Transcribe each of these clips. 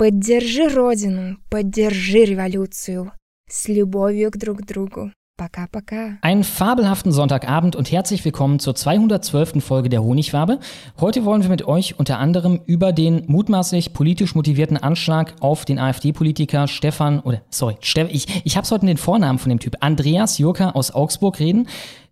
Поддержи Родину, поддержи революцию. С любовью к друг другу. Пока-пока. Einen fabelhaften Sonntagabend und herzlich willkommen zur 212. Folge der Honigwabe. Heute wollen wir mit euch unter anderem über den mutmaßlich politisch motivierten Anschlag auf den AfD-Politiker Stefan, oder sorry, ich, ich hab's heute in den Vornamen von dem Typ, Andreas Jurka aus Augsburg reden.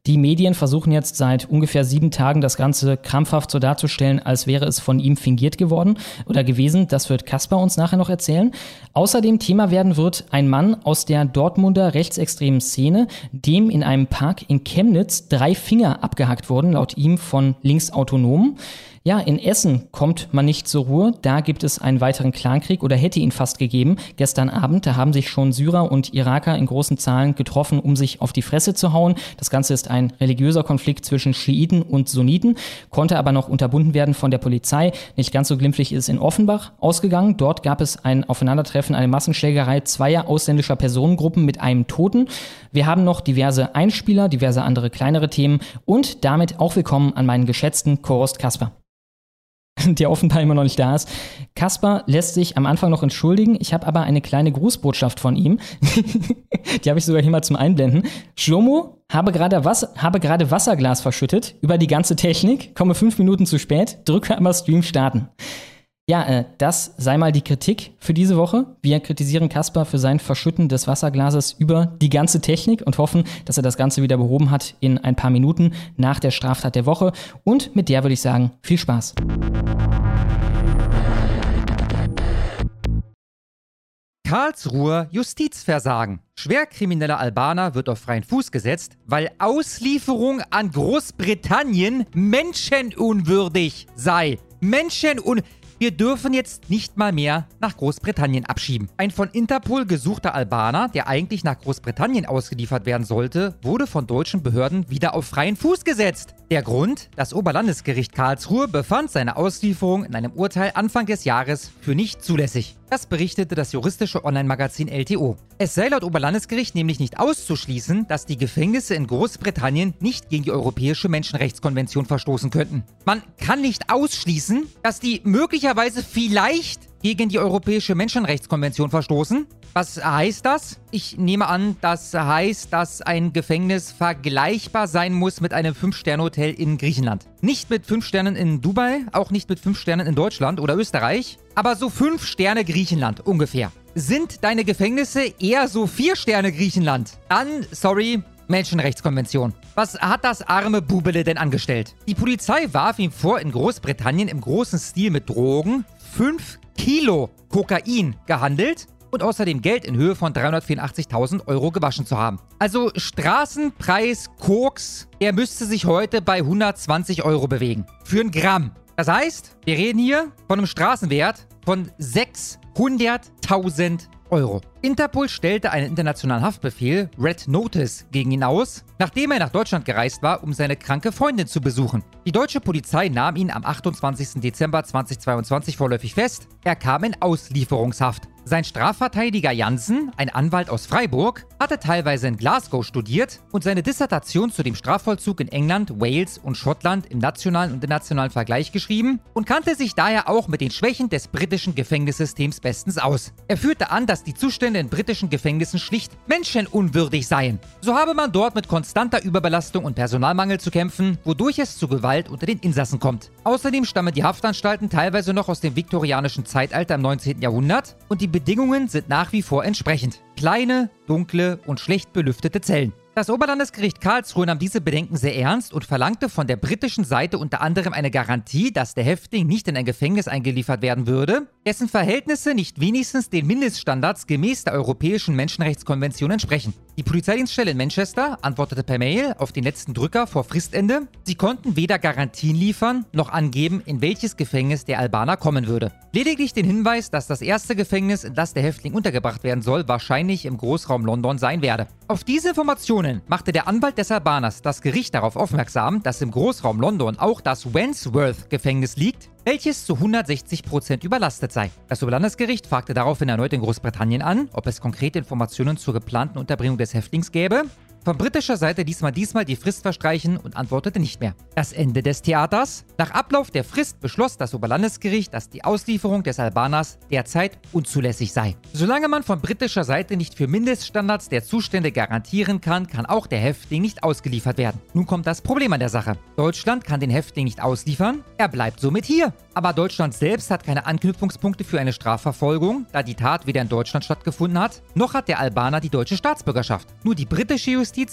Die Medien versuchen jetzt seit ungefähr sieben Tagen das Ganze krampfhaft so darzustellen, als wäre es von ihm fingiert geworden oder gewesen. Das wird Kaspar uns nachher noch erzählen. Außerdem Thema werden wird ein Mann aus der Dortmunder rechtsextremen Szene, dem in einem Park in Chemnitz drei Finger abgehackt wurden, laut ihm von Linksautonomen. Ja, in Essen kommt man nicht zur Ruhe. Da gibt es einen weiteren Clankrieg oder hätte ihn fast gegeben. Gestern Abend, da haben sich schon Syrer und Iraker in großen Zahlen getroffen, um sich auf die Fresse zu hauen. Das Ganze ist ein religiöser Konflikt zwischen Schiiten und Sunniten, konnte aber noch unterbunden werden von der Polizei. Nicht ganz so glimpflich ist in Offenbach ausgegangen. Dort gab es ein Aufeinandertreffen, eine Massenschlägerei zweier ausländischer Personengruppen mit einem Toten. Wir haben noch diverse Einspieler, diverse andere kleinere Themen und damit auch willkommen an meinen geschätzten Korost Kasper. der offenbar immer noch nicht da ist. Kaspar lässt sich am Anfang noch entschuldigen. Ich habe aber eine kleine Grußbotschaft von ihm. die habe ich sogar hier mal zum Einblenden. Schlomo, habe gerade, Wasser, habe gerade Wasserglas verschüttet über die ganze Technik, komme fünf Minuten zu spät, drücke aber Stream starten. Ja, äh, das sei mal die Kritik für diese Woche. Wir kritisieren Kasper für sein Verschütten des Wasserglases über die ganze Technik und hoffen, dass er das Ganze wieder behoben hat in ein paar Minuten nach der Straftat der Woche. Und mit der würde ich sagen, viel Spaß. Karlsruher Justizversagen. Schwerkrimineller Albaner wird auf freien Fuß gesetzt, weil Auslieferung an Großbritannien menschenunwürdig sei. Menschenunwürdig. Wir dürfen jetzt nicht mal mehr nach Großbritannien abschieben. Ein von Interpol gesuchter Albaner, der eigentlich nach Großbritannien ausgeliefert werden sollte, wurde von deutschen Behörden wieder auf freien Fuß gesetzt. Der Grund? Das Oberlandesgericht Karlsruhe befand seine Auslieferung in einem Urteil Anfang des Jahres für nicht zulässig. Das berichtete das juristische Online-Magazin LTO. Es sei laut Oberlandesgericht nämlich nicht auszuschließen, dass die Gefängnisse in Großbritannien nicht gegen die Europäische Menschenrechtskonvention verstoßen könnten. Man kann nicht ausschließen, dass die möglicherweise vielleicht gegen die Europäische Menschenrechtskonvention verstoßen, was heißt das? Ich nehme an, das heißt, dass ein Gefängnis vergleichbar sein muss mit einem 5-Sterne-Hotel in Griechenland. Nicht mit 5 Sternen in Dubai, auch nicht mit 5 Sternen in Deutschland oder Österreich, aber so 5 Sterne Griechenland ungefähr. Sind deine Gefängnisse eher so 4 Sterne Griechenland? Dann, sorry, Menschenrechtskonvention. Was hat das arme Bubele denn angestellt? Die Polizei warf ihm vor, in Großbritannien im großen Stil mit Drogen 5 Kilo Kokain gehandelt und außerdem Geld in Höhe von 384.000 Euro gewaschen zu haben. Also Straßenpreis Koks, der müsste sich heute bei 120 Euro bewegen. Für ein Gramm. Das heißt, wir reden hier von einem Straßenwert von 600.000 Euro. Interpol stellte einen internationalen Haftbefehl, Red Notice, gegen ihn aus, nachdem er nach Deutschland gereist war, um seine kranke Freundin zu besuchen. Die deutsche Polizei nahm ihn am 28. Dezember 2022 vorläufig fest. Er kam in Auslieferungshaft. Sein Strafverteidiger Janssen, ein Anwalt aus Freiburg, hatte teilweise in Glasgow studiert und seine Dissertation zu dem Strafvollzug in England, Wales und Schottland im nationalen und internationalen Vergleich geschrieben und kannte sich daher auch mit den Schwächen des britischen Gefängnissystems bestens aus. Er führte an, dass die Zustände in britischen Gefängnissen schlicht menschenunwürdig seien. So habe man dort mit konstanter Überbelastung und Personalmangel zu kämpfen, wodurch es zu Gewalt unter den Insassen kommt. Außerdem stammen die Haftanstalten teilweise noch aus dem viktorianischen Zeitalter im 19. Jahrhundert und die Bedingungen sind nach wie vor entsprechend. Kleine, dunkle und schlecht belüftete Zellen. Das Oberlandesgericht Karlsruhe nahm diese Bedenken sehr ernst und verlangte von der britischen Seite unter anderem eine Garantie, dass der Häftling nicht in ein Gefängnis eingeliefert werden würde, dessen Verhältnisse nicht wenigstens den Mindeststandards gemäß der Europäischen Menschenrechtskonvention entsprechen. Die Polizeidienststelle in Manchester antwortete per Mail auf den letzten Drücker vor Fristende, sie konnten weder Garantien liefern noch angeben, in welches Gefängnis der Albaner kommen würde. Lediglich den Hinweis, dass das erste Gefängnis, in das der Häftling untergebracht werden soll, wahrscheinlich im Großraum London sein werde. Auf diese Informationen machte der Anwalt des Albaners das Gericht darauf aufmerksam, dass im Großraum London auch das Wandsworth-Gefängnis liegt, welches zu 160% überlastet sei. Das Oberlandesgericht fragte daraufhin erneut in Großbritannien an, ob es konkrete Informationen zur geplanten Unterbringung des Häftlings gäbe. Von britischer Seite ließ man diesmal die Frist verstreichen und antwortete nicht mehr. Das Ende des Theaters. Nach Ablauf der Frist beschloss das Oberlandesgericht, dass die Auslieferung des Albaners derzeit unzulässig sei. Solange man von britischer Seite nicht für Mindeststandards der Zustände garantieren kann, kann auch der Häftling nicht ausgeliefert werden. Nun kommt das Problem an der Sache. Deutschland kann den Häftling nicht ausliefern, er bleibt somit hier. Aber Deutschland selbst hat keine Anknüpfungspunkte für eine Strafverfolgung, da die Tat weder in Deutschland stattgefunden hat, noch hat der Albaner die deutsche Staatsbürgerschaft. Nur die britische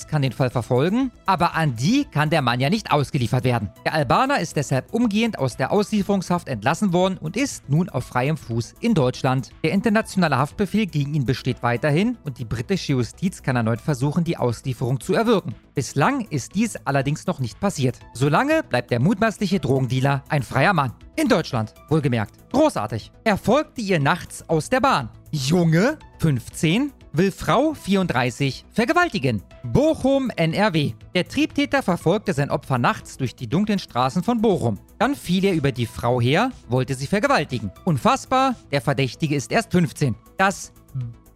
kann den Fall verfolgen, aber an die kann der Mann ja nicht ausgeliefert werden. Der Albaner ist deshalb umgehend aus der Auslieferungshaft entlassen worden und ist nun auf freiem Fuß in Deutschland. Der internationale Haftbefehl gegen ihn besteht weiterhin und die britische Justiz kann erneut versuchen, die Auslieferung zu erwirken. Bislang ist dies allerdings noch nicht passiert. Solange bleibt der mutmaßliche Drogendealer ein freier Mann. In Deutschland, wohlgemerkt. Großartig. Er folgte ihr nachts aus der Bahn. Junge, 15, will Frau 34 vergewaltigen. Bochum, NRW. Der Triebtäter verfolgte sein Opfer nachts durch die dunklen Straßen von Bochum. Dann fiel er über die Frau her, wollte sie vergewaltigen. Unfassbar, der Verdächtige ist erst 15. Das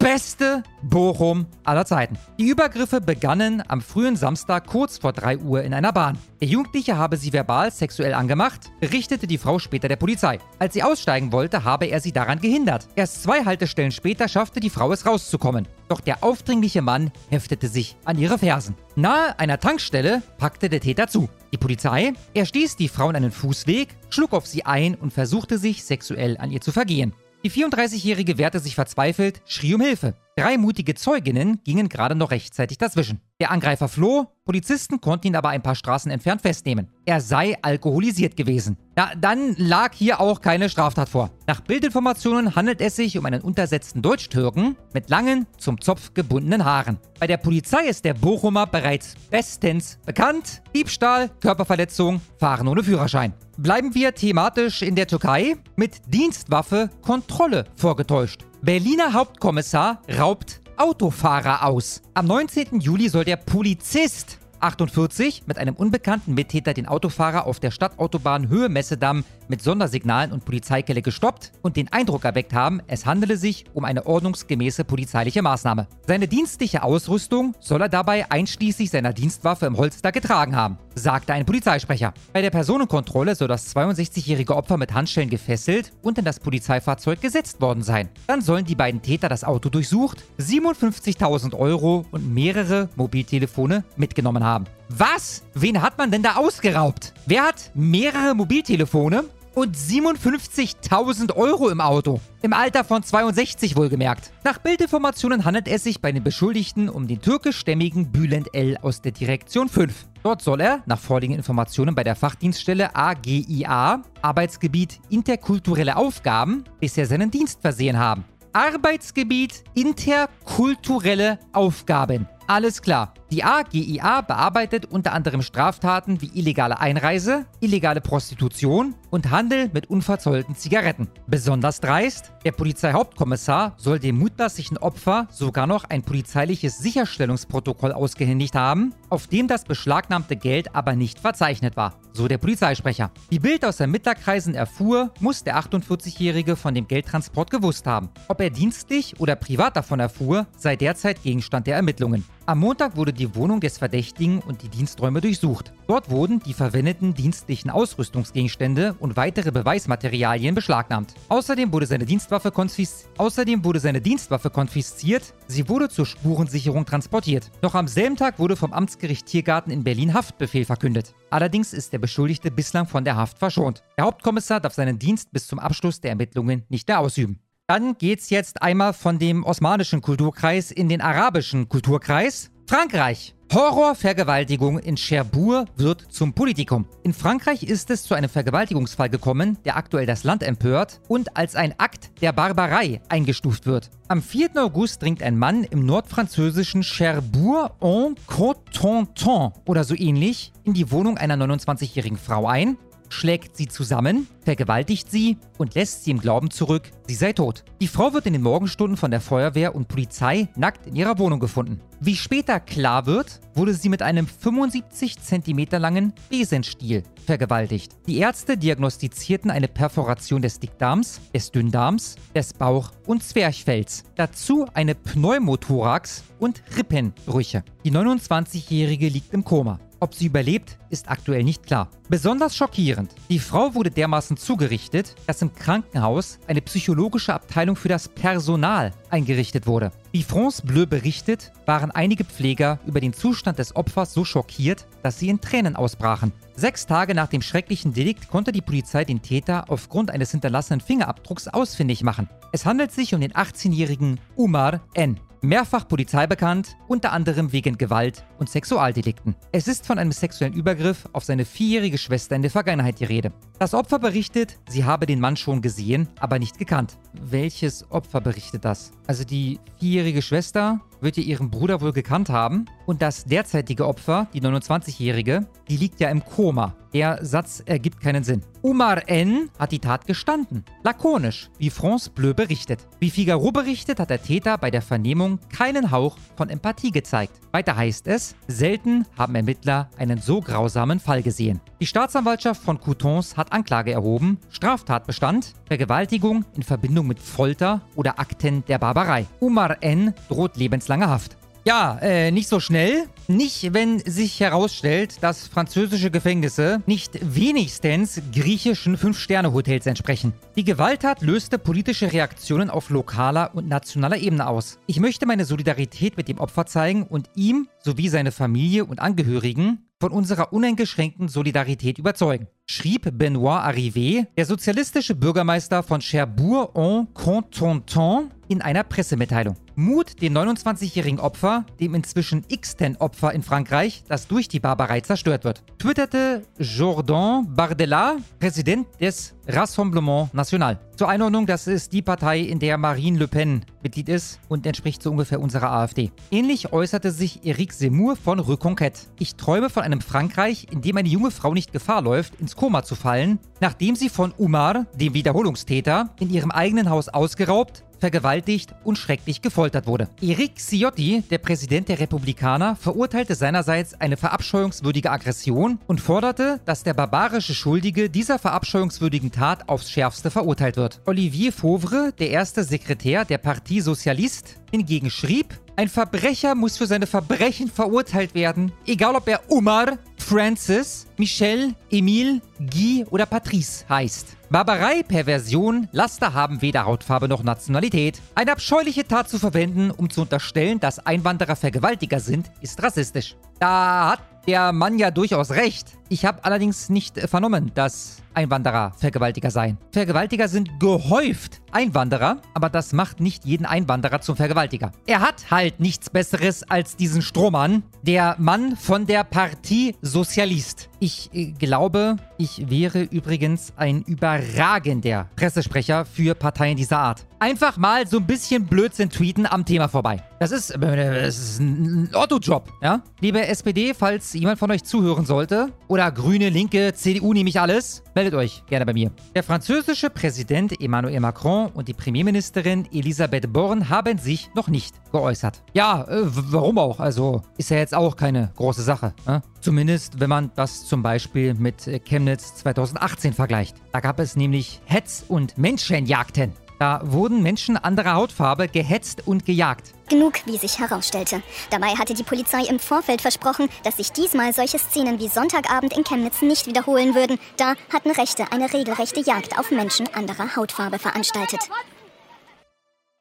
beste Bochum aller Zeiten. Die Übergriffe begannen am frühen Samstag kurz vor 3 Uhr in einer Bahn. Der Jugendliche habe sie verbal sexuell angemacht, berichtete die Frau später der Polizei. Als sie aussteigen wollte, habe er sie daran gehindert. Erst zwei Haltestellen später schaffte die Frau es rauszukommen. Doch der aufdringliche Mann heftete sich an ihre Fersen. Nahe einer Tankstelle packte der Täter zu. Die Polizei, er stieß die Frau in einen Fußweg, schlug auf sie ein und versuchte sich sexuell an ihr zu vergehen. Die 34-Jährige wehrte sich verzweifelt, schrie um Hilfe. Drei mutige Zeuginnen gingen gerade noch rechtzeitig dazwischen. Der Angreifer floh, Polizisten konnten ihn aber ein paar Straßen entfernt festnehmen. Er sei alkoholisiert gewesen. Ja, dann lag hier auch keine Straftat vor. Nach Bildinformationen handelt es sich um einen untersetzten Deutsch-Türken mit langen, zum Zopf gebundenen Haaren. Bei der Polizei ist der Bochumer bereits bestens bekannt. Diebstahl, Körperverletzung, Fahren ohne Führerschein. Bleiben wir thematisch in der Türkei. Mit Dienstwaffe Kontrolle vorgetäuscht. Berliner Hauptkommissar raubt Autofahrer aus. Am 19. Juli soll der Polizist 48 mit einem unbekannten Mittäter den Autofahrer auf der Stadtautobahn Höhe Messedamm mit Sondersignalen und Polizeikelle gestoppt und den Eindruck erweckt haben, es handele sich um eine ordnungsgemäße polizeiliche Maßnahme. Seine dienstliche Ausrüstung soll er dabei einschließlich seiner Dienstwaffe im Holster getragen haben, sagte ein Polizeisprecher. Bei der Personenkontrolle soll das 62-jährige Opfer mit Handschellen gefesselt und in das Polizeifahrzeug gesetzt worden sein. Dann sollen die beiden Täter das Auto durchsucht, 57.000 Euro und mehrere Mobiltelefone mitgenommen haben. Was? Wen hat man denn da ausgeraubt? Wer hat mehrere Mobiltelefone und 57.000 Euro im Auto. Im Alter von 62 wohlgemerkt. Nach Bildinformationen handelt es sich bei den Beschuldigten um den türkischstämmigen Bülent L. aus der Direktion 5. Dort soll er, nach vorliegenden Informationen bei der Fachdienststelle AGIA, Arbeitsgebiet interkulturelle Aufgaben, bisher seinen Dienst versehen haben. Arbeitsgebiet interkulturelle Aufgaben. Alles klar. Die AGIA bearbeitet unter anderem Straftaten wie illegale Einreise, illegale Prostitution und Handel mit unverzollten Zigaretten. Besonders dreist, der Polizeihauptkommissar soll dem mutmaßlichen Opfer sogar noch ein polizeiliches Sicherstellungsprotokoll ausgehändigt haben, auf dem das beschlagnahmte Geld aber nicht verzeichnet war, so der Polizeisprecher. Wie Bild aus Ermittlerkreisen erfuhr, muss der 48-Jährige von dem Geldtransport gewusst haben. Ob er dienstlich oder privat davon erfuhr, sei derzeit Gegenstand der Ermittlungen. Am Montag wurde die Wohnung des Verdächtigen und die Diensträume durchsucht. Dort wurden die verwendeten dienstlichen Ausrüstungsgegenstände und weitere Beweismaterialien beschlagnahmt. Außerdem wurde seine Dienstwaffe, konfis Außerdem wurde seine Dienstwaffe konfisziert, sie wurde zur Spurensicherung transportiert. Noch am selben Tag wurde vom Amtsgericht Tiergarten in Berlin Haftbefehl verkündet. Allerdings ist der Beschuldigte bislang von der Haft verschont. Der Hauptkommissar darf seinen Dienst bis zum Abschluss der Ermittlungen nicht mehr ausüben. Dann geht's jetzt einmal von dem osmanischen Kulturkreis in den arabischen Kulturkreis. Frankreich. Horrorvergewaltigung in Cherbourg wird zum Politikum. In Frankreich ist es zu einem Vergewaltigungsfall gekommen, der aktuell das Land empört und als ein Akt der Barbarei eingestuft wird. Am 4. August dringt ein Mann im nordfranzösischen Cherbourg-en-Cotentin oder so ähnlich in die Wohnung einer 29-jährigen Frau ein schlägt sie zusammen, vergewaltigt sie und lässt sie im Glauben zurück, sie sei tot. Die Frau wird in den Morgenstunden von der Feuerwehr und Polizei nackt in ihrer Wohnung gefunden. Wie später klar wird, wurde sie mit einem 75 cm langen Besenstiel vergewaltigt. Die Ärzte diagnostizierten eine Perforation des Dickdarms, des Dünndarms, des Bauch- und Zwerchfells. Dazu eine Pneumothorax und Rippenbrüche. Die 29-Jährige liegt im Koma. Ob sie überlebt, ist aktuell nicht klar. Besonders schockierend. Die Frau wurde dermaßen zugerichtet, dass im Krankenhaus eine psychologische Abteilung für das Personal eingerichtet wurde. Wie France Bleu berichtet, waren einige Pfleger über den Zustand des Opfers so schockiert, dass sie in Tränen ausbrachen. Sechs Tage nach dem schrecklichen Delikt konnte die Polizei den Täter aufgrund eines hinterlassenen Fingerabdrucks ausfindig machen. Es handelt sich um den 18-jährigen Umar N mehrfach Polizei bekannt, unter anderem wegen Gewalt und Sexualdelikten. Es ist von einem sexuellen Übergriff auf seine vierjährige Schwester in der Vergangenheit die Rede. Das Opfer berichtet, sie habe den Mann schon gesehen, aber nicht gekannt. Welches Opfer berichtet das? Also die vierjährige Schwester wird ihr ihren Bruder wohl gekannt haben und das derzeitige Opfer, die 29-jährige, die liegt ja im Koma. Der Satz ergibt keinen Sinn. Umar N. hat die Tat gestanden. Lakonisch, wie France Bleu berichtet. Wie Figaro berichtet, hat der Täter bei der Vernehmung keinen Hauch von Empathie gezeigt. Weiter heißt es, selten haben Ermittler einen so grausamen Fall gesehen. Die Staatsanwaltschaft von Coutons hat Anklage erhoben, Straftatbestand, Vergewaltigung in Verbindung mit Folter oder Akten der Barbarei. Umar N. droht lebenslange Haft. Ja, äh, nicht so schnell. Nicht, wenn sich herausstellt, dass französische Gefängnisse nicht wenigstens griechischen Fünf-Sterne-Hotels entsprechen. Die Gewalttat löste politische Reaktionen auf lokaler und nationaler Ebene aus. Ich möchte meine Solidarität mit dem Opfer zeigen und ihm sowie seine Familie und Angehörigen von unserer uneingeschränkten Solidarität überzeugen, schrieb Benoit Arrivé, der sozialistische Bürgermeister von Cherbourg-en-Cotentin, in einer Pressemitteilung. Mut dem 29-jährigen Opfer, dem inzwischen x-ten Opfer in Frankreich, das durch die Barbarei zerstört wird. Twitterte Jourdan Bardella, Präsident des Rassemblement National. Zur Einordnung, das ist die Partei, in der Marine Le Pen Mitglied ist und entspricht so ungefähr unserer AfD. Ähnlich äußerte sich Eric Zemmour von Reconquête. Ich träume von einem Frankreich, in dem eine junge Frau nicht Gefahr läuft, ins Koma zu fallen, nachdem sie von Umar, dem Wiederholungstäter, in ihrem eigenen Haus ausgeraubt, vergewaltigt und schrecklich gefoltert wurde. Eric Ciotti, der Präsident der Republikaner, verurteilte seinerseits eine verabscheuungswürdige Aggression und forderte, dass der barbarische Schuldige dieser verabscheuungswürdigen Tat aufs Schärfste verurteilt wird. Olivier Fauvre, der erste Sekretär der Partie Socialiste, hingegen schrieb, ein Verbrecher muss für seine Verbrechen verurteilt werden, egal ob er Umar, Francis, Michel, Emile, Guy oder Patrice heißt. Barbarei, Perversion, Laster haben weder Hautfarbe noch Nationalität. Eine abscheuliche Tat zu verwenden, um zu unterstellen, dass Einwanderer Vergewaltiger sind, ist rassistisch. Da hat der Mann ja durchaus recht. Ich habe allerdings nicht vernommen, dass Einwanderer Vergewaltiger seien. Vergewaltiger sind gehäuft Einwanderer, aber das macht nicht jeden Einwanderer zum Vergewaltiger. Er hat halt nichts Besseres als diesen Strohmann, der Mann von der Partie Sozialist. Ich äh, glaube, ich wäre übrigens ein überragender Pressesprecher für Parteien dieser Art. Einfach mal so ein bisschen Blödsinn tweeten am Thema vorbei. Das ist, äh, das ist ein Otto-Job, ja? Liebe SPD, falls jemand von euch zuhören sollte, oder Grüne, Linke, CDU nehme ich alles, meldet euch gerne bei mir. Der französische Präsident Emmanuel Macron und die Premierministerin Elisabeth Born haben sich noch nicht geäußert. Ja, äh, warum auch? Also ist ja jetzt auch keine große Sache. Ne? Zumindest, wenn man das zum Beispiel mit äh, Chemnitz 2018 vergleicht. Da gab es nämlich Hetz- und Menschenjagden. Da wurden Menschen anderer Hautfarbe gehetzt und gejagt. Genug, wie sich herausstellte. Dabei hatte die Polizei im Vorfeld versprochen, dass sich diesmal solche Szenen wie Sonntagabend in Chemnitz nicht wiederholen würden. Da hatten Rechte eine regelrechte Jagd auf Menschen anderer Hautfarbe veranstaltet.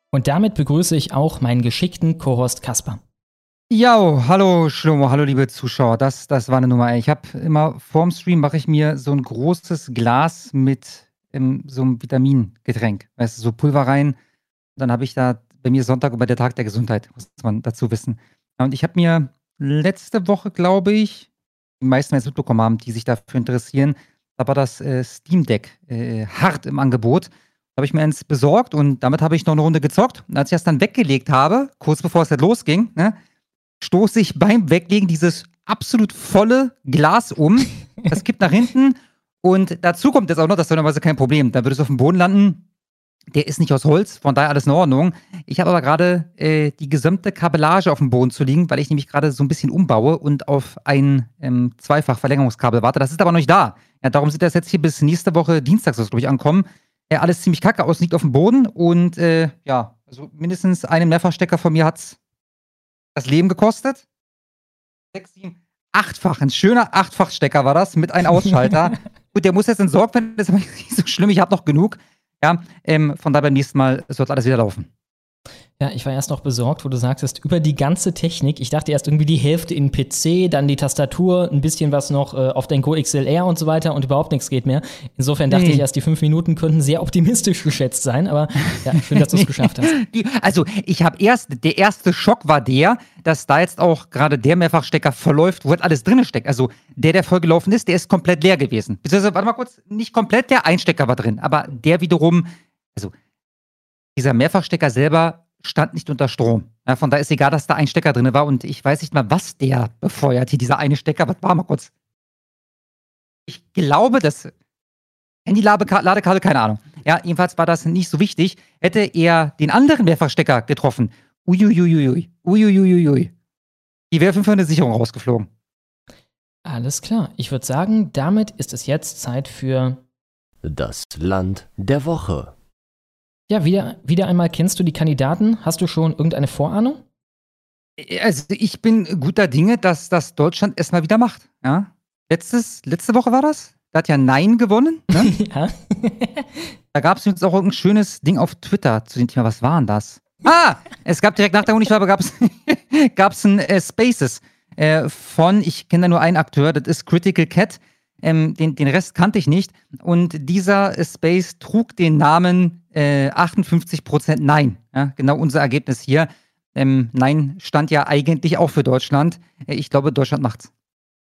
Und damit begrüße ich auch meinen geschickten Co-Host Kasper. Ja, hallo Schlomo, hallo liebe Zuschauer. Das, das war eine Nummer. Ich habe immer vorm Stream mache ich mir so ein großes Glas mit in so einem Vitamingetränk. Weißt du, so Pulver rein. Dann habe ich da bei mir Sonntag über der Tag der Gesundheit, muss man dazu wissen. Und ich habe mir letzte Woche, glaube ich, die meisten jetzt mitbekommen haben, die sich dafür interessieren, da war das äh, Steam Deck äh, hart im Angebot. Da habe ich mir eins besorgt und damit habe ich noch eine Runde gezockt. Und als ich das dann weggelegt habe, kurz bevor es halt losging, ne, stoße ich beim Weglegen dieses absolut volle Glas um. Das kippt nach hinten. Und dazu kommt jetzt auch noch, das ist normalerweise kein Problem. Da würde es auf dem Boden landen. Der ist nicht aus Holz, von daher alles in Ordnung. Ich habe aber gerade äh, die gesamte Kabellage auf dem Boden zu liegen, weil ich nämlich gerade so ein bisschen umbaue und auf ein ähm, Zweifach-Verlängerungskabel warte. Das ist aber noch nicht da. Ja, darum sieht das jetzt hier bis nächste Woche Dienstags, glaube ich, ankommen. Äh, alles ziemlich kacke aus, liegt auf dem Boden und äh, ja, also mindestens einen Mehrfachstecker von mir hat das Leben gekostet. Sechs, sieben, achtfach, ein schöner Achtfachstecker war das mit einem Ausschalter. Gut, der muss jetzt entsorgt werden, das ist aber nicht so schlimm, ich habe noch genug. Ja, ähm, von daher beim nächsten Mal sollte alles wieder laufen. Ja, ich war erst noch besorgt, wo du sagtest, über die ganze Technik. Ich dachte erst irgendwie die Hälfte in PC, dann die Tastatur, ein bisschen was noch äh, auf den Go XLR und so weiter und überhaupt nichts geht mehr. Insofern dachte nee. ich erst, die fünf Minuten könnten sehr optimistisch geschätzt sein, aber ja, schön, dass du es geschafft hast. Die, also, ich habe erst, der erste Schock war der, dass da jetzt auch gerade der Mehrfachstecker verläuft, wo halt alles drin steckt. Also, der, der vollgelaufen ist, der ist komplett leer gewesen. Beziehungsweise, warte mal kurz, nicht komplett, der Einstecker war drin, aber der wiederum, also, dieser Mehrfachstecker selber stand nicht unter Strom. Ja, von da ist egal, dass da ein Stecker drin war und ich weiß nicht mal, was der befeuert hier, dieser eine Stecker. Was war mal kurz? Ich glaube, das Handy-Ladekabel, keine Ahnung. Ja, jedenfalls war das nicht so wichtig. Hätte er den anderen Mehrfachstecker getroffen, uiuiuiui, uiuiuiui, die wäre für eine Sicherung rausgeflogen. Alles klar. Ich würde sagen, damit ist es jetzt Zeit für das Land der Woche. Ja, wieder, wieder einmal kennst du die Kandidaten. Hast du schon irgendeine Vorahnung? Also ich bin guter Dinge, dass das Deutschland erstmal wieder macht. Ja? Letztes, letzte Woche war das? Da hat ja Nein gewonnen. Ne? ja. da gab es übrigens auch ein schönes Ding auf Twitter zu dem Thema. Was waren das? Ah, es gab direkt nach der Unifarbe gab es ein äh, Spaces äh, von, ich kenne da nur einen Akteur, das ist Critical Cat. Ähm, den, den Rest kannte ich nicht. Und dieser Space trug den Namen äh, 58% Nein. Ja, genau unser Ergebnis hier. Ähm, Nein stand ja eigentlich auch für Deutschland. Äh, ich glaube, Deutschland macht's.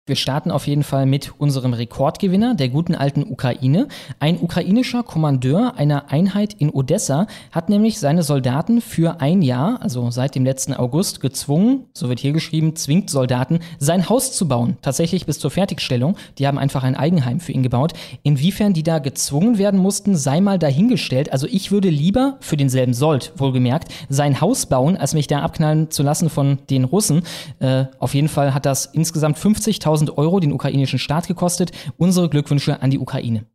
Wir starten auf jeden Fall mit unserem Rekordgewinner, der guten alten Ukraine. Ein ukrainischer Kommandeur einer Einheit in Odessa hat nämlich seine Soldaten für ein Jahr, also seit dem letzten August, gezwungen, so wird hier geschrieben, zwingt Soldaten, sein Haus zu bauen. Tatsächlich bis zur Fertigstellung. Die haben einfach ein Eigenheim für ihn gebaut. Inwiefern die da gezwungen werden mussten, sei mal dahingestellt. Also ich würde lieber für denselben Sold, wohlgemerkt, sein Haus bauen, als mich da abknallen zu lassen von den Russen. Äh, auf jeden Fall hat das insgesamt 50.000 1000 Euro den ukrainischen Staat gekostet. Unsere Glückwünsche an die Ukraine.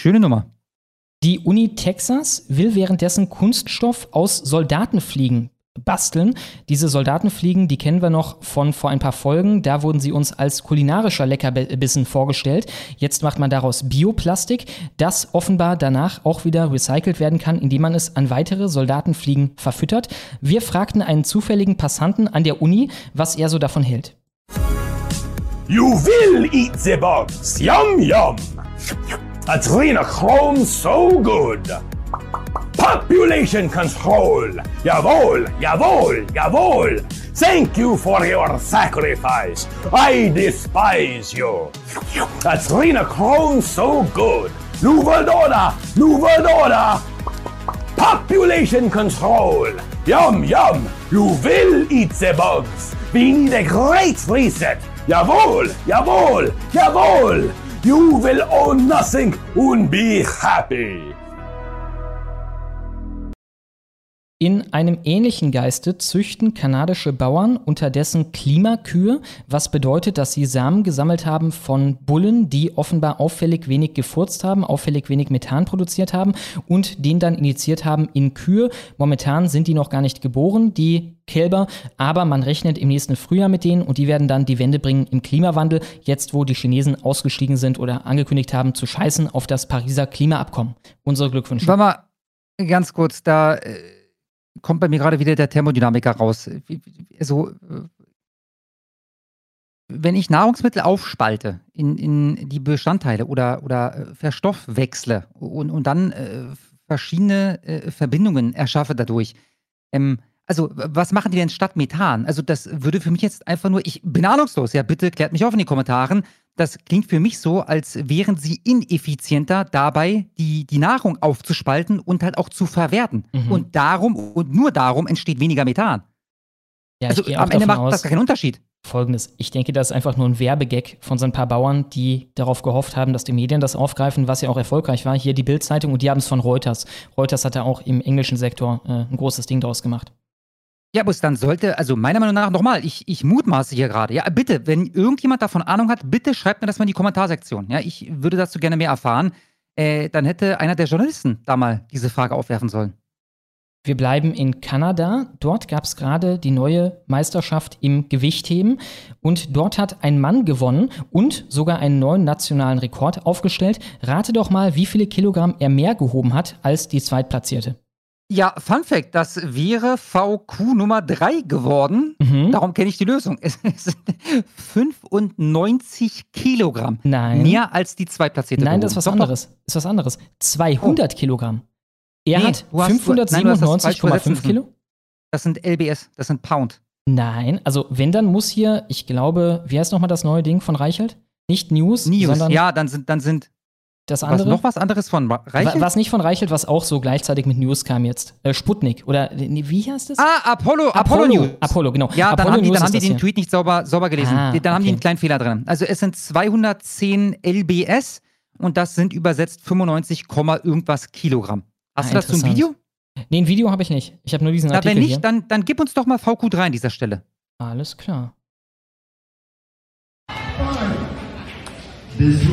Schöne Nummer. Die Uni Texas will währenddessen Kunststoff aus Soldatenfliegen basteln. Diese Soldatenfliegen, die kennen wir noch von vor ein paar Folgen. Da wurden sie uns als kulinarischer Leckerbissen vorgestellt. Jetzt macht man daraus Bioplastik, das offenbar danach auch wieder recycelt werden kann, indem man es an weitere Soldatenfliegen verfüttert. Wir fragten einen zufälligen Passanten an der Uni, was er so davon hält. You will eat the bugs. Yum yum. Adrenochrome so good. Population control. Jawohl, jawohl, jawohl. Thank you for your sacrifice. I despise you. Adrenochrome so good. Nouvelle order, nouvelle order. Population control. Yum yum. You will eat the bugs. We need a great reset. Jawohl, jawohl, jawohl! You will own nothing and be happy! In einem ähnlichen Geiste züchten kanadische Bauern unterdessen Klimakühe, was bedeutet, dass sie Samen gesammelt haben von Bullen, die offenbar auffällig wenig gefurzt haben, auffällig wenig Methan produziert haben und den dann initiiert haben in Kühe. Momentan sind die noch gar nicht geboren, die Kälber, aber man rechnet im nächsten Frühjahr mit denen und die werden dann die Wende bringen im Klimawandel, jetzt wo die Chinesen ausgestiegen sind oder angekündigt haben zu scheißen auf das Pariser Klimaabkommen. Unsere Glückwünsche. Warte mal, ganz kurz, da äh, kommt bei mir gerade wieder der Thermodynamiker raus. Also, wenn ich Nahrungsmittel aufspalte in, in die Bestandteile oder, oder äh, verstoffwechsle und, und dann äh, verschiedene äh, Verbindungen erschaffe dadurch, ähm, Also, was machen die denn statt Methan? Also, das würde für mich jetzt einfach nur, ich bin ahnungslos, ja, bitte klärt mich auf in den Kommentaren. Das klingt für mich so, als wären sie ineffizienter dabei, die, die Nahrung aufzuspalten und halt auch zu verwerten. Mhm. Und darum und nur darum entsteht weniger Methan. Ja, also am Ende macht das aus, gar keinen Unterschied. Folgendes. Ich denke, das ist einfach nur ein Werbegag von so ein paar Bauern, die darauf gehofft haben, dass die Medien das aufgreifen, was ja auch erfolgreich war. Hier die Bild-Zeitung und die haben es von Reuters. Reuters hat da auch im englischen Sektor äh, ein großes Ding draus gemacht. Ja, aber dann sollte, also meiner Meinung nach, nochmal, ich, ich mutmaße hier gerade. Ja, bitte, wenn irgendjemand davon Ahnung hat, bitte schreibt mir das mal in die Kommentarsektion. Ja, ich würde dazu gerne mehr erfahren. Äh, dann hätte einer der Journalisten da mal diese Frage aufwerfen sollen. Wir bleiben in Kanada. Dort gab es gerade die neue Meisterschaft im Gewichtheben. Und dort hat ein Mann gewonnen und sogar einen neuen nationalen Rekord aufgestellt. Rate doch mal, wie viele Kilogramm er mehr gehoben hat als die Zweitplatzierte. Ja, Fun Fact, das wäre VQ Nummer 3 geworden. Mhm. Darum kenne ich die Lösung. Es sind 95 Kilogramm. Nein. Mehr als die Zweitplatzierte. Nein, das ist was. Doch, anderes. Ist was anderes. 200 Kilogramm. Er Nee, hat du hast- nein, du hast das falsch 597,5 übersetzen Kilo. doch. Das sind LBS, das sind Pound. Nein, also wenn, dann muss hier, ich glaube, wie heißt nochmal das neue Ding von Reichelt? Nicht News, News. sondern Ja, dann sind, dann sind das was, andere. noch was anderes von Reichelt? Was nicht von Reichelt, was auch so gleichzeitig mit News kam jetzt. Äh, Sputnik. Oder nee, wie heißt das? Ah, Apollo, Apollo, News. Apollo, genau. Ja, dann Apollo haben die, dann haben die den hier. Tweet nicht sauber, sauber gelesen. Ah, dann haben die okay. einen kleinen Fehler drin. Also es sind 210 LBS und das sind übersetzt 95, Komma irgendwas Kilogramm. Hast Ah, du das zum. Video? Nee, ein Video habe ich nicht. Ich habe nur diesen Na, Artikel wenn nicht, hier. dann, dann gib uns doch mal VQ3 an dieser Stelle. Alles klar. This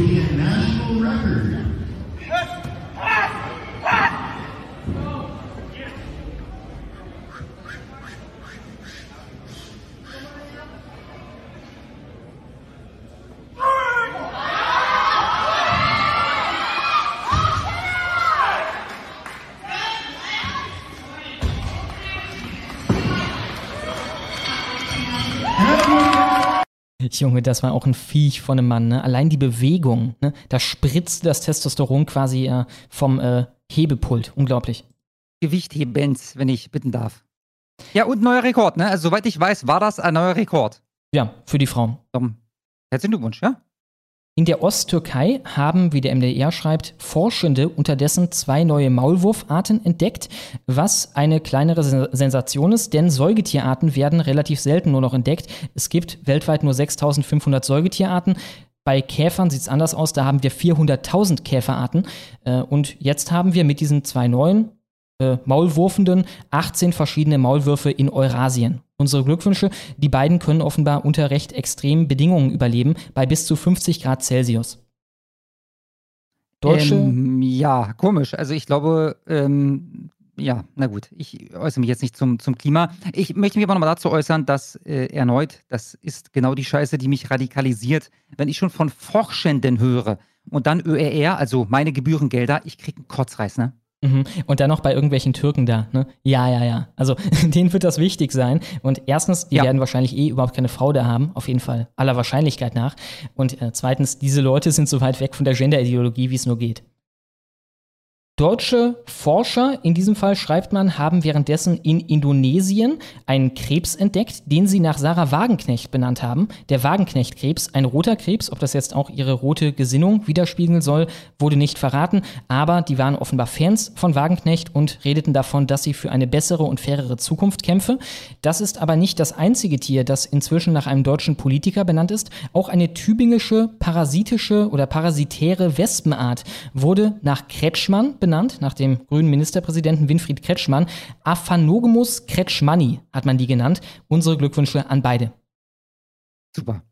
Junge, das war auch ein Viech von einem Mann. Ne? Allein die Bewegung, ne? da spritzte das Testosteron quasi äh, vom äh, Hebepult. Unglaublich. Gewicht hebens, wenn ich bitten darf. Ja, und neuer Rekord, ne? Also soweit ich weiß, war das ein neuer Rekord. Ja, für die Frauen. Herzlichen Glückwunsch, ja? In der Osttürkei haben, wie der MDR schreibt, Forschende unterdessen zwei neue Maulwurfarten entdeckt, was eine kleinere Sen- Sensation ist, denn Säugetierarten werden relativ selten nur noch entdeckt. Es gibt weltweit nur 6500 Säugetierarten. Bei Käfern sieht es anders aus, da haben wir 400.000 Käferarten. Äh, Und jetzt haben wir mit diesen zwei neuen äh, Maulwurfenden 18 verschiedene Maulwürfe in Eurasien. Unsere Glückwünsche, die beiden können offenbar unter recht extremen Bedingungen überleben, bei bis zu 50 Grad Celsius. Deutsche, Ähm, ja, komisch. Also ich glaube, ähm, ja, na gut, ich äußere mich jetzt nicht zum, zum Klima. Ich möchte mich aber nochmal dazu äußern, dass äh, erneut, das ist genau die Scheiße, die mich radikalisiert. Wenn ich schon von Forschenden höre und dann ÖRR, also meine Gebührengelder, ich krieg einen Kotzreiß, ne? Mhm. Und dann noch bei irgendwelchen Türken da, ne? Ja, ja, ja. Also denen wird das wichtig sein. Und erstens, die Ja. werden wahrscheinlich eh überhaupt keine Frau da haben, auf jeden Fall aller Wahrscheinlichkeit nach. Und äh, zweitens, diese Leute sind so weit weg von der Genderideologie, wie es nur geht. Deutsche Forscher, in diesem Fall schreibt man, haben währenddessen in Indonesien einen Krebs entdeckt, den sie nach Sarah Wagenknecht benannt haben. Der Wagenknecht-Krebs, ein roter Krebs, ob das jetzt auch ihre rote Gesinnung widerspiegeln soll, wurde nicht verraten, aber die waren offenbar Fans von Wagenknecht und redeten davon, dass sie für eine bessere und fairere Zukunft kämpfe. Das ist aber nicht das einzige Tier, das inzwischen nach einem deutschen Politiker benannt ist. Auch eine tübingische, parasitische oder parasitäre Wespenart wurde nach Kretschmann benannt, nach dem grünen Ministerpräsidenten Winfried Kretschmann. Aphanogemus kretschmanni hat man die genannt. Unsere Glückwünsche an beide. Super.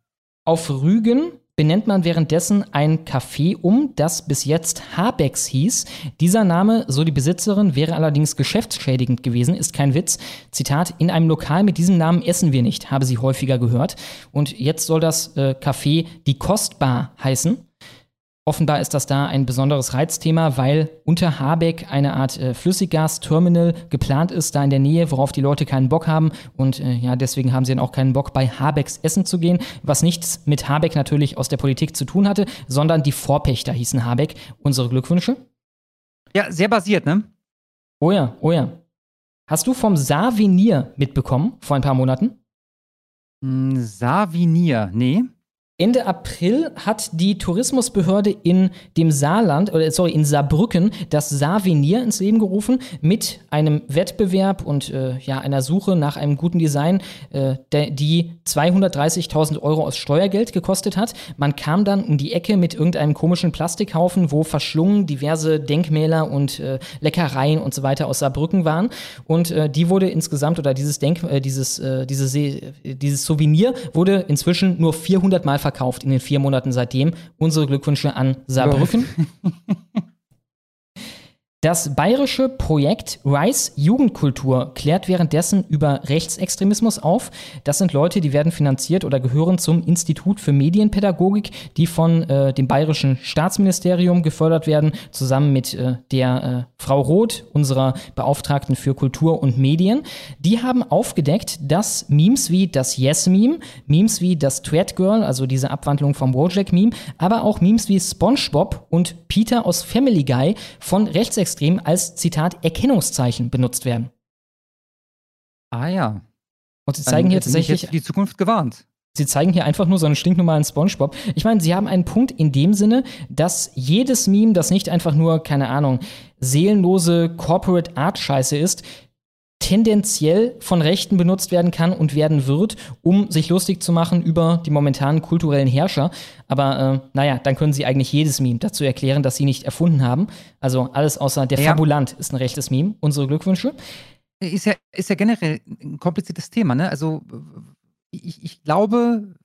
Auf Rügen benennt man währenddessen ein Café um, das bis jetzt Habecks hieß. Dieser Name, so die Besitzerin, wäre allerdings geschäftsschädigend gewesen, ist kein Witz. Zitat, in einem Lokal mit diesem Namen essen wir nicht, habe sie häufiger gehört. Und jetzt soll das äh, Café die Kostbar heißen. Offenbar ist das da ein besonderes Reizthema, weil unter Habeck eine Art äh, Flüssiggasterminal geplant ist, da in der Nähe, worauf die Leute keinen Bock haben. Und äh, ja, deswegen haben sie dann auch keinen Bock, bei Habecks essen zu gehen, was nichts mit Habeck natürlich aus der Politik zu tun hatte, sondern die Vorpächter hießen Habeck. Unsere Glückwünsche? Ja, sehr basiert, ne? Oh ja, oh ja. Hast du vom Savenir mitbekommen vor ein paar Monaten? Hm, Savinir, nee. Ende April hat die Tourismusbehörde in dem Saarland, oder sorry, in Saarbrücken das Saarvenir ins Leben gerufen mit einem Wettbewerb und äh, ja, einer Suche nach einem guten Design, äh, der, die 230.000 Euro aus Steuergeld gekostet hat. Man kam dann um die Ecke mit irgendeinem komischen Plastikhaufen, wo verschlungen diverse Denkmäler und äh, Leckereien und so weiter aus Saarbrücken waren. Und äh, die wurde insgesamt, oder dieses Denk, äh, dieses, äh, dieses, dieses Souvenir wurde inzwischen nur 400 Mal verkauft verkauft in den vier Monaten seitdem. Unsere Glückwünsche an Saarbrücken. Das bayerische Projekt Rice Jugendkultur klärt währenddessen über Rechtsextremismus auf. Das sind Leute, die werden finanziert oder gehören zum Institut für Medienpädagogik, die von äh, dem bayerischen Staatsministerium gefördert werden, zusammen mit äh, der äh, Frau Roth, unserer Beauftragten für Kultur und Medien. Die haben aufgedeckt, dass Memes wie das Yes-Meme, Memes wie das Twat Girl, also diese Abwandlung vom Wojak-Meme, aber auch Memes wie SpongeBob und Peter aus Family Guy von Rechtsextremismus rechtsextrem als Zitat Erkennungszeichen benutzt werden. Ah ja. Und sie zeigen Dann hier tatsächlich die Zukunft gewarnt. Sie zeigen hier einfach nur so einen stinknormalen SpongeBob. Ich meine, sie haben einen Punkt in dem Sinne, dass jedes Meme, das nicht einfach nur, keine Ahnung, seelenlose Corporate Art Scheiße ist, tendenziell von Rechten benutzt werden kann und werden wird, um sich lustig zu machen über die momentanen kulturellen Herrscher. Aber äh, naja, dann können sie eigentlich jedes Meme dazu erklären, dass sie nicht erfunden haben. Also alles außer der ja. Fabulant ist ein rechtes Meme. Unsere Glückwünsche. Ist ja, ist ja generell ein kompliziertes Thema, ne? Also ich, ich glaube,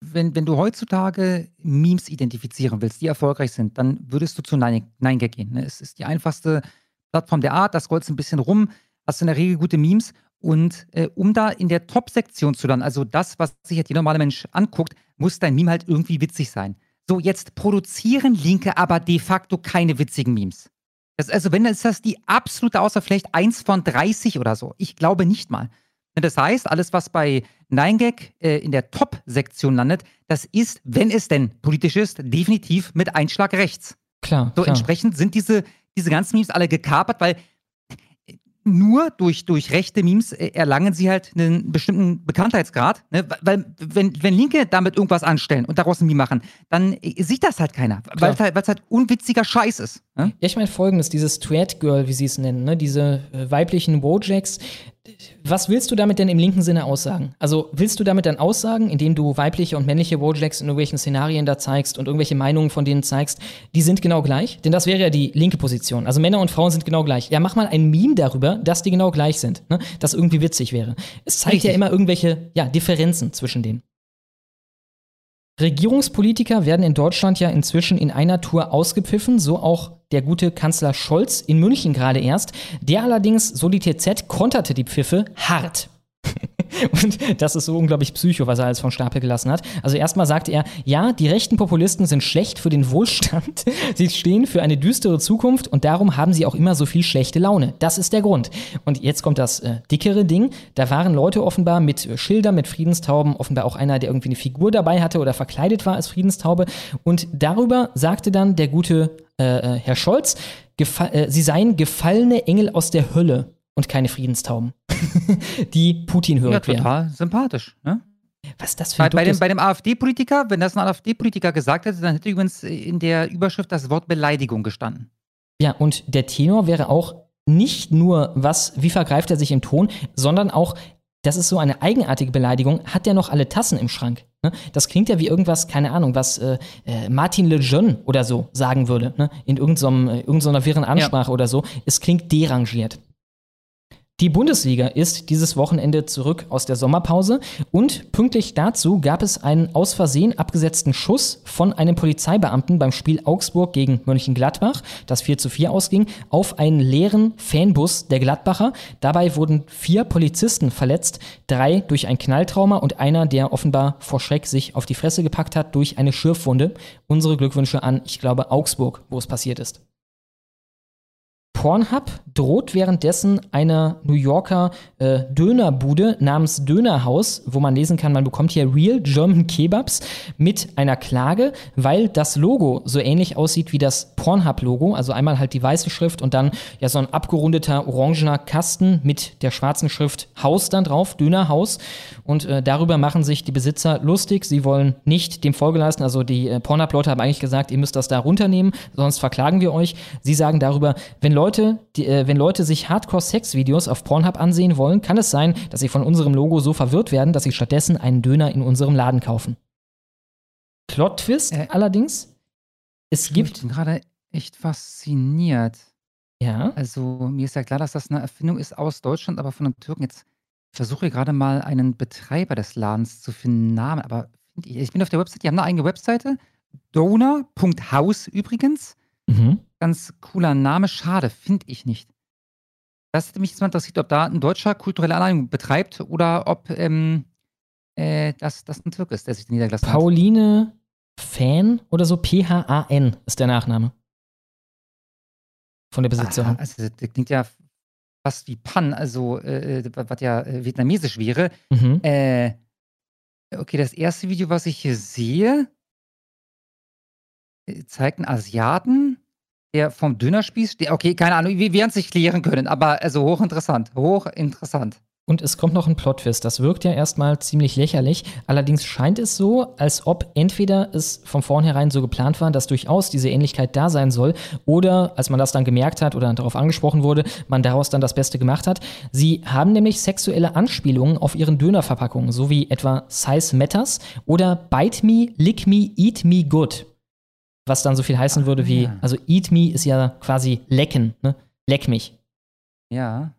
wenn, wenn du heutzutage Memes identifizieren willst, die erfolgreich sind, dann würdest du zu NineGag gehen. Ne? Es ist die einfachste Plattform der Art, das rollt ein bisschen rum hast du in der Regel gute Memes. Und äh, um da in der Top-Sektion zu landen, also das, was sich jetzt jeder normale Mensch anguckt, muss dein Meme halt irgendwie witzig sein. So, jetzt produzieren Linke aber de facto keine witzigen Memes. Das, also, wenn, dann ist das die absolute Auswahl, vielleicht eins von 30 oder so. Ich glaube nicht mal. Das heißt, alles, was bei 9gag äh, in der Top-Sektion landet, das ist, wenn es denn politisch ist, definitiv mit Einschlag rechts. Klar. So klar. entsprechend sind diese, diese ganzen Memes alle gekapert, weil nur durch, durch rechte Memes äh, erlangen sie halt einen bestimmten Bekanntheitsgrad. Ne? Weil, wenn, wenn Linke damit irgendwas anstellen und daraus ein Meme machen, dann äh, sieht das halt keiner. Weil es halt, halt unwitziger Scheiß ist. Ne? Ja, ich meine folgendes: dieses Twat Girl, wie sie es nennen, ne? diese äh, weiblichen Wojaks, was willst du damit denn im linken Sinne aussagen? Also willst du damit dann aussagen, indem du weibliche und männliche Wojaks in irgendwelchen Szenarien da zeigst und irgendwelche Meinungen von denen zeigst, die sind genau gleich? Denn das wäre ja die linke Position. Also Männer und Frauen sind genau gleich. Ja, mach mal ein Meme darüber, dass die genau gleich sind. Ne? Das irgendwie witzig wäre. Es zeigt Richtig. ja immer irgendwelche ja, Differenzen zwischen denen. Regierungspolitiker werden in Deutschland ja inzwischen in einer Tour ausgepfiffen, so auch der gute Kanzler Scholz in München gerade erst. Der allerdings, so die TZ, konterte die Pfiffe hart. Und das ist so unglaublich psycho, was er alles vom Stapel gelassen hat. Also erstmal sagt er, ja, die rechten Populisten sind schlecht für den Wohlstand. sie stehen für eine düstere Zukunft und darum haben sie auch immer so viel schlechte Laune. Das ist der Grund. Und jetzt kommt das äh, dickere Ding. Da waren Leute offenbar mit äh, Schildern, mit Friedenstauben, offenbar auch einer, der irgendwie eine Figur dabei hatte oder verkleidet war als Friedenstaube. Und darüber sagte dann der gute äh, äh Herr Scholz, äh, sie seien gefallene Engel aus der Hölle und keine Friedenstauben, die Putin hört ja, total sympathisch. Ne? Was ist das für ein bei, bei dem, bei dem AfD-Politiker, wenn das ein AfD-Politiker gesagt hätte, dann hätte übrigens in der Überschrift das Wort Beleidigung gestanden. Ja, und der Tenor wäre auch nicht nur, was, wie vergreift er sich im Ton, sondern auch, das ist so eine eigenartige Beleidigung, hat er noch alle Tassen im Schrank? Ne? Das klingt ja wie irgendwas, keine Ahnung, was äh, äh Martin Lejeune oder so sagen würde, ne? in irgendeiner so irgendeiner wirren Ansprache ja. oder so. Es klingt derangiert. Die Bundesliga ist dieses Wochenende zurück aus der Sommerpause und pünktlich dazu gab es einen aus Versehen abgesetzten Schuss von einem Polizeibeamten beim Spiel Augsburg gegen Mönchengladbach, das 4 zu 4 ausging, auf einen leeren Fanbus der Gladbacher. Dabei wurden vier Polizisten verletzt, drei durch ein Knalltrauma und einer, der offenbar vor Schreck sich auf die Fresse gepackt hat durch eine Schürfwunde. Unsere Glückwünsche an, ich glaube, Augsburg, wo es passiert ist. Pornhub droht währenddessen einer New Yorker äh, Dönerbude namens Dönerhaus, wo man lesen kann, man bekommt hier Real German Kebabs mit einer Klage, weil das Logo so ähnlich aussieht wie das Pornhub-Logo. Also einmal halt die weiße Schrift und dann ja so ein abgerundeter orangener Kasten mit der schwarzen Schrift Haus dann drauf, Dönerhaus. Und äh, darüber machen sich die Besitzer lustig. Sie wollen nicht dem Folge leisten. Also die äh, Pornhub-Leute haben eigentlich gesagt, ihr müsst das da runternehmen, sonst verklagen wir euch. Sie sagen darüber, wenn Leute, die, äh, wenn Leute sich Hardcore-Sex-Videos auf Pornhub ansehen wollen, kann es sein, dass sie von unserem Logo so verwirrt werden, dass sie stattdessen einen Döner in unserem Laden kaufen. Plot-Twist Äh, allerdings, es Ich gibt, bin gerade echt fasziniert. ja, Also, mir ist ja klar, dass das eine Erfindung ist aus Deutschland, aber von den Türken. Jetzt ich versuche gerade mal einen Betreiber des Ladens zu finden, Namen, aber find ich, ich bin auf der Website, die haben eine eigene Webseite. Donor.haus übrigens. mhm. Ganz cooler Name, schade, finde ich nicht. Das hätte mich jetzt mal interessiert, ob da ein Deutscher kulturelle Anleitung betreibt oder ob ähm, äh, das, das ein Türk ist, der sich niedergelassen hat. Pauline Fan oder so, P-H-A-N ist der Nachname. Von der Besitzerin. Ah, also, das klingt ja fast wie Pan, also äh, was ja äh, vietnamesisch wäre. Mhm. Äh, okay, das erste Video, was ich hier sehe, äh, zeigt einen Asiaten, der vom Dönerspieß steht. Okay, keine Ahnung, wir werden es nicht klären können, aber also hochinteressant, hochinteressant. Und es kommt noch ein Plot-Twist. Das wirkt ja erstmal ziemlich lächerlich. Allerdings scheint es so, als ob entweder es von vornherein so geplant war, dass durchaus diese Ähnlichkeit da sein soll, oder als man das dann gemerkt hat oder darauf angesprochen wurde, man daraus dann das Beste gemacht hat. Sie haben nämlich sexuelle Anspielungen auf ihren Dönerverpackungen, so wie etwa Size Matters oder Bite Me, Lick Me, Eat Me Good. Was dann so viel heißen würde wie, ja. also Eat Me ist ja quasi lecken, ne? Leck mich. Ja.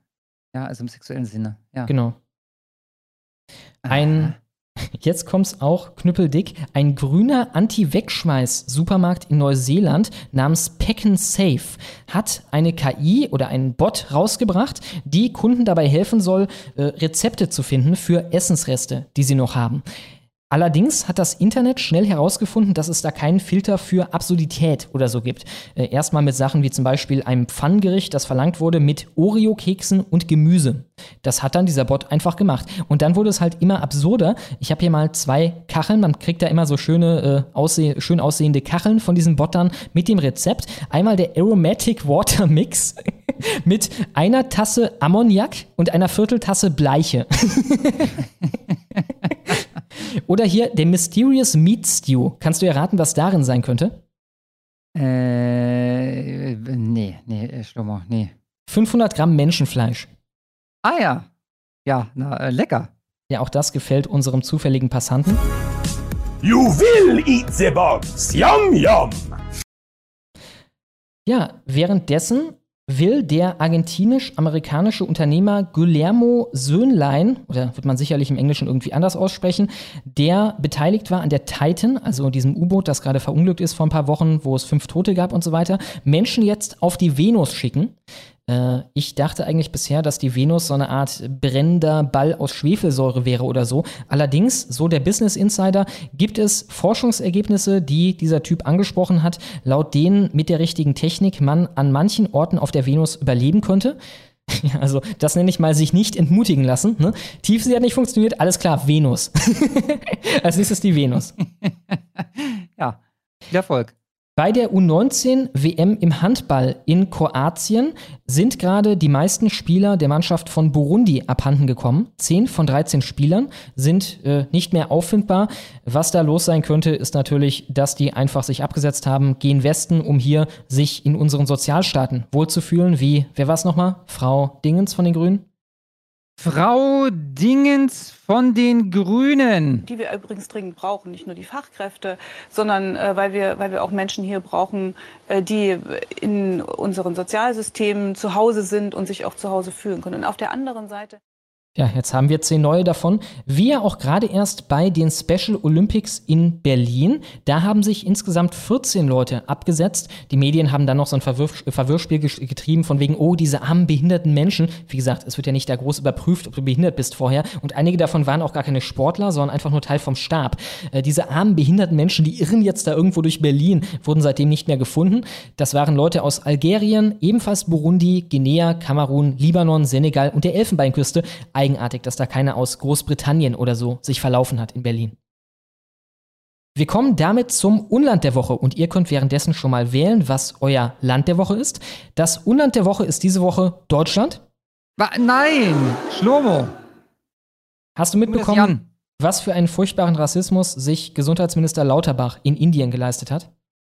Ja, also im sexuellen Sinne. Ja. Genau. Ein, jetzt kommt's auch knüppeldick, ein grüner Anti-Wegschmeiß-Supermarkt in Neuseeland namens Pack and Safe hat eine KI oder einen Bot rausgebracht, die Kunden dabei helfen soll, äh, Rezepte zu finden für Essensreste, die sie noch haben. Allerdings hat das Internet schnell herausgefunden, dass es da keinen Filter für Absurdität oder so gibt. Äh, erstmal mit Sachen wie zum Beispiel einem Pfannengericht, das verlangt wurde mit Oreo-Keksen und Gemüse. Das hat dann dieser Bot einfach gemacht. Und dann wurde es halt immer absurder. Ich habe hier mal zwei Kacheln, man kriegt da immer so schöne, äh, ausseh schön aussehende Kacheln von diesen Bottern mit dem Rezept. Einmal der Aromatic Water Mix mit einer Tasse Ammoniak und einer Vierteltasse Bleiche. Oder hier der Mysterious Meat Stew. Kannst du erraten, was darin sein könnte? Äh, nee, nee, äh, Schlummer, nee. 500 Gramm Menschenfleisch. Ah ja. Ja, na, äh, lecker. Ja, auch das gefällt unserem zufälligen Passanten. You will eat the box. Yum yum. Ja, währenddessen will der argentinisch-amerikanische Unternehmer Guillermo Söhnlein, oder wird man sicherlich im Englischen irgendwie anders aussprechen, der beteiligt war an der Titan, also diesem U-Boot, das gerade verunglückt ist vor ein paar Wochen, wo es fünf Tote gab und so weiter, Menschen jetzt auf die Venus schicken. Äh, ich dachte eigentlich bisher, dass die Venus so eine Art brennender Ball aus Schwefelsäure wäre oder so. Allerdings, so der Business Insider, gibt es Forschungsergebnisse, die dieser Typ angesprochen hat, laut denen mit der richtigen Technik man an manchen Orten auf der Venus überleben könnte. Ja, also das nenne ich mal sich nicht entmutigen lassen. Ne? Tiefsee hat nicht funktioniert, alles klar, Venus. Als nächstes die Venus. Ja, viel Erfolg. Bei der U19 WM im Handball in Kroatien sind gerade die meisten Spieler der Mannschaft von Burundi abhanden gekommen. Zehn von 13 Spielern sind äh, nicht mehr auffindbar. Was da los sein könnte, ist natürlich, dass die einfach sich abgesetzt haben, gehen Westen, um hier sich in unseren Sozialstaaten wohlzufühlen, wie, wer war es nochmal? Frau Dingens von den Grünen? Frau Dingens von den Grünen. die wir übrigens dringend brauchen, nicht nur die Fachkräfte, sondern äh, weil, wir, weil wir auch Menschen hier brauchen, äh, die in unseren Sozialsystemen zu Hause sind und sich auch zu Hause fühlen können. Und auf der anderen Seite Ja, jetzt haben wir zehn neue davon. Wir auch gerade erst bei den Special Olympics in Berlin. Da haben sich insgesamt 14 Leute abgesetzt. Die Medien haben dann noch so ein Verwirf Verwirrspiel getrieben von wegen, oh, diese armen behinderten Menschen. Wie gesagt, es wird ja nicht da groß überprüft, ob du behindert bist vorher. Und einige davon waren auch gar keine Sportler, sondern einfach nur Teil vom Stab. Äh, diese armen behinderten Menschen, die irren jetzt da irgendwo durch Berlin, wurden seitdem nicht mehr gefunden. Das waren Leute aus Algerien, ebenfalls Burundi, Guinea, Kamerun, Libanon, Senegal und der Elfenbeinküste eigenartig, dass da keiner aus Großbritannien oder so sich verlaufen hat in Berlin. Wir kommen damit zum Unland der Woche und ihr könnt währenddessen schon mal wählen, was euer Land der Woche ist. Das Unland der Woche ist diese Woche Deutschland. Nein, Schlomo. Hast du mitbekommen, was für einen furchtbaren Rassismus sich Gesundheitsminister Lauterbach in Indien geleistet hat?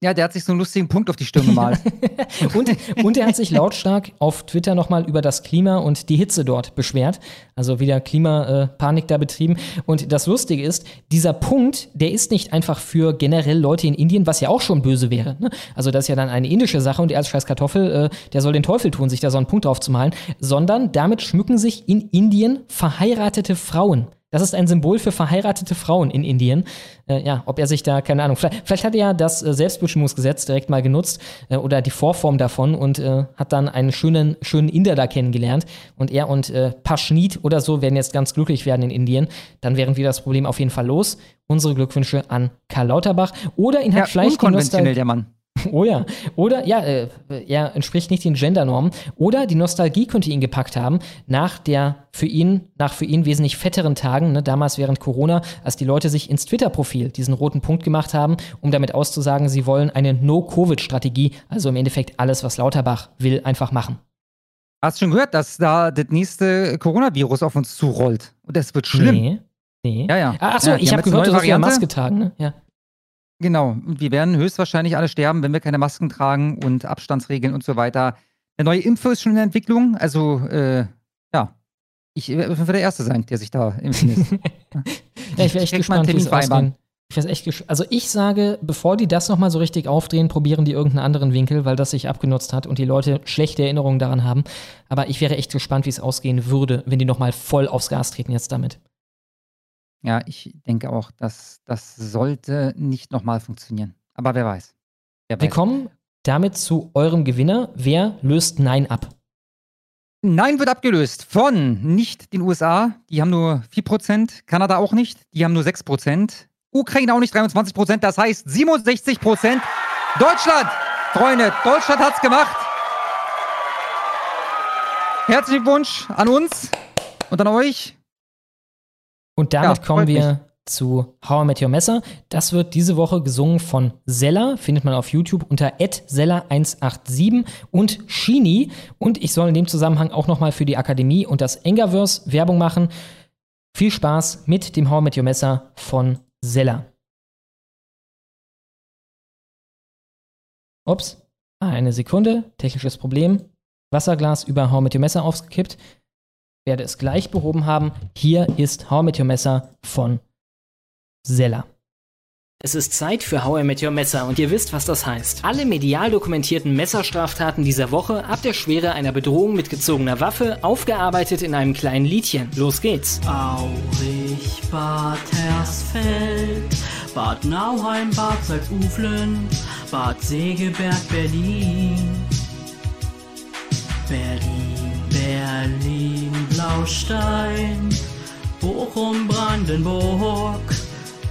Ja, der hat sich so einen lustigen Punkt auf die Stirn gemalt. und, und er hat sich lautstark auf Twitter nochmal über das Klima und die Hitze dort beschwert. Also wieder Klimapanik da betrieben. Und das Lustige ist, dieser Punkt, der ist nicht einfach für generell Leute in Indien, was ja auch schon böse wäre. Ne? Also das ist ja dann eine indische Sache und er als scheiß Kartoffel, äh, der soll den Teufel tun, sich da so einen Punkt drauf zu malen. Sondern damit schmücken sich in Indien verheiratete Frauen. Das ist ein Symbol für verheiratete Frauen in Indien. Äh, ja, ob er sich da, keine Ahnung, vielleicht, vielleicht hat er ja das äh, Selbstbestimmungsgesetz direkt mal genutzt äh, oder die Vorform davon und äh, hat dann einen schönen, schönen Inder da kennengelernt. Und er und äh, Paschnit oder so werden jetzt ganz glücklich werden in Indien. Dann wären wir das Problem auf jeden Fall los. Unsere Glückwünsche an Karl Lauterbach. Oder ihn hat ja, vielleicht unkonventionell der Mann. Oh ja. Oder, ja, äh, er entspricht nicht den Gendernormen. Oder die Nostalgie könnte ihn gepackt haben, nach der für ihn, nach für ihn wesentlich fetteren Tagen, ne, damals während Corona, als die Leute sich ins Twitter-Profil diesen roten Punkt gemacht haben, um damit auszusagen, sie wollen eine No-Covid-Strategie, also im Endeffekt alles, was Lauterbach will, einfach machen. Hast du schon gehört, dass da das nächste Coronavirus auf uns zurollt? Und das wird schlimm. Nee. Nee. Ja, ja. Ach so, ja, ich habe gehört, du hast ja Maske tragen, ne? Ja. Genau, wir werden höchstwahrscheinlich alle sterben, wenn wir keine Masken tragen und Abstandsregeln und so weiter. Eine neue Impfe ist schon in der Entwicklung, also äh, ja, ich werde der Erste sein, der sich da impfen lässt. ja, ich wäre echt gespannt, wie es ausgehen. Ich weiß echt also ich sage, bevor die das nochmal so richtig aufdrehen, probieren die irgendeinen anderen Winkel, weil das sich abgenutzt hat und die Leute schlechte Erinnerungen daran haben. Aber ich wäre echt gespannt, wie es ausgehen würde, wenn die nochmal voll aufs Gas treten jetzt damit. Ja, ich denke auch, dass das sollte nicht nochmal funktionieren. Aber wer weiß. wer weiß. Wir kommen damit zu eurem Gewinner. Wer löst Nein ab? Nein wird abgelöst von nicht den USA, die haben nur 4%, Kanada auch nicht, die haben nur 6%, Ukraine auch nicht 23%, das heißt 67%. Deutschland, Freunde, Deutschland hat's gemacht. Herzlichen Wunsch an uns und an euch. Und damit ja, kommen wir mich. zu How I Met Your Messer. Das wird diese Woche gesungen von Sella, findet man auf YouTube unter Sella187 und Shini. Und ich soll in dem Zusammenhang auch nochmal für die Akademie und das Engaverse Werbung machen. Viel Spaß mit dem How I Met Your Messer von Sella. Ups, eine Sekunde, technisches Problem. Wasserglas über How mit dem Messer aufgekippt werde es gleich behoben haben. Hier ist How I Met Your Messer von Sella. Es ist Zeit für How I Met Your Messer und ihr wisst, was das heißt. Alle medial dokumentierten Messerstraftaten dieser Woche ab der Schwere einer Bedrohung mit gezogener Waffe, aufgearbeitet in einem kleinen Liedchen. Los geht's. Aurich, Bad Hersfeld, Bad Nauheim, Bad Salzuflen, Bad Segeberg, Berlin. Berlin, Berlin. Blaustein, Bochum, Brandenburg,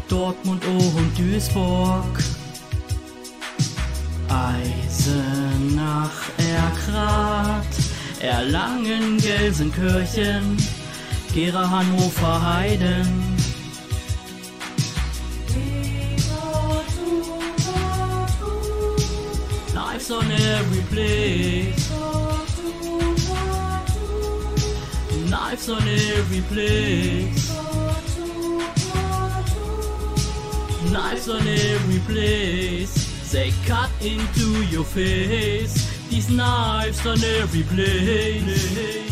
Dortmund, und Duisburg. Eisenach, Erkrath, Erlangen, Gelsenkirchen, Gera, Hannover, Heiden. Life's on every place. Knives on every place. Knives on every place. They cut into your face. These knives on every place.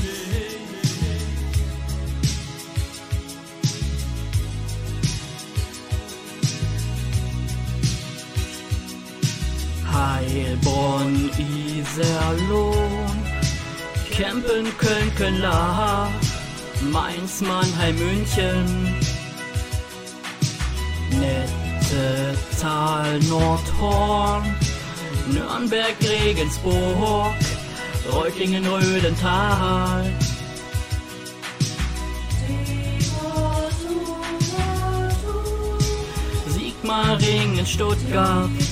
Heilbronn, Iserlohn, Kempen, Köln, Köln, La, Mainz, Mannheim, München. Nettetal, Nordhorn, Nürnberg, Regensburg, Reutlingen, Rödental. Sigmaringen, Stuttgart.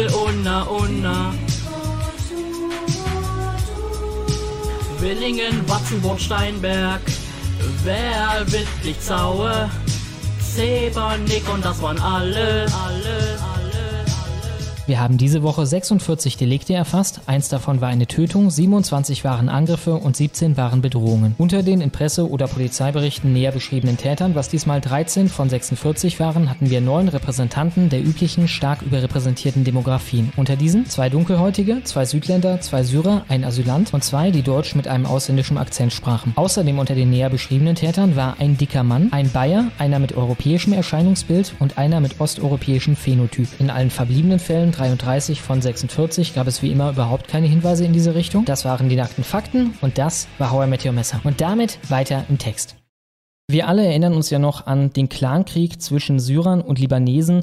Suhl, Unna, Unna. Willingen, Watzenburg, Steinberg. Wer Wittlich, Zaue. Zebernick und das waren alle. Wir haben diese Woche 46 Delikte erfasst. Eins davon war eine Tötung, 27 waren Angriffe und 17 waren Bedrohungen. Unter den in Presse- oder Polizeiberichten näher beschriebenen Tätern, was diesmal 13 von 46 waren, hatten wir neun Repräsentanten der üblichen stark überrepräsentierten Demografien. Unter diesen zwei Dunkelhäutige, zwei Südländer, zwei Syrer, ein Asylant und zwei, die Deutsch mit einem ausländischen Akzent sprachen. Außerdem unter den näher beschriebenen Tätern war ein dicker Mann, ein Bayer, einer mit europäischem Erscheinungsbild und einer mit osteuropäischem Phänotyp. In allen verbliebenen Fällen 33 von 46 gab es wie immer überhaupt keine Hinweise in diese Richtung. Das waren die nackten Fakten und das war How I Messer. Und damit weiter im Text. Wir alle erinnern uns ja noch an den Clankrieg zwischen Syrern und Libanesen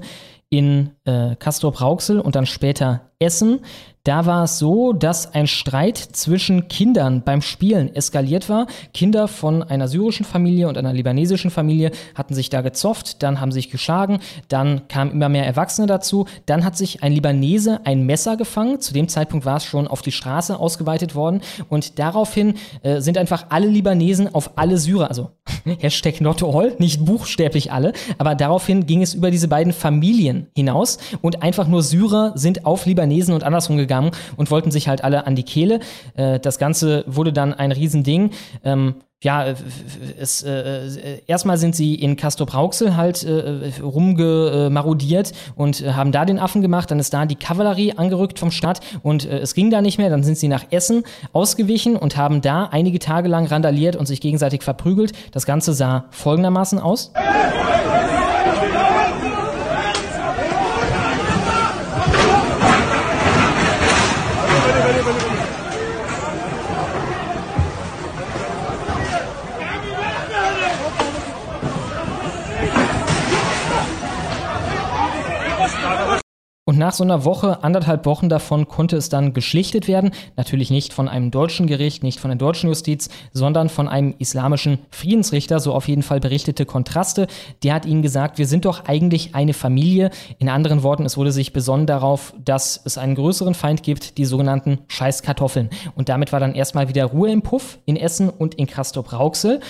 in äh, Castrop-Rauxel und dann später Essen. Da war es so, dass ein Streit zwischen Kindern beim Spielen eskaliert war. Kinder von einer syrischen Familie und einer libanesischen Familie hatten sich da gezofft, dann haben sich geschlagen, dann kamen immer mehr Erwachsene dazu, dann hat sich ein Libanese ein Messer gefangen. Zu dem Zeitpunkt war es schon auf die Straße ausgeweitet worden und daraufhin äh, sind einfach alle Libanesen auf alle Syrer, also Hashtag not all, nicht buchstäblich alle, aber daraufhin ging es über diese beiden Familien hinaus und einfach nur Syrer sind auf Libanesen und andersrum gegangen und wollten sich halt alle an die Kehle. Äh, das Ganze wurde dann ein Riesending. Ähm, ja, es, äh, äh, erstmal sind sie in Castrop Rauxel halt äh, rumgemarodiert und äh, haben da den Affen gemacht. Dann ist da die Kavallerie angerückt vom Stadt und äh, es ging da nicht mehr. Dann sind sie nach Essen ausgewichen und haben da einige Tage lang randaliert und sich gegenseitig verprügelt. Das Ganze sah folgendermaßen aus. Und nach so einer Woche, anderthalb Wochen davon konnte es dann geschlichtet werden. Natürlich nicht von einem deutschen Gericht, nicht von der deutschen Justiz, sondern von einem islamischen Friedensrichter, so auf jeden Fall berichtete Kontraste. Der hat ihnen gesagt, wir sind doch eigentlich eine Familie. In anderen Worten, es wurde sich besonnen darauf, dass es einen größeren Feind gibt, die sogenannten Scheißkartoffeln. Und damit war dann erstmal wieder Ruhe im Puff in Essen und in Castrop-Rauxel.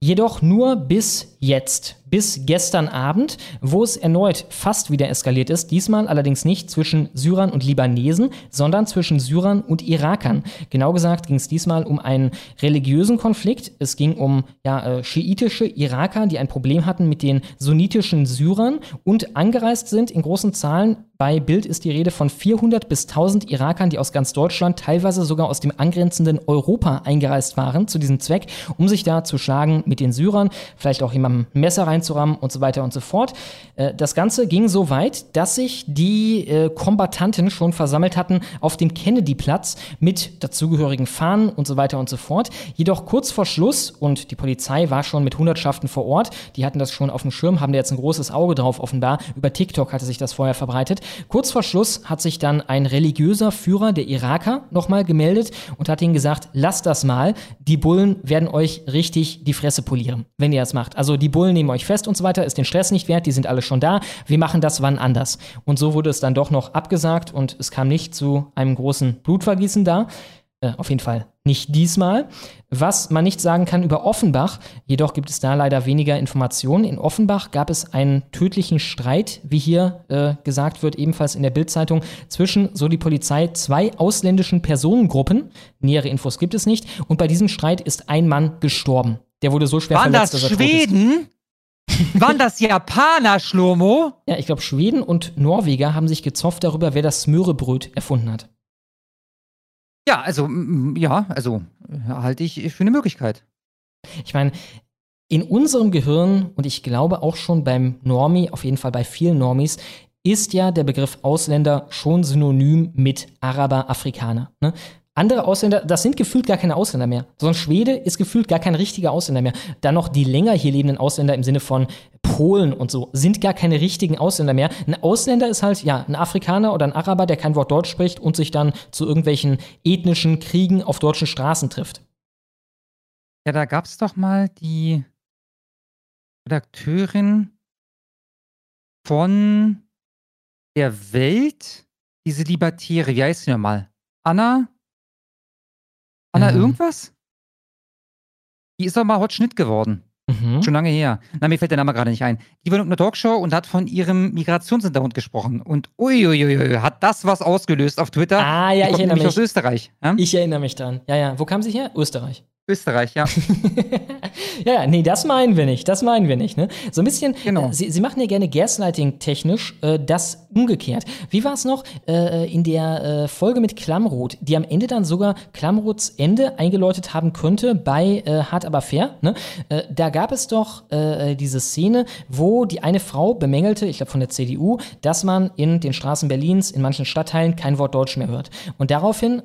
Jedoch nur bis jetzt, bis gestern Abend, wo es erneut fast wieder eskaliert ist. Diesmal allerdings nicht zwischen Syrern und Libanesen, sondern zwischen Syrern und Irakern. Genau gesagt ging es diesmal um einen religiösen Konflikt. Es ging um ja, äh, schiitische Iraker, die ein Problem hatten mit den sunnitischen Syrern und angereist sind in großen Zahlen bei Bild ist die Rede von 400 bis 1000 Irakern, die aus ganz Deutschland, teilweise sogar aus dem angrenzenden Europa eingereist waren zu diesem Zweck, um sich da zu schlagen mit den Syrern, vielleicht auch jemandem Messer reinzurammen und so weiter und so fort. Äh, das Ganze ging so weit, dass sich die äh, Kombattanten schon versammelt hatten auf dem Kennedy-Platz mit dazugehörigen Fahnen und so weiter und so fort. Jedoch kurz vor Schluss, und die Polizei war schon mit Hundertschaften vor Ort, die hatten das schon auf dem Schirm, haben da jetzt ein großes Auge drauf offenbar. Über TikTok hatte sich das vorher verbreitet. Kurz vor Schluss hat sich dann ein religiöser Führer der Iraker nochmal gemeldet und hat ihnen gesagt, lasst das mal, die Bullen werden euch richtig die Fresse polieren, wenn ihr das macht. Also die Bullen nehmen euch fest und so weiter, ist den Stress nicht wert, die sind alle schon da, wir machen das wann anders. Und so wurde es dann doch noch abgesagt und es kam nicht zu einem großen Blutvergießen da. Äh, auf jeden Fall nicht diesmal. Was man nicht sagen kann über Offenbach, jedoch gibt es da leider weniger Informationen. In Offenbach gab es einen tödlichen Streit, wie hier äh, gesagt wird, ebenfalls in der Bildzeitung, zwischen, so die Polizei, zwei ausländischen Personengruppen. Nähere Infos gibt es nicht. Und bei diesem Streit ist ein Mann gestorben. Der wurde so schwer Waren verletzt, das dass er tot ist. Waren das Japaner, Schlomo? Ja, ich glaube, Schweden und Norweger haben sich gezofft darüber, wer das Smörebröt erfunden hat. Ja, also, ja, also halte ich für eine Möglichkeit. Ich meine, in unserem Gehirn und ich glaube auch schon beim Normie, auf jeden Fall bei vielen Normies, ist ja der Begriff Ausländer schon synonym mit Araber, Afrikaner. Ne? Andere Ausländer, das sind gefühlt gar keine Ausländer mehr. So ein Schwede ist gefühlt gar kein richtiger Ausländer mehr. Dann noch die länger hier lebenden Ausländer im Sinne von Polen und so sind gar keine richtigen Ausländer mehr. Ein Ausländer ist halt, ja, ein Afrikaner oder ein Araber, der kein Wort Deutsch spricht und sich dann zu irgendwelchen ethnischen Kriegen auf deutschen Straßen trifft. Ja, da gab es doch mal die Redakteurin von der Welt, diese Libertäre, wie heißt sie nochmal? Anna? Anna Ähm. irgendwas? Die ist doch mal Hot Schnitt geworden. Mhm. Schon lange her. Na, mir fällt der Name gerade nicht ein. Die war in einer Talkshow und hat von ihrem Migrationshintergrund gesprochen. Und uiuiui, hat das was ausgelöst auf Twitter? Ah, ja, ich kommt erinnere mich. aus Österreich. Ja? Ich erinnere mich dran. Ja, ja. Wo kam sie her? Österreich. Österreich, ja. ja, nee, das meinen wir nicht. Das meinen wir nicht. Ne? So ein bisschen, Genau. äh, sie, sie machen ja gerne Gaslighting-technisch äh, das umgekehrt. Wie war es noch äh, in der äh, Folge mit Klammroth, die am Ende dann sogar Klammroths Ende eingeläutet haben könnte bei äh, Hart aber fair? Ne? Äh, da gab es doch diese Szene, wo die eine Frau bemängelte, ich glaube von der CDU, dass man in den Straßen Berlins, in manchen Stadtteilen kein Wort Deutsch mehr hört. Und daraufhin,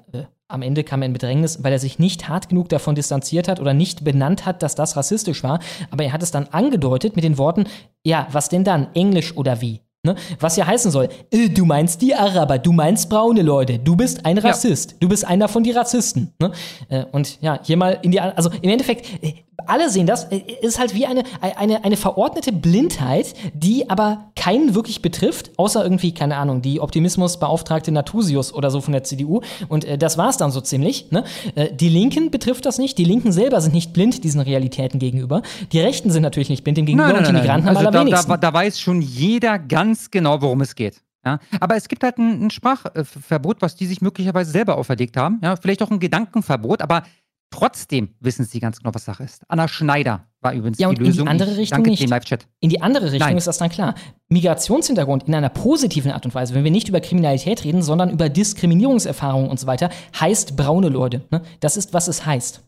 am Ende kam er in Bedrängnis, weil er sich nicht hart genug davon distanziert hat oder nicht benannt hat, dass das rassistisch war. Aber er hat es dann angedeutet mit den Worten, ja, was denn dann? Englisch oder wie? Ne? Was ja heißen soll, äh, du meinst die Araber, du meinst braune Leute, du bist ein Rassist, du bist einer von die Rassisten. Ne? Äh, und ja, hier mal in die, also im Endeffekt, äh, alle sehen das, äh, ist halt wie eine, eine, eine verordnete Blindheit, die aber keinen wirklich betrifft, außer irgendwie, keine Ahnung, die Optimismusbeauftragte Natusius oder so von der CDU. Und äh, das war's dann so ziemlich. Ne? Äh, die Linken betrifft das nicht. Die Linken selber sind nicht blind diesen Realitäten gegenüber. Die Rechten sind natürlich nicht blind dem gegenüber und die Migranten Also am da, allerwenigsten. da, da weiß schon jeder ganz genau, worum es geht. Ja? Aber es gibt halt ein, ein Sprachverbot, was die sich möglicherweise selber auferlegt haben. Ja? Vielleicht auch ein Gedankenverbot, aber trotzdem wissen sie ganz genau, was Sache ist. Anna Schneider war übrigens Ja, und die in die Lösung. andere Ich Richtung danke nicht. dem Live-Chat. In die andere Richtung Nein. ist das dann klar. Migrationshintergrund in einer positiven Art und Weise, wenn wir nicht über Kriminalität reden, sondern über Diskriminierungserfahrungen und so weiter, heißt braune Leute. Ne? Das ist, was es heißt.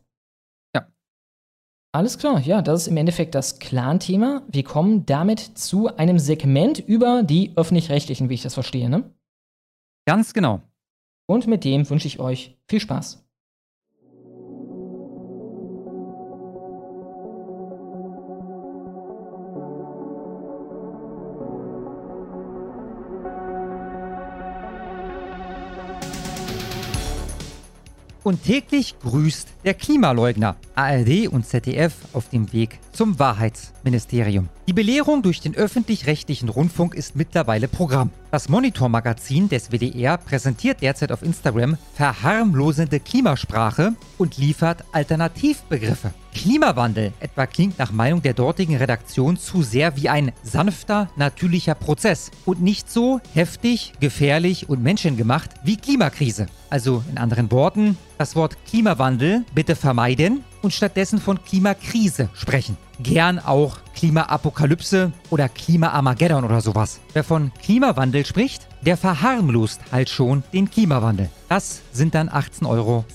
Ja. Alles klar, ja, das ist im Endeffekt das Clan-Thema. Wir kommen damit zu einem Segment über die öffentlich-rechtlichen, wie ich das verstehe. Ne? Ganz genau. Und mit dem wünsche ich euch viel Spaß. Und täglich grüßt der Klimaleugner. ARD und ZDF auf dem Weg zum Wahrheitsministerium. Die Belehrung durch den öffentlich-rechtlichen Rundfunk ist mittlerweile Programm. Das Monitor-Magazin des WDR präsentiert derzeit auf Instagram verharmlosende Klimasprache und liefert Alternativbegriffe. Klimawandel etwa klingt nach Meinung der dortigen Redaktion zu sehr wie ein sanfter, natürlicher Prozess und nicht so heftig, gefährlich und menschengemacht wie Klimakrise. Also in anderen Worten, das Wort Klimawandel bitte vermeiden und stattdessen von Klimakrise sprechen. Gern auch Klimaapokalypse oder Klimaarmageddon oder sowas. Wer von Klimawandel spricht, der verharmlost halt schon den Klimawandel. Das sind dann 18,36 Euro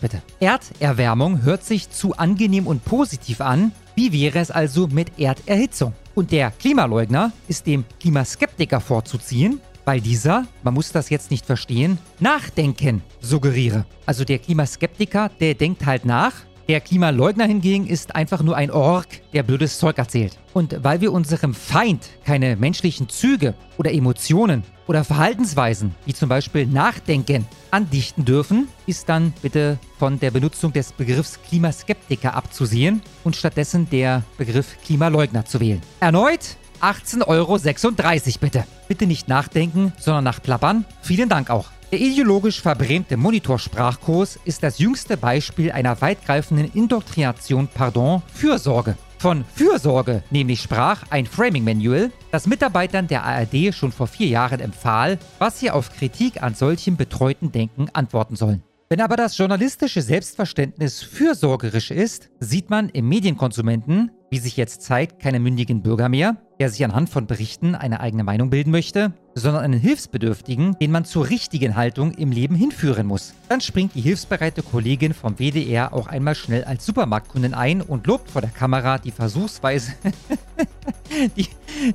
bitte. Erderwärmung hört sich zu angenehm und positiv an. Wie wäre es also mit Erderhitzung? Und der Klimaleugner ist dem Klimaskeptiker vorzuziehen, weil dieser, man muss das jetzt nicht verstehen, Nachdenken suggeriere. Also der Klimaskeptiker, der denkt halt nach. Der Klimaleugner hingegen ist einfach nur ein Ork, der blödes Zeug erzählt. Und weil wir unserem Feind keine menschlichen Züge oder Emotionen oder Verhaltensweisen, wie zum Beispiel Nachdenken, andichten dürfen, ist dann bitte von der Benutzung des Begriffs Klimaskeptiker abzusehen und stattdessen der Begriff Klimaleugner zu wählen. Erneut 18,36 Euro bitte. Bitte nicht nachdenken, sondern nachplappern. Vielen Dank auch. Der ideologisch verbrämte Monitorsprachkurs ist das jüngste Beispiel einer weitgreifenden Indoktrination, pardon, Fürsorge. Von Fürsorge nämlich sprach ein Framing Manual, das Mitarbeitern der ARD schon vor vier Jahren empfahl, was sie auf Kritik an solchem betreuten Denken antworten sollen. Wenn aber das journalistische Selbstverständnis fürsorgerisch ist, sieht man im Medienkonsumenten, wie sich jetzt zeigt, keinen mündigen Bürger mehr, der sich anhand von Berichten eine eigene Meinung bilden möchte, sondern einen Hilfsbedürftigen, den man zur richtigen Haltung im Leben hinführen muss. Dann springt die hilfsbereite Kollegin vom WDR auch einmal schnell als Supermarktkundin ein und lobt vor der Kamera die versuchsweise die,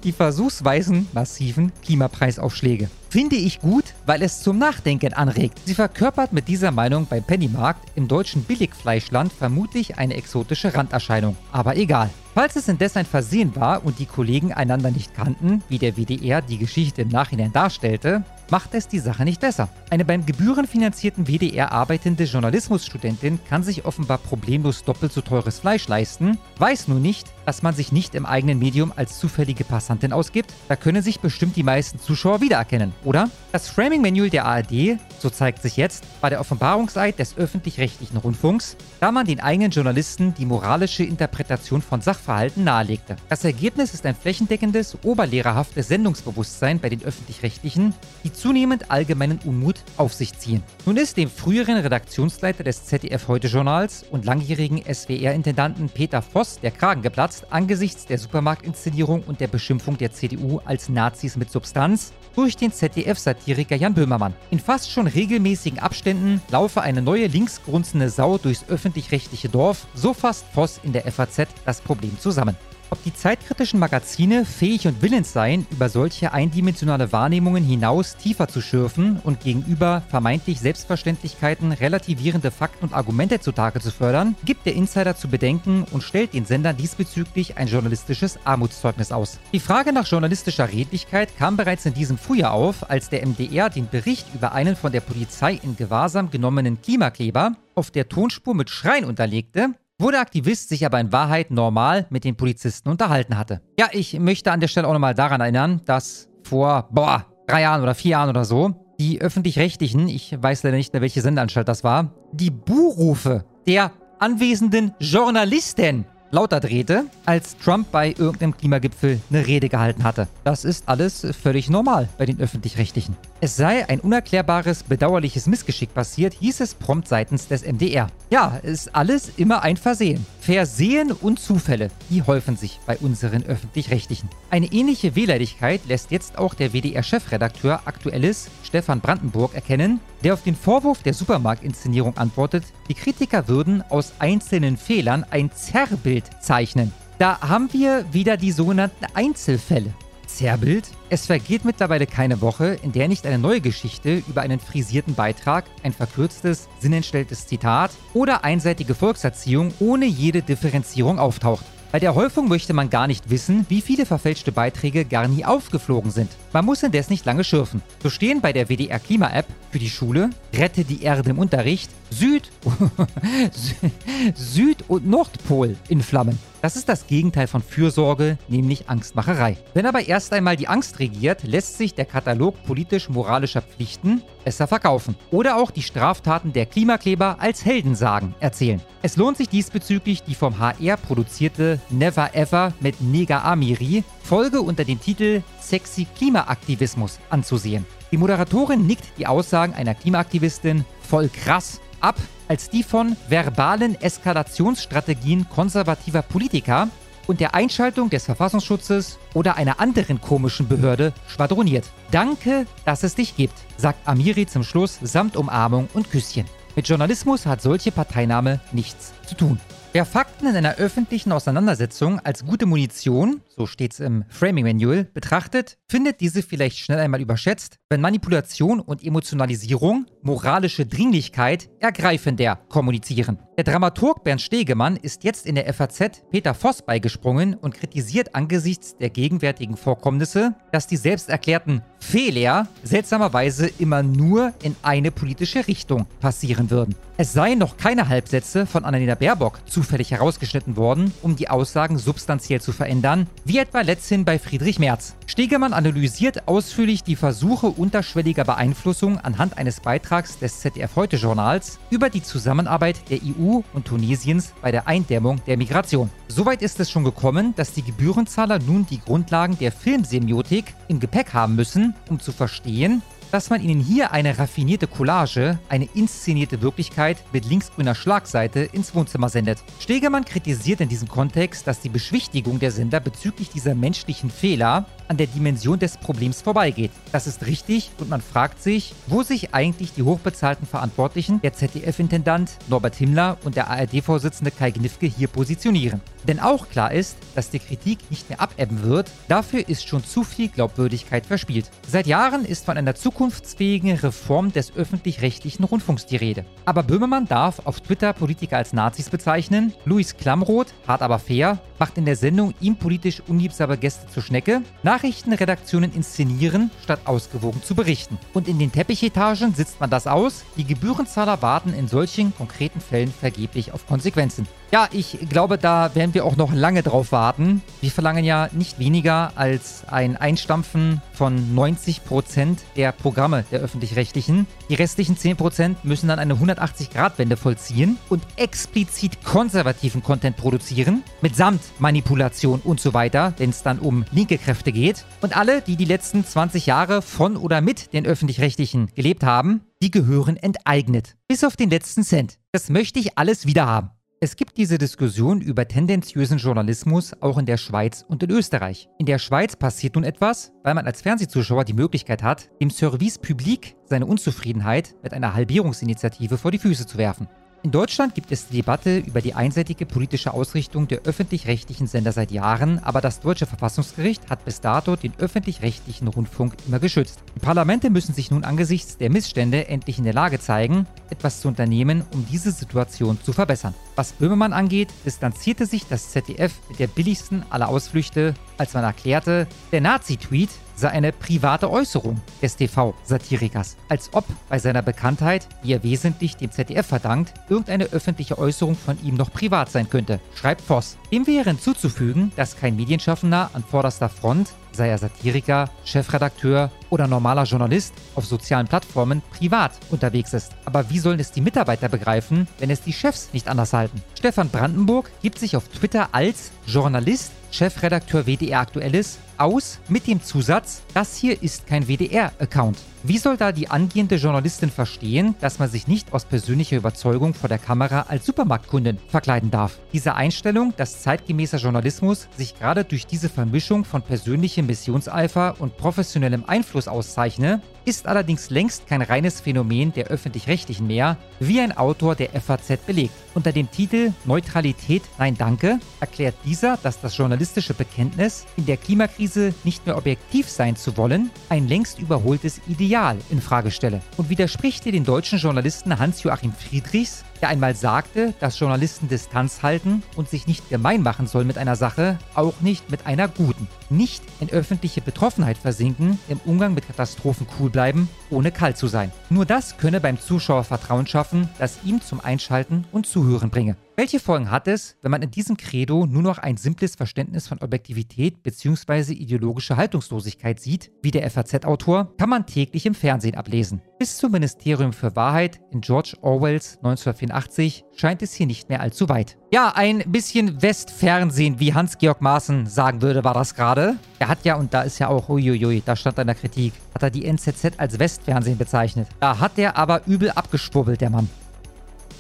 die versuchsweisen massiven Klimapreisaufschläge. Finde ich gut, weil es zum Nachdenken anregt. Sie verkörpert mit dieser Meinung beim Pennymarkt im deutschen Billigfleischland vermutlich eine exotische Randerscheinung. Aber egal. Falls es indes ein Versehen war und die Kollegen einander nicht kannten, wie der WDR die Geschichte im Nachhinein darstellte, macht es die Sache nicht besser. Eine beim gebührenfinanzierten WDR arbeitende Journalismusstudentin kann sich offenbar problemlos doppelt so teures Fleisch leisten, weiß nur nicht, dass man sich nicht im eigenen Medium als zufällige Passantin ausgibt. Da können sich bestimmt die meisten Zuschauer wiedererkennen, oder? Das Framing-Manual der ARD, so zeigt sich jetzt, war der Offenbarungseid des öffentlich-rechtlichen Rundfunks, da man den eigenen Journalisten die moralische Interpretation von Sachverhalten nahelegte. Das Ergebnis ist ein flächendeckendes, oberlehrerhaftes Sendungsbewusstsein bei den öffentlich-rechtlichen, die zunehmend allgemeinen Unmut auf sich ziehen. Nun ist dem früheren Redaktionsleiter des ZDF-Heute-Journals und langjährigen SWR-Intendanten Peter Voss der Kragen geplatzt angesichts der Supermarktinszenierung und der Beschimpfung der CDU als Nazis mit Substanz durch den ZDF-Satiriker Jan Böhmermann. In fast schon regelmäßigen Abständen laufe eine neue linksgrunzende Sau durchs öffentlich-rechtliche Dorf, so fasst Voss in der FAZ das Problem zusammen. Ob die zeitkritischen Magazine fähig und willens seien, über solche eindimensionale Wahrnehmungen hinaus tiefer zu schürfen und gegenüber vermeintlich Selbstverständlichkeiten relativierende Fakten und Argumente zutage zu fördern, gibt der Insider zu bedenken und stellt den Sendern diesbezüglich ein journalistisches Armutszeugnis aus. Die Frage nach journalistischer Redlichkeit kam bereits in diesem Frühjahr auf, als der MDR den Bericht über einen von der Polizei in Gewahrsam genommenen Klimakleber auf der Tonspur mit Schreien unterlegte, wo der Aktivist sich aber in Wahrheit normal mit den Polizisten unterhalten hatte. Ja, ich möchte an der Stelle auch nochmal daran erinnern, dass vor, boah, drei Jahren oder vier Jahren oder so, die öffentlich-rechtlichen, ich weiß leider nicht mehr, welche Sendeanstalt das war, die Buhrufe der anwesenden Journalisten lauter drehte, als Trump bei irgendeinem Klimagipfel eine Rede gehalten hatte. Das ist alles völlig normal bei den öffentlich-rechtlichen. Es sei ein unerklärbares, bedauerliches Missgeschick passiert, hieß es prompt seitens des MDR. Ja, ist alles immer ein Versehen. Versehen und Zufälle, die häufen sich bei unseren öffentlich-rechtlichen. Eine ähnliche Wehleidigkeit lässt jetzt auch der WDR-Chefredakteur Aktuelles Stefan Brandenburg erkennen, der auf den Vorwurf der Supermarktinszenierung antwortet, die Kritiker würden aus einzelnen Fehlern ein Zerrbild zeichnen. Da haben wir wieder die sogenannten Einzelfälle. Zerrbild? Es vergeht mittlerweile keine Woche, in der nicht eine neue Geschichte über einen frisierten Beitrag, ein verkürztes, sinnentstelltes Zitat oder einseitige Volkserziehung ohne jede Differenzierung auftaucht. Bei der Häufung möchte man gar nicht wissen, wie viele verfälschte Beiträge gar nie aufgeflogen sind. Man muss indes nicht lange schürfen. So stehen bei der WDR Klima-App für die Schule Rette die Erde im Unterricht Süd, Süd- und Nordpol in Flammen. Das ist das Gegenteil von Fürsorge, nämlich Angstmacherei. Wenn aber erst einmal die Angst regiert, lässt sich der Katalog politisch-moralischer Pflichten besser verkaufen. Oder auch die Straftaten der Klimakleber als Heldensagen erzählen. Es lohnt sich diesbezüglich die vom HR produzierte Never Ever mit Nega Amiri Folge unter dem Titel Sexy Klimaaktivismus anzusehen. Die Moderatorin nickt die Aussagen einer Klimaaktivistin voll krass ab als die von verbalen Eskalationsstrategien konservativer Politiker und der Einschaltung des Verfassungsschutzes oder einer anderen komischen Behörde schwadroniert. Danke, dass es dich gibt, sagt Amiri zum Schluss samt Umarmung und Küsschen. Mit Journalismus hat solche Parteinahme nichts zu tun. Wer Fakten in einer öffentlichen Auseinandersetzung als gute Munition, so steht's im Framing Manual, betrachtet, findet diese vielleicht schnell einmal überschätzt, wenn Manipulation und Emotionalisierung moralische Dringlichkeit ergreifender kommunizieren. Der Dramaturg Bernd Stegemann ist jetzt in der FAZ Peter Voss beigesprungen und kritisiert angesichts der gegenwärtigen Vorkommnisse, dass die selbsterklärten Fehler seltsamerweise immer nur in eine politische Richtung passieren würden. Es seien noch keine Halbsätze von Annalena Baerbock zufällig herausgeschnitten worden, um die Aussagen substanziell zu verändern, wie etwa letzthin bei Friedrich Merz. Stegemann analysiert ausführlich die Versuche unterschwelliger Beeinflussung anhand eines Beitrags des ZDF Heute Journals über die Zusammenarbeit der EU und Tunesiens bei der Eindämmung der Migration. Soweit ist es schon gekommen, dass die Gebührenzahler nun die Grundlagen der Filmsemiotik im Gepäck haben müssen, um zu verstehen, dass man ihnen hier eine raffinierte Collage, eine inszenierte Wirklichkeit mit linksgrüner Schlagseite ins Wohnzimmer sendet. Stegemann kritisiert in diesem Kontext, dass die Beschwichtigung der Sender bezüglich dieser menschlichen Fehler an der Dimension des Problems vorbeigeht. Das ist richtig und man fragt sich, wo sich eigentlich die hochbezahlten Verantwortlichen, der ZDF-Intendant Norbert Himmler und der ARD-Vorsitzende Kai Gnifke hier positionieren. Denn auch klar ist, dass die Kritik nicht mehr abebben wird, dafür ist schon zu viel Glaubwürdigkeit verspielt. Seit Jahren ist von einer zukunftsfähigen Reform des öffentlich-rechtlichen Rundfunks die Rede. Aber Böhmermann darf auf Twitter Politiker als Nazis bezeichnen, Luis Klamroth, hart aber fair, macht in der Sendung ihm politisch unliebsame Gäste zur Schnecke, Nachrichtenredaktionen inszenieren, statt ausgewogen zu berichten. Und in den Teppichetagen sitzt man das aus, die Gebührenzahler warten in solchen konkreten Fällen vergeblich auf Konsequenzen. Ja, ich glaube, da werden wir auch noch lange drauf warten. Wir verlangen ja nicht weniger als ein Einstampfen von 90% der Programme der öffentlich-rechtlichen. Die restlichen 10% müssen dann eine 180-Grad-Wende vollziehen und explizit konservativen Content produzieren, mitsamt Manipulation und so weiter, wenn es dann um linke Kräfte geht. Und alle, die die letzten 20 Jahre von oder mit den öffentlich-rechtlichen gelebt haben, die gehören enteignet. Bis auf den letzten Cent. Das möchte ich alles wieder haben. Es gibt diese Diskussion über tendenziösen Journalismus auch in der Schweiz und in Österreich. In der Schweiz passiert nun etwas, weil man als Fernsehzuschauer die Möglichkeit hat, dem Service Public seine Unzufriedenheit mit einer Halbierungsinitiative vor die Füße zu werfen. In Deutschland gibt es die Debatte über die einseitige politische Ausrichtung der öffentlich-rechtlichen Sender seit Jahren, aber das deutsche Verfassungsgericht hat bis dato den öffentlich-rechtlichen Rundfunk immer geschützt. Die Parlamente müssen sich nun angesichts der Missstände endlich in der Lage zeigen, etwas zu unternehmen, um diese Situation zu verbessern. Was Böhmermann angeht, distanzierte sich das ZDF mit der billigsten aller Ausflüchte, als man erklärte, der Nazi-Tweet sei eine private Äußerung des TV-Satirikers. Als ob bei seiner Bekanntheit, die er wesentlich dem ZDF verdankt, irgendeine öffentliche Äußerung von ihm noch privat sein könnte, schreibt Voss. Dem wäre hinzuzufügen, dass kein Medienschaffender an vorderster Front sei er Satiriker, Chefredakteur oder normaler Journalist, auf sozialen Plattformen privat unterwegs ist. Aber wie sollen es die Mitarbeiter begreifen, wenn es die Chefs nicht anders halten? Stefan Brandenburg gibt sich auf Twitter als Journalist, Chefredakteur WDR Aktuelles aus mit dem Zusatz, das hier ist kein WDR-Account. Wie soll da die angehende Journalistin verstehen, dass man sich nicht aus persönlicher Überzeugung vor der Kamera als Supermarktkundin verkleiden darf? Diese Einstellung, dass zeitgemäßer Journalismus sich gerade durch diese Vermischung von persönlichem Missionseifer und professionellem Einfluss auszeichne, ist allerdings längst kein reines Phänomen der öffentlich-rechtlichen mehr, wie ein Autor der FAZ belegt. Unter dem Titel Neutralität, nein danke erklärt dieser, dass das journalistische Bekenntnis, in der Klimakrise nicht mehr objektiv sein zu wollen, ein längst überholtes Ideal in Frage stelle und widerspricht den deutschen Journalisten Hans-Joachim Friedrichs, der einmal sagte, dass Journalisten Distanz halten und sich nicht gemein machen sollen mit einer Sache, auch nicht mit einer guten. Nicht in öffentliche Betroffenheit versinken, im Umgang mit Katastrophen cool bleiben, ohne kalt zu sein. Nur das könne beim Zuschauer Vertrauen schaffen, das ihm zum Einschalten und Zuhören bringe. Welche Folgen hat es, wenn man in diesem Credo nur noch ein simples Verständnis von Objektivität bzw. ideologische Haltungslosigkeit sieht, wie der FAZ-Autor, kann man täglich im Fernsehen ablesen. Bis zum Ministerium für Wahrheit in George Orwells 1984 scheint es hier nicht mehr allzu weit. Ja, ein bisschen Westfernsehen, wie Hans-Georg Maaßen sagen würde, war das gerade. Er hat ja, und da ist ja auch, uiuiui, da stand in der Kritik, hat er die NZZ als Westfernsehen bezeichnet. Da hat er aber übel abgeschwurbelt, der Mann.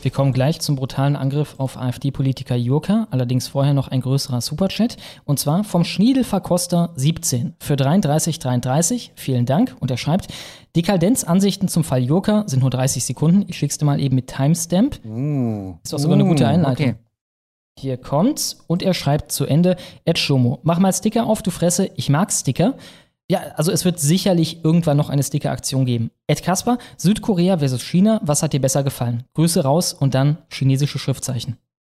Wir kommen gleich zum brutalen Angriff auf AfD-Politiker Jurka, allerdings vorher noch ein größerer Superchat. Und zwar vom Schniedelverkoster 17 für 3333. Vielen Dank. Und er schreibt, Dekadenzansichten zum Fall Jurka sind nur 30 Sekunden. Ich schick's dir mal eben mit Timestamp. Uh, Ist doch sogar eine gute Einleitung. Okay. Hier kommt's und er schreibt zu Ende, Ed Shomo, mach mal Sticker auf, du Fresse, ich mag Sticker. Ja, also es wird sicherlich irgendwann noch eine Sticker-Aktion geben. Ed Kasper, Südkorea versus China, was hat dir besser gefallen? Grüße raus und dann chinesische Schriftzeichen.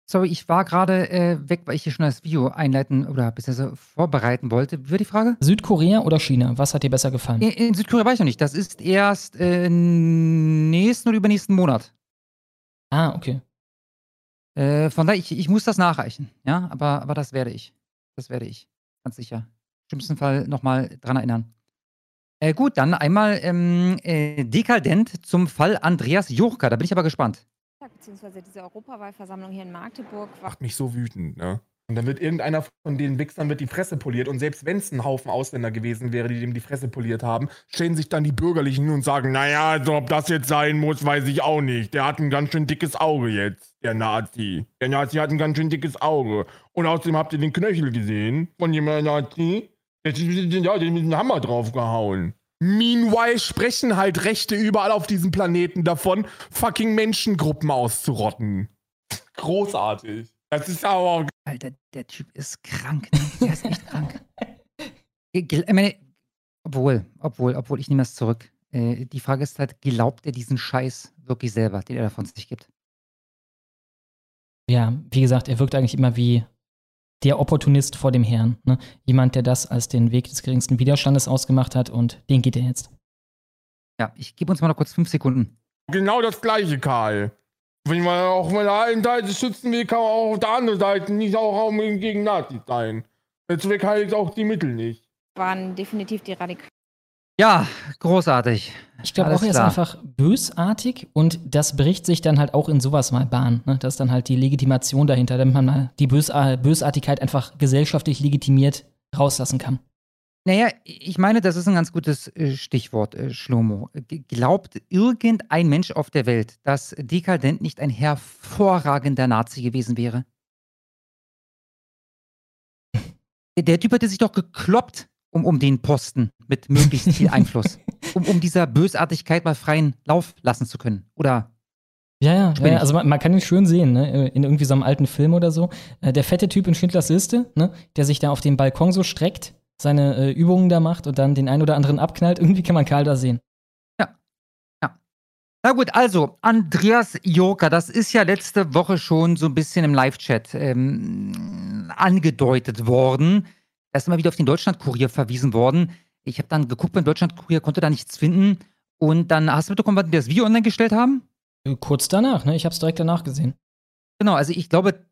Sorry, ich war gerade äh, weg, weil ich hier schon das Video einleiten oder beziehungsweise vorbereiten wollte. Wie die Frage? Südkorea oder China, was hat dir besser gefallen? In, in Südkorea weiß ich noch nicht. Das ist erst äh, nächsten oder übernächsten Monat. Ah, okay. Äh, von daher, ich, ich muss das nachreichen. Ja, aber, aber das werde ich. Das werde ich. Ganz sicher. Im schlimmsten Fall nochmal dran erinnern. Äh, gut, dann einmal ähm, äh, dekadent zum Fall Andreas Jurka. Da bin ich aber gespannt. beziehungsweise diese Europawahlversammlung hier in Magdeburg Macht mich so wütend, ne? Und dann wird irgendeiner von den Wichsern mit die Fresse poliert. Und selbst wenn es ein Haufen Ausländer gewesen wäre, die dem die Fresse poliert haben, stellen sich dann die Bürgerlichen und sagen, naja, also ob das jetzt sein muss, weiß ich auch nicht. Der hat ein ganz schön dickes Auge jetzt, der Nazi. Der Nazi hat ein ganz schön dickes Auge. Und außerdem habt ihr den Knöchel gesehen von dem Nazi. Ja, die haben den Hammer draufgehauen. Meanwhile sprechen halt Rechte überall auf diesem Planeten davon, fucking Menschengruppen auszurotten. Großartig. Das ist aber auch. Alter, der Typ ist krank, ne? Der ist echt krank. Ich meine, obwohl, obwohl, obwohl, ich nehme das zurück. Äh, die Frage ist halt, glaubt er diesen Scheiß wirklich selber, den er davon sich gibt? Ja, wie gesagt, er wirkt eigentlich immer wie der Opportunist vor dem Herrn. Ne? Jemand, der das als den Weg des geringsten Widerstandes ausgemacht hat und den geht er jetzt. Ja, ich gebe uns mal noch kurz fünf Sekunden. Genau das gleiche, Karl. Wenn man auch von der einen Seite schützen will, kann man auch auf der anderen Seite nicht auch gegen Nazis sein. Der Zweck heiligt auch die Mittel nicht. Waren definitiv die Radikalen. Ja, großartig. Ich glaube auch, er ist einfach bösartig und das bricht sich dann halt auch in sowas mal Bahn. Ne? Das ist dann halt die Legitimation dahinter, damit man mal die Bösa Bösartigkeit einfach gesellschaftlich legitimiert rauslassen kann. Naja, ich meine, das ist ein ganz gutes äh, Stichwort, äh, Schlomo. Glaubt irgendein Mensch auf der Welt, dass Dekadent nicht ein hervorragender Nazi gewesen wäre? Der- Der Typ hätte sich doch gekloppt um, um den Posten mit möglichst viel Einfluss. um, um dieser Bösartigkeit mal freien Lauf lassen zu können. Oder Ja, ja, ja, ja also man, man kann ihn schön sehen, ne? in irgendwie so einem alten Film oder so. Äh, Der fette Typ in Schindlers Liste, ne? der sich da auf dem Balkon so streckt, seine äh, Übungen da macht und dann den einen oder anderen abknallt. Irgendwie kann man Karl da sehen. Na gut, also Andreas Joker, das ist ja letzte Woche schon so ein bisschen im Live-Chat ähm, angedeutet worden. Ist immer wieder auf den Deutschlandkurier verwiesen worden. Ich habe dann geguckt beim Deutschlandkurier, konnte da nichts finden. Und dann hast du mitbekommen, wann die das Video online gestellt haben? Kurz danach, ne? Ich habe es direkt danach gesehen. Genau, also ich glaube,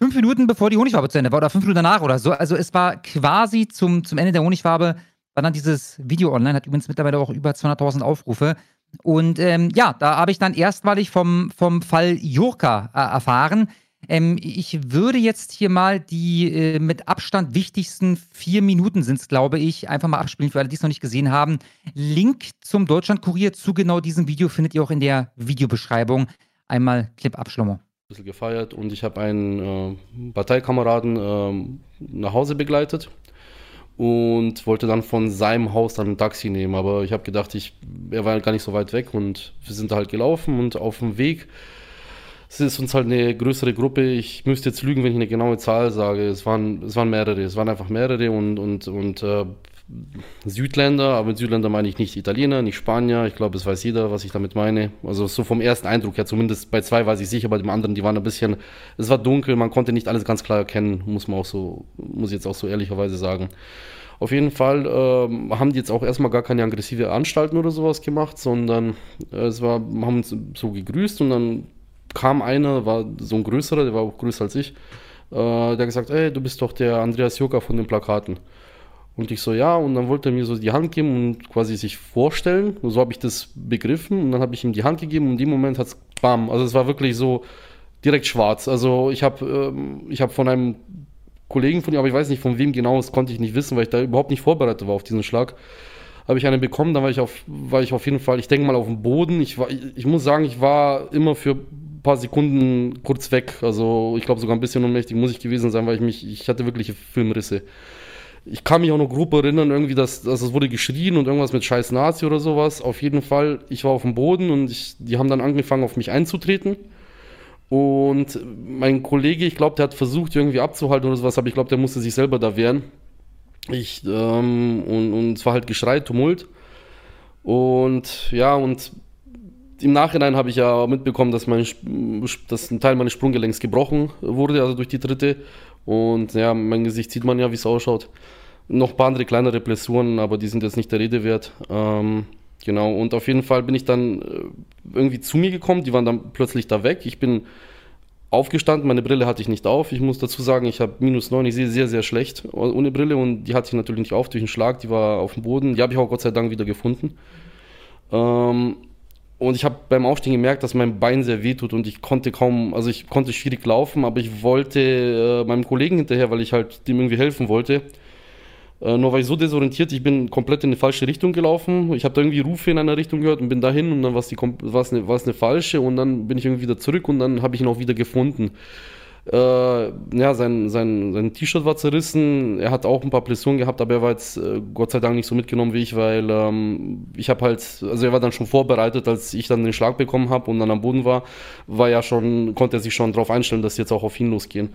fünf Minuten bevor die Honigwabe zu Ende war oder fünf Minuten danach oder so. Also es war quasi zum, zum Ende der Honigwabe, war dann dieses Video online, hat übrigens mittlerweile auch über 200.000 Aufrufe. Und ähm, ja, da habe ich dann erstmalig vom, vom Fall Jurka äh, erfahren. Ähm, ich würde jetzt hier mal die äh, mit Abstand wichtigsten vier Minuten sind es, glaube ich, einfach mal abspielen für alle, die es noch nicht gesehen haben. Link zum Deutschlandkurier zu genau diesem Video findet ihr auch in der Videobeschreibung. Einmal Clip ab, Schlomo. bisschen gefeiert und ich habe einen äh, Parteikameraden ähm, nach Hause begleitet und wollte dann von seinem Haus dann ein Taxi nehmen. Aber ich habe gedacht, ich, er war gar nicht so weit weg und wir sind halt gelaufen und auf dem Weg es ist uns halt eine größere Gruppe. Ich müsste jetzt lügen, wenn ich eine genaue Zahl sage. Es waren, es waren mehrere. Es waren einfach mehrere und, und, und äh, Südländer, aber mit Südländer meine ich nicht Italiener, nicht Spanier. Ich glaube, es weiß jeder, was ich damit meine. Also so vom ersten Eindruck her, zumindest bei zwei weiß ich sicher, bei dem anderen, die waren ein bisschen, es war dunkel, man konnte nicht alles ganz klar erkennen, muss man auch so, muss ich jetzt auch so ehrlicherweise sagen. Auf jeden Fall ähm, haben die jetzt auch erstmal gar keine aggressive Anstalten oder sowas gemacht, sondern äh, es war, haben uns so gegrüßt und dann kam einer, war so ein größerer, der war auch größer als ich, äh, der gesagt, ey, du bist doch der Andreas Joka von den Plakaten. Und ich so, ja, und dann wollte er mir so die Hand geben und quasi sich vorstellen. Und so habe ich das begriffen und dann habe ich ihm die Hand gegeben und in dem Moment hat es bam. Also es war wirklich so direkt schwarz. Also ich habe ähm, hab von einem Kollegen von ihm, aber ich weiß nicht von wem genau, das konnte ich nicht wissen, weil ich da überhaupt nicht vorbereitet war auf diesen Schlag. Habe ich einen bekommen, dann war ich auf, war ich auf jeden Fall, ich denke mal auf dem Boden. Ich, war, ich, ich muss sagen, ich war immer für paar Sekunden kurz weg. Also ich glaube sogar ein bisschen ohnmächtig muss ich gewesen sein, weil ich mich, ich hatte wirkliche Filmrisse. Ich kann mich auch noch grob erinnern, irgendwie, dass, dass es wurde geschrien und irgendwas mit scheiß Nazi oder sowas. Auf jeden Fall, ich war auf dem Boden und ich, die haben dann angefangen, auf mich einzutreten. Und mein Kollege, ich glaube, der hat versucht, irgendwie abzuhalten oder sowas, aber ich glaube, der musste sich selber da wehren. Ich, ähm, und, und es war halt Geschrei, Tumult. Und ja, und im Nachhinein habe ich ja mitbekommen, dass, mein, dass ein Teil meines Sprunggelenks gebrochen wurde, also durch die dritte. Und ja, mein Gesicht sieht man ja, wie es ausschaut. Noch ein paar andere kleinere Blessuren, aber die sind jetzt nicht der Rede wert. Ähm, genau, und auf jeden Fall bin ich dann äh, irgendwie zu mir gekommen, die waren dann plötzlich da weg. Ich bin aufgestanden, meine Brille hatte ich nicht auf. Ich muss dazu sagen, ich habe minus 9, ich sehe sehr, sehr schlecht ohne Brille und die hatte ich natürlich nicht auf durch einen Schlag, die war auf dem Boden. Die habe ich auch Gott sei Dank wieder gefunden. Ähm, und ich habe beim Aufstehen gemerkt, dass mein Bein sehr weh tut und ich konnte kaum, also ich konnte schwierig laufen, aber ich wollte äh, meinem Kollegen hinterher, weil ich halt dem irgendwie helfen wollte. Äh, nur war ich so desorientiert, ich bin komplett in eine falsche Richtung gelaufen. Ich habe da irgendwie Rufe in einer Richtung gehört und bin dahin und dann war es eine, eine falsche und dann bin ich irgendwie wieder zurück und dann habe ich ihn auch wieder gefunden. Äh, ja, sein, sein, sein T-Shirt war zerrissen. Er hat auch ein paar Blessuren gehabt, aber er war jetzt äh, Gott sei Dank nicht so mitgenommen wie ich, weil ähm, ich habe halt, also er war dann schon vorbereitet, als ich dann den Schlag bekommen habe und dann am Boden war, war ja schon, konnte er sich schon darauf einstellen, dass jetzt auch auf ihn losgehen.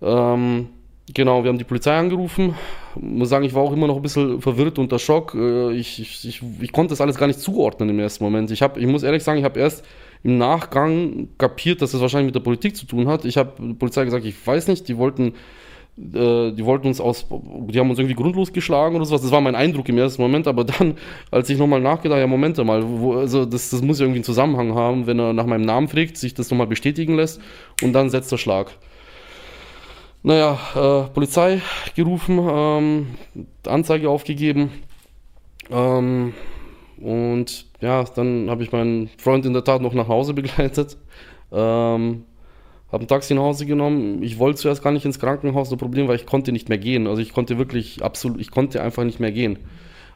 Ähm, Genau, wir haben die Polizei angerufen. Muss sagen, ich war auch immer noch ein bisschen verwirrt unter Schock. Äh, ich, ich, ich, ich konnte das alles gar nicht zuordnen im ersten Moment. Ich, hab, ich muss ehrlich sagen, ich habe erst im Nachgang kapiert, dass das wahrscheinlich mit der Politik zu tun hat. Ich habe der Polizei gesagt, ich weiß nicht, die wollten, äh, die wollten uns aus, die haben uns irgendwie grundlos geschlagen oder sowas. Das war mein Eindruck im ersten Moment, aber dann, als ich nochmal nachgedacht, ja, Moment mal, wo, also das, das muss ja irgendwie einen Zusammenhang haben, wenn er nach meinem Namen fragt, sich das nochmal bestätigen lässt und dann setzt der Schlag. Naja, äh, Polizei gerufen, ähm, Anzeige aufgegeben. Ähm, und ja, dann habe ich meinen Freund in der Tat noch nach Hause begleitet. Ähm, habe ein Taxi nach Hause genommen. Ich wollte zuerst gar nicht ins Krankenhaus. Das Problem war, ich konnte nicht mehr gehen. Also ich konnte wirklich absolut, ich konnte einfach nicht mehr gehen.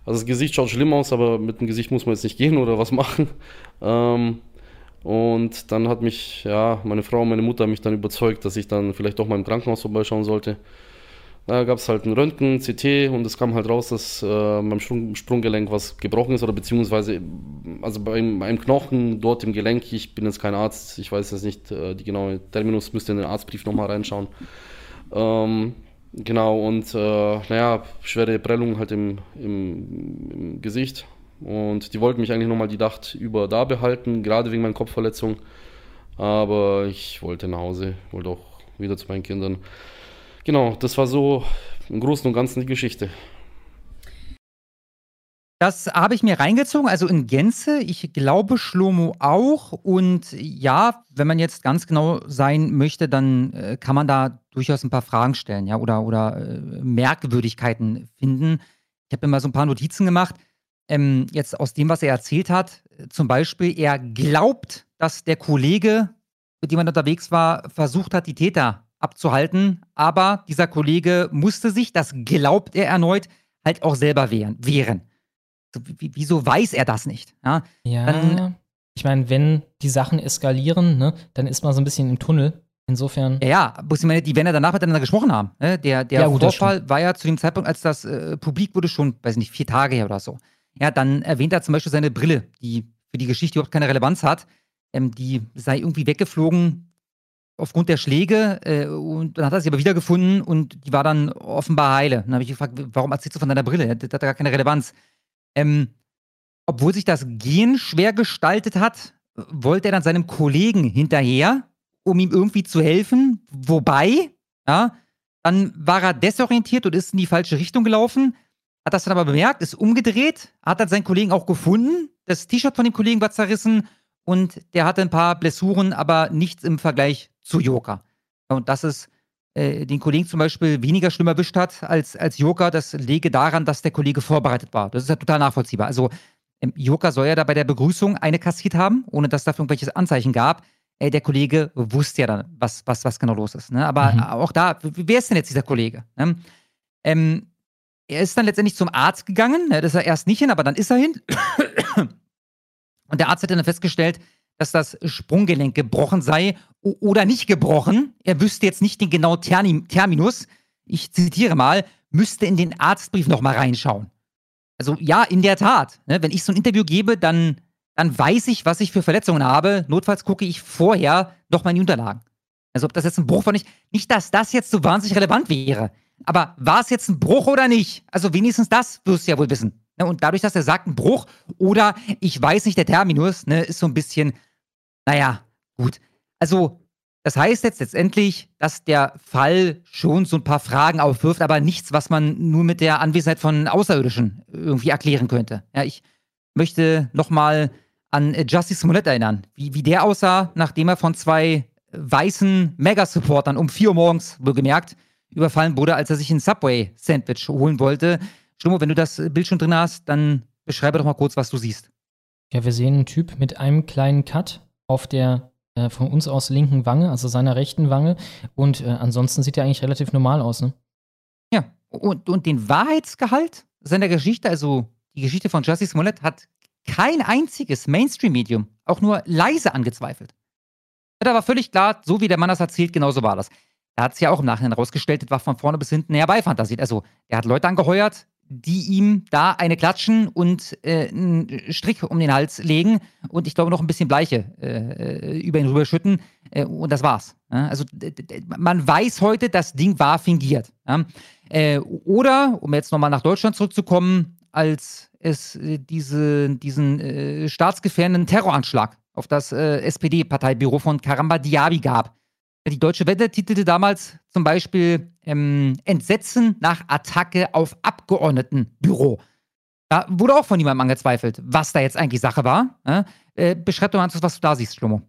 Also das Gesicht schaut schlimm aus, aber mit dem Gesicht muss man jetzt nicht gehen oder was machen. Ähm, und dann hat mich, ja, meine Frau und meine Mutter mich dann überzeugt, dass ich dann vielleicht doch mal im Krankenhaus vorbeischauen sollte. Da gab es halt ein Röntgen, CT und es kam halt raus, dass äh, beim Sprung, Sprunggelenk was gebrochen ist oder beziehungsweise also beim, beim Knochen dort im Gelenk, ich bin jetzt kein Arzt, ich weiß jetzt nicht äh, die genaue Terminus, müsste in den Arztbrief nochmal reinschauen. Ähm, genau und äh, naja, schwere Prellung halt im, im, im Gesicht und die wollten mich eigentlich nochmal die Nacht über da behalten, gerade wegen meiner Kopfverletzung. Aber ich wollte nach Hause, wollte auch wieder zu meinen Kindern. Genau, das war so im Großen und Ganzen die Geschichte. Das habe ich mir reingezogen, also in Gänze. Ich glaube Schlomo auch. Und ja, wenn man jetzt ganz genau sein möchte, dann äh, kann man da durchaus ein paar Fragen stellen, ja, oder, oder äh, Merkwürdigkeiten finden. Ich habe mir mal so ein paar Notizen gemacht ähm, jetzt aus dem, was er erzählt hat, zum Beispiel, er glaubt, dass der Kollege, mit dem er unterwegs war, versucht hat, die Täter abzuhalten, aber dieser Kollege musste sich, das glaubt er erneut, halt auch selber wehren. wehren. So, wieso weiß er das nicht? Ja, ja dann, ich meine, wenn die Sachen eskalieren, ne, dann ist man so ein bisschen im Tunnel. Insofern. Ja, ja, ich meine, die werden ja danach miteinander gesprochen haben. Ne? Der, der ja, gut, Vorfall war ja zu dem Zeitpunkt, als das äh, publik wurde, schon, weiß nicht, vier Tage her oder so. Ja, dann erwähnt er zum Beispiel seine Brille, die für die Geschichte überhaupt keine Relevanz hat. Ähm, die sei irgendwie weggeflogen aufgrund der Schläge äh, und dann hat er sie aber wiedergefunden und die war dann offenbar heile. Dann habe ich gefragt, warum erzählst du von deiner Brille? Das hat gar keine Relevanz. Ähm, obwohl sich das Gehen schwer gestaltet hat, wollte er dann seinem Kollegen hinterher, um ihm irgendwie zu helfen. Wobei, ja, dann war er desorientiert und ist in die falsche Richtung gelaufen hat das dann aber bemerkt, ist umgedreht, hat dann seinen Kollegen auch gefunden. Das T-Shirt von dem Kollegen war zerrissen und der hatte ein paar Blessuren, aber nichts im Vergleich zu Joker. Und dass es äh, den Kollegen zum Beispiel weniger schlimm erwischt hat als, als Joker, das lege daran, dass der Kollege vorbereitet war. Das ist ja total nachvollziehbar. Also ähm, Joker soll ja da bei der Begrüßung eine kassiert haben, ohne dass dafür irgendwelches Anzeichen gab. Äh, der Kollege wusste ja dann, was, was, was genau los ist. Ne? Aber mhm. auch da, wer ist denn jetzt dieser Kollege? Ne? Ähm, er ist dann letztendlich zum Arzt gegangen. Ne, das ist er erst nicht hin, aber dann ist er hin. Und der Arzt hat dann festgestellt, dass das Sprunggelenk gebrochen sei oder nicht gebrochen. Er wüsste jetzt nicht den genauen Terminus. Ich zitiere mal, müsste in den Arztbrief nochmal reinschauen. Also ja, in der Tat. Ne, wenn ich so ein Interview gebe, dann, dann weiß ich, was ich für Verletzungen habe. Notfalls gucke ich vorher nochmal in die Unterlagen. Also ob das jetzt ein Bruch war nicht. Nicht, dass das jetzt so wahnsinnig relevant wäre. Aber war es jetzt ein Bruch oder nicht? Also wenigstens das wirst du ja wohl wissen. Ne? Und dadurch, dass er sagt, ein Bruch oder ich weiß nicht, der Terminus, ne, ist so ein bisschen, naja, gut. Also, das heißt jetzt letztendlich, dass der Fall schon so ein paar Fragen aufwirft, aber nichts, was man nur mit der Anwesenheit von Außerirdischen irgendwie erklären könnte. Ja, ich möchte nochmal an Justice Smollett erinnern, wie, wie der aussah, nachdem er von zwei weißen Mega-Supportern um 4 Uhr morgens, wohlgemerkt, überfallen wurde, als er sich ein Subway-Sandwich holen wollte. Schlummo, wenn du das Bild schon drin hast, dann beschreibe doch mal kurz, was du siehst. Ja, wir sehen einen Typ mit einem kleinen Cut auf der äh, von uns aus linken Wange, also seiner rechten Wange. Und äh, ansonsten sieht er eigentlich relativ normal aus, ne? Ja, und, und den Wahrheitsgehalt seiner Geschichte, also die Geschichte von Justice Smollett, hat kein einziges Mainstream-Medium auch nur leise angezweifelt. Da war völlig klar, so wie der Mann das erzählt, genauso war das. Er hat es ja auch im Nachhinein rausgestellt, das war von vorne bis hinten herbeifantasiert. Also, er hat Leute angeheuert, die ihm da eine klatschen und äh, einen Strick um den Hals legen und ich glaube noch ein bisschen Bleiche äh, über ihn rüberschütten äh, und das war's. Ja? Also man weiß heute, das Ding war fingiert. Ja? Äh, oder, um jetzt nochmal nach Deutschland zurückzukommen, als es äh, diese, diesen äh, staatsgefährdenden Terroranschlag auf das SPD-Parteibüro von Karamba Diaby gab. Die Deutsche Welle titelte damals zum Beispiel ähm, Entsetzen nach Attacke auf Abgeordnetenbüro. Da wurde auch von niemandem angezweifelt, was da jetzt eigentlich Sache war. Äh, beschreib doch mal, was du da siehst, Schlomo.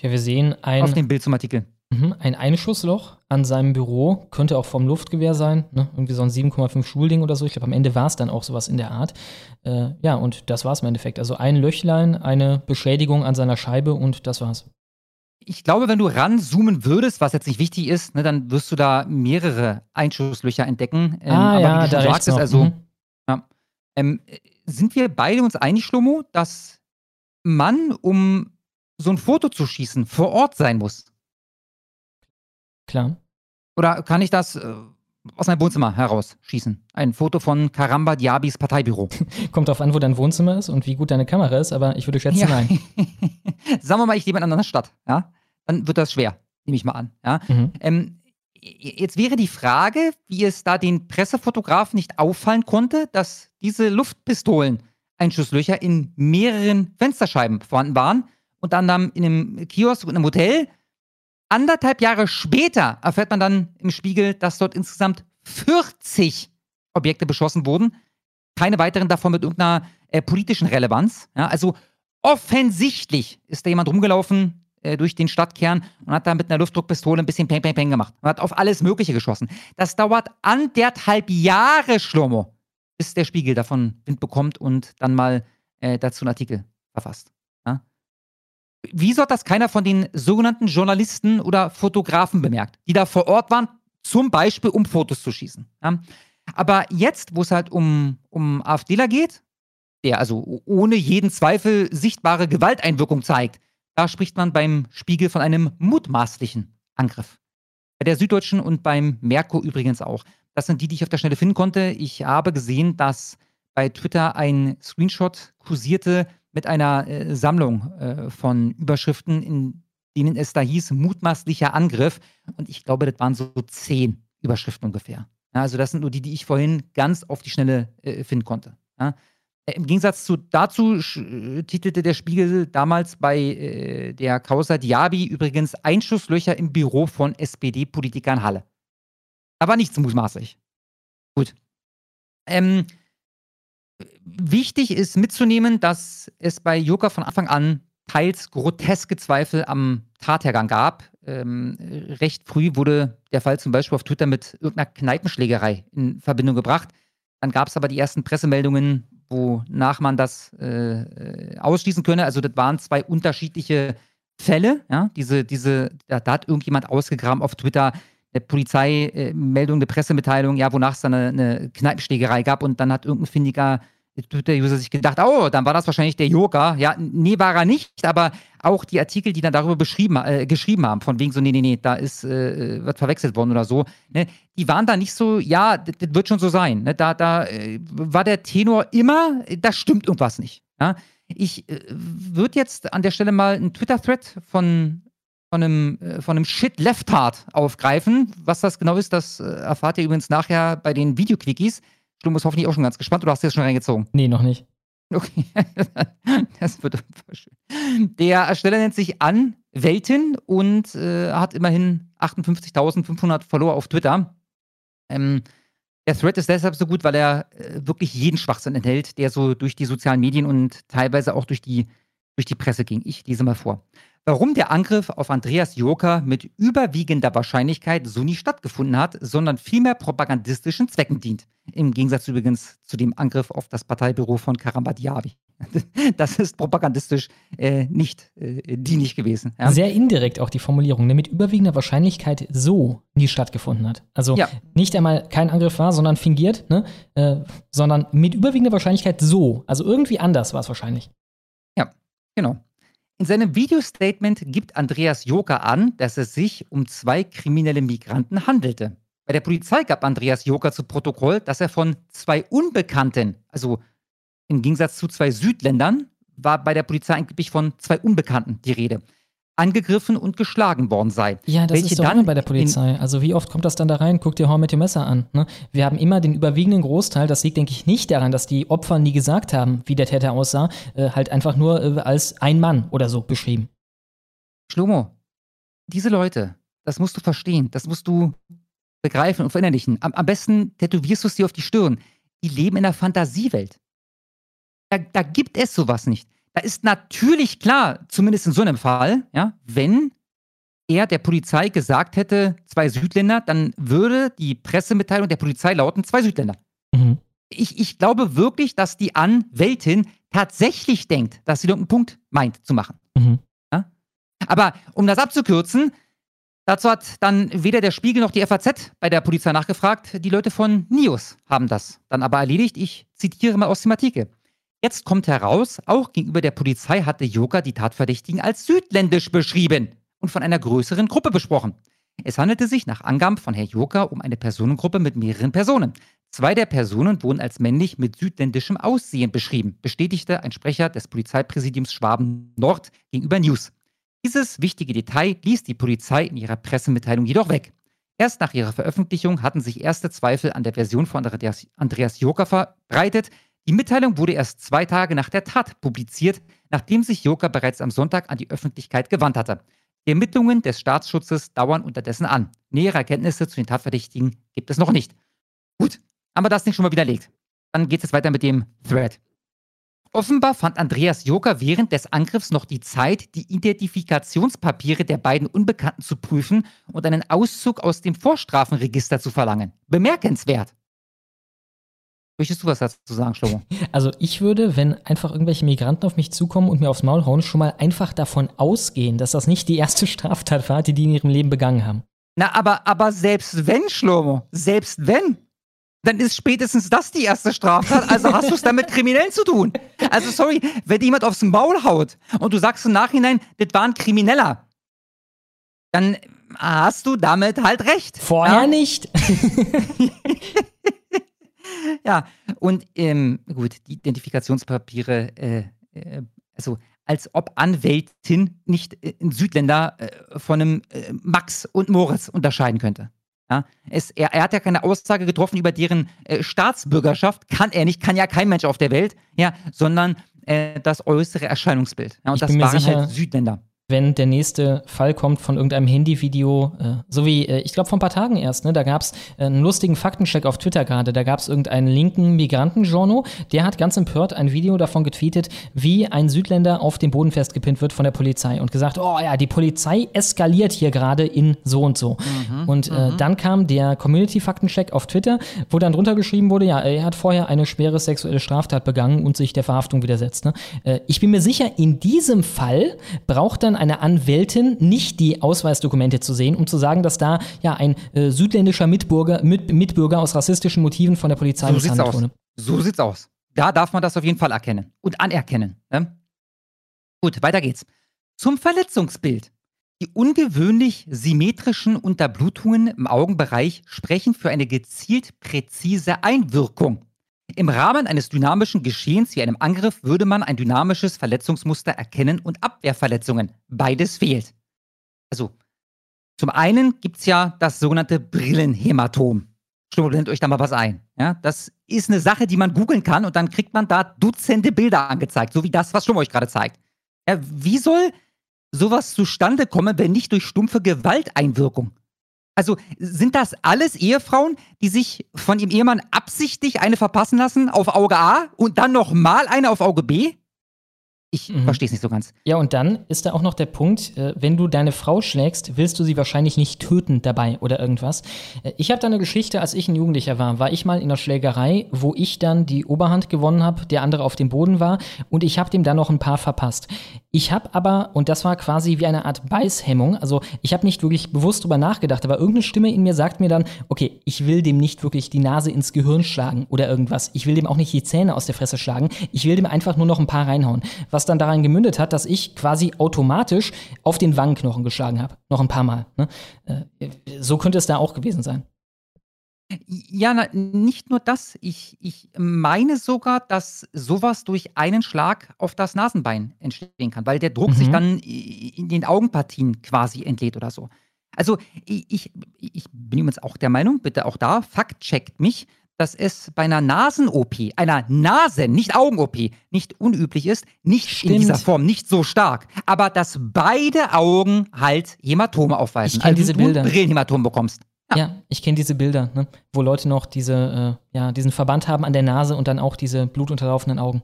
Ja, wir sehen ein, auf dem Bild zum Artikel. Mhm, ein Einschussloch an seinem Büro, könnte auch vom Luftgewehr sein, ne? irgendwie so ein 7,5 Schulding oder so. Ich glaube, am Ende war es dann auch sowas in der Art. Äh, ja, und das war es im Endeffekt. Also ein Löchlein, eine Beschädigung an seiner Scheibe und das war's ich glaube, wenn du ranzoomen würdest, was jetzt nicht wichtig ist, ne, dann wirst du da mehrere Einschusslöcher entdecken. Ähm, ah, aber ja, wie du da sagtest, also, mhm. ja, ähm, sind wir beide uns einig, Schlomo, dass man, um so ein Foto zu schießen, vor Ort sein muss? Klar. Oder kann ich das äh, aus meinem Wohnzimmer heraus schießen? Ein Foto von Karamba Diabis Parteibüro. Kommt drauf an, wo dein Wohnzimmer ist und wie gut deine Kamera ist, aber ich würde schätzen, ja. nein. Sagen wir mal, ich lebe in einer anderen Stadt, ja? dann wird das schwer, nehme ich mal an. Ja? Mhm. Ähm, jetzt wäre die Frage, wie es da den Pressefotografen nicht auffallen konnte, dass diese Luftpistolen Einschusslöcher in mehreren Fensterscheiben vorhanden waren, unter anderem in einem Kiosk und einem Hotel. Anderthalb Jahre später erfährt man dann im Spiegel, dass dort insgesamt 40 Objekte beschossen wurden. Keine weiteren davon mit irgendeiner äh, politischen Relevanz. Ja, also offensichtlich ist da jemand rumgelaufen, äh, durch den Stadtkern und hat da mit einer Luftdruckpistole ein bisschen Peng, Peng, Peng gemacht. Und hat auf alles Mögliche geschossen. Das dauert anderthalb Jahre, Schlomo, bis der Spiegel davon Wind bekommt und dann mal äh, dazu einen Artikel verfasst. Wieso hat das keiner von den sogenannten Journalisten oder Fotografen bemerkt, die da vor Ort waren, zum Beispiel um Fotos zu schießen? Ja? Aber jetzt, wo es halt um, um AfDler geht, der also ohne jeden Zweifel sichtbare Gewalteinwirkung zeigt, da spricht man beim Spiegel von einem mutmaßlichen Angriff. Bei der Süddeutschen und beim Merkur übrigens auch. Das sind die, die ich auf der Schnelle finden konnte. Ich habe gesehen, dass bei Twitter ein Screenshot kursierte mit einer äh, Sammlung äh, von Überschriften, in denen es da hieß, mutmaßlicher Angriff. Und ich glaube, das waren so zehn Überschriften ungefähr. Ja, also das sind nur die, die ich vorhin ganz auf die Schnelle äh, finden konnte. Ja. Im Gegensatz zu, dazu äh, titelte der Spiegel damals bei äh, der Causa Diaby übrigens Einschusslöcher im Büro von SPD-Politikern Halle. Aber nichts mutmaßlich. Gut. Ähm, wichtig ist mitzunehmen, dass es bei Joker von Anfang an teils groteske Zweifel am Tathergang gab. Ähm, recht früh wurde der Fall zum Beispiel auf Twitter mit irgendeiner Kneipenschlägerei in Verbindung gebracht. Dann gab es aber die ersten Pressemeldungen, wonach man das äh, äh, ausschließen könne. Also das waren zwei unterschiedliche Fälle. Ja? Diese, diese, da, da hat irgendjemand ausgegraben auf Twitter eine Polizeimeldung, eine Pressemitteilung, ja, wonach es dann eine, eine Kneipenschlägerei gab und dann hat irgendein findiger Twitter-User sich gedacht, oh, dann war das wahrscheinlich der Joker. Ja, nee, war er nicht, aber auch die Artikel, die dann darüber beschrieben, äh, geschrieben haben, von wegen so, nee, nee, nee, da ist, äh, wird verwechselt worden oder so, ne, die waren da nicht so, ja, das, wird schon so sein. Ne, da da äh, war der Tenor immer, da stimmt irgendwas nicht. Ja. Ich äh, würde jetzt an der Stelle mal einen Twitter-Thread von, von einem, äh, von einem Shit Leftard aufgreifen. Was das genau ist, das äh, erfahrt ihr übrigens nachher bei den Videoquickies. Du musst hoffentlich auch schon ganz gespannt oder hast du das schon reingezogen? Nee, noch nicht. Okay, das wird schön. Der Ersteller nennt sich Anwältin und äh, hat immerhin 58.500 Follower auf Twitter. Ähm, der Thread ist deshalb so gut, weil er äh, wirklich jeden Schwachsinn enthält, der so durch die sozialen Medien und teilweise auch durch die, durch die Presse ging. Ich lese mal vor warum der Angriff auf Andreas Joker mit überwiegender Wahrscheinlichkeit so nie stattgefunden hat, sondern vielmehr propagandistischen Zwecken dient. Im Gegensatz übrigens zu dem Angriff auf das Parteibüro von Karambadiabi. Das ist propagandistisch äh, nicht äh, dienlich gewesen. Ja? Sehr indirekt auch die Formulierung, ne? mit überwiegender Wahrscheinlichkeit so nie stattgefunden hat. Also ja. nicht einmal kein Angriff war, sondern fingiert, ne? Äh, sondern mit überwiegender Wahrscheinlichkeit so. Also irgendwie anders war es wahrscheinlich. Ja, genau. In seinem Videostatement gibt Andreas Joker an, dass es sich um zwei kriminelle Migranten handelte. Bei der Polizei gab Andreas Joker zu Protokoll, dass er von zwei Unbekannten, also im Gegensatz zu zwei Südländern, war bei der Polizei angeblich von zwei Unbekannten die Rede, angegriffen und geschlagen worden sei. Ja, das welche ist doch dann bei der Polizei. Also wie oft kommt das dann da rein? Guck dir Horn mit dem Messer an. Ne? Wir haben immer den überwiegenden Großteil, das liegt, denke ich, nicht daran, dass die Opfer nie gesagt haben, wie der Täter aussah, äh, halt einfach nur äh, als ein Mann oder so beschrieben. Schlomo, diese Leute, das musst du verstehen, das musst du begreifen und verinnerlichen. Am, am besten tätowierst du es dir auf die Stirn. Die leben in einer Fantasiewelt. Da, da gibt es sowas nicht. Da ist natürlich klar, zumindest in so einem Fall, ja, wenn er der Polizei gesagt hätte, zwei Südländer, dann würde die Pressemitteilung der Polizei lauten, zwei Südländer. Mhm. Ich, ich glaube wirklich, dass die Anwältin tatsächlich denkt, dass sie dort einen Punkt meint zu machen. Mhm. Ja? Aber um das abzukürzen, dazu hat dann weder der Spiegel noch die FAZ bei der Polizei nachgefragt. Die Leute von NIOS haben das dann aber erledigt. Ich zitiere mal aus dem Artikel. Jetzt kommt heraus, auch gegenüber der Polizei hatte Joker die Tatverdächtigen als südländisch beschrieben und von einer größeren Gruppe besprochen. Es handelte sich nach Angaben von Herrn Joker um eine Personengruppe mit mehreren Personen. Zwei der Personen wurden als männlich mit südländischem Aussehen beschrieben, bestätigte ein Sprecher des Polizeipräsidiums Schwaben Nord gegenüber News. Dieses wichtige Detail ließ die Polizei in ihrer Pressemitteilung jedoch weg. Erst nach ihrer Veröffentlichung hatten sich erste Zweifel an der Version von Andreas, Joker verbreitet. Die Mitteilung wurde erst zwei Tage nach der Tat publiziert, nachdem sich Joker bereits am Sonntag an die Öffentlichkeit gewandt hatte. Die Ermittlungen des Staatsschutzes dauern unterdessen an. Nähere Erkenntnisse zu den Tatverdächtigen gibt es noch nicht. Gut, haben wir das nicht schon mal widerlegt. Dann geht es weiter mit dem Thread. Offenbar fand Andreas Joker während des Angriffs noch die Zeit, die Identifikationspapiere der beiden Unbekannten zu prüfen und einen Auszug aus dem Vorstrafenregister zu verlangen. Bemerkenswert. Möchtest du was dazu sagen, Schlomo? Also ich würde, wenn einfach irgendwelche Migranten auf mich zukommen und mir aufs Maul hauen, schon mal einfach davon ausgehen, dass das nicht die erste Straftat war, die die in ihrem Leben begangen haben. Na, aber, aber selbst wenn, Schlomo, selbst wenn, dann ist spätestens das die erste Straftat. Also hast du es damit Kriminellen zu tun. Also sorry, wenn jemand aufs Maul haut und du sagst im Nachhinein, das war ein Krimineller, dann hast du damit halt recht. Vorher ja? nicht. ja, und ähm, gut, die Identifikationspapiere, äh, äh, also als ob Anwältin nicht äh, ein Südländer äh, von einem äh, Max und Moritz unterscheiden könnte. Ja, es, er, er, hat ja keine Aussage getroffen über deren äh, Staatsbürgerschaft, kann er nicht, kann ja kein Mensch auf der Welt, ja, sondern äh, das äußere Erscheinungsbild. Ja, und Ich das waren sicher, halt Südländer. Wenn der nächste Fall kommt von irgendeinem Handyvideo, äh, so wie, äh, ich glaube, vor ein paar Tagen erst, ne, da gab es äh, einen lustigen Faktencheck auf Twitter gerade. Da gab es irgendeinen linken Migrantenjourno, der hat ganz empört ein Video davon getweetet, wie ein Südländer auf dem Boden festgepinnt wird von der Polizei und gesagt, oh ja, die Polizei eskaliert hier gerade in so und so. und äh, dann kam der Community-Faktencheck auf Twitter, wo dann drunter geschrieben wurde, ja, er hat vorher eine schwere sexuelle Straftat begangen und sich der Verhaftung widersetzt. Ne? Äh, ich bin mir sicher, in diesem Fall braucht dann eine Anwältin nicht die Ausweisdokumente zu sehen, um zu sagen, dass da ja ein äh, südländischer Mitbürger, mit, Mitbürger aus rassistischen Motiven von der Polizei So misshandelt aus. wurde. So sieht's aus. Da darf man das auf jeden Fall erkennen und anerkennen. Ne? Gut, weiter geht's. Zum Verletzungsbild. Die ungewöhnlich symmetrischen Unterblutungen im Augenbereich sprechen für eine gezielt präzise Einwirkung. Im Rahmen eines dynamischen Geschehens wie einem Angriff würde man ein dynamisches Verletzungsmuster erkennen und Abwehrverletzungen. Beides fehlt. Also, zum einen gibt es ja das sogenannte Brillenhämatom. Blendet euch da mal was ein. Ja, das ist eine Sache, die man googeln kann und dann kriegt man da Dutzende Bilder angezeigt, so wie das, was Sturm euch gerade zeigt. Ja, wie soll sowas zustande kommen, wenn nicht durch stumpfe Gewalteinwirkung? Also sind das alles Ehefrauen, die sich von ihrem Ehemann absichtlich eine verpassen lassen auf Auge A und dann nochmal eine auf Auge B? Ich verstehe es nicht so ganz. Ja, und dann ist da auch noch der Punkt, äh, wenn du deine Frau schlägst, willst du sie wahrscheinlich nicht töten dabei oder irgendwas. Äh, ich habe da eine Geschichte, als ich ein Jugendlicher war, war ich mal in der Schlägerei, wo ich dann die Oberhand gewonnen habe, der andere auf dem Boden war und ich habe dem dann noch ein paar verpasst. Ich habe aber, und das war quasi wie eine Art Beißhemmung, also ich habe nicht wirklich bewusst drüber nachgedacht, aber irgendeine Stimme in mir sagt mir dann, okay, ich will dem nicht wirklich die Nase ins Gehirn schlagen oder irgendwas. Ich will dem auch nicht die Zähne aus der Fresse schlagen. Ich will dem einfach nur noch ein paar reinhauen. Was dann daran gemündet hat, dass ich quasi automatisch auf den Wangenknochen geschlagen habe. Noch ein paar Mal. Ne? Äh, so könnte es da auch gewesen sein. Ja, na, nicht nur das. Ich, ich meine sogar, dass sowas durch einen Schlag auf das Nasenbein entstehen kann, weil der Druck sich Mhm. dann i- in den Augenpartien quasi entlädt oder so. Also ich, ich, ich bin übrigens auch der Meinung, bitte auch da, Fakt checkt mich, dass es bei einer Nasen-OP, einer Nasen-, nicht Augen-OP, nicht unüblich ist, nicht in Stimmt. dieser Form, nicht so stark, aber dass beide Augen halt Hämatome aufweisen. Ich kenn diese du Bilder. Brillenhämatom bekommst. Ja, ich kenne diese Bilder, ne? wo Leute noch diese, äh, ja, diesen Verband haben an der Nase und dann auch diese blutunterlaufenden Augen.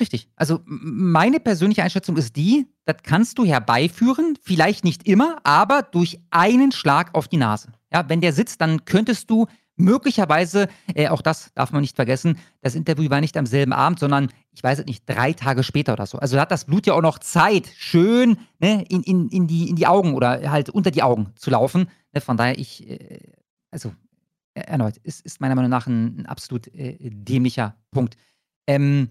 Richtig. Also meine persönliche Einschätzung ist die, das kannst du herbeiführen, vielleicht nicht immer, aber durch einen Schlag auf die Nase. Ja, wenn der sitzt, dann könntest du möglicherweise, äh, auch das darf man nicht vergessen, das Interview war nicht am selben Abend, sondern ich weiß es nicht, drei Tage später oder so. Also da hat das Blut ja auch noch Zeit, schön ne, in, in, in, die, in die Augen oder halt unter die Augen zu laufen. Ne, von daher, ich, äh, also äh, erneut, ist, ist meiner Meinung nach ein, ein absolut äh, dämlicher Punkt. Ähm,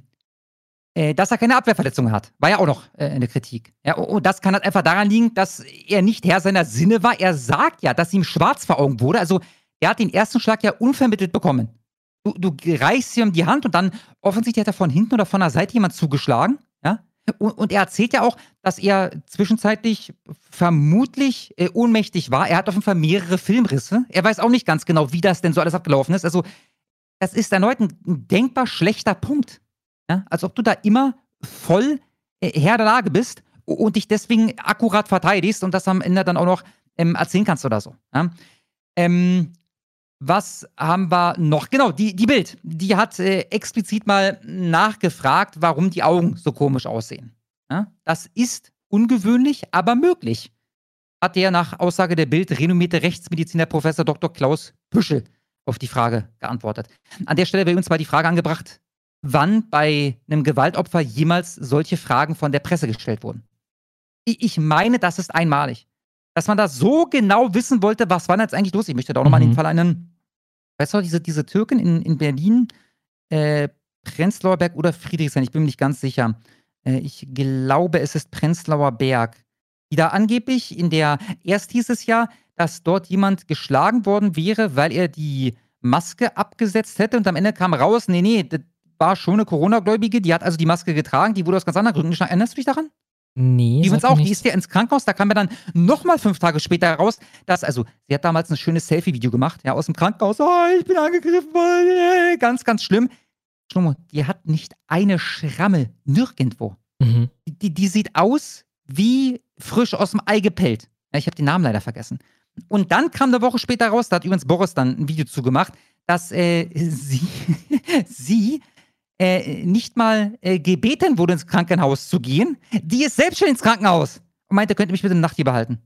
äh, dass er keine Abwehrverletzungen hat. War ja auch noch äh, eine Kritik. Ja, und und das kann halt einfach daran liegen, dass er nicht Herr seiner Sinne war. Er sagt ja, dass ihm schwarz vor Augen wurde. Also er hat den ersten Schlag ja unvermittelt bekommen. Du, du reichst ihm die Hand und dann offensichtlich hat er von hinten oder von der Seite jemand zugeschlagen. Ja? Und, er erzählt ja auch, dass er zwischenzeitlich vermutlich äh, ohnmächtig war. Er hat auf jeden Fall mehrere Filmrisse. Er weiß auch nicht ganz genau, wie das denn so alles abgelaufen ist. Also das ist erneut ein, ein denkbar schlechter Punkt. Ja? Als ob du da immer voll äh, Herr der Lage bist und dich deswegen akkurat verteidigst und das am Ende dann auch noch ähm, erzählen kannst oder so. Ja? Ähm, was haben wir noch? Genau, die, die Bild. Die hat äh, explizit mal nachgefragt, warum die Augen so komisch aussehen. Ja? Das ist ungewöhnlich, aber möglich. Hat der nach Aussage der Bild renommierte Rechtsmediziner Professor Dr. Klaus Büschel auf die Frage geantwortet. An der Stelle wäre uns mal die Frage angebracht, wann bei einem Gewaltopfer jemals solche Fragen von der Presse gestellt wurden. Ich meine, das ist einmalig. Dass man da so genau wissen wollte, was war denn jetzt eigentlich los? Ich möchte da auch nochmal Mhm. den Fall einen, weißt du, diese, diese Türkin in, in Berlin, äh, Prenzlauer Berg oder Friedrichshain, ich bin mir nicht ganz sicher. Äh, ich glaube, es ist Prenzlauer Berg. Die da angeblich in der, erst hieß es ja, dass dort jemand geschlagen worden wäre, weil er die Maske abgesetzt hätte und am Ende kam raus, nee, nee, das war schon eine Corona-Gläubige, die hat also die Maske getragen, die wurde aus ganz anderen Gründen geschlagen. Erinnerst du dich daran? Nee, Die übrigens auch, die ist ja ins Krankenhaus, da kam ja dann nochmal fünf Tage später raus, dass, also, sie hat damals ein schönes Selfie-Video gemacht, ja, aus dem Krankenhaus, oh, ich bin angegriffen worden, ganz, ganz schlimm. Schlummer, die hat nicht eine Schramme, nirgendwo. Mhm. Die, die, die sieht aus wie frisch aus dem Ei gepellt. Ja, ich habe den Namen leider vergessen. Und dann kam eine Woche später raus, da hat übrigens Boris dann ein Video zugemacht, dass äh, sie, sie äh, nicht mal äh, gebeten wurde, ins Krankenhaus zu gehen. Die ist selbst schon ins Krankenhaus und meinte, könnt ihr mich bitte eine Nacht hier behalten.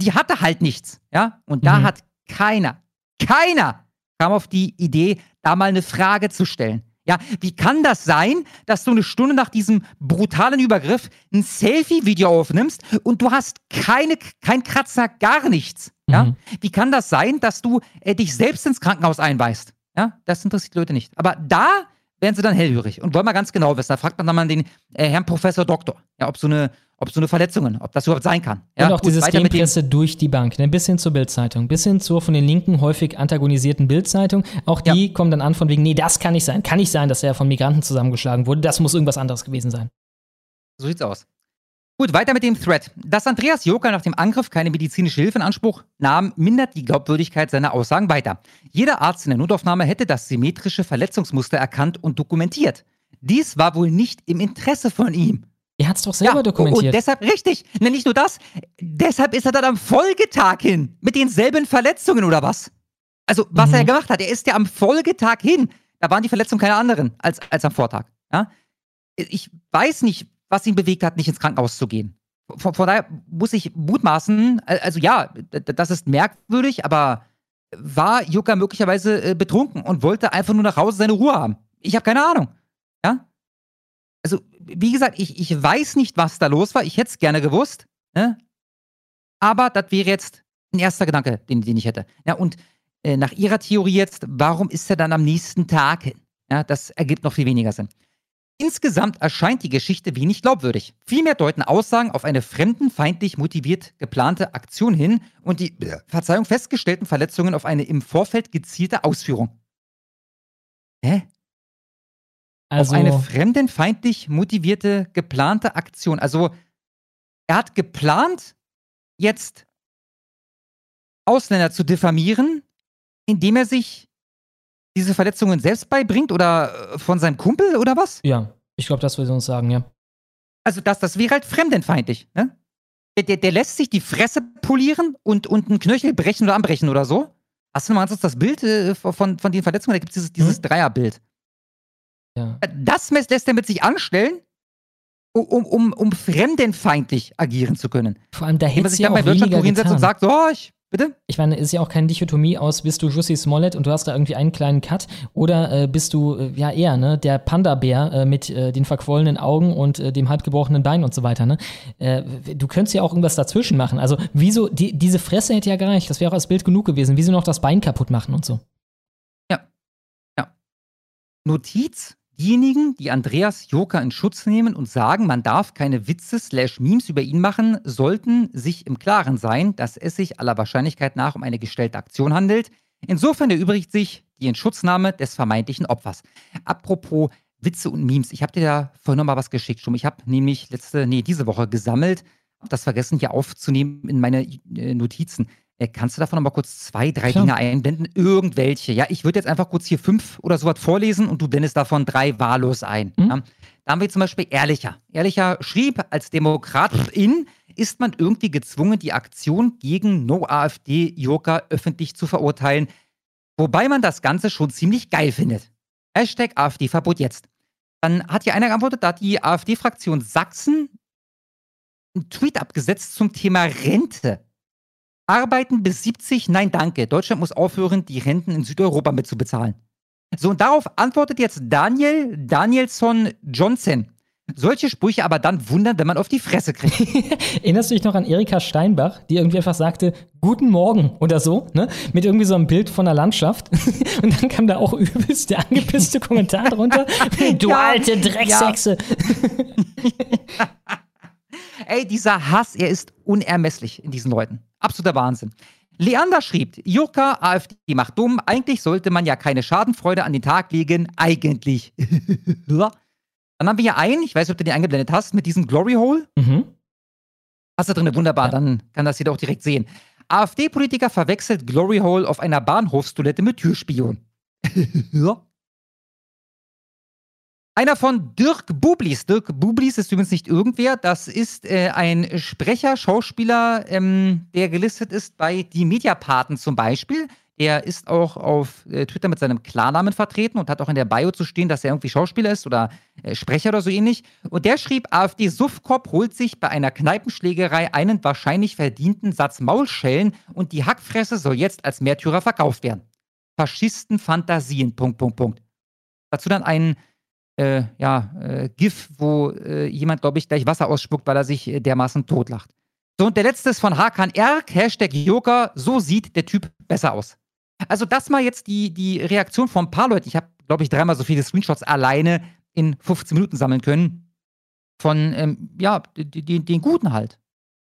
Die hatte halt nichts, ja? Und da Mhm. hat keiner, keiner kam auf die Idee, da mal eine Frage zu stellen. Ja, wie kann das sein, dass du eine Stunde nach diesem brutalen Übergriff ein Selfie-Video aufnimmst und du hast keine, kein Kratzer, gar nichts? Ja? Mhm. Wie kann das sein, dass du äh, dich selbst ins Krankenhaus einweist? Ja, das interessiert Leute nicht. Aber da werden sie dann hellhörig und wollen mal ganz genau wissen. Da fragt man dann mal den äh, Herrn Professor Doktor, ja, ob so eine, ob so eine Verletzungen, ob das überhaupt sein kann. Ja, und auch gut, dem- Systempresse durch die Bank, ne? bis hin zur Bildzeitung, bis hin zur von den Linken häufig antagonisierten Bildzeitung. Auch die kommen dann an von wegen, nee, das kann nicht sein. Kann nicht sein, dass er von Migranten zusammengeschlagen wurde. Das muss irgendwas anderes gewesen sein. So sieht's aus. Gut, weiter mit dem Thread. Dass Andreas Joker nach dem Angriff keine medizinische Hilfe in Anspruch nahm, mindert die Glaubwürdigkeit seiner Aussagen weiter. Jeder Arzt in der Notaufnahme hätte das symmetrische Verletzungsmuster erkannt und dokumentiert. Dies war wohl nicht im Interesse von ihm. Er hat's doch selber dokumentiert. Und deshalb, richtig, ne, nicht nur das, deshalb ist er dann am Folgetag hin mit denselben Verletzungen oder was? Also, was er gemacht hat, er ist ja am Folgetag hin. Da waren die Verletzungen keine anderen als, als am Vortag. Ja? Ich weiß nicht, was ihn bewegt hat, nicht ins Krankenhaus zu gehen. Von, von daher muss ich mutmaßen, al- also ja, das ist merkwürdig, aber war Juka möglicherweise äh, betrunken und wollte einfach nur nach Hause seine Ruhe haben? Ich habe keine Ahnung. Ja? Also wie gesagt, ich, ich weiß nicht, was da los war. Ich hätte es gerne gewusst. Ne? Aber das wäre jetzt ein erster Gedanke, den, den ich hätte. Ja, und äh, nach Ihrer Theorie jetzt, warum ist er dann am nächsten Tag hin? Ja, das ergibt noch viel weniger Sinn. Insgesamt erscheint die Geschichte wenig glaubwürdig. Vielmehr deuten Aussagen auf eine fremdenfeindlich motiviert geplante Aktion hin und die, äh, Verzeihung, festgestellten Verletzungen auf eine im Vorfeld gezielte Ausführung. Hä? Also, auf eine fremdenfeindlich motivierte geplante Aktion. Also, er hat geplant, jetzt Ausländer zu diffamieren, indem er sich diese Verletzungen selbst beibringt oder äh, von seinem Kumpel oder was? ja, ich glaube, das würde uns sagen, ja. Also das, das wäre halt fremdenfeindlich, ne? Der, der, der lässt sich die Fresse polieren und, und einen Knöchel brechen oder anbrechen oder so. Hast du mal das Bild äh, von, von den Verletzungen? Da gibt es dieses, dieses Dreierbild. Ja. Äh, Das lässt er mit sich anstellen, um, um, um fremdenfeindlich agieren zu können. Vor allem, da hätte sich dann bei Wirtschaft hinsetzt und sagt, so, ich, bitte? Ich meine, ist ja auch keine Dichotomie aus, bist du Jussi Smollett und du hast da irgendwie einen kleinen Cut oder äh, bist du äh, ja eher ne, der Panda-Bär äh, mit äh, den verquollenen Augen und äh, dem halb gebrochenen Bein und so weiter. Ne? Äh, du könntest ja auch irgendwas dazwischen machen. Also wieso, die, diese Fresse hätte ja gereicht, das wäre auch als Bild genug gewesen. Wieso noch das Bein kaputt machen und so? Notiz, diejenigen, die Andreas Joker in Schutz nehmen und sagen, man darf keine Witze slash Memes über ihn machen, sollten sich im Klaren sein, dass es sich aller Wahrscheinlichkeit nach um eine gestellte Aktion handelt. Insofern erübrigt sich die Inschutznahme des vermeintlichen Opfers. Apropos Witze und Memes, ich habe dir da vorhin noch mal was geschickt, schon. Ich habe nämlich letzte, nee, diese Woche gesammelt, hab das vergessen hier aufzunehmen in meine äh, Notizen. Äh, kannst du davon noch mal kurz zwei, drei Klar. Dinge einblenden? Irgendwelche. Ja, ich würde jetzt einfach kurz hier fünf oder sowas vorlesen und du blendest davon drei wahllos ein. Mhm. Ja. Da haben wir zum Beispiel Ehrlicher. Ehrlicher schrieb, als Demokratin ist man irgendwie gezwungen, die Aktion gegen No-AfD-Joker öffentlich zu verurteilen, wobei man das Ganze schon ziemlich geil findet. Hashtag AfD-Verbot jetzt. Dann hat hier einer geantwortet, da hat die AfD-Fraktion Sachsen einen Tweet abgesetzt zum Thema Rente. Arbeiten bis 70, nein danke. Deutschland muss aufhören, die Renten in Südeuropa mitzubezahlen. So, und darauf antwortet jetzt Daniel Danielson Johnson. Solche Sprüche aber dann wundern, wenn man auf die Fresse kriegt. Erinnerst du dich noch an Erika Steinbach, die irgendwie einfach sagte, Guten Morgen oder so, ne? Mit irgendwie so einem Bild von der Landschaft. Und dann kam da auch übelst der angepisste Kommentar drunter. Du Ja, alte Dreckshexe. Ey, dieser Hass, er ist unermesslich in diesen Leuten. Absoluter Wahnsinn. Leander schrieb, Jurka, AfD macht dumm, eigentlich sollte man ja keine Schadenfreude an den Tag legen, eigentlich. Dann haben wir hier einen, ich weiß nicht, ob du den eingeblendet hast, mit diesem Glory Hole. Mhm. Hast du drin, wunderbar, dann kann das jeder auch direkt sehen. AfD-Politiker verwechselt Glory Hole auf einer Bahnhofstoilette mit Türspion. ja. Einer von Dirk Bublis. Dirk Bublis ist übrigens nicht irgendwer. Das ist äh, ein Sprecher, Schauspieler, ähm, der gelistet ist bei Die Mediapaten zum Beispiel. Er ist auch auf äh, Twitter mit seinem Klarnamen vertreten und hat auch in der Bio zu stehen, dass er irgendwie Schauspieler ist oder äh, Sprecher oder so ähnlich. Und der schrieb, AfD-Suffkopf holt sich bei einer Kneipenschlägerei einen wahrscheinlich verdienten Satz Maulschellen und die Hackfresse soll jetzt als Märtyrer verkauft werden. Faschisten-Fantasien, Punkt, Punkt, Punkt. Dazu dann ein äh, ja, äh, GIF, wo äh, jemand, glaube ich, gleich Wasser ausspuckt, weil er sich äh, dermaßen totlacht. So, und der letzte ist von Hakan Erk, Hashtag Joker, so sieht der Typ besser aus. Also das mal jetzt die, die Reaktion von ein paar Leuten. Ich habe, glaube ich, dreimal so viele Screenshots alleine in 15 Minuten sammeln können. Von, ähm, ja, den, den, den Guten halt.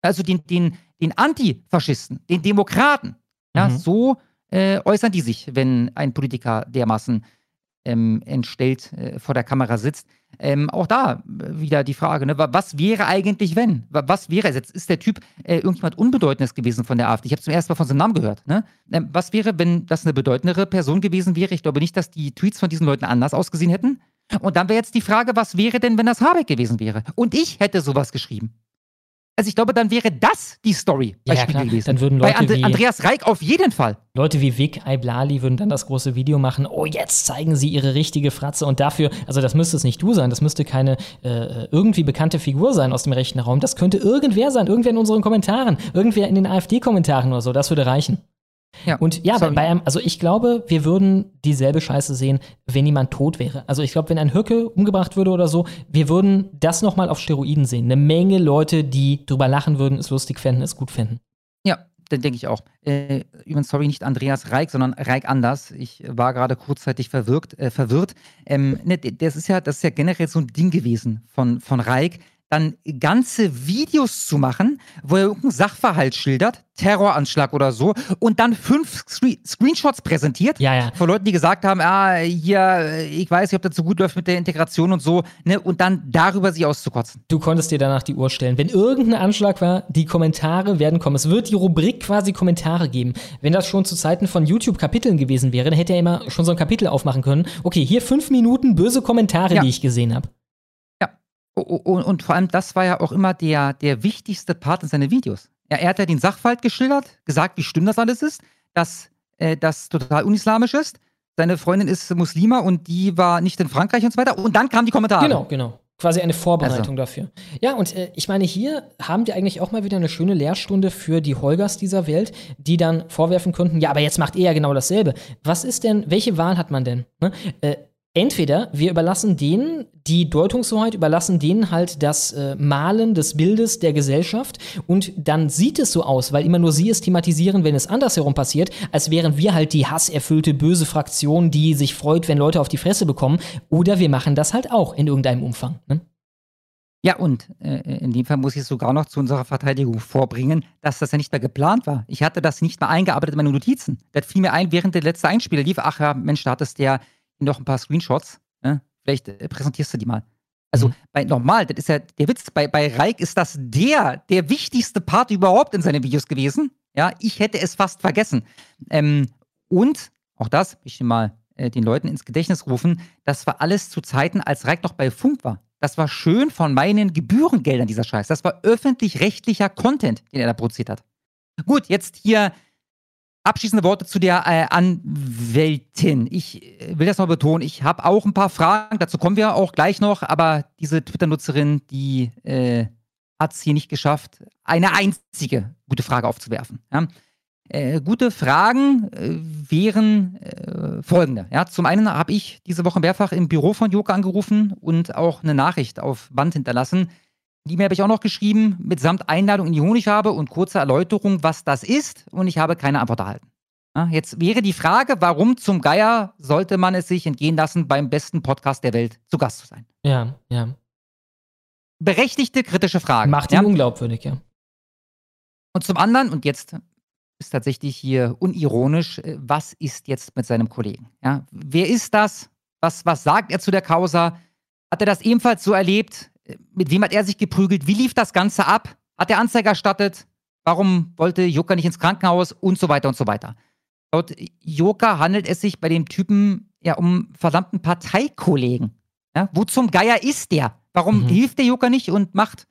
Also den, den, den Antifaschisten, den Demokraten. Ja, Mhm. so äh, äußern die sich, wenn ein Politiker dermaßen ähm, entstellt äh, vor der Kamera sitzt. Ähm, auch da äh, wieder die Frage, ne, wa- was wäre eigentlich, wenn? Wa- Was wäre, jetzt ist der Typ äh, irgendjemand Unbedeutendes gewesen von der AfD? Ich habe zum ersten Mal von seinem Namen gehört. Ne? Ähm, was wäre, wenn das eine bedeutendere Person gewesen wäre? Ich glaube nicht, dass die Tweets von diesen Leuten anders ausgesehen hätten. Und dann wäre jetzt die Frage, was wäre denn, wenn das Habeck gewesen wäre? Und ich hätte sowas geschrieben. Also ich glaube, dann wäre das die Story Ja, bei ja, Spiegel gewesen. Dann würden bei Leute And wie- Andreas Reik auf jeden Fall. Leute wie Vic Aiblali würden dann das große Video machen, oh, jetzt zeigen sie ihre richtige Fratze und dafür, also das müsste es nicht du sein, das müsste keine äh, irgendwie bekannte Figur sein aus dem rechten Raum, das könnte irgendwer sein, irgendwer in unseren Kommentaren, irgendwer in den AfD-Kommentaren oder so, das würde reichen. Ja, und ja, bei, bei einem, also ich glaube, wir würden dieselbe Scheiße sehen, wenn jemand tot wäre. Also ich glaube, wenn ein Höcke umgebracht würde oder so, wir würden das nochmal auf Steroiden sehen. Eine Menge Leute, die drüber lachen würden, es lustig fänden, es gut finden. Ja, dann denke ich auch. Äh, übrigens, sorry, nicht Andreas Reik, sondern Reik Anders. Ich war gerade kurzzeitig verwirrt. Äh, verwirrt. Ähm, ne, das, ist ja, das ist ja generell so ein Ding gewesen von, von Reik dann ganze Videos zu machen, wo er irgendeinen Sachverhalt schildert, Terroranschlag oder so, und dann fünf Screen Screenshots präsentiert ja, ja. von Leuten, die gesagt haben, ah, hier, ich weiß nicht, ob das so gut läuft mit der Integration und so, ne, und dann darüber sie auszukotzen. Du konntest dir danach die Uhr stellen. Wenn irgendein Anschlag war, die Kommentare werden kommen. Es wird die Rubrik quasi Kommentare geben. Wenn das schon zu Zeiten von YouTube-Kapiteln gewesen wäre, dann hätte er immer schon so ein Kapitel aufmachen können. Okay, hier fünf Minuten böse Kommentare, ja. die ich gesehen habe. Und, und, vor allem, das war ja auch immer der, der wichtigste Part in seinen Videos. Er, er hat ja den Sachverhalt geschildert, gesagt, wie schlimm das alles ist, dass äh, das total unislamisch ist. Seine Freundin ist Muslima und die war nicht in Frankreich und so weiter. Und dann kamen die Kommentare. Genau, genau. Quasi eine Vorbereitung also. dafür. Ja, und äh, ich meine, hier haben wir eigentlich auch mal wieder eine schöne Lehrstunde für die Holgers dieser Welt, die dann vorwerfen könnten, ja, aber jetzt macht er ja genau dasselbe. Was ist denn, welche Wahl hat man denn? Ne? Äh, Entweder wir überlassen denen die Deutungshoheit, überlassen denen halt das äh, Malen des Bildes der Gesellschaft und dann sieht es so aus, weil immer nur sie es thematisieren, wenn es andersherum passiert, als wären wir halt die hasserfüllte böse Fraktion, die sich freut, wenn Leute auf die Fresse bekommen. Oder wir machen das halt auch in irgendeinem Umfang. Ne? Ja, und äh, in dem Fall muss ich sogar noch zu unserer Verteidigung vorbringen, dass das ja nicht mehr geplant war. Ich hatte das nicht mehr eingearbeitet in meine Notizen. Das fiel mir ein, während der letzte Einspieler lief. Ach ja, Mensch, da hattest der noch ein paar Screenshots. Ne? Vielleicht äh, präsentierst du die mal. Also mhm. bei normal, das ist ja der Witz, bei, bei Reik ist das der, der wichtigste Part überhaupt in seinen Videos gewesen. Ja, ich hätte es fast vergessen. Ähm, und, auch das, ich mal äh, den Leuten ins Gedächtnis rufen, das war alles zu Zeiten, als Reik noch bei Funk war. Das war schön von meinen Gebührengeldern, dieser Scheiß. Das war öffentlich-rechtlicher Content, den er da produziert hat. Gut, jetzt hier Abschließende Worte zu der äh, Anwältin. Ich äh, will das mal betonen, ich habe auch ein paar Fragen, dazu kommen wir auch gleich noch, aber diese Twitter-Nutzerin, die äh, hat es hier nicht geschafft, eine einzige gute Frage aufzuwerfen. Ja? Äh, gute Fragen äh, wären folgende. Ja? Zum einen habe ich diese Woche mehrfach im Büro von Joka angerufen und auch eine Nachricht auf Band hinterlassen. Die E-Mail habe ich auch noch geschrieben, mitsamt Einladung in die Honigfarbe und kurzer Erläuterung, was das ist. Und ich habe keine Antwort erhalten. Jetzt wäre die Frage, warum zum Geier sollte man es sich entgehen lassen, beim besten Podcast der Welt zu Gast zu sein? Ja, ja. Berechtigte kritische Fragen. Macht ihn ja? unglaubwürdig, ja. Und zum anderen, und jetzt ist tatsächlich hier unironisch, äh, was ist jetzt mit seinem Kollegen? Ja, wer ist das? Was, was sagt er zu der Causa? Hat er das ebenfalls so erlebt? Mit wem hat er sich geprügelt? Wie lief das Ganze ab? Hat er Anzeige erstattet? Warum wollte Joker nicht ins Krankenhaus? Und so weiter und so weiter. Laut Joker handelt es sich bei dem Typen ja um verdammten Parteikollegen. Ja, wo zum Geier ist der? Warum mhm. hilft der Joker nicht und macht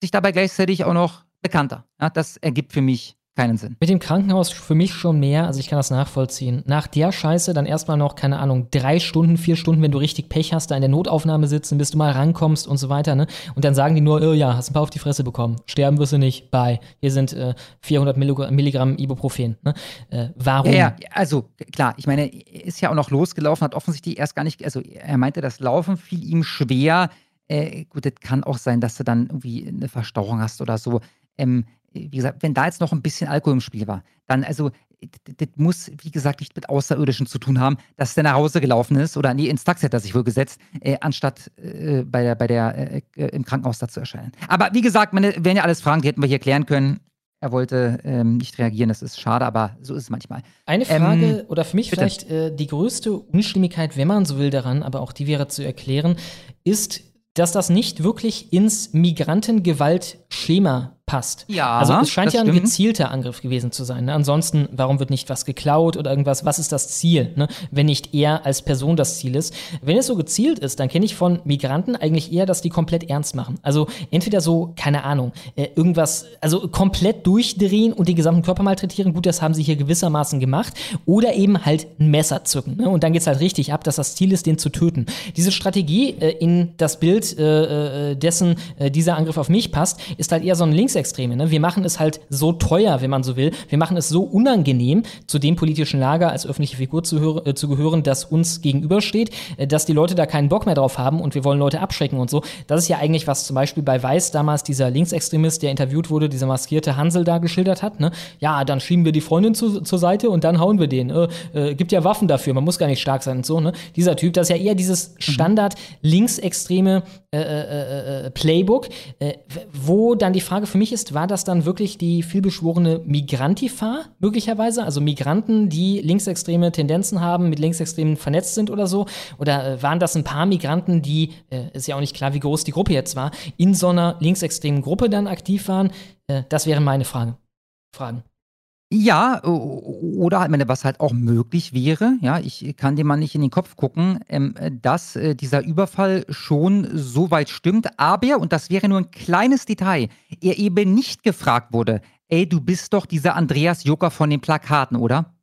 sich dabei gleichzeitig auch noch bekannter? Ja, das ergibt für mich keinen Sinn. Mit dem Krankenhaus für mich schon mehr, also ich kann das nachvollziehen. Nach der Scheiße dann erstmal noch, keine Ahnung, drei Stunden, vier Stunden, wenn du richtig Pech hast, da in der Notaufnahme sitzen, bis du mal rankommst und so weiter, ne? Und dann sagen die nur, oh ja, hast ein paar auf die Fresse bekommen. Sterben wirst du nicht, bye. Hier sind äh, 400 Milligramm Ibuprofen, ne? Äh, warum? Ja, ja, also klar, ich meine, ist ja auch noch losgelaufen, hat offensichtlich erst gar nicht, also er meinte, das Laufen fiel ihm schwer. Äh, gut, das kann auch sein, dass du dann irgendwie eine Verstauchung hast oder so. Ähm, wie gesagt, wenn da jetzt noch ein bisschen Alkohol im Spiel war, dann also, das muss, wie gesagt, nicht mit Außerirdischen zu tun haben, dass der nach Hause gelaufen ist oder nee, ins Taxi hat er sich wohl gesetzt, äh, anstatt äh, bei der, bei der, äh, äh im Krankenhaus da zu erscheinen. Aber wie gesagt, meine, wären ja alles Fragen, die hätten wir hier klären können. Er wollte ähm, nicht reagieren, das ist schade, aber so ist es manchmal. Eine Frage, ähm, oder für mich bitte. vielleicht äh, die größte Unstimmigkeit, wenn man so will, daran, aber auch die wäre zu erklären, ist, dass das nicht wirklich ins Migrantengewaltschema passt. Ja, also es scheint ja ein stimmt. gezielter Angriff gewesen zu sein. Ne? Ansonsten, warum wird nicht was geklaut oder irgendwas? Was ist das Ziel, ne? wenn nicht er als Person das Ziel ist? Wenn es so gezielt ist, dann kenne ich von Migranten eigentlich eher, dass die komplett ernst machen. Also entweder so, keine Ahnung, äh, irgendwas, also komplett durchdrehen und den gesamten Körper malträtieren. Gut, das haben sie hier gewissermaßen gemacht. Oder eben halt ein Messer zücken. Ne? Und dann geht es halt richtig ab, dass das Ziel ist, den zu töten. Diese Strategie äh, in das Bild äh, äh dessen äh, dieser Angriff auf mich passt, ist halt eher so ein links Linksextreme. Ne? Wir machen es halt so teuer, wenn man so will. Wir machen es so unangenehm, zu dem politischen Lager als öffentliche Figur zu, hör, äh, zu gehören, das uns gegenübersteht, äh, dass die Leute da keinen Bock mehr drauf haben und wir wollen Leute abschrecken und so. Das ist ja eigentlich, was zum Beispiel bei Weiß damals dieser Linksextremist, der interviewt wurde, dieser maskierte Hansel da geschildert hat. Ne? Ja, dann schieben wir die Freundin zu, zur Seite und dann hauen wir den. Äh, äh, gibt ja Waffen dafür, man muss gar nicht stark sein und so. Ne? Dieser Typ, das ist ja eher dieses Standard linksextreme äh, äh, äh, Playbook, äh, wo dann die Frage für mich ist, war das dann wirklich die vielbeschworene Migrantifa möglicherweise? Also Migranten, die linksextreme Tendenzen haben, mit Linksextremen vernetzt sind oder so? Oder äh, waren das ein paar Migranten, die, äh, ist ja auch nicht klar, wie groß die Gruppe jetzt war, in so einer linksextremen Gruppe dann aktiv waren? Äh, das wären meine Frage. Fragen. Ja, oder halt, meine, was halt auch möglich wäre, ja, ich kann dem mal nicht in den Kopf gucken, ähm, dass äh, dieser Überfall schon so weit stimmt, aber, und das wäre nur ein kleines Detail, er eben nicht gefragt wurde, ey, du bist doch dieser Andreas Joker von den Plakaten, oder?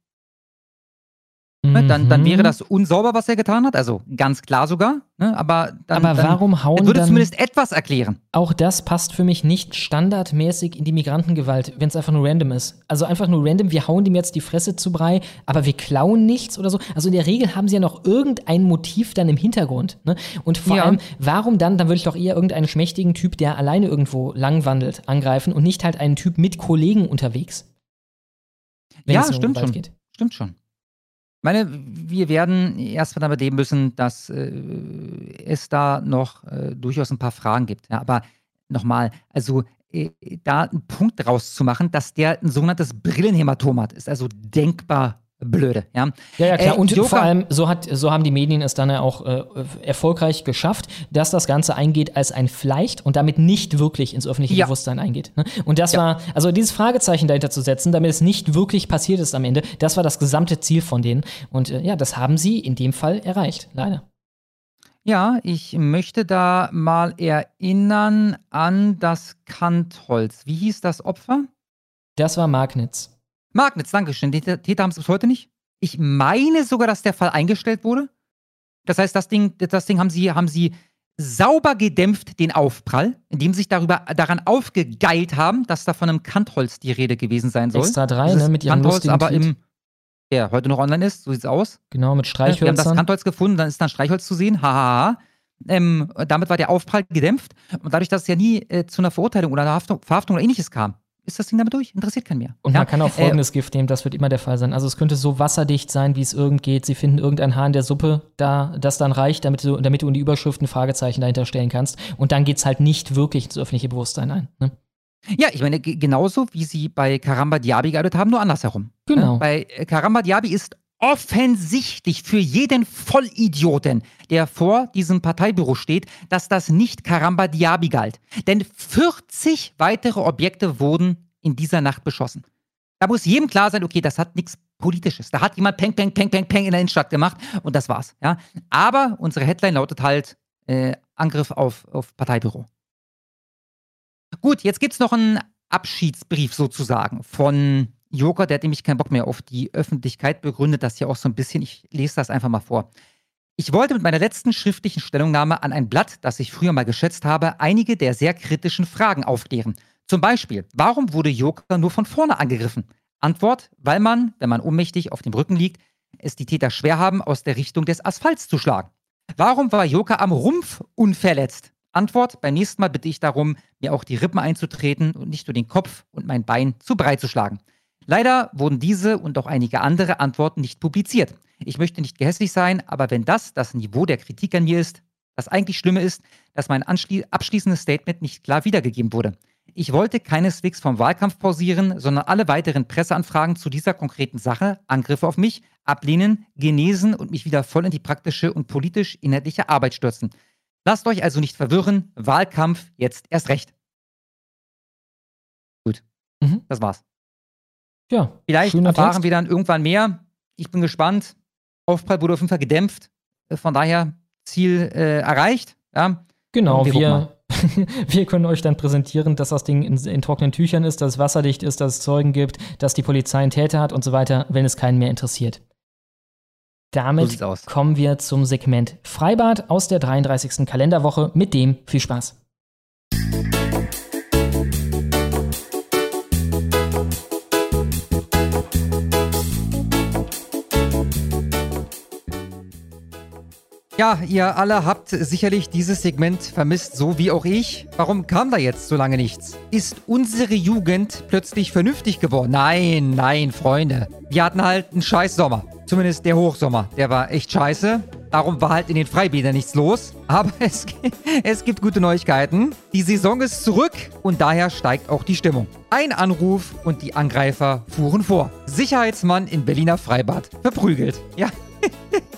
Ne, Dann, dann wäre Mhm. das unsauber, was er getan hat, also ganz klar sogar, ne? aber dann, Aber dann, warum hauen das würde dann- zumindest etwas erklären. Auch das passt für mich nicht standardmäßig in die Migrantengewalt, wenn es einfach nur random ist. Also einfach nur random, wir hauen dem jetzt die Fresse zu Brei, aber wir klauen nichts oder so. Also in der Regel haben sie ja noch irgendein Motiv dann im Hintergrund. Ne? Und vor Ja. allem, warum dann? Dann würde ich doch eher irgendeinen schmächtigen Typ, der alleine irgendwo langwandelt, angreifen und nicht halt einen Typ mit Kollegen unterwegs. Wenn ja, es stimmt schon. geht. Stimmt schon. Ich meine, wir werden erstmal damit leben müssen, dass äh, es da noch äh, durchaus ein paar Fragen gibt. Ja, aber nochmal, also äh, da einen Punkt draus zu machen, dass der ein sogenanntes Brillenhämatom hat, ist also denkbar blöde. Ja, Ja, ja, klar. Äh, und Joker- vor allem, so, hat, so haben die Medien es dann ja auch äh, erfolgreich geschafft, dass das Ganze eingeht als ein Vielleicht und damit nicht wirklich ins öffentliche Ja. Bewusstsein eingeht. Ne? Und das war, also dieses Fragezeichen dahinter zu setzen, damit es nicht wirklich passiert ist am Ende, das war das gesamte Ziel von denen. Und äh, ja, das haben sie in dem Fall erreicht, leider. Ja, ich möchte da mal erinnern an das Kantholz. Wie hieß das Opfer? Das war Magnitz. Magnitz, Dankeschön. Die Täter haben es bis heute nicht. Ich meine sogar, dass der Fall eingestellt wurde. Das heißt, das Ding, das Ding haben sie, haben sie sauber gedämpft, den Aufprall, indem sie sich darüber, daran aufgegeilt haben, dass da von einem Kantholz die Rede gewesen sein soll. Extra drei, Dieses ne, mit ihrem Kantholz aber Tweet. im, der heute noch online ist, so sieht's aus. Genau, mit Wir haben das Streichhölzern. Kantholz gefunden, dann ist dann Streichholz zu sehen. Hahaha. Ähm, damit war der Aufprall gedämpft. Und dadurch, dass es ja nie äh, zu einer Verurteilung oder einer Haftung, Verhaftung oder ähnliches kam, ist das Ding damit durch. Interessiert keinen mehr. Und ja? man kann auch Äh, folgendes Gift nehmen, das wird immer der Fall sein. Also es könnte so wasserdicht sein, wie es irgend geht. Sie finden irgendein Haar in der Suppe, da das dann reicht, damit du, damit du in die Überschrift ein Fragezeichen dahinter stellen kannst. Und dann geht's halt nicht wirklich ins öffentliche Bewusstsein ein. Ne? Ja, ich meine, ge- genauso wie sie bei Karamba Diaby gearbeitet haben, nur andersherum. Genau. Bei äh, Karamba Diaby ist offensichtlich für jeden Vollidioten, der vor diesem Parteibüro steht, dass das nicht Karamba Diaby galt. Denn 40 weitere Objekte wurden in dieser Nacht beschossen. Da muss jedem klar sein, okay, das hat nichts Politisches. Da hat jemand Peng, Peng, Peng, Peng, Peng in der Innenstadt gemacht und das war's. Ja? Aber unsere Headline lautet halt äh, Angriff auf, auf Parteibüro. Gut, jetzt gibt's noch einen Abschiedsbrief sozusagen von Joker, der hat nämlich keinen Bock mehr auf die Öffentlichkeit, begründet das ja auch so ein bisschen. Ich lese das einfach mal vor. Ich wollte mit meiner letzten schriftlichen Stellungnahme an ein Blatt, das ich früher mal geschätzt habe, einige der sehr kritischen Fragen aufklären. Zum Beispiel, warum wurde Joker nur von vorne angegriffen? Antwort, weil man, wenn man ohnmächtig auf dem Rücken liegt, es die Täter schwer haben, aus der Richtung des Asphalts zu schlagen. Warum war Joker am Rumpf unverletzt? Antwort, beim nächsten Mal bitte ich darum, mir auch die Rippen einzutreten und nicht nur den Kopf und mein Bein zu breit zu schlagen. Leider wurden diese und auch einige andere Antworten nicht publiziert. Ich möchte nicht gehässig sein, aber wenn das das Niveau der Kritik an mir ist, das eigentlich Schlimme ist, dass mein abschließendes Statement nicht klar wiedergegeben wurde. Ich wollte keineswegs vom Wahlkampf pausieren, sondern alle weiteren Presseanfragen zu dieser konkreten Sache, Angriffe auf mich, ablehnen, genesen und mich wieder voll in die praktische und politisch-inhaltliche Arbeit stürzen. Lasst euch also nicht verwirren, Wahlkampf jetzt erst recht. Gut, Mhm. das war's. Ja, Vielleicht erfahren Text. wir dann irgendwann mehr. Ich bin gespannt. Aufprall wurde auf jeden Fall gedämpft. Äh, Von daher Ziel äh, erreicht. Ja. Genau, wir wir, wir können euch dann präsentieren, dass das Ding in, in trockenen Tüchern ist, dass es wasserdicht ist, dass es Zeugen gibt, dass die Polizei einen Täter hat und so weiter, wenn es keinen mehr interessiert. So Damit aus. kommen wir zum Segment Freibad aus der 33. Kalenderwoche. Mit dem viel Spaß. Ja, ihr alle habt sicherlich dieses Segment vermisst, so wie auch ich. Warum kam da jetzt so lange nichts? Ist unsere Jugend plötzlich vernünftig geworden? Nein, nein, Freunde. Wir hatten halt einen scheiß Sommer. Zumindest der Hochsommer. Der war echt scheiße. Darum war halt in den Freibädern nichts los. Aber es, es gibt gute Neuigkeiten. Die Saison ist zurück und daher steigt auch die Stimmung. Ein Anruf und die Angreifer fuhren vor. Sicherheitsmann in Berliner Freibad verprügelt. Ja.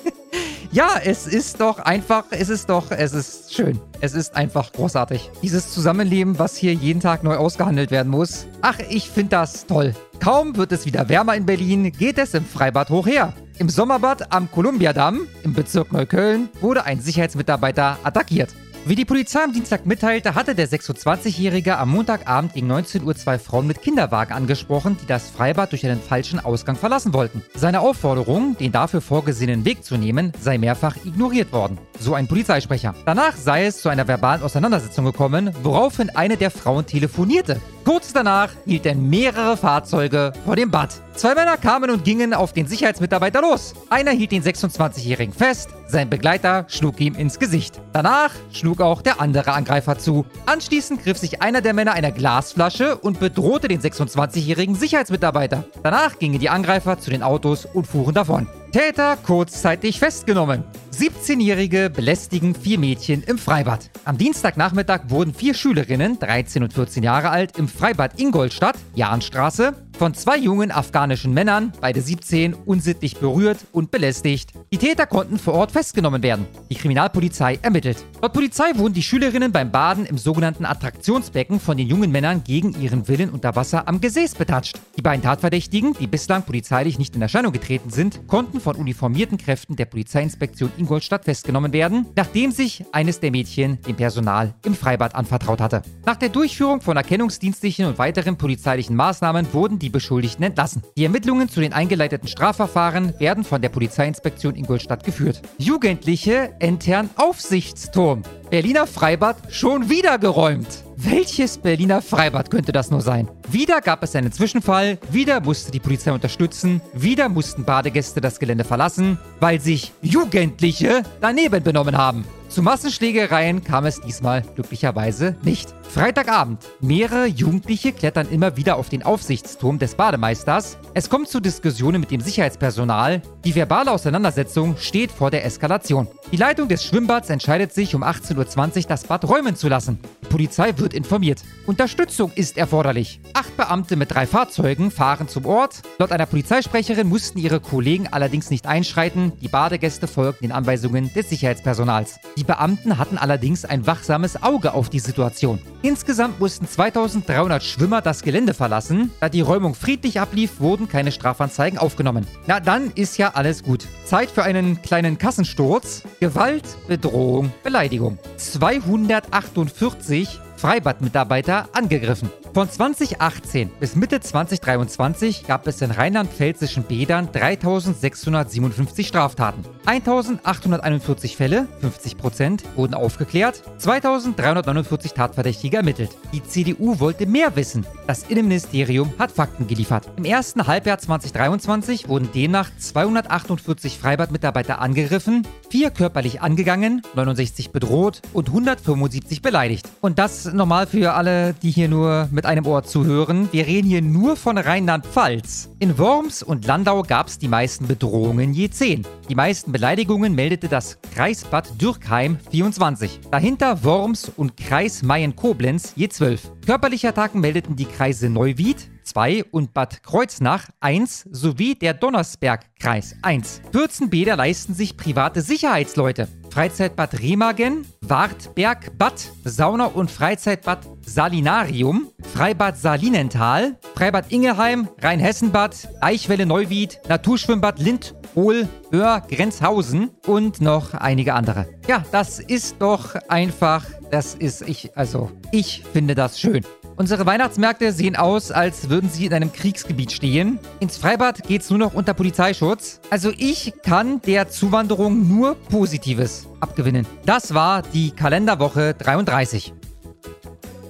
Ja, es ist doch einfach, es ist doch, es ist schön. Es ist einfach großartig. Dieses Zusammenleben, was hier jeden Tag neu ausgehandelt werden muss. Ach, ich finde das toll. Kaum wird es wieder wärmer in Berlin, geht es im Freibad hoch her. Im Sommerbad am Kolumbiadamm im Bezirk Neukölln wurde ein Sicherheitsmitarbeiter attackiert. Wie die Polizei am Dienstag mitteilte, hatte der 26-Jährige am Montagabend gegen 19 Uhr zwei Frauen mit Kinderwagen angesprochen, die das Freibad durch einen falschen Ausgang verlassen wollten. Seine Aufforderung, den dafür vorgesehenen Weg zu nehmen, sei mehrfach ignoriert worden. So ein Polizeisprecher. Danach sei es zu einer verbalen Auseinandersetzung gekommen, woraufhin eine der Frauen telefonierte. Kurz danach hielten mehrere Fahrzeuge vor dem Bad. Zwei Männer kamen und gingen auf den Sicherheitsmitarbeiter los. Einer hielt den 26-Jährigen fest, sein Begleiter schlug ihm ins Gesicht. Danach schlug auch der andere Angreifer zu. Anschließend griff sich einer der Männer einer Glasflasche und bedrohte den 26-jährigen Sicherheitsmitarbeiter. Danach gingen die Angreifer zu den Autos und fuhren davon. Täter kurzzeitig festgenommen. 17-Jährige belästigen vier Mädchen im Freibad. Am Dienstagnachmittag wurden vier Schülerinnen, 13 und 14 Jahre alt, im Freibad Ingolstadt, Jahnstraße, von zwei jungen afghanischen Männern, beide 17, unsittlich berührt und belästigt. Die Täter konnten vor Ort festgenommen werden. Die Kriminalpolizei ermittelt. Laut Polizei wurden die Schülerinnen beim Baden im sogenannten Attraktionsbecken von den jungen Männern gegen ihren Willen unter Wasser am Gesäß betatscht. Die beiden Tatverdächtigen, die bislang polizeilich nicht in Erscheinung getreten sind, konnten von uniformierten Kräften der Polizeiinspektion Ingolstadt festgenommen werden, nachdem sich eines der Mädchen dem Personal im Freibad anvertraut hatte. Nach der Durchführung von erkennungsdienstlichen und weiteren polizeilichen Maßnahmen wurden die Beschuldigten entlassen. Die Ermittlungen zu den eingeleiteten Strafverfahren werden von der Polizeiinspektion Ingolstadt geführt. Jugendliche entern Aufsichtsturm. Berliner Freibad schon wieder geräumt. Welches Berliner Freibad könnte das nur sein? Wieder gab es einen Zwischenfall, wieder musste die Polizei unterstützen, wieder mussten Badegäste das Gelände verlassen, weil sich Jugendliche daneben benommen haben. Zu Massenschlägereien kam es diesmal glücklicherweise nicht. Freitagabend. Mehrere Jugendliche klettern immer wieder auf den Aufsichtsturm des Bademeisters. Es kommt zu Diskussionen mit dem Sicherheitspersonal. Die verbale Auseinandersetzung steht vor der Eskalation. Die Leitung des Schwimmbads entscheidet sich, um 18.20 Uhr das Bad räumen zu lassen. Die Polizei wird informiert. Unterstützung ist erforderlich. Acht Beamte mit drei Fahrzeugen fahren zum Ort. Laut einer Polizeisprecherin mussten ihre Kollegen allerdings nicht einschreiten. Die Badegäste folgten den Anweisungen des Sicherheitspersonals. Die Beamten hatten allerdings ein wachsames Auge auf die Situation. Insgesamt mussten 2300 Schwimmer das Gelände verlassen. Da die Räumung friedlich ablief, wurden keine Strafanzeigen aufgenommen. Na, dann ist ja alles gut. Zeit für einen kleinen Kassensturz. Gewalt, Bedrohung, Beleidigung. 248 Freibadmitarbeiter angegriffen. Von 2018 bis Mitte 2023 gab es in rheinland-pfälzischen Bädern 3657 Straftaten. 1841 Fälle, 50%, wurden aufgeklärt, 2349 Tatverdächtige ermittelt. Die CDU wollte mehr wissen. Das Innenministerium hat Fakten geliefert. Im ersten Halbjahr 2023 wurden demnach 248 Freibadmitarbeiter angegriffen, 4 körperlich angegangen, 69 bedroht und 175 beleidigt. Und das normal für alle, die hier nur mit einem Ohr zuhören. Wir reden hier nur von Rheinland-Pfalz. In Worms und Landau gab es die meisten Bedrohungen je 10. Die meisten Beleidigungen meldete das Kreisbad Dürkheim 24. Dahinter Worms und Kreis Mayen-Koblenz je 12. Körperliche Attacken meldeten die Kreise Neuwied, 2 und Bad Kreuznach 1 sowie der Donnersberg-Kreis 1. 14 Bäder leisten sich private Sicherheitsleute. Freizeitbad Remagen, Wartberg Bad, Sauna- und Freizeitbad Salinarium, Freibad Salinental, Freibad Ingelheim, Rheinhessenbad, Eichwelle Neuwied, Naturschwimmbad Lind, Hohl, Öhr, Grenzhausen und noch einige andere. Ja, das ist doch einfach, das ist ich, also ich finde das schön. Unsere Weihnachtsmärkte sehen aus, als würden sie in einem Kriegsgebiet stehen. Ins Freibad geht's nur noch unter Polizeischutz. Also ich kann der Zuwanderung nur Positives abgewinnen. Das war die Kalenderwoche 33.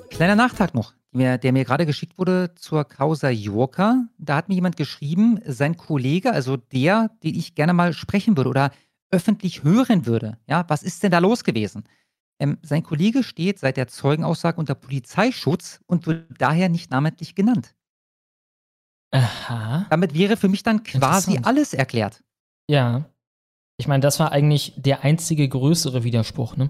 Kleiner Nachtrag noch, der, mir gerade geschickt wurde zur Causa Yorka. Da hat mir jemand geschrieben, sein Kollege, also der, den ich gerne mal sprechen würde oder öffentlich hören würde. Ja, was ist denn da los gewesen? Ähm, sein Kollege steht seit der Zeugenaussage unter Polizeischutz und wird daher nicht namentlich genannt. Aha. Damit wäre für mich dann quasi alles erklärt. Ja. Ich meine, das war eigentlich der einzige größere Widerspruch, ne?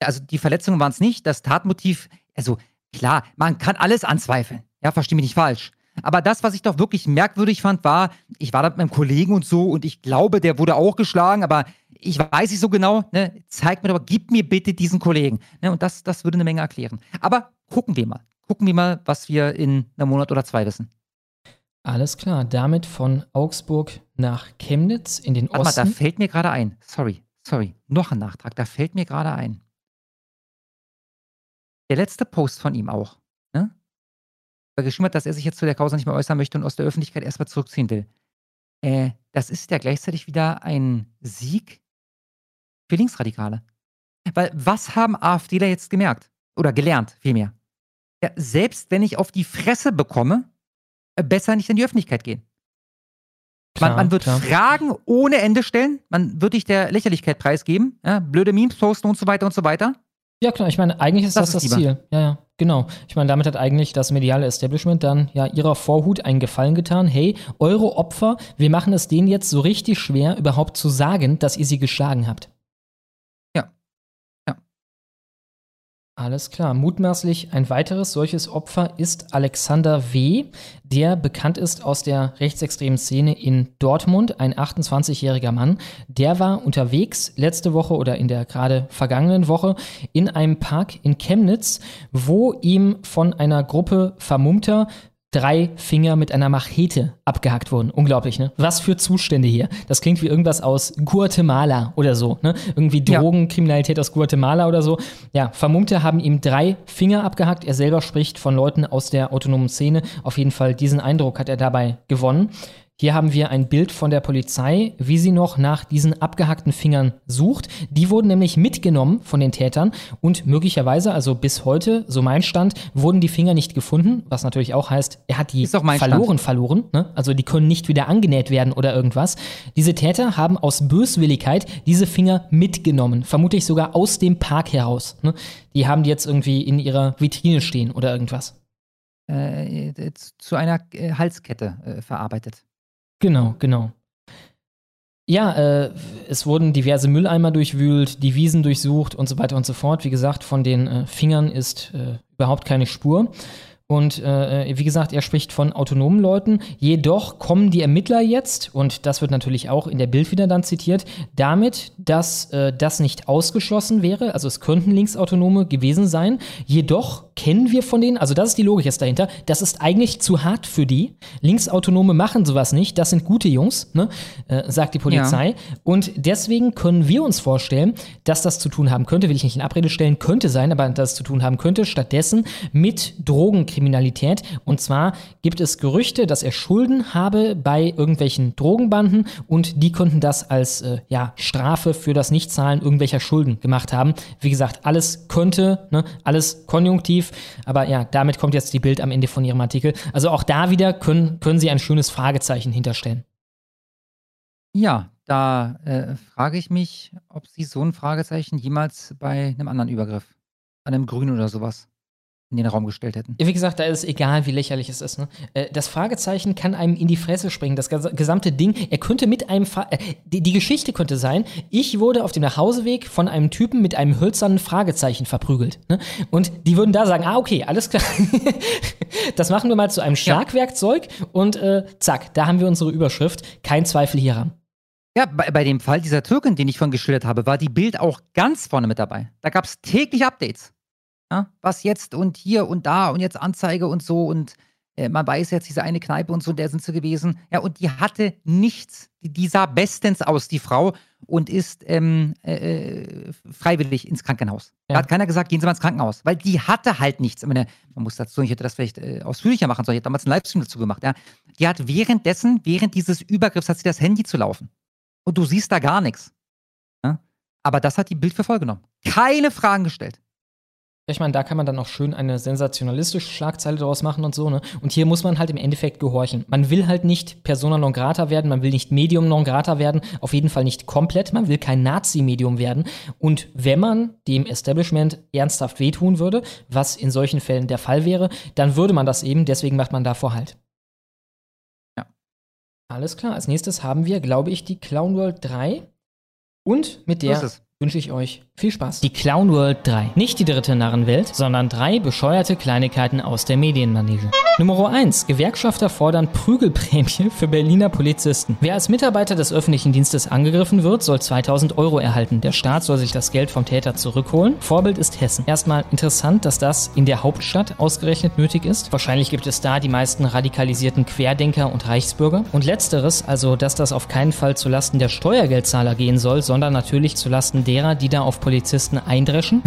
Also die Verletzungen waren es nicht, das Tatmotiv, also klar, man kann alles anzweifeln. Ja, versteh mich nicht falsch. Aber das, was ich doch wirklich merkwürdig fand, war, ich war da mit meinem Kollegen und so und ich glaube, der wurde auch geschlagen, aber ich weiß nicht so genau, ne? Zeig mir doch, gib mir bitte diesen Kollegen. Ne? Und das, das würde eine Menge erklären. Aber gucken wir mal. Gucken wir mal, was wir in einem Monat oder zwei wissen. Alles klar. Damit von Augsburg nach Chemnitz in den Warte mal, da Osten. fällt mir gerade ein. Sorry, sorry. Noch ein Nachtrag. Da fällt mir gerade ein. Der letzte Post von ihm auch, ne? Er geschrieben hat, dass er sich jetzt zu der Causa nicht mehr äußern möchte und aus der Öffentlichkeit erstmal zurückziehen will. Äh, das ist ja gleichzeitig wieder ein Sieg für Linksradikale. Weil was haben AfDler jetzt gemerkt? Oder gelernt, vielmehr? Ja, selbst wenn ich auf die Fresse bekomme, äh, besser nicht in die Öffentlichkeit gehen. Man, Klar, man wird klar. Fragen ohne Ende stellen, man wird dich der Lächerlichkeit preisgeben, ja, blöde Memes posten und so weiter und so weiter. Ja, klar, ich meine, eigentlich ist Das das das, ist lieber. Ziel. Ja, ja, genau. Ich meine, damit hat eigentlich das mediale Establishment dann ja ihrer Vorhut einen Gefallen getan. Hey, eure Opfer, wir machen es denen jetzt so richtig schwer, überhaupt zu sagen, dass ihr sie geschlagen habt. Alles klar. Mutmaßlich ein weiteres solches Opfer ist Alexander W., der bekannt ist aus der rechtsextremen Szene in Dortmund, ein 28-jähriger Mann. Der war unterwegs letzte Woche oder in der gerade vergangenen Woche in einem Park in Chemnitz, wo ihm von einer Gruppe Vermummter drei Finger mit einer Machete abgehackt wurden. Unglaublich, ne? Was für Zustände hier. Das klingt wie irgendwas aus Guatemala oder so, ne? Irgendwie Ja. Drogenkriminalität aus Guatemala oder so. Ja, Vermummte haben ihm drei Finger abgehackt. Er selber spricht von Leuten aus der autonomen Szene. Auf jeden Fall diesen Eindruck hat er dabei gewonnen. Hier haben wir ein Bild von der Polizei, wie sie noch nach diesen abgehackten Fingern sucht. Die wurden nämlich mitgenommen von den Tätern und möglicherweise, also bis heute, so mein Stand, wurden die Finger nicht gefunden, was natürlich auch heißt, er hat die auch mein verloren, verloren. Ne? Also die können nicht wieder angenäht werden oder irgendwas. Diese Täter haben aus Böswilligkeit diese Finger mitgenommen, vermutlich sogar aus dem Park heraus. Ne? Die haben die jetzt irgendwie in ihrer Vitrine stehen oder irgendwas. Äh, äh, zu einer äh, Halskette äh, verarbeitet. Genau, genau. Ja, äh, es wurden diverse Mülleimer durchwühlt, die Wiesen durchsucht und so weiter und so fort. Wie gesagt, von den äh, Fingern ist äh, überhaupt keine Spur. Und äh, wie gesagt, er spricht von autonomen Leuten. Jedoch kommen die Ermittler jetzt, und das wird natürlich auch in der Bild wieder dann zitiert, damit, dass äh, das nicht ausgeschlossen wäre. Also es könnten Linksautonome gewesen sein. Jedoch kennen wir von denen, also das ist die Logik jetzt dahinter, das ist eigentlich zu hart für die. Linksautonome machen sowas nicht, das sind gute Jungs, ne? äh, sagt die Polizei. Und deswegen können wir uns vorstellen, dass das zu tun haben könnte, will ich nicht in Abrede stellen, könnte sein, aber dass es zu tun haben könnte, stattdessen mit Drogenkriminalität. Und zwar gibt es Gerüchte, dass er Schulden habe bei irgendwelchen Drogenbanden und die könnten das als äh, ja, Strafe für das Nichtzahlen irgendwelcher Schulden gemacht haben. Wie gesagt, alles könnte, ne, alles konjunktiv, aber ja, damit kommt jetzt die Bild am Ende von ihrem Artikel. Also auch da wieder können, können Sie ein schönes Fragezeichen hinterstellen. Ja, da äh, frage ich mich, ob Sie so ein Fragezeichen jemals bei einem anderen Übergriff, an einem Grün oder sowas, in den Raum gestellt hätten. Wie gesagt, da ist es egal, wie lächerlich es ist. Ne? Äh, Das Fragezeichen kann einem in die Fresse springen. Das ges- gesamte Ding, er könnte mit einem. Fra äh, die, die Geschichte könnte sein: Ich wurde auf dem Nachhauseweg von einem Typen mit einem hölzernen Fragezeichen verprügelt. Ne? Und die würden da sagen: Ah, okay, alles klar. das machen wir mal zu einem Schlagwerkzeug und äh, zack, da haben wir unsere Überschrift. Kein Zweifel hieran. Ja, bei, bei dem Fall dieser Türkin, den ich vorhin geschildert habe, war die Bild auch ganz vorne mit dabei. Da gab es täglich Updates. Ja, was jetzt und hier und da und jetzt Anzeige und so und äh, man weiß jetzt, diese eine Kneipe und so, der sind sie gewesen. Ja, und die hatte nichts. Die, die sah bestens aus, die Frau, und ist ähm, äh, äh, freiwillig ins Krankenhaus. Da Ja. hat keiner gesagt, gehen Sie mal ins Krankenhaus, weil die hatte halt nichts. Ich meine, man muss dazu, ich hätte das vielleicht äh, ausführlicher machen sollen. Ich hätte damals einen Livestream dazu gemacht. Ja. Die hat währenddessen, während dieses Übergriffs, hat sie das Handy zu laufen. Und du siehst da gar nichts. Ja? Aber das hat die Bild für voll genommen. Keine Fragen gestellt. Ich meine, da kann man dann auch schön eine sensationalistische Schlagzeile draus machen und so, ne? Und hier muss man halt im Endeffekt gehorchen. Man will halt nicht Persona non grata werden, man will nicht Medium non grata werden, auf jeden Fall nicht komplett, man will kein Nazi-Medium werden. Und wenn man dem Establishment ernsthaft wehtun würde, was in solchen Fällen der Fall wäre, dann würde man das eben, deswegen macht man davor halt. Ja. Alles klar, als nächstes haben wir, glaube ich, die Clown World 3. Und mit der wünsche ich euch viel Spaß. Die Clown World 3. Nicht die dritte Narrenwelt, sondern drei bescheuerte Kleinigkeiten aus der Medienmanege. Nummer 1. Gewerkschafter fordern Prügelprämie für Berliner Polizisten. Wer als Mitarbeiter des öffentlichen Dienstes angegriffen wird, soll 2000 Euro erhalten. Der Staat soll sich das Geld vom Täter zurückholen. Vorbild ist Hessen. Erstmal interessant, dass das in der Hauptstadt ausgerechnet nötig ist. Wahrscheinlich gibt es da die meisten radikalisierten Querdenker und Reichsbürger. Und letzteres, also dass das auf keinen Fall zulasten der Steuergeldzahler gehen soll, sondern natürlich zulasten derer, die da auf Polizisten eindreschen.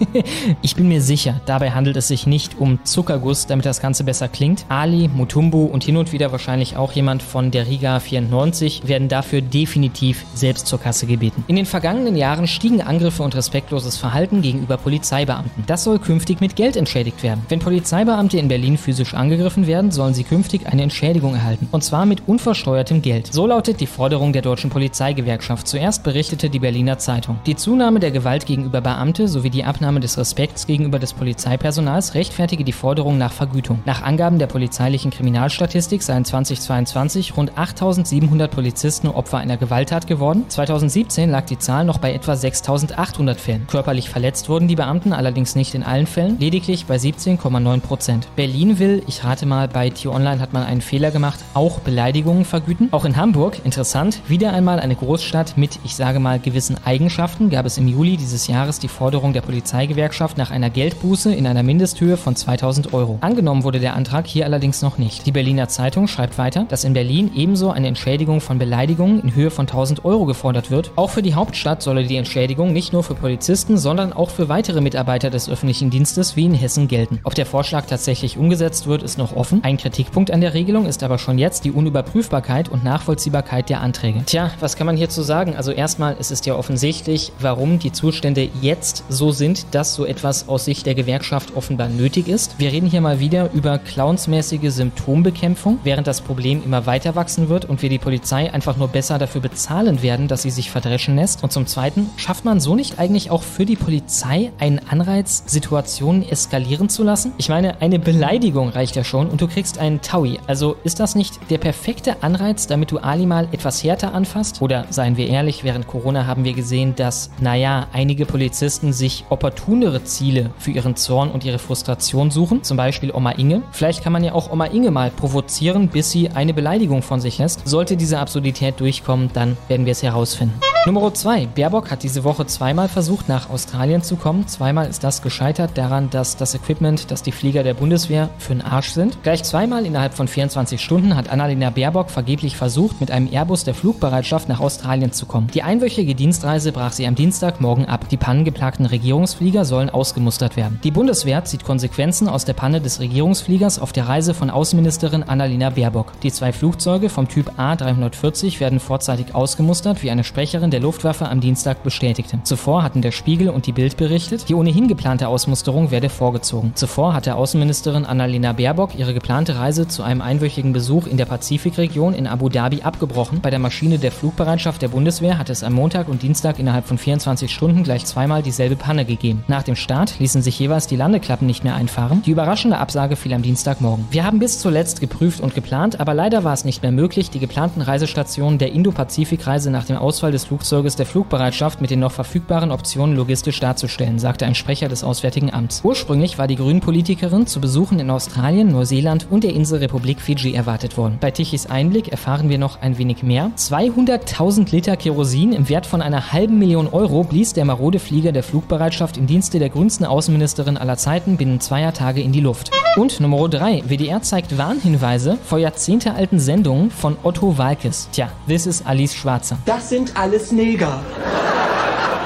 ich bin mir sicher, dabei handelt es sich nicht um Zuckerguss, damit das Ganze besser klingt. Ali, Mutumbu und hin und wieder wahrscheinlich auch jemand von der Riga 94 werden dafür definitiv selbst zur Kasse gebeten. In den vergangenen Jahren stiegen Angriffe und respektloses Verhalten gegenüber Polizeibeamten. Das soll künftig mit Geld entschädigt werden. Wenn Polizeibeamte in Berlin physisch angegriffen werden, sollen sie künftig eine Entschädigung erhalten. Und zwar mit unversteuertem Geld. So lautet die Forderung der Deutschen Polizeigewerkschaft. Zuerst berichtete die Berliner Zeitung. Die Zunahme der Gewalt gegenüber Beamte sowie die Abnahme des Respekts gegenüber des Polizeipersonals rechtfertige die Forderung nach Vergütung. Nach Angaben der polizeilichen Kriminalstatistik seien 2022 rund 8700 Polizisten Opfer einer Gewalttat geworden. 2017 lag die Zahl noch bei etwa 6800 Fällen. Körperlich verletzt wurden die Beamten allerdings nicht in allen Fällen, lediglich bei 17,9 Prozent. Berlin will, ich rate mal, bei T-Online hat man einen Fehler gemacht, auch Beleidigungen vergüten. Auch in Hamburg, interessant, wieder einmal eine Großstadt mit, ich sage mal, gewissen Eigenschaften, gab es im Juli dieses Jahres die Forderung der Polizeigewerkschaft nach einer Geldbuße in einer Mindesthöhe von 2000 Euro. Angenommen wurde der Antrag hier allerdings noch nicht. Die Berliner Zeitung schreibt weiter, dass in Berlin ebenso eine Entschädigung von Beleidigungen in Höhe von 1000 Euro gefordert wird. Auch für die Hauptstadt solle die Entschädigung nicht nur für Polizisten, sondern auch für weitere Mitarbeiter des öffentlichen Dienstes wie in Hessen gelten. Ob der Vorschlag tatsächlich umgesetzt wird, ist noch offen. Ein Kritikpunkt an der Regelung ist aber schon jetzt die Unüberprüfbarkeit und Nachvollziehbarkeit der Anträge. Tja, was kann man hierzu sagen? Also erstmal ist es ja offensichtlich, warum die Zustände jetzt so sind, dass so etwas aus Sicht der Gewerkschaft offenbar nötig ist. Wir reden hier mal wieder über clownsmäßige Symptombekämpfung, während das Problem immer weiter wachsen wird und wir die Polizei einfach nur besser dafür bezahlen werden, dass sie sich verdreschen lässt. Und zum Zweiten, schafft man so nicht eigentlich auch für die Polizei einen Anreiz, Situationen eskalieren zu lassen? Ich meine, eine Beleidigung reicht ja schon und du kriegst einen Taui. Also ist das nicht der perfekte Anreiz, damit du Ali mal etwas härter anfasst? Oder seien wir ehrlich, während Corona haben wir gesehen, dass, naja, einige Polizisten sich opportunere Ziele für ihren Zorn und ihre Frustration suchen. Zum Beispiel Oma Inge. Vielleicht kann man ja auch Oma Inge mal provozieren, bis sie eine Beleidigung von sich lässt. Sollte diese Absurdität durchkommen, dann werden wir es herausfinden. Nummer 2. Baerbock hat diese Woche zweimal versucht, nach Australien zu kommen. Zweimal ist das gescheitert daran, dass das Equipment, das die Flieger der Bundeswehr für den Arsch sind. Gleich zweimal innerhalb von 24 Stunden hat Annalena Baerbock vergeblich versucht, mit einem Airbus der Flugbereitschaft nach Australien zu kommen. Die einwöchige Dienstreise brach sie am Dienstagmorgen ab. Die pannengeplagten Regierungsflieger sollen ausgemustert werden. Die Bundeswehr zieht Konsequenzen aus der Panne des Regierungsfliegers auf der Reise von Außenministerin Annalena Baerbock. Die zwei Flugzeuge vom Typ A340 werden vorzeitig ausgemustert, wie eine Sprecherin der Luftwaffe am Dienstag bestätigte. Zuvor hatten der Spiegel und die Bild berichtet, die ohnehin geplante Ausmusterung werde vorgezogen. Zuvor hatte Außenministerin Annalena Baerbock ihre geplante Reise zu einem einwöchigen Besuch in der Pazifikregion in Abu Dhabi abgebrochen. Bei der Maschine der Flugbereitschaft der Bundeswehr hat es am Montag und Dienstag innerhalb von 24 Stunden gleich zweimal dieselbe Panne gegeben. Nach dem Start ließen sich jeweils die Landeklappen nicht mehr einfahren. Die überraschende Absage fiel am Dienstagmorgen. Wir haben bis zuletzt geprüft und geplant, aber leider war es nicht mehr möglich, die geplanten Reisestationen der Indo-Pazifik-Reise nach dem Ausfall des Flugzeuges der Flugbereitschaft mit den noch verfügbaren Optionen logistisch darzustellen, sagte ein Sprecher des Auswärtigen Amts. Ursprünglich war die Grünen-Politikerin zu Besuchen in Australien, Neuseeland und der Inselrepublik Fiji erwartet worden. Bei Tichys Einblick erfahren wir noch ein wenig mehr. 200.000 Liter Kerosin im Wert von einer halben Million Euro blies der marode Flieger der Flugbereitschaft im Dienste der grünsten Außenministerin aller Zeiten binnen zweier Tage in die Luft. Und Nummer 3. WDR zeigt Warnhinweise vor jahrzehntealten Sendungen von Otto Walkes. Tja, this is Alice Schwarzer. Das sind alles Neger.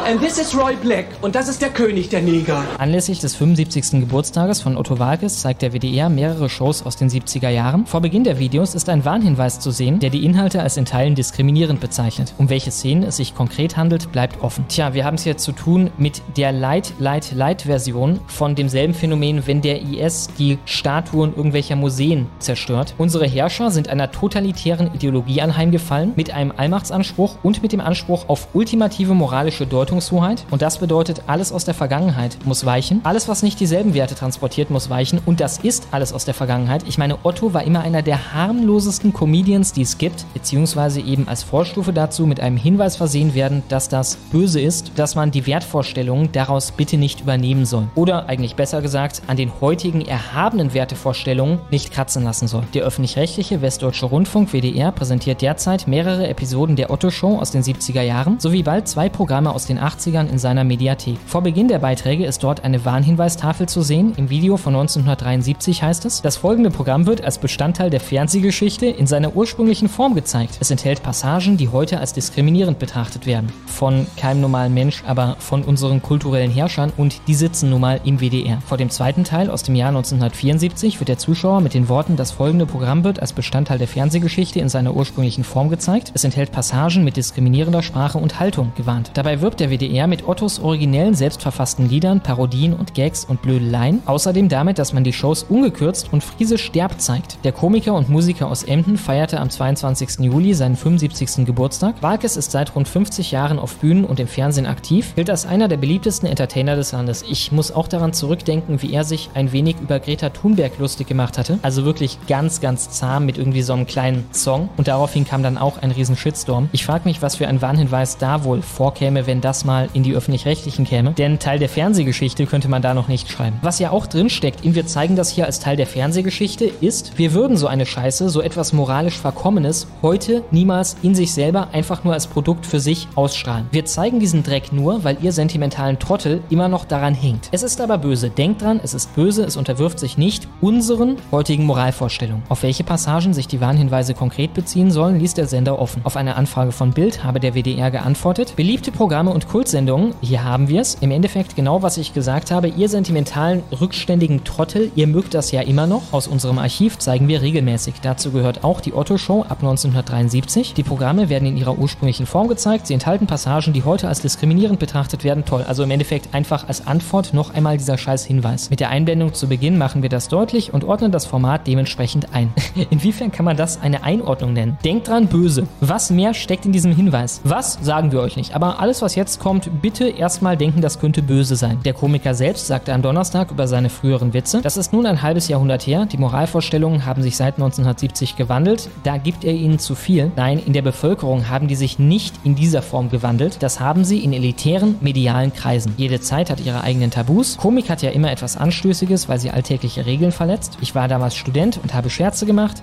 and this is Roy Black und das ist der König der Neger. Anlässlich des 75. Geburtstages von Otto Walkes zeigt der WDR mehrere Shows aus den 70er Jahren. Vor Beginn der Videos ist ein Warnhinweis zu sehen, der die Inhalte als in Teilen diskriminierend bezeichnet. Um welche Szenen es sich konkret handelt, bleibt offen. Tja, wir haben es jetzt zu tun mit der Light, Light, Light-Version von demselben Phänomen, wenn der IS die Statuen irgendwelcher Museen zerstört. Unsere Herrscher sind einer totalitären Ideologie anheimgefallen, mit einem Allmachtsanspruch und mit dem Anspruch auf ultimative moralische Deutungshoheit. Und das bedeutet, alles aus der Vergangenheit muss weichen. Alles, was nicht dieselben Werte transportiert, muss weichen. Und das ist alles aus der Vergangenheit. Ich meine, Otto war immer einer der harmlosesten Comedians, die es gibt, beziehungsweise eben als Vorstufe dazu mit einem Hinweis versehen werden, dass das böse ist, dass man die Wertvorstellungen daraus bitte nicht übernehmen soll. Oder eigentlich besser gesagt, an den heutigen erhabenen Wertevorstellungen nicht kratzen lassen soll. Der öffentlich-rechtliche Westdeutsche Rundfunk WDR präsentiert derzeit mehrere Episoden der Otto Show aus den 70er Jahren sowie bald zwei Programme aus den 80ern in seiner Mediathek. Vor Beginn der Beiträge ist dort eine Warnhinweistafel zu sehen. Im Video von 1973 heißt es, das folgende Programm wird als Bestandteil der Fernsehgeschichte in seiner ursprünglichen Form gezeigt. Es enthält Passagen, die heute als diskriminierend betrachtet werden. Von keinem normalen Mensch, aber von unseren kulturellen Herrschern und die sitzen nun mal im WDR. Vor dem zweiten Teil aus dem Jahr 1974 wird der Zuschauer mit den Worten, das folgende Programm wird als Bestandteil der Fernsehgeschichte in seiner ursprünglichen Form gezeigt. Es enthält Passagen mit diskriminierender Sprache und Haltung gewarnt. Dabei wirbt der WDR mit Ottos originellen selbstverfassten Liedern, Parodien und Gags und Blödeleien. Außerdem damit, dass man die Shows ungekürzt und friesisch sterb zeigt. Der Komiker und Musiker aus Emden feierte am 22. Juli seinen 75. Geburtstag. Walkes ist seit rund 50 Jahren auf Bühnen und im Fernsehen gilt als einer der beliebtesten Entertainer des Landes. Ich muss auch daran zurückdenken, wie er sich ein wenig über Greta Thunberg lustig gemacht hatte. Also wirklich ganz, ganz zahm mit irgendwie so einem kleinen Song. Und daraufhin kam dann auch ein riesen Shitstorm. Ich frage mich, was für ein Warnhinweis da wohl vorkäme, wenn das mal in die öffentlich-rechtlichen käme. Denn Teil der Fernsehgeschichte könnte man da noch nicht schreiben. Was ja auch drin steckt, in wir zeigen das hier als Teil der Fernsehgeschichte, ist, wir würden so eine Scheiße, so etwas moralisch Verkommenes, heute niemals in sich selber einfach nur als Produkt für sich ausstrahlen. Wir zeigen diesen Dreck nur, weil ihr sentimentalen Trottel immer noch daran hinkt. Es ist aber böse. Denkt dran, es ist böse, es unterwirft sich nicht unseren heutigen Moralvorstellungen. Auf welche Passagen sich die Warnhinweise konkret beziehen sollen, ließ der Sender offen. Auf eine Anfrage von Bild habe der WDR geantwortet. Beliebte Programme und Kultsendungen, hier haben wir es. Im Endeffekt genau, was ich gesagt habe. Ihr sentimentalen, rückständigen Trottel, ihr mögt das ja immer noch. Aus unserem Archiv zeigen wir regelmäßig. Dazu gehört auch die Otto Show ab 1973. Die Programme werden in ihrer ursprünglichen Form gezeigt. Sie enthalten Passagen, die heute als diskriminierend betrachtet werden. Toll. Also im Endeffekt einfach als Antwort noch einmal dieser scheiß Hinweis. Mit der Einblendung zu Beginn machen wir das deutlich und ordnen das Format dementsprechend ein. Inwiefern kann man das eine Einordnung nennen? Denkt dran, böse. Was mehr steckt in diesem Hinweis? Was sagen wir euch nicht. Aber alles, was jetzt kommt, bitte erstmal denken, das könnte böse sein. Der Komiker selbst sagte am Donnerstag über seine früheren Witze, das ist nun ein halbes Jahrhundert her. Die Moralvorstellungen haben sich seit 1970 gewandelt. Da gibt er ihnen zu viel. Nein, in der Bevölkerung haben die sich nicht in dieser Form gewandelt. Das haben sie in elitären medialen Kreisen. Jede Zeit hat ihre eigenen Tabus. Komik hat ja immer etwas Anstößiges, weil sie alltägliche Regeln verletzt. Ich war damals Student und habe Scherze gemacht.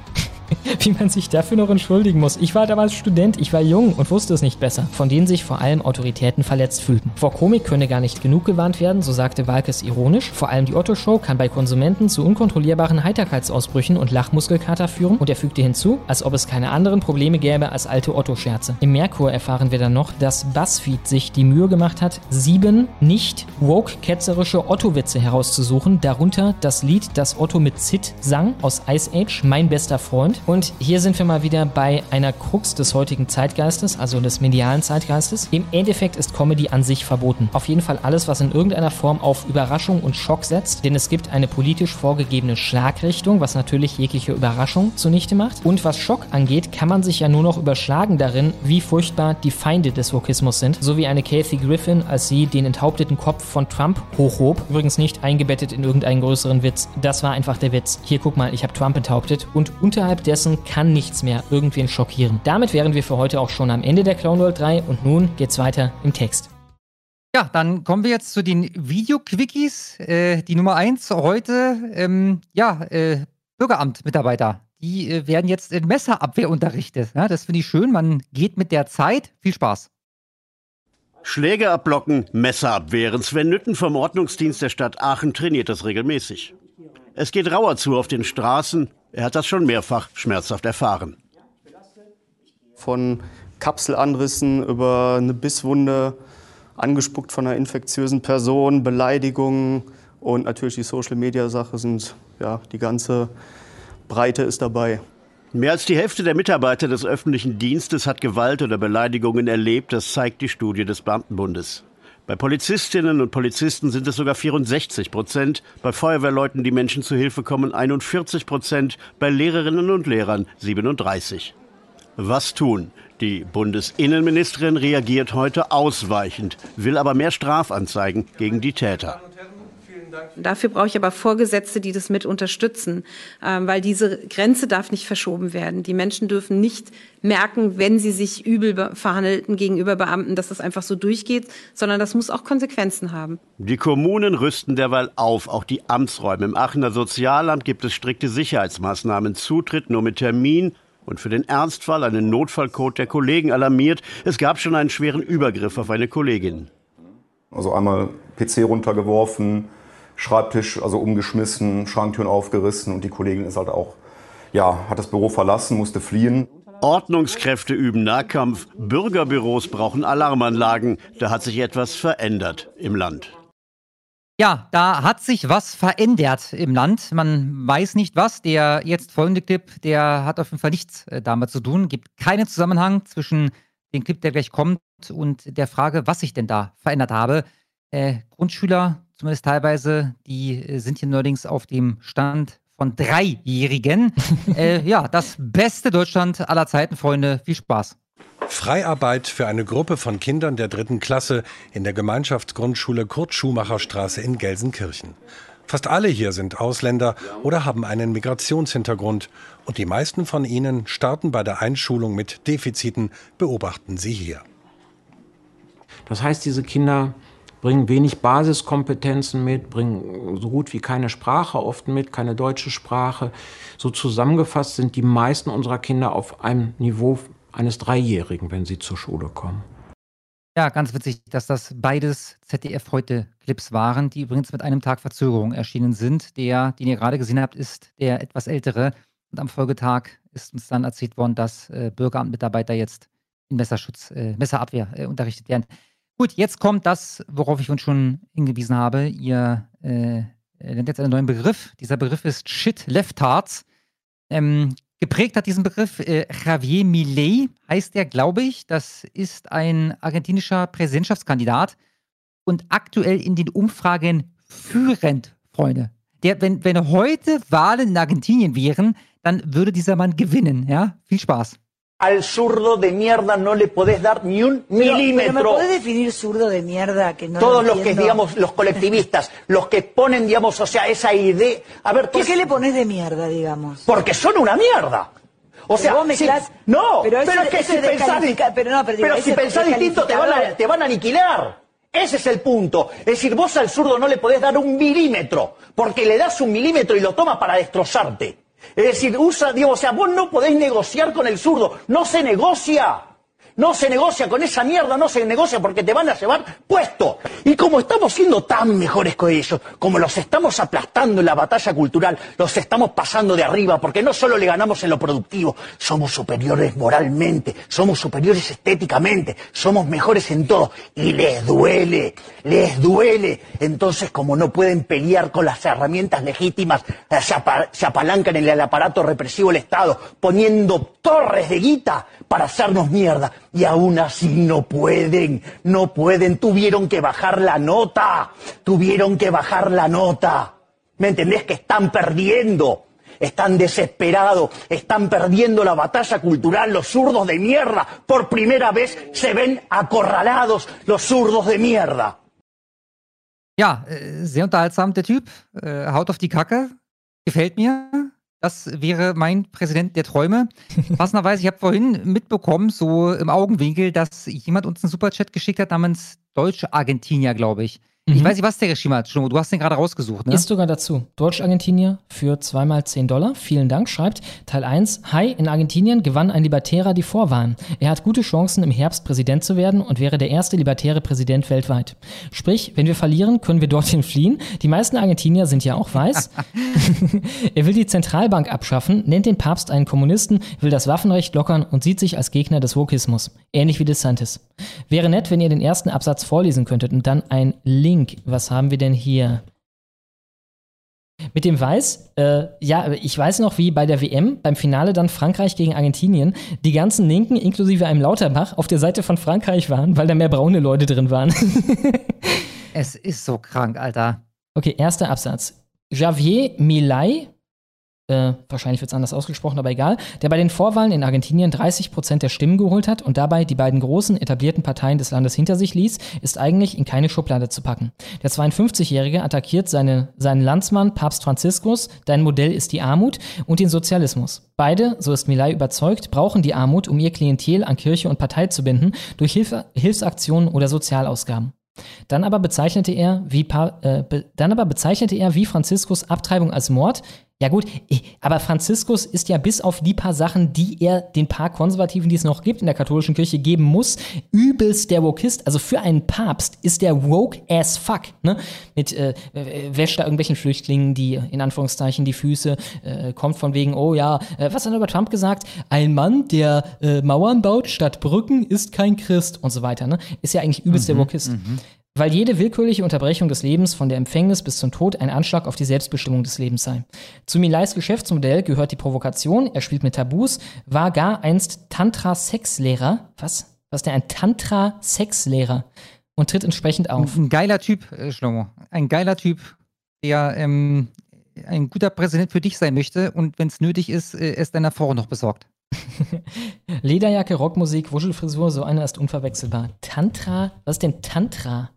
Wie man sich dafür noch entschuldigen muss. Ich war damals Student, ich war jung und wusste es nicht besser, von denen sich vor allem Autoritäten verletzt fühlten. Vor Komik könne gar nicht genug gewarnt werden, so sagte Walkes ironisch. Vor allem die Otto-Show kann bei Konsumenten zu unkontrollierbaren Heiterkeitsausbrüchen und Lachmuskelkater führen und er fügte hinzu, als ob es keine anderen Probleme gäbe als alte Otto-Scherze. Im Merkur erfahren wir dann noch, dass BuzzFeed sich die Mühe gemacht hat, sieben nicht woke-ketzerische Otto-Witze herauszusuchen, darunter das Lied, das Otto mit Zit sang aus Ice Age, Mein bester Freund. Und hier sind wir mal wieder bei einer Krux des heutigen Zeitgeistes, also des medialen Zeitgeistes. Im Endeffekt ist Comedy an sich verboten. Auf jeden Fall alles, was in irgendeiner Form auf Überraschung und Schock setzt, denn es gibt eine politisch vorgegebene Schlagrichtung, was natürlich jegliche Überraschung zunichte macht. Und was Schock angeht, kann man sich ja nur noch überschlagen darin, wie furchtbar die Feinde des Wokismus sind, so wie eine Kathy Griffin, als sie den enthaupteten Kopf von Trump hochhob. Übrigens nicht eingebettet in irgendeinen größeren Witz. Das war einfach der Witz. Hier guck mal, ich habe Trump enthauptet und unterhalb dessen kann nichts mehr irgendwen schockieren. Damit wären wir für heute auch schon am Ende der Clown World 3 und nun geht's weiter im Text. Ja, dann kommen wir jetzt zu den Video-Quickies. Äh, die Nummer 1 heute, ähm, ja, äh, Bürgeramt-Mitarbeiter. Die äh, werden jetzt in Messerabwehr unterrichtet. Ja, das finde ich schön. Man geht mit der Zeit. Viel Spaß. Schläge abblocken, Messer abwehren. Sven Nütten vom Ordnungsdienst der Stadt Aachen trainiert das regelmäßig. Es geht rauer zu auf den Straßen. Er hat das schon mehrfach schmerzhaft erfahren. Von Kapselanrissen über eine Bisswunde angespuckt von einer infektiösen Person, Beleidigungen und natürlich die Social-Media-Sache sind, ja, die ganze Breite ist dabei. Mehr als die Hälfte der Mitarbeiter des öffentlichen Dienstes hat Gewalt oder Beleidigungen erlebt, das zeigt die Studie des Beamtenbundes. Bei Polizistinnen und Polizisten sind es sogar 64 Prozent, bei Feuerwehrleuten, die Menschen zu Hilfe kommen, 41 Prozent, bei Lehrerinnen und Lehrern 37. Was tun? Die Bundesinnenministerin reagiert heute ausweichend, will aber mehr Strafanzeigen gegen die Täter. Dafür brauche ich aber Vorgesetzte, die das mit unterstützen, ähm, weil diese Grenze darf nicht verschoben werden. Die Menschen dürfen nicht merken, wenn sie sich übel verhandelten gegenüber Beamten, dass das einfach so durchgeht, sondern das muss auch Konsequenzen haben. Die Kommunen rüsten derweil auf, auch die Amtsräume. Im Aachener Sozialamt gibt es strikte Sicherheitsmaßnahmen, Zutritt nur mit Termin und für den Ernstfall einen Notfallcode der Kollegen alarmiert. Es gab schon einen schweren Übergriff auf eine Kollegin. Also einmal PC runtergeworfen, Schreibtisch also umgeschmissen, Schranktüren aufgerissen und die Kollegin ist halt auch, ja, hat das Büro verlassen, musste fliehen. Ordnungskräfte üben Nahkampf, Bürgerbüros brauchen Alarmanlagen. Da hat sich etwas verändert im Land. Ja, da hat sich was verändert im Land. Man weiß nicht was. Der jetzt folgende Clip, der hat auf jeden Fall nichts äh, damit zu tun. Gibt keinen Zusammenhang zwischen dem Clip, der gleich kommt, und der Frage, was ich denn da verändert habe. Äh, Grundschüler, zumindest teilweise, die äh, sind hier neuerdings auf dem Stand von Dreijährigen. äh, ja, das beste Deutschland aller Zeiten, Freunde. Viel Spaß. Freiarbeit für eine Gruppe von Kindern der dritten Klasse in der Gemeinschaftsgrundschule Kurt-Schumacher-Straße in Gelsenkirchen. Fast alle hier sind Ausländer oder haben einen Migrationshintergrund und die meisten von ihnen starten bei der Einschulung mit Defiziten, beobachten sie hier. Das heißt, diese Kinder bringen wenig Basiskompetenzen mit, bringen so gut wie keine Sprache oft mit, keine deutsche Sprache. So zusammengefasst sind die meisten unserer Kinder auf einem Niveau eines Dreijährigen, wenn sie zur Schule kommen. Ja, ganz witzig, dass das beides ZDF heute Clips waren, die übrigens mit einem Tag Verzögerung erschienen sind. Der, den ihr gerade gesehen habt, ist der etwas ältere. Und am Folgetag ist uns dann erzählt worden, dass äh, Bürgeramtmitarbeiter jetzt in Messerschutz, äh, Messerabwehr äh, unterrichtet werden. Gut, jetzt kommt das, worauf ich uns schon hingewiesen habe. Ihr äh, nennt jetzt einen neuen Begriff. Dieser Begriff ist Shit Leftards. Ähm, Geprägt hat diesen Begriff äh, Javier Milei, heißt er, glaube ich. Das ist ein argentinischer Präsidentschaftskandidat und aktuell in den Umfragen führend, Freunde. Der, wenn, wenn heute Wahlen in Argentinien wären, dann würde dieser Mann gewinnen. Ja? Viel Spaß. Al zurdo de mierda no le podés dar ni un pero, milímetro. Pero ¿Me podés definir zurdo de mierda? Que no Todos lo los que, digamos, los colectivistas, los que ponen, digamos, o sea, esa idea. A ver, ¿por qué le pones de mierda, digamos? Porque son una mierda. O sea, vos mezclás... si, no, pero, pero es que si es pensás, pero, no, pero, digo, si pensás distinto te van, a, te van a aniquilar. Ese es el punto. Es decir, vos al zurdo no le podés dar un milímetro, porque le das un milímetro y lo tomas para destrozarte. Es decir, usa, digo, o sea, vos no podés negociar con el zurdo. No se negocia. No se negocia con esa mierda, no se negocia porque te van a llevar puesto. Y como estamos siendo tan mejores que ellos, como los estamos aplastando en la batalla cultural, los estamos pasando de arriba, porque no solo le ganamos en lo productivo, somos superiores moralmente, somos superiores estéticamente, somos mejores en todo. Y les duele, les duele. Entonces, como no pueden pelear con las herramientas legítimas, se, se apalancan en el aparato represivo del Estado, poniendo torres de guita para hacernos mierda. Y aún así no pueden, no pueden, tuvieron que bajar la nota, tuvieron que bajar la nota. ¿Me entendés? Que están perdiendo, están desesperados, están perdiendo la batalla cultural, los zurdos de mierda. Por primera vez se ven acorralados los zurdos de mierda. Ja, äh, sehr unterhaltsam, der Typ. Äh, haut auf die Kacke. Gefällt mir. Das wäre mein Präsident der Träume. Passenderweise, ich habe vorhin mitbekommen, so im Augenwinkel, dass jemand uns einen Superchat geschickt hat namens Deutsche Argentinier, glaube ich. Ich Mhm. weiß nicht, was der geschrieben hat. Du hast den gerade rausgesucht, ne? Ist sogar dazu. Deutsch-Argentinier für zweimal 10 Dollar. Vielen Dank. Schreibt Teil 1. Hi, in Argentinien gewann ein Libertärer die Vorwahlen. Er hat gute Chancen, im Herbst Präsident zu werden und wäre der erste libertäre Präsident weltweit. Sprich, wenn wir verlieren, können wir dorthin fliehen. Die meisten Argentinier sind ja auch weiß. er will die Zentralbank abschaffen, nennt den Papst einen Kommunisten, will das Waffenrecht lockern und sieht sich als Gegner des Wokismus. Ähnlich wie DeSantis. Wäre nett, wenn ihr den ersten Absatz vorlesen könntet und dann ein Link. Was haben wir denn hier? Mit dem Weiß, äh, ja, ich weiß noch, wie bei der WM, beim Finale dann Frankreich gegen Argentinien, die ganzen Linken, inklusive einem Lauterbach, auf der Seite von Frankreich waren, weil da mehr braune Leute drin waren. Es ist so krank, Alter. Okay, erster Absatz. Javier Milei, äh, wahrscheinlich wird es anders ausgesprochen, aber egal, der bei den Vorwahlen in Argentinien 30% der Stimmen geholt hat und dabei die beiden großen etablierten Parteien des Landes hinter sich ließ, ist eigentlich in keine Schublade zu packen. Der 52-Jährige attackiert seine, seinen Landsmann Papst Franziskus, dein Modell ist die Armut und den Sozialismus. Beide, so ist Milei überzeugt, brauchen die Armut, um ihr Klientel an Kirche und Partei zu binden, durch Hilfe, Hilfsaktionen oder Sozialausgaben. Dann aber bezeichnete er, wie äh, dann aber bezeichnete er wie Franziskus Abtreibung als Mord. Ja gut, aber Franziskus ist ja bis auf die paar Sachen, die er den paar Konservativen, die es noch gibt in der katholischen Kirche geben muss, übelst der Wokist. Also für einen Papst ist der woke as fuck. Ne? Mit äh, äh, wäscht da irgendwelchen Flüchtlingen die in Anführungszeichen die Füße, äh, kommt von wegen, oh ja, äh, was hat er über Trump gesagt? Ein Mann, der äh, Mauern baut statt Brücken, ist kein Christ und so weiter. Ne? Ist ja eigentlich übelst der Mhm, Wokist. mhm. Weil jede willkürliche Unterbrechung des Lebens von der Empfängnis bis zum Tod ein Anschlag auf die Selbstbestimmung des Lebens sei. Zu Milais Geschäftsmodell gehört die Provokation, er spielt mit Tabus, war gar einst Tantra-Sexlehrer. Was? Was ist denn ein Tantra-Sexlehrer? Und tritt entsprechend auf. Ein geiler Typ, äh, Schlomo. Ein geiler Typ, der ähm, ein guter Präsident für dich sein möchte und wenn es nötig ist, äh, es deiner Frau noch besorgt. Lederjacke, Rockmusik, Wuschelfrisur, so einer ist unverwechselbar. Tantra, was ist denn Tantra?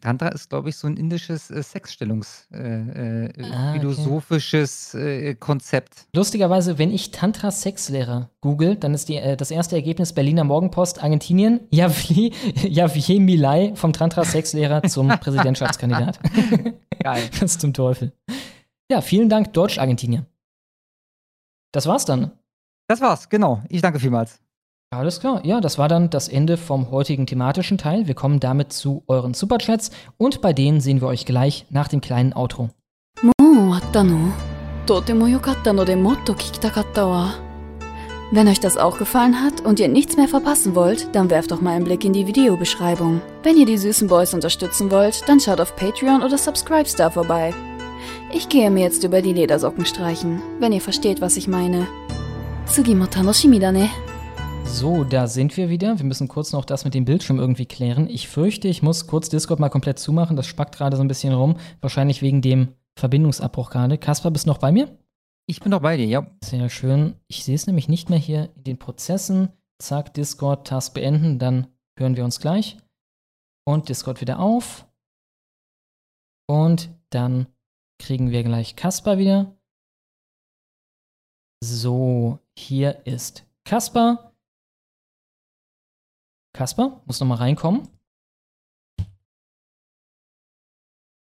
Tantra ist, glaube ich, so ein indisches äh, Sexstellungs, äh, äh, Ah, okay. philosophisches äh, Konzept. Lustigerweise, wenn ich Tantra-Sexlehrer google, dann ist die, äh, das erste Ergebnis Berliner Morgenpost, Argentinien, Javier, Milei vom Tantra-Sexlehrer zum Präsidentschaftskandidat. Geil. Was zum Teufel. Ja, vielen Dank, Deutsch-Argentinier. Das war's dann. Das war's, genau. Ich danke vielmals. Alles klar, ja, das war dann das Ende vom heutigen thematischen Teil. Wir kommen damit zu euren Superchats und bei denen sehen wir euch gleich nach dem kleinen Outro. もう終わったのとても良かったのでもっと聞きたかったわ。Wenn euch das auch gefallen hat und ihr nichts mehr verpassen wollt, dann werft doch mal einen Blick in die Videobeschreibung. Wenn ihr die süßen Boys unterstützen wollt, dann schaut auf Patreon oder Subscribestar vorbei. Ich gehe mir jetzt über die Ledersocken streichen, wenn ihr versteht, was ich meine. 次も楽しみだね。 So, da sind wir wieder. Wir müssen kurz noch das mit dem Bildschirm irgendwie klären. Ich fürchte, ich muss kurz Discord mal komplett zumachen. Das spackt gerade so ein bisschen rum. Wahrscheinlich wegen dem Verbindungsabbruch gerade. Kaspar, bist du noch bei mir? Ich bin noch bei dir, ja. Sehr schön. Ich sehe es nämlich nicht mehr hier in den Prozessen. Zack, Discord, Task beenden. Dann hören wir uns gleich. Und Discord wieder auf. Und dann kriegen wir gleich Kaspar wieder. So, hier ist Kaspar. Kaspar, muss noch mal reinkommen.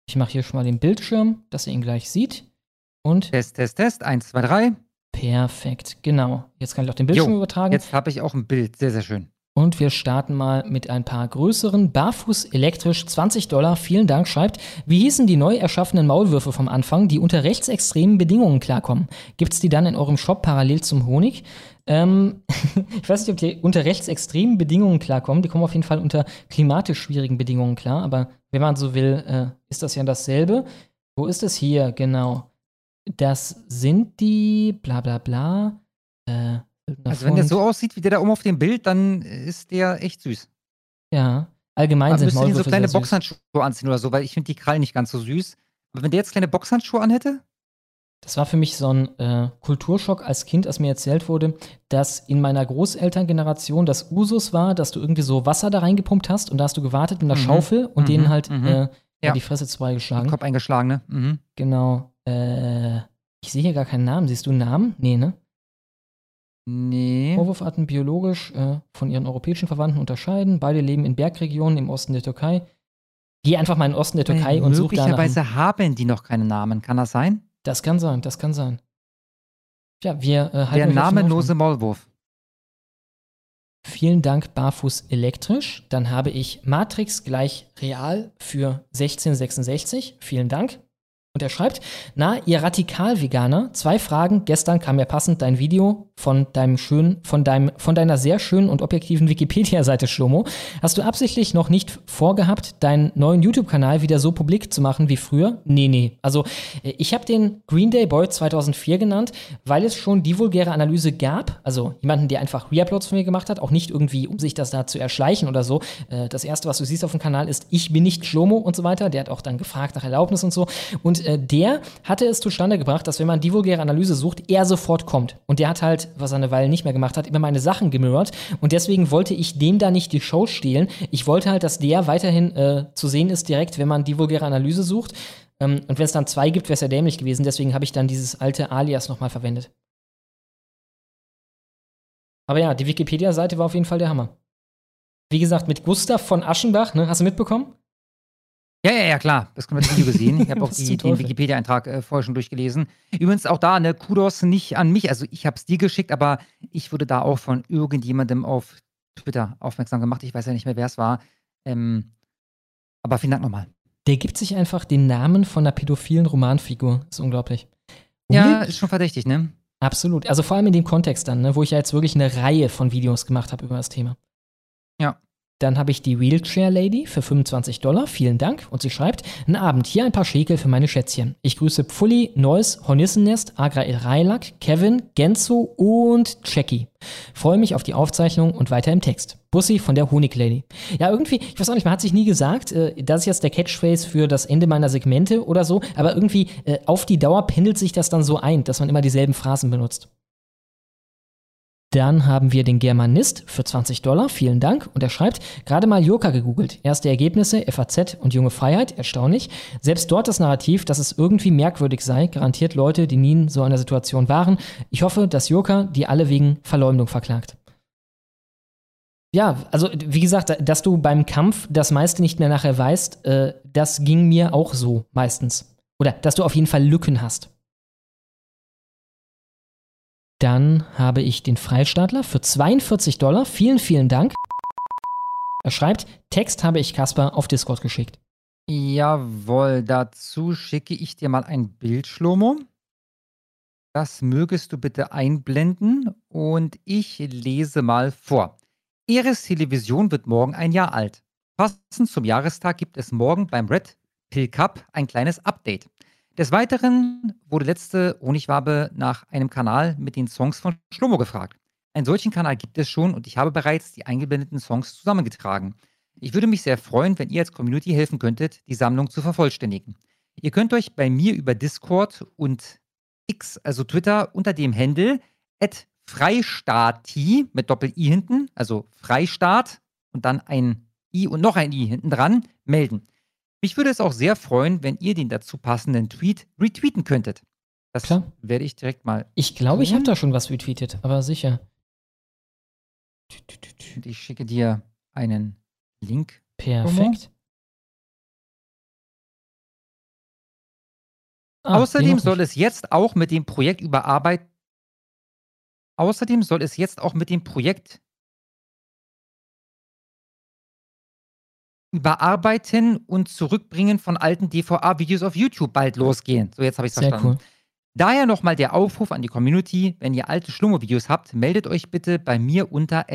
Ich mache hier schon mal den Bildschirm, dass ihr ihn gleich sieht. Und Test, Test, Test. Eins, zwei, drei. perfekt, genau. Jetzt kann ich auch den Bildschirm Jo, übertragen. Jetzt habe ich auch ein Bild. Sehr, sehr schön. Und wir starten mal mit ein paar größeren. Barfuß elektrisch 20 Dollar. Vielen Dank. Schreibt, wie hießen die neu erschaffenen Maulwürfe vom Anfang, die unter rechtsextremen Bedingungen klarkommen? Gibt's die dann in eurem Shop parallel zum Honig? Ähm, ich weiß nicht, ob die unter rechtsextremen Bedingungen klarkommen. Die kommen auf jeden Fall unter klimatisch schwierigen Bedingungen klar. Aber wenn man so will, äh, ist das ja dasselbe. Wo ist es hier? Genau. Das sind die bla bla bla. Äh, Also wenn der so aussieht wie der da oben auf dem Bild, dann ist der echt süß. Ja, allgemein Man sind ihn so Maulwürfe kleine. Boxhandschuhe anziehen oder so, weil ich finde die Krallen nicht ganz so süß. Aber wenn der jetzt kleine Boxhandschuhe anhätte? Das war für mich so ein äh, Kulturschock als Kind, als mir erzählt wurde, dass in meiner Großelterngeneration das Usus war, dass du irgendwie so Wasser da reingepumpt hast und da hast du gewartet mit einer Mhm. Schaufel und Mhm. denen halt Mhm. äh, Ja. die Fresse zweigeschlagen. Den Kopf eingeschlagen, ne? Mhm. Genau. Äh, ich sehe hier gar keinen Namen. Siehst du einen Namen? Nee, ne? Nee. Vorwurfarten biologisch äh, von ihren europäischen Verwandten unterscheiden. Beide leben in Bergregionen im Osten der Türkei. Geh einfach mal in den Osten der Türkei Äh, und such danach. Möglicherweise haben die noch keinen Namen. Kann das sein? Das kann sein, das kann sein. Ja, wir äh, halten Der namenlose. Maulwurf. Vielen Dank, Barfuß elektrisch. Dann habe ich Matrix gleich real für 1666. Vielen Dank. Und er schreibt, na, ihr Radikal-Veganer, zwei Fragen. Gestern kam ja passend dein Video von deinem schönen, von deinem, von deiner sehr schönen und objektiven Wikipedia-Seite, Schlomo. Hast du absichtlich noch nicht vorgehabt, deinen neuen YouTube-Kanal wieder so publik zu machen wie früher? Nee, nee. Also, äh, ich habe den Green Day Boy 2004 genannt, weil es schon die vulgäre Analyse gab. Also, jemanden, der einfach Reuploads von mir gemacht hat, auch nicht irgendwie, um sich das da zu erschleichen oder so. Äh, Das erste, was du siehst auf dem Kanal, ist, ich bin nicht Schlomo und so weiter. Der hat auch dann gefragt nach Erlaubnis und so. Und äh, der hatte es zustande gebracht, dass wenn man die vulgäre Analyse sucht, er sofort kommt. Und der hat halt, was er eine Weile nicht mehr gemacht hat, immer meine Sachen gemirrort. Und deswegen wollte ich dem da nicht die Show stehlen. Ich wollte halt, dass der weiterhin äh, zu sehen ist, direkt, wenn man die vulgäre Analyse sucht. Ähm, und wenn es dann zwei gibt, wäre es ja dämlich gewesen. Deswegen habe ich dann dieses alte Alias nochmal verwendet. Aber ja, die Wikipedia-Seite war auf jeden Fall der Hammer. Wie gesagt, mit Gustav von Aschenbach, ne? Hast du mitbekommen? Ja, ja, ja, klar. Das komplette Video gesehen. Ich habe auch die, den? Wikipedia-Eintrag äh, vorher schon durchgelesen. Übrigens auch da, ne, Kudos nicht an mich. Also ich habe es dir geschickt, aber ich wurde da auch von irgendjemandem auf Twitter aufmerksam gemacht. Ich weiß ja nicht mehr, wer es war. Ähm, aber vielen Dank nochmal. Der gibt sich einfach den Namen von einer pädophilen Romanfigur. Das ist unglaublich. Ja, Weird. ist schon verdächtig, ne? Absolut. Also vor allem in dem Kontext dann, ne, wo ich ja jetzt wirklich eine Reihe von Videos gemacht habe über das Thema. Ja. Dann habe ich die Wheelchair Lady für 25 Dollar. Vielen Dank. Und sie schreibt: Einen Abend, hier ein paar Schäkel für meine Schätzchen. Ich grüße Pfulli, Neuss, Hornissennest, Agra El Kevin, Genzo und Jackie. Freue mich auf die Aufzeichnung und weiter im Text. Bussi von der Honiglady. Ja, irgendwie, ich weiß auch nicht, man hat sich nie gesagt, äh, das ist jetzt der Catchphrase für das Ende meiner Segmente oder so, aber irgendwie äh, auf die Dauer pendelt sich das dann so ein, dass man immer dieselben Phrasen benutzt. Dann haben wir den Germanist für 20 Dollar, vielen Dank. Und er schreibt, gerade mal Joker gegoogelt. Erste Ergebnisse, FAZ und Junge Freiheit, erstaunlich. Selbst dort das Narrativ, dass es irgendwie merkwürdig sei, garantiert Leute, die nie in so einer Situation waren. Ich hoffe, dass Joker die alle wegen Verleumdung verklagt. Ja, also wie gesagt, dass du beim Kampf das meiste nicht mehr nachher weißt, äh, das ging mir auch so meistens. Oder dass du auf jeden Fall Lücken hast. Dann habe ich den Freistaatler für 42 Dollar. Vielen, vielen Dank. Er schreibt, Text habe ich Kasper auf Discord geschickt. Jawohl, dazu schicke ich dir mal ein Bild, Schlomo. Das mögest du bitte einblenden und ich lese mal vor. Eres Television wird morgen ein Jahr alt. Passend zum Jahrestag gibt es morgen beim Red Pill Cup ein kleines Update. Des Weiteren wurde letzte Honigwabe nach einem Kanal mit den Songs von Schlomo gefragt. Einen solchen Kanal gibt es schon und ich habe bereits die eingeblendeten Songs zusammengetragen. Ich würde mich sehr freuen, wenn ihr als Community helfen könntet, die Sammlung zu vervollständigen. Ihr könnt euch bei mir über Discord und X, also Twitter, unter dem Handle Freistaati mit Doppel-I hinten, also Freistaat und dann ein I und noch ein I hinten dran, melden. Mich würde es auch sehr freuen, wenn ihr den dazu passenden Tweet retweeten könntet. Das Klar. werde ich direkt mal. Ich glaube, ich habe da schon was retweetet, aber sicher. Und ich schicke dir einen Link. Perfekt. Ah, Außerdem soll es jetzt auch mit dem Projekt überarbeitet. Außerdem soll es jetzt auch mit dem Projekt Überarbeiten und Zurückbringen von alten DVA-Videos auf YouTube bald losgehen. So, jetzt habe ich es verstanden. cool. Daher nochmal der Aufruf an die Community, wenn ihr alte Schlummer-Videos habt, meldet euch bitte bei mir unter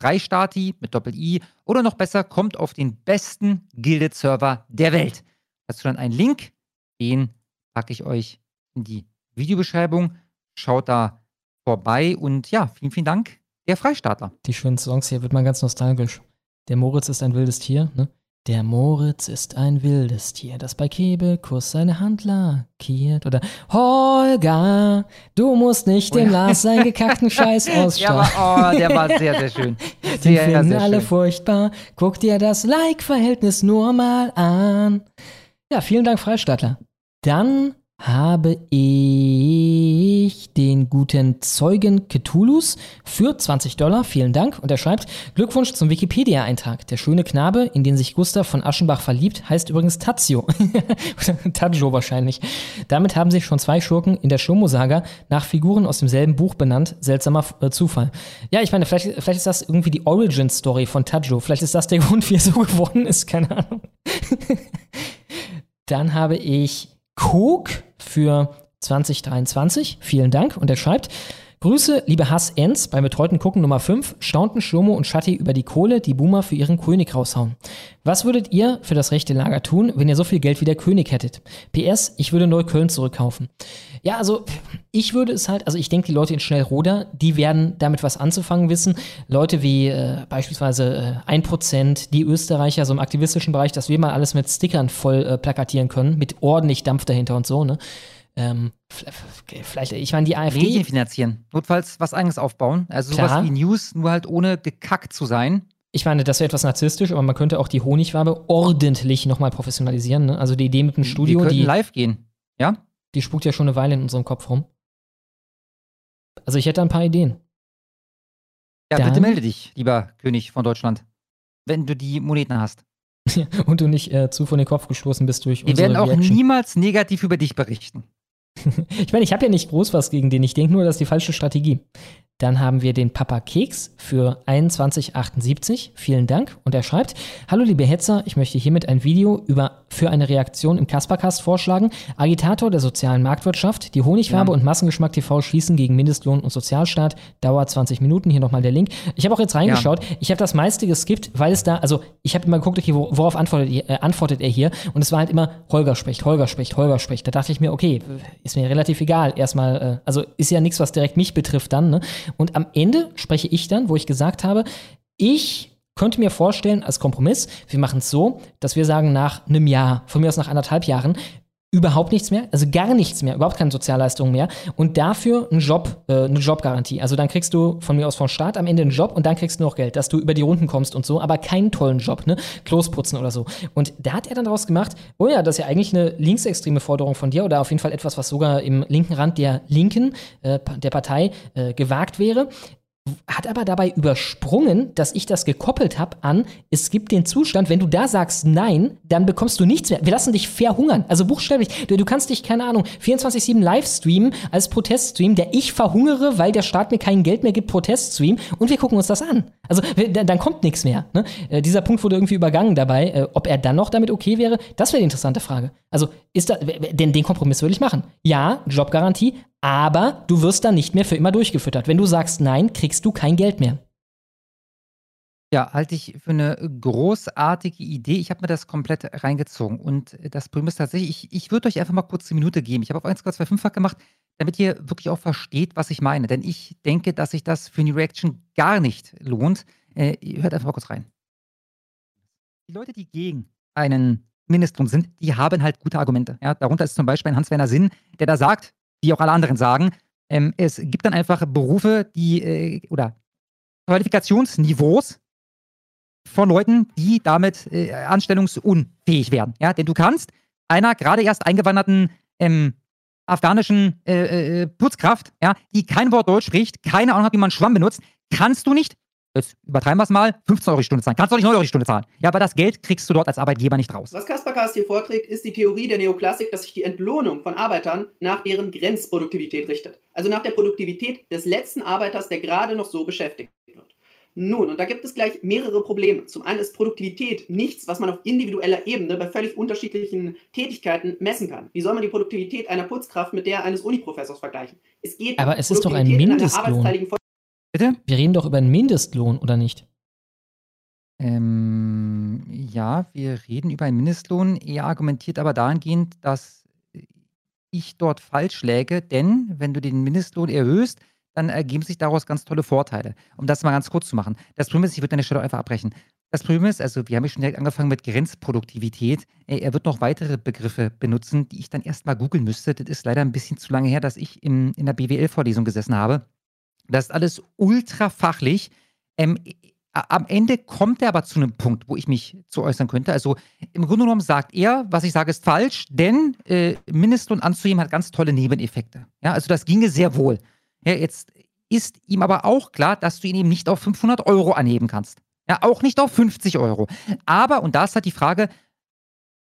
freistati mit Doppel-I oder noch besser, kommt auf den besten Gilded-Server der Welt. Dazu dann einen Link, den packe ich euch in die Videobeschreibung. Schaut da vorbei und ja, vielen, vielen Dank, der Freistaatler. Die schönen Songs hier wird man ganz nostalgisch. Der Moritz ist ein wildes Tier, ne? Der Moritz ist ein wildes Tier, das bei Kebekus seine Hand lackiert. Oder Holger, du musst nicht dem ja. Lars seinen gekackten Scheiß Ja, ausstrahlen. aber, oh, der war sehr, sehr schön. Den Sehr, finden sehr alle schön. furchtbar. Guck dir das Like-Verhältnis nur mal an. Ja, vielen Dank, Freistaatler. Dann habe ich den guten Zeugen Cthulhus für 20 Dollar. Vielen Dank. Und er schreibt, Glückwunsch zum Wikipedia-Eintrag. Der schöne Knabe, in den sich Gustav von Aschenbach verliebt, heißt übrigens Tazio. Tajo wahrscheinlich. Damit haben sich schon zwei Schurken in der Shomo-Saga nach Figuren aus demselben Buch benannt. Seltsamer äh, Zufall. Ja, ich meine, vielleicht, vielleicht ist das irgendwie die Origin-Story von Tajo. Vielleicht ist das der Grund, wie er so geworden ist. Keine Ahnung. Dann habe ich Cook für 2023. Vielen Dank. Und er schreibt, Grüße, liebe Hass-Ends, beim betreuten Gucken Nummer 5 staunten Schlomo und Schatti über die Kohle, die Boomer für ihren König raushauen. Was würdet ihr für das rechte Lager tun, wenn ihr so viel Geld wie der König hättet? PS, ich würde Neukölln zurückkaufen. Ja, also ich würde es halt, also ich denke, die Leute in Schnellroder, die werden damit was anzufangen wissen. Leute wie äh, beispielsweise äh, 1%, die Österreicher, so im aktivistischen Bereich, dass wir mal alles mit Stickern voll äh, plakatieren können, mit ordentlich Dampf dahinter und so, ne? Ähm, vielleicht, ich meine, die AfD. Medien finanzieren. Notfalls was eigenes aufbauen. Also sowas Klar. wie News, nur halt ohne gekackt zu sein. Ich meine, das wäre etwas narzisstisch, aber man könnte auch die Honigwabe ordentlich nochmal professionalisieren. Ne? Also die Idee mit dem Studio, könnten die live gehen. Ja? Die spukt ja schon eine Weile in unserem Kopf rum. Also ich hätte ein paar Ideen. Ja, Dann- bitte melde dich, lieber König von Deutschland. Wenn du die Moneten hast. Und du nicht äh, zu vor den Kopf gestoßen bist durch Wir unsere werden auch Reaction. niemals negativ über dich berichten. Ich meine, ich habe ja nicht groß was gegen den. Ich denke nur, das ist die falsche Strategie. Dann haben wir den Papa Keks für 2178. Vielen Dank. Und er schreibt: Hallo, liebe Hetzer, ich möchte hiermit ein Video über, für eine Reaktion im Kaspercast vorschlagen. Agitator der sozialen Marktwirtschaft. Die Honigfarbe Ja. und Massengeschmack TV schließen gegen Mindestlohn und Sozialstaat. Dauert 20 Minuten. Hier nochmal der Link. Ich habe auch jetzt reingeschaut. Ich habe das meiste geskippt, weil es da, also ich habe immer geguckt, okay, wo, worauf antwortet, äh, antwortet er hier? Und es war halt immer Holger spricht, Holger spricht, Holger spricht. Da dachte ich mir, okay, ist mir relativ egal. Erstmal, äh, also ist ja nichts, was direkt mich betrifft dann. Ne? Und am Ende spreche ich dann, wo ich gesagt habe, ich könnte mir vorstellen, als Kompromiss, wir machen es so, dass wir sagen, nach einem Jahr, von mir aus nach anderthalb Jahren, überhaupt nichts mehr, also gar nichts mehr, überhaupt keine Sozialleistungen mehr und dafür einen Job, äh, eine Jobgarantie. Also dann kriegst du von mir aus vom Staat am Ende einen Job und dann kriegst du noch Geld, dass du über die Runden kommst und so, aber keinen tollen Job, ne? Klos putzen oder so. Und da hat er dann daraus gemacht, oh ja, das ist ja eigentlich eine linksextreme Forderung von dir oder auf jeden Fall etwas, was sogar im linken Rand der Linken, äh, der Partei äh, gewagt wäre hat aber dabei übersprungen, dass ich das gekoppelt habe an, es gibt den Zustand, wenn du da sagst nein, dann bekommst du nichts mehr. Wir lassen dich verhungern. Also buchstäblich, du, du kannst dich, keine Ahnung, 24-7 live streamen als Proteststream, der ich verhungere, weil der Staat mir kein Geld mehr gibt, Proteststream und wir gucken uns das an. Also dann kommt nichts mehr. Ne? Äh, dieser Punkt wurde irgendwie übergangen dabei. Äh, ob er dann noch damit okay wäre, das wäre die interessante Frage. Also ist da, denn den Kompromiss würde ich machen. Ja, Jobgarantie, aber du wirst dann nicht mehr für immer durchgefüttert. Wenn du sagst nein, kriegst du kein Geld mehr. Ja, halte ich für eine großartige Idee. Ich habe mir das komplett reingezogen. Und das Problem ist tatsächlich, ich, ich würde euch einfach mal kurz eine Minute geben. Ich habe auf 1,25 gemacht, damit ihr wirklich auch versteht, was ich meine. Denn ich denke, dass sich das für eine Reaction gar nicht lohnt. Äh, hört einfach mal kurz rein. Die Leute, die gegen einen Mindestlohn sind, die haben halt gute Argumente. Ja, darunter ist zum Beispiel ein Hans-Werner Sinn, der da sagt, wie auch alle anderen sagen, ähm, es gibt dann einfach Berufe, die äh, oder Qualifikationsniveaus von Leuten, die damit äh, anstellungsunfähig werden. Ja, denn du kannst einer gerade erst eingewanderten ähm, afghanischen äh, äh, Putzkraft, ja, die kein Wort Deutsch spricht, keine Ahnung hat, wie man Schwamm benutzt, kannst du nicht, jetzt übertreiben wir es mal, 15 Euro die Stunde zahlen. Kannst du nicht 9 Euro die Stunde zahlen. Ja, aber das Geld kriegst du dort als Arbeitgeber nicht raus. Was Kasperkast hier vorträgt, ist die Theorie der Neoklassik, dass sich die Entlohnung von Arbeitern nach deren Grenzproduktivität richtet. Also nach der Produktivität des letzten Arbeiters, der gerade noch so beschäftigt wird. Nun, und da gibt es gleich mehrere Probleme. Zum einen ist Produktivität nichts, was man auf individueller Ebene bei völlig unterschiedlichen Tätigkeiten messen kann. Wie soll man die Produktivität einer Putzkraft mit der eines Uniprofessors vergleichen? Es geht Aber um es ist doch ein Mindestlohn. Bitte? Wir reden doch über einen Mindestlohn, oder nicht? Ähm, ja, wir reden über einen Mindestlohn. Er argumentiert aber dahingehend, dass ich dort falsch läge, denn wenn du den Mindestlohn erhöhst, dann ergeben sich daraus ganz tolle Vorteile. Um das mal ganz kurz zu machen. Das Problem ist, ich würde an der Stelle einfach abbrechen. Das Problem ist, also wir haben ja schon direkt angefangen mit Grenzproduktivität. Äh, Er wird noch weitere Begriffe benutzen, die ich dann erstmal googeln müsste. Das ist leider ein bisschen zu lange her, dass ich im, in der BWL-Vorlesung gesessen habe. Das ist alles ultra fachlich. Ähm, am Ende kommt er aber zu einem Punkt, wo ich mich zu äußern könnte. Also im Grunde genommen sagt er, was ich sage, ist falsch, denn äh, Mindestlohn anzuheben hat ganz tolle Nebeneffekte. Ja, also das ginge sehr wohl. Ja, jetzt ist ihm aber auch klar, dass du ihn eben nicht auf 500 Euro anheben kannst. Ja, auch nicht auf 50 Euro. Aber, und da ist halt die Frage,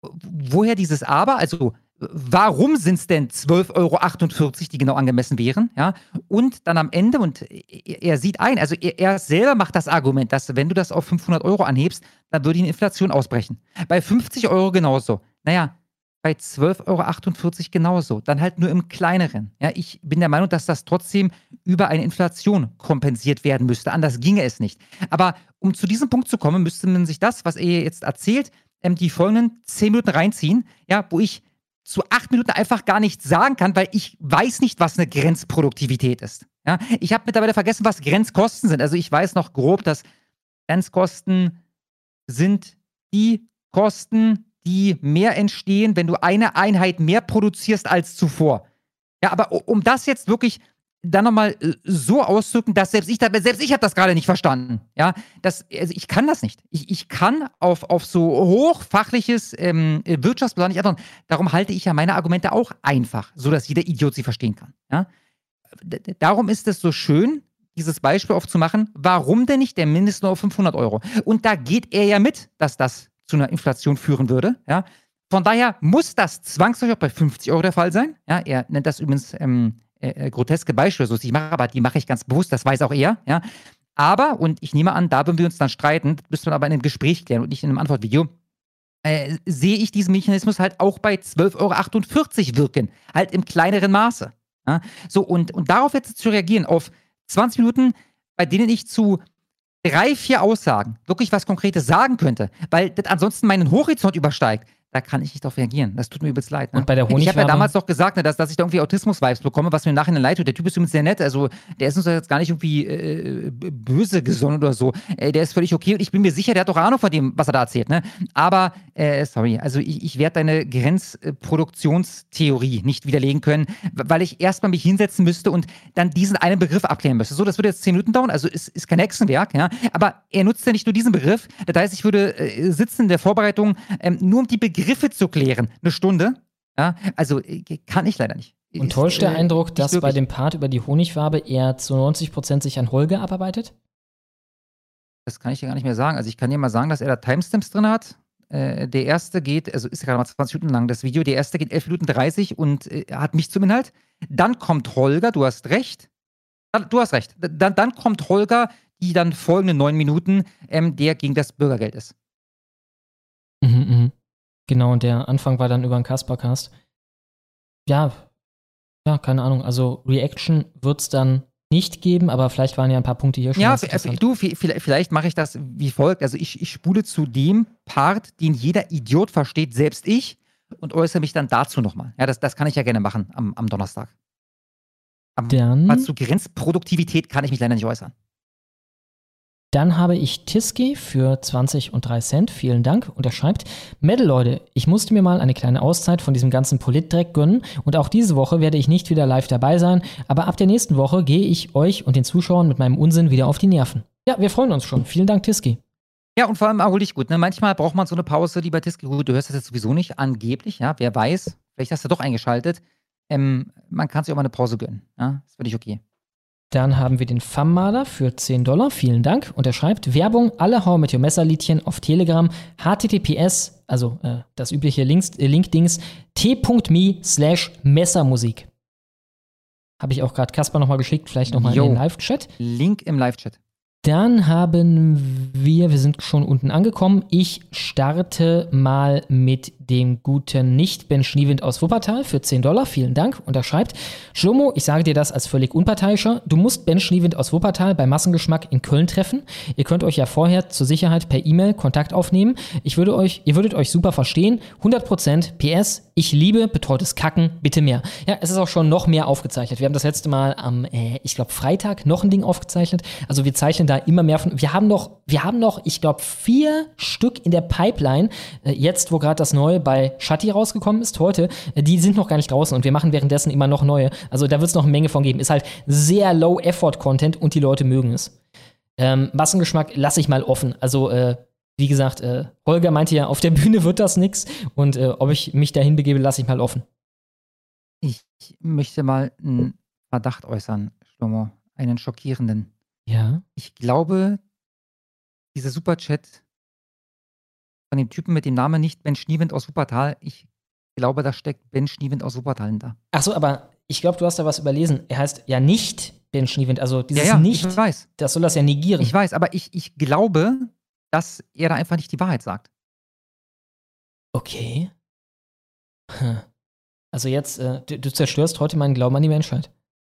woher dieses Aber, also warum sind es denn 12,48 Euro, die genau angemessen wären? Ja? Und dann am Ende, und er sieht ein, also er, er selber macht das Argument, dass wenn du das auf 500 Euro anhebst, dann würde die Inflation ausbrechen. Bei 50 Euro genauso. Naja, bei 12,48 Euro genauso. Dann halt nur im kleineren. Ja, ich bin der Meinung, dass das trotzdem über eine Inflation kompensiert werden müsste. Anders ginge es nicht. Aber um zu diesem Punkt zu kommen, müsste man sich das, was er jetzt erzählt, ähm, die folgenden 10 Minuten reinziehen, ja, wo ich zu acht Minuten einfach gar nichts sagen kann, weil ich weiß nicht, was eine Grenzproduktivität ist. Ja, ich habe mittlerweile vergessen, was Grenzkosten sind. Also ich weiß noch grob, dass Grenzkosten sind die Kosten, die mehr entstehen, wenn du eine Einheit mehr produzierst als zuvor. Ja, aber um das jetzt wirklich dann nochmal äh, so auszudrücken, dass selbst ich, selbst ich habe das gerade nicht verstanden. Ja, das, also ich kann das nicht. Ich, ich kann auf, auf so hochfachliches ähm, Wirtschaftsplan nicht antworten. Darum halte ich ja meine Argumente auch einfach, so dass jeder Idiot sie verstehen kann. Ja? Darum ist es so schön, dieses Beispiel aufzumachen. Warum denn nicht der Mindestlohn auf 500 Euro? Und da geht er ja mit, dass das zu einer Inflation führen würde. Ja? Von daher muss das zwangsläufig auch bei 50 Euro der Fall sein. Ja, er nennt das übrigens ähm, äh, äh, groteske Beispiele, so ich mache, aber die mache ich ganz bewusst, das weiß auch er. Ja. Aber, und ich nehme an, da würden wir uns dann streiten, das müsste man aber in einem Gespräch klären und nicht in einem Antwortvideo, äh, sehe ich diesen Mechanismus halt auch bei 12,48 Euro wirken. Halt im kleineren Maße. Ja. So, und, und darauf jetzt zu reagieren, auf 20 Minuten, bei denen ich zu drei, vier Aussagen wirklich was Konkretes sagen könnte, weil das ansonsten meinen Horizont übersteigt, da kann ich nicht darauf reagieren. Das tut mir übelst leid. Ne? Und bei der Ich habe ja damals doch gesagt, ne, dass, dass ich da irgendwie Autismus-Vibes bekomme, was mir im Nachhinein leid tut. Der Typ ist übrigens sehr nett. Also, der ist uns jetzt gar nicht irgendwie äh, b- böse gesonnen oder so. Äh, der ist völlig okay und ich bin mir sicher, der hat doch Ahnung von dem, was er da erzählt. Ne? Aber, äh, sorry, also ich, ich werde deine Grenzproduktionstheorie nicht widerlegen können, weil ich erstmal mich hinsetzen müsste und dann diesen einen Begriff abklären müsste. So, das würde jetzt zehn Minuten dauern, also ist, ist kein Hexenwerk, ja. Aber er nutzt ja nicht nur diesen Begriff. Das heißt, ich würde äh, sitzen in der Vorbereitung, ähm, nur um die Begriffe zu klären, eine Stunde. Ja, also äh, kann ich leider nicht. Und täuscht der äh, Eindruck, dass bei wirklich. dem Part über die Honigwabe er zu 90% sich an Holger abarbeitet? Das kann ich dir gar nicht mehr sagen. Also ich kann dir mal sagen, dass er da Timestamps drin hat. Äh, der erste geht, also ist gerade mal 20 Minuten lang das Video, der erste geht 11 Minuten 30 und äh, hat mich zum Inhalt. Dann kommt Holger, du hast recht. Du hast recht. Dann, dann kommt Holger, die dann folgenden neun Minuten, ähm, der gegen das Bürgergeld ist. Mhm, mhm. Genau, und der Anfang war dann über den Kaspercast. Ja, ja, keine Ahnung. Also Reaction wird es dann nicht geben, aber vielleicht waren ja ein paar Punkte hier schon Ja, interessant. du, vi- vielleicht, vielleicht mache ich das wie folgt. Also ich, ich spule zu dem Part, den jeder Idiot versteht, selbst ich, und äußere mich dann dazu nochmal. Ja, das, das kann ich ja gerne machen am, am Donnerstag. Aber zu Grenzproduktivität kann ich mich leider nicht äußern. Dann habe ich Tiski für 20 und 3 Cent. Vielen Dank. Und er schreibt: Metal Leute, ich musste mir mal eine kleine Auszeit von diesem ganzen Politdreck gönnen. Und auch diese Woche werde ich nicht wieder live dabei sein. Aber ab der nächsten Woche gehe ich euch und den Zuschauern mit meinem Unsinn wieder auf die Nerven. Ja, wir freuen uns schon. Vielen Dank, Tiski. Ja, und vor allem dich gut. Ne? Manchmal braucht man so eine Pause, lieber Tiski. Gut, du hörst das jetzt sowieso nicht, angeblich, ja. Wer weiß, vielleicht hast du doch eingeschaltet. Ähm, man kann sich auch mal eine Pause gönnen. Ja, ist völlig okay. Dann haben wir den Fammaler für 10 Dollar. Vielen Dank. Und er schreibt: Werbung, alle Hau mit Your Messer-Liedchen auf Telegram. HTTPS, also äh, das übliche Links, äh, Link-Dings, t.me slash Messermusik. Habe ich auch gerade Kasper nochmal geschickt, vielleicht nochmal in den Live-Chat. Link im Live-Chat. Dann haben wir, wir sind schon unten angekommen. Ich starte mal mit dem guten Nicht-Ben Schniewind aus Wuppertal für 10 Dollar. Vielen Dank. Und er schreibt, Schlomo, ich sage dir das als völlig unparteiischer. Du musst Ben Schniewind aus Wuppertal bei Massengeschmack in Köln treffen. Ihr könnt euch ja vorher zur Sicherheit per E-Mail Kontakt aufnehmen. Ich würde euch, ihr würdet euch super verstehen. 100% PS, ich liebe betreutes Kacken, bitte mehr. Ja, es ist auch schon noch mehr aufgezeichnet. Wir haben das letzte Mal am, äh, ich glaube, Freitag noch ein Ding aufgezeichnet. Also wir zeichnen da immer mehr von. Wir haben noch, wir haben noch, ich glaube, vier Stück in der Pipeline. Äh, jetzt, wo gerade das neue bei Shatti rausgekommen ist, heute, äh, die sind noch gar nicht draußen und wir machen währenddessen immer noch neue. Also da wird es noch eine Menge von geben. Ist halt sehr Low-Effort-Content und die Leute mögen es. Ähm, Massengeschmack lasse ich mal offen. Also, äh, wie gesagt, äh, Holger meinte ja, auf der Bühne wird das nix. Und äh, ob ich mich dahin begebe, lasse ich mal offen. Ich möchte mal einen Verdacht äußern, Schlomo. Einen schockierenden. Ja. Ich glaube, dieser Superchat von dem Typen mit dem Namen nicht Ben Schniewind aus Wuppertal, ich glaube, da steckt Ben Schniewind aus Wuppertal hinter. Achso, aber ich glaube, du hast da was überlesen. Er heißt ja nicht Ben Schniewind. Also dieses Ja, ja, nicht, ich weiß. das soll das ja negieren. Ich weiß, aber ich, ich glaube, dass er da einfach nicht die Wahrheit sagt. Okay. Hm. Also jetzt, äh, du, du zerstörst heute meinen Glauben an die Menschheit.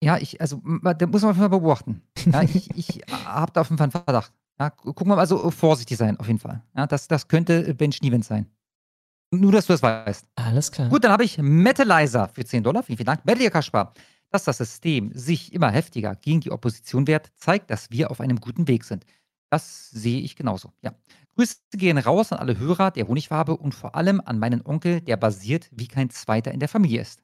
Ja, ich, also, da muss man auf jeden Fall beobachten. Ja, ich ich habe da auf jeden Fall einen Verdacht. Ja, gu- gucken wir mal, also vorsichtig sein, auf jeden Fall. Ja, das, das könnte Ben Schniewind sein. Nur, dass du das weißt. Alles klar. Gut, dann habe ich Metalizer für 10 Dollar. Vielen, vielen Dank. Metal Kaspar. Dass das System sich immer heftiger gegen die Opposition wehrt, zeigt, dass wir auf einem guten Weg sind. Das sehe ich genauso. Ja. Grüße gehen raus an alle Hörer der Honigwabe und vor allem an meinen Onkel, der basiert wie kein zweiter in der Familie ist.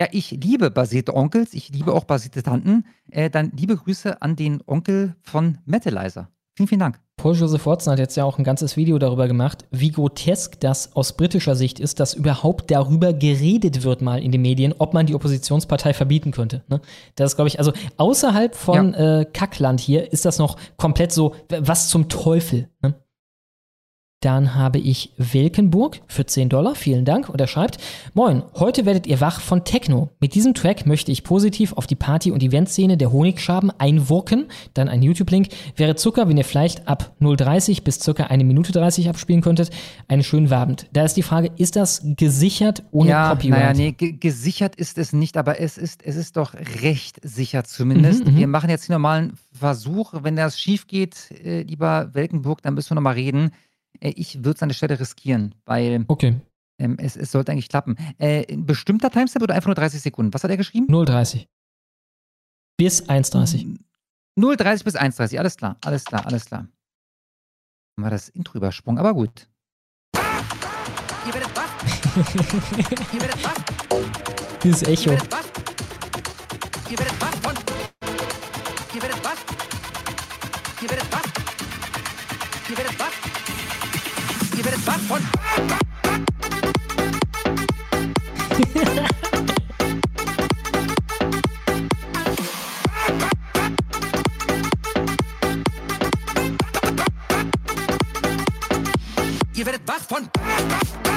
Ja, ich liebe basierte Onkels, ich liebe auch basierte Tanten. Äh, dann liebe Grüße an den Onkel von Metalizer. Vielen, vielen Dank. Paul Joseph Watson hat jetzt ja auch ein ganzes Video darüber gemacht, wie grotesk das aus britischer Sicht ist, dass überhaupt darüber geredet wird mal in den Medien, ob man die Oppositionspartei verbieten könnte. Ne? Das ist, glaube ich, also außerhalb von äh, Kackland hier ist das noch komplett so, was zum Teufel. Ne? Dann habe ich Wilkenburg für 10 Dollar. Vielen Dank. Und er schreibt: Moin, heute werdet ihr wach von Techno. Mit diesem Track möchte ich positiv auf die Party- und Eventszene der Honigschaben einwirken. Dann ein YouTube-Link. Wäre Zucker, wenn ihr vielleicht ab 0,30 bis circa eine Minute 30 abspielen könntet. Einen schönen Abend. Da ist die Frage: Ist das gesichert ohne ja, Copyright? Naja, nee, ge gesichert ist es nicht, aber es ist, es ist doch recht sicher zumindest. Mhm, mhm. wir machen jetzt den normalen Versuch. Wenn das schief geht, äh, lieber Welkenburg, dann müssen wir nochmal reden. Äh, ich würde es an der Stelle riskieren, weil okay. ähm, es, es sollte eigentlich klappen. Äh, ein bestimmter Timestamp oder einfach nur 30 Sekunden? Was hat er geschrieben? 0,30. Bis 1,30. 0,30 bis 1,30, alles klar, alles klar, alles klar. Haben wir das Intro übersprungen, aber gut. Ihr werdet wach. Ihr werdet wach. Dieses Echo. Ihr werdet wach. Ihr werdet wach von. Ihr werdet wach. Ihr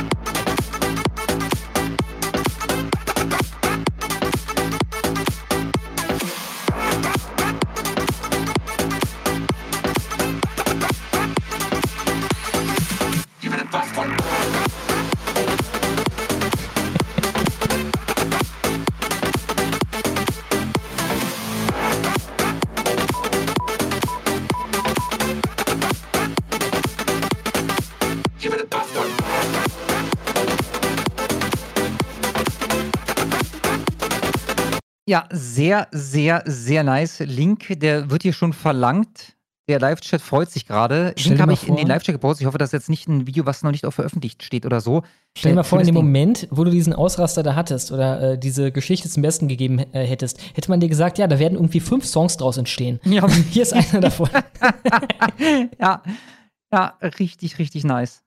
Ja, sehr, sehr, sehr nice. Link, der wird hier schon verlangt. Der Live-Chat freut sich gerade. Link habe ich in den vor- Live-Chat gepostet. Ich hoffe, das ist jetzt nicht ein Video, was noch nicht auch veröffentlicht steht oder so. Stell dir Äh, mal vor, in dem Ding. Moment, wo du diesen Ausraster da hattest oder äh, diese Geschichte zum Besten gegeben äh, hättest, hätte man dir gesagt, ja, da werden irgendwie fünf Songs draus entstehen. Ja. Hier ist einer davon. ja, ja, richtig, richtig nice.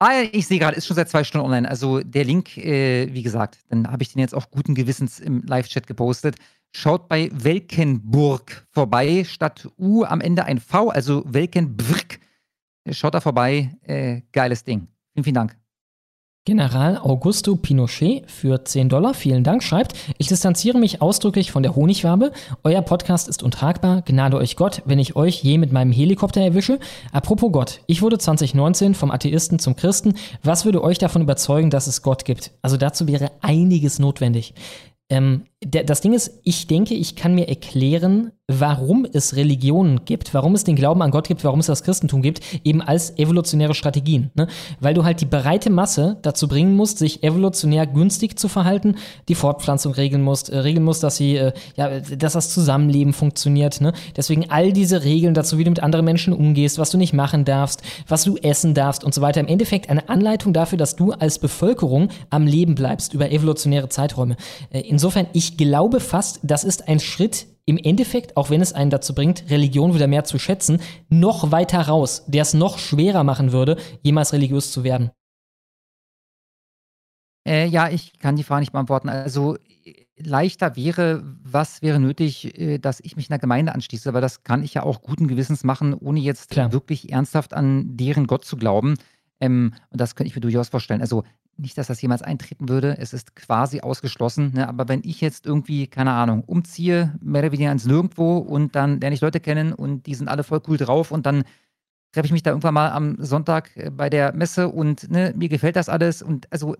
Ah, ja, ich sehe gerade, ist schon seit zwei Stunden online. Also der Link, äh, wie gesagt, dann habe ich den jetzt auch guten Gewissens im Live-Chat gepostet. Schaut bei Welkenburg vorbei, statt U am Ende ein V, also Welkenburg. Schaut da vorbei, äh, geiles Ding. Vielen, vielen Dank. General Augusto Pinochet für 10 Dollar, vielen Dank, schreibt, ich distanziere mich ausdrücklich von der Honigwabe. Euer Podcast ist untragbar. Gnade euch Gott, wenn ich euch je mit meinem Helikopter erwische. Apropos Gott, ich wurde 2019 vom Atheisten zum Christen. Was würde euch davon überzeugen, dass es Gott gibt? Also dazu wäre einiges notwendig. Ähm, das Ding ist, ich denke, ich kann mir erklären, warum es Religionen gibt, warum es den Glauben an Gott gibt, warum es das Christentum gibt, eben als evolutionäre Strategien. Ne? Weil du halt die breite Masse dazu bringen musst, sich evolutionär günstig zu verhalten, die Fortpflanzung regeln musst, äh, regeln musst, dass sie, äh, ja, dass das Zusammenleben funktioniert. Ne? Deswegen all diese Regeln dazu, wie du mit anderen Menschen umgehst, was du nicht machen darfst, was du essen darfst und so weiter. Im Endeffekt eine Anleitung dafür, dass du als Bevölkerung am Leben bleibst über evolutionäre Zeiträume. Äh, insofern, ich ich glaube fast, das ist ein Schritt im Endeffekt, auch wenn es einen dazu bringt, Religion wieder mehr zu schätzen, noch weiter raus, der es noch schwerer machen würde, jemals religiös zu werden. Äh, ja, ich kann die Frage nicht beantworten. Also leichter wäre, was wäre nötig, äh, dass ich mich einer Gemeinde anschließe, aber das kann ich ja auch guten Gewissens machen, ohne jetzt wirklich ernsthaft an deren Gott zu glauben. Ähm, und das könnte ich mir durchaus vorstellen. Also nicht, dass das jemals eintreten würde. Es ist quasi ausgeschlossen. Ne? Aber wenn ich jetzt irgendwie, keine Ahnung, umziehe, mehr oder weniger ins Nirgendwo und dann lerne ich Leute kennen und die sind alle voll cool drauf und dann treffe ich mich da irgendwann mal am Sonntag äh, bei der Messe und ne, mir gefällt das alles. Und also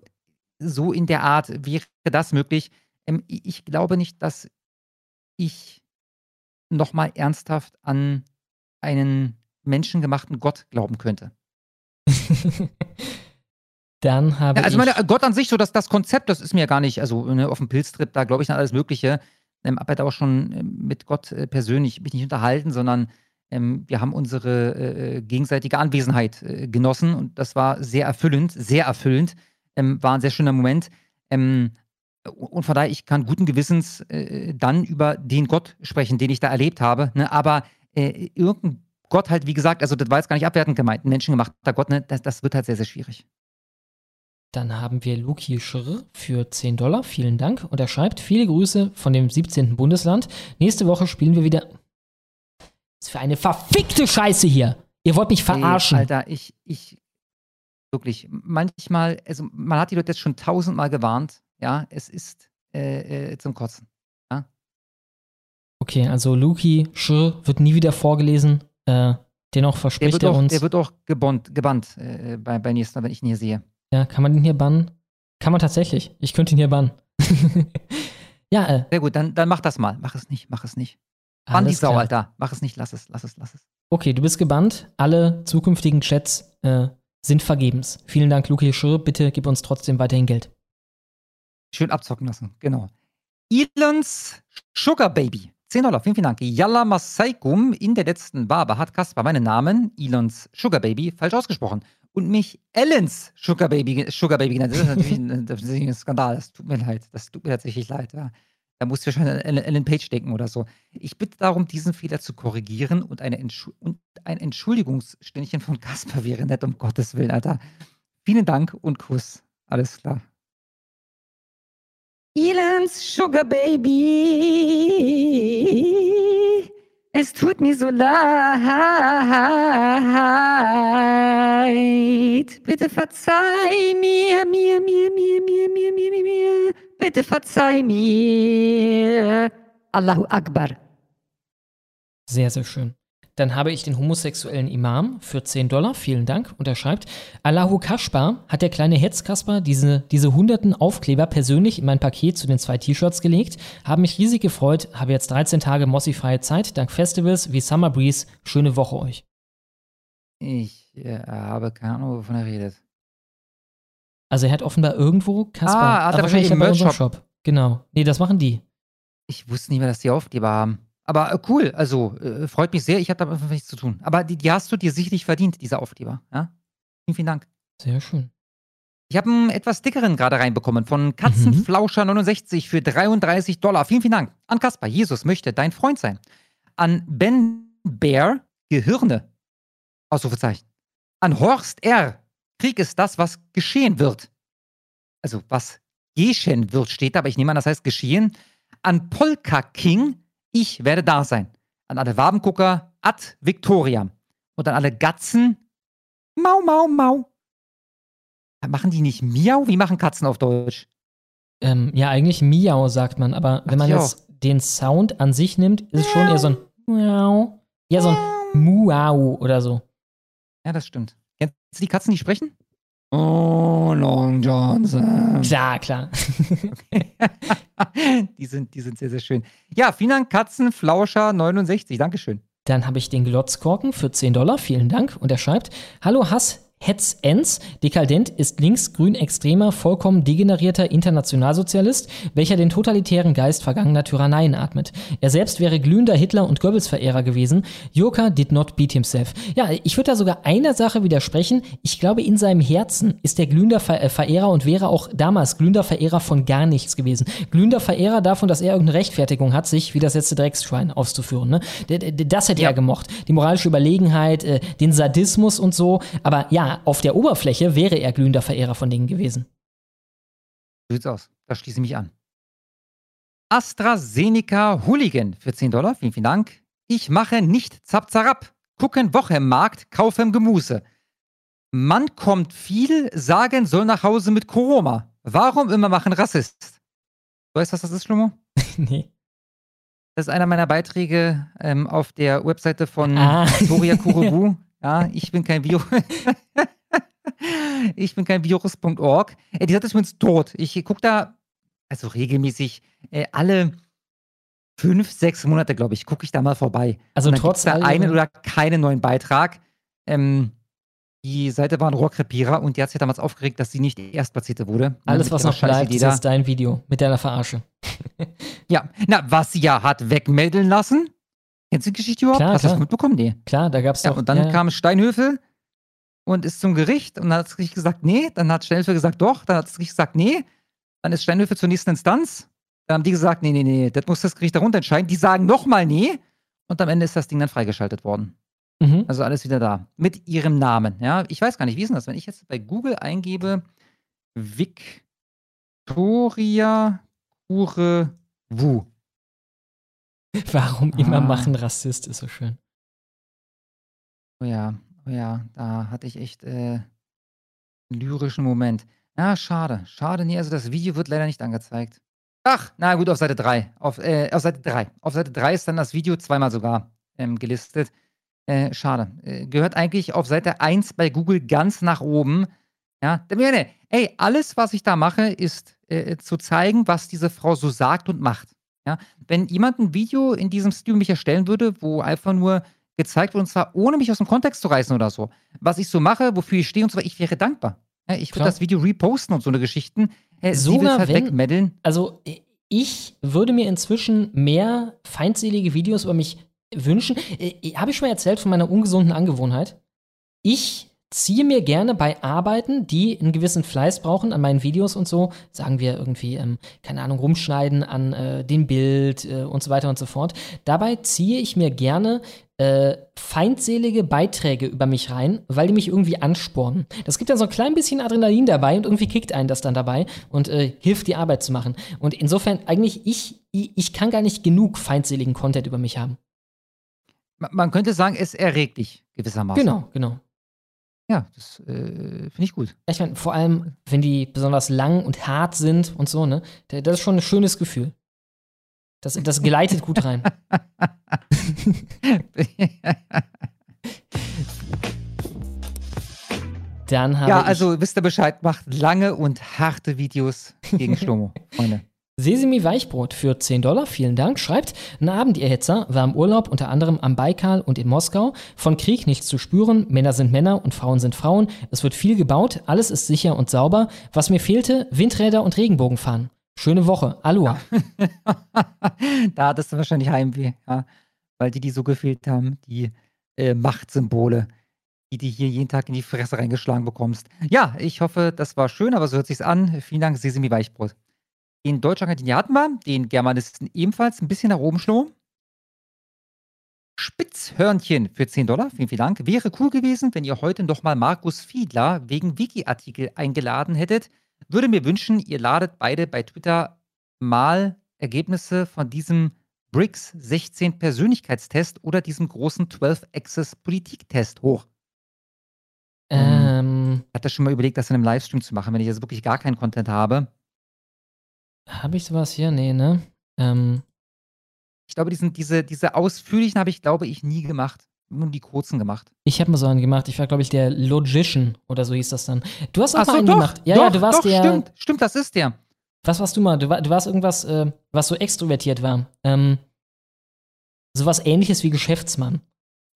so in der Art wäre das möglich. Ähm, ich glaube nicht, dass ich nochmal ernsthaft an einen menschengemachten Gott glauben könnte. Dann habe ja, also ich. meine, Gott an sich, so dass das Konzept, das ist mir gar nicht, also ne, auf dem Pilztrip, da glaube ich an alles Mögliche. Ähm, habe halt auch schon ähm, mit Gott äh, persönlich mich nicht unterhalten, sondern ähm, wir haben unsere äh, äh, gegenseitige Anwesenheit äh, genossen und das war sehr erfüllend, sehr erfüllend. Ähm, war ein sehr schöner Moment. Ähm, und von daher, ich kann guten Gewissens äh, dann über den Gott sprechen, den ich da erlebt habe. Ne? Aber äh, irgendein Gott halt, wie gesagt, also das war jetzt gar nicht abwertend gemeint, ein menschengemachter Gott, ne? das, das wird halt sehr, sehr schwierig. Dann haben wir Luki Schirr für 10 Dollar. Vielen Dank. Und er schreibt, viele Grüße von dem 17. Bundesland. Nächste Woche spielen wir wieder. Was ist für eine verfickte Scheiße hier. Ihr wollt mich verarschen. Ey, Alter, ich, ich, wirklich, manchmal, also man hat die Leute jetzt schon tausendmal gewarnt. Ja, es ist äh, äh, zum Kotzen. Ja? Okay, also Luki Schirr wird nie wieder vorgelesen. Äh, dennoch verspricht er auch, uns. Der wird auch gebannt, gebannt äh, bei, bei nächsten, wenn ich ihn hier sehe. Ja, kann man den hier bannen? Kann man tatsächlich. Ich könnte ihn hier bannen. ja, äh. Sehr gut, dann, dann mach das mal. Mach es nicht, mach es nicht. Bann die Sau, klar. Alter. Mach es nicht, lass es, lass es, lass es. Okay, du bist gebannt. Alle zukünftigen Chats äh, sind vergebens. Vielen Dank, Luki Schirr. Bitte gib uns trotzdem weiterhin Geld. Schön abzocken lassen, genau. Elons Sugar Baby. 10 Dollar, vielen, vielen Dank. Yalla Masaikum. In der letzten Barbe hat Kaspar meinen Namen, Elons Sugar Baby, falsch ausgesprochen. Und mich Ellens Sugar Baby, Sugar Baby genannt. Das ist natürlich ein, das ist ein Skandal. Das tut mir leid. Das tut mir tatsächlich leid. Ja. Da musst du schon an Ellen Page denken oder so. Ich bitte darum, diesen Fehler zu korrigieren und, eine Entschu und ein Entschuldigungsständchen von Kaspar wäre nett, um Gottes Willen, Alter. Vielen Dank und Kuss. Alles klar. Elans Sugar Baby, es tut mir so leid. Bitte verzeih mir, mir, mir, mir, mir, mir, mir, mir, mir. Bitte verzeih mir. Allahu Akbar. Sehr, sehr schön. Dann habe ich den homosexuellen Imam für 10 Dollar. Vielen Dank. Und er schreibt, Allahu Kaspar hat der kleine Hetzkasper diese, diese hunderten Aufkleber persönlich in mein Paket zu den zwei T-Shirts gelegt. Habe mich riesig gefreut. Habe jetzt 13 Tage Mossi-freie Zeit. Dank Festivals wie Summer Breeze. Schöne Woche euch. Ich äh, habe keine Ahnung, wovon er redet. Also er hat offenbar irgendwo Kaspar. Ah, hat er wahrscheinlich im Merch-Shop. Genau. Nee, das machen die. Ich wusste nicht mehr, dass die Aufkleber haben. Aber äh, cool, also äh, freut mich sehr. Ich hatte damit nichts zu tun. Aber die, die hast du dir sicherlich verdient, diese Aufkleber. Ja? Vielen, vielen Dank. Sehr schön. Ich habe einen etwas dickeren gerade reinbekommen von Katzenflauscher69 für 33 Dollar. Vielen, vielen Dank. An Kaspar, Jesus möchte dein Freund sein. An Ben Bear, Gehirne. Ausrufezeichen. An Horst R. Krieg ist das, was geschehen wird. Also, was geschehen wird, steht da, aber ich nehme an, das heißt geschehen. An Polka King, ich werde da sein. An alle Wabengucker, ad Victoriam. Und an alle Gatzen, mau, mau, mau. Machen die nicht Miau? Wie machen Katzen auf Deutsch? Ähm, ja, eigentlich Miau sagt man, aber wenn man jetzt den Sound an sich nimmt, ist es schon eher so ein Miau. Ja, so ein Muau oder so. Ja, das stimmt. Kennst du die Katzen, die sprechen? Oh, Long Johnson. Klar, klar. die, sind, die sind sehr, sehr schön. Ja, vielen Dank, Katzenflauscher 69. Dankeschön. Dann habe ich den Glotzkorken für 10 Dollar. Vielen Dank. Und er schreibt: Hallo Hass, Hetz Enz, dekadent ist linksgrün extremer, vollkommen degenerierter Internationalsozialist, welcher den totalitären Geist vergangener Tyranneien atmet. Er selbst wäre glühender Hitler- und Goebbels-Verehrer gewesen. Joka did not beat himself. Ja, ich würde da sogar einer Sache widersprechen. Ich glaube, in seinem Herzen ist der glühender Ver äh, Verehrer und wäre auch damals glühender Verehrer von gar nichts gewesen. Glühender Verehrer davon, dass er irgendeine Rechtfertigung hat, sich wie das letzte Drecksschwein auszuführen. Ne? Das hätte er gemocht. Die moralische Überlegenheit, äh, den Sadismus und so. Aber ja, auf der Oberfläche wäre er glühender Verehrer von Dingen gewesen. So sieht's aus. Da schließe ich mich an. AstraZeneca Hooligan für 10 Dollar. Vielen, vielen Dank. Ich mache nicht zap zarab. Gucken Woche im Markt, kaufen Gemüse. Mann kommt viel, sagen soll nach Hause mit Corona. Warum immer machen Rassist? Du weißt, was das ist, Schlomo? nee. Das ist einer meiner Beiträge ähm, auf der Webseite von Ah. Victoria Kurubu. Ja, ich bin kein Virus. ich bin kein Virus.org. Äh, die Seite ist übrigens tot. Ich gucke da, also regelmäßig, äh, alle fünf, sechs Monate, glaube ich, gucke ich da mal vorbei. Also trotz da einen oder keinen neuen Beitrag. Ähm, die Seite war ein Rohrkrepierer und die hat sich damals aufgeregt, dass sie nicht Erstplatzierte wurde. Alles, was noch bleibt, ist dein Video mit deiner Verarsche. Ja, na, was sie ja hat wegmelden lassen. Kennst du die Geschichte überhaupt? Klar, Hast du das mitbekommen? Nee. Klar, da gab's Ja, doch. und dann ja, kam Steinhöfel und ist zum Gericht und dann hat das Gericht gesagt, nee. Dann hat Steinhöfel gesagt, doch. Dann hat das Gericht gesagt, nee. Dann ist Steinhöfel zur nächsten Instanz. Dann haben die gesagt, nee, nee, nee, das muss das Gericht darunter entscheiden. Die sagen nochmal nee. Und am Ende ist das Ding dann freigeschaltet worden. Mhm. Also alles wieder da. Mit ihrem Namen. Ja, ich weiß gar nicht, wie ist denn das? Wenn ich jetzt bei Google eingebe, Victoria Kure Wu. Warum immer Ah. machen Rassist ist so schön. Oh ja, oh ja, da hatte ich echt äh, einen lyrischen Moment. Ja, schade. Schade, nee, also das Video wird leider nicht angezeigt. Ach, na gut, auf Seite 3. Auf, äh, auf Seite 3. Auf Seite 3 ist dann das Video zweimal sogar ähm, gelistet. Äh, schade. Äh, gehört eigentlich auf Seite 1 bei Google ganz nach oben. Ja, ey, alles, was ich da mache, ist äh, zu zeigen, was diese Frau so sagt und macht. Ja, wenn jemand ein Video in diesem Stil mich erstellen würde, wo einfach nur gezeigt wird, und zwar ohne mich aus dem Kontext zu reißen oder so, was ich so mache, wofür ich stehe und so, weiter, ich wäre dankbar. Ja, ich würde das Video reposten und so eine Geschichten. Äh, Sogar halt wenn- wegmeddeln. Also, ich würde mir inzwischen mehr feindselige Videos über mich wünschen. Äh, Habe ich schon mal erzählt von meiner ungesunden Angewohnheit? Ich ziehe mir gerne bei Arbeiten, die einen gewissen Fleiß brauchen, an meinen Videos und so, sagen wir irgendwie, ähm, keine Ahnung, rumschneiden an äh, dem Bild äh, und so weiter und so fort. Dabei ziehe ich mir gerne äh, feindselige Beiträge über mich rein, weil die mich irgendwie anspornen. Das gibt dann so ein klein bisschen Adrenalin dabei und irgendwie kickt einen das dann dabei und äh, hilft, die Arbeit zu machen. Und insofern eigentlich, ich, ich, kann gar nicht genug feindseligen Content über mich haben. Ma- Man könnte sagen, es erregt dich gewissermaßen. Genau, genau. Ja, das äh, finde ich gut. Ich meine, vor allem, wenn die besonders lang und hart sind und so, ne? da- Das ist schon ein schönes Gefühl. Das, das gleitet gut rein. Dann habe ja, also wisst ihr Bescheid, macht lange und harte Videos gegen Schlomo, Freunde. Sesemi Weichbrot für 10 Dollar, vielen Dank, schreibt, ihr Hetzer, war im Urlaub unter anderem am Baikal und in Moskau. Von Krieg nichts zu spüren, Männer sind Männer und Frauen sind Frauen. Es wird viel gebaut, alles ist sicher und sauber. Was mir fehlte, Windräder und Regenbogenfahren. Schöne Woche, Aloha. da hattest du wahrscheinlich Heimweh, ja, weil die die so gefehlt haben, die äh, Machtsymbole, die du hier jeden Tag in die Fresse reingeschlagen bekommst. Ja, ich hoffe, das war schön, aber so hört sich's an. Vielen Dank, Sesemi Weichbrot. Den Deutsch-Argentinien hatten wir, den Germanisten ebenfalls ein bisschen nach oben schloh. Spitzhörnchen für 10 Dollar, vielen, vielen Dank. Wäre cool gewesen, wenn ihr heute noch mal Markus Fiedler wegen Wiki-Artikel eingeladen hättet. Würde mir wünschen, ihr ladet beide bei Twitter mal Ergebnisse von diesem BRICS 16 Persönlichkeitstest oder diesem großen 12-Access Politiktest hoch. Ähm, Hat er schon mal überlegt, das in einem Livestream zu machen, wenn ich jetzt wirklich gar keinen Content habe? Habe ich sowas hier? Nee, ne? Ähm, Ich glaube, diesen, diese, diese ausführlichen habe ich, glaube ich, nie gemacht. Nur die kurzen gemacht. ich habe mal so einen gemacht. Ich war, glaube ich, der Logician oder so hieß das dann. Du hast auch Ach mal so, einen doch, gemacht. Ja, doch, ja, du warst doch, der. Stimmt, stimmt, das ist der. Was warst du mal? Du, war, du warst irgendwas, äh, was so extrovertiert war. Ähm, sowas ähnliches wie Geschäftsmann.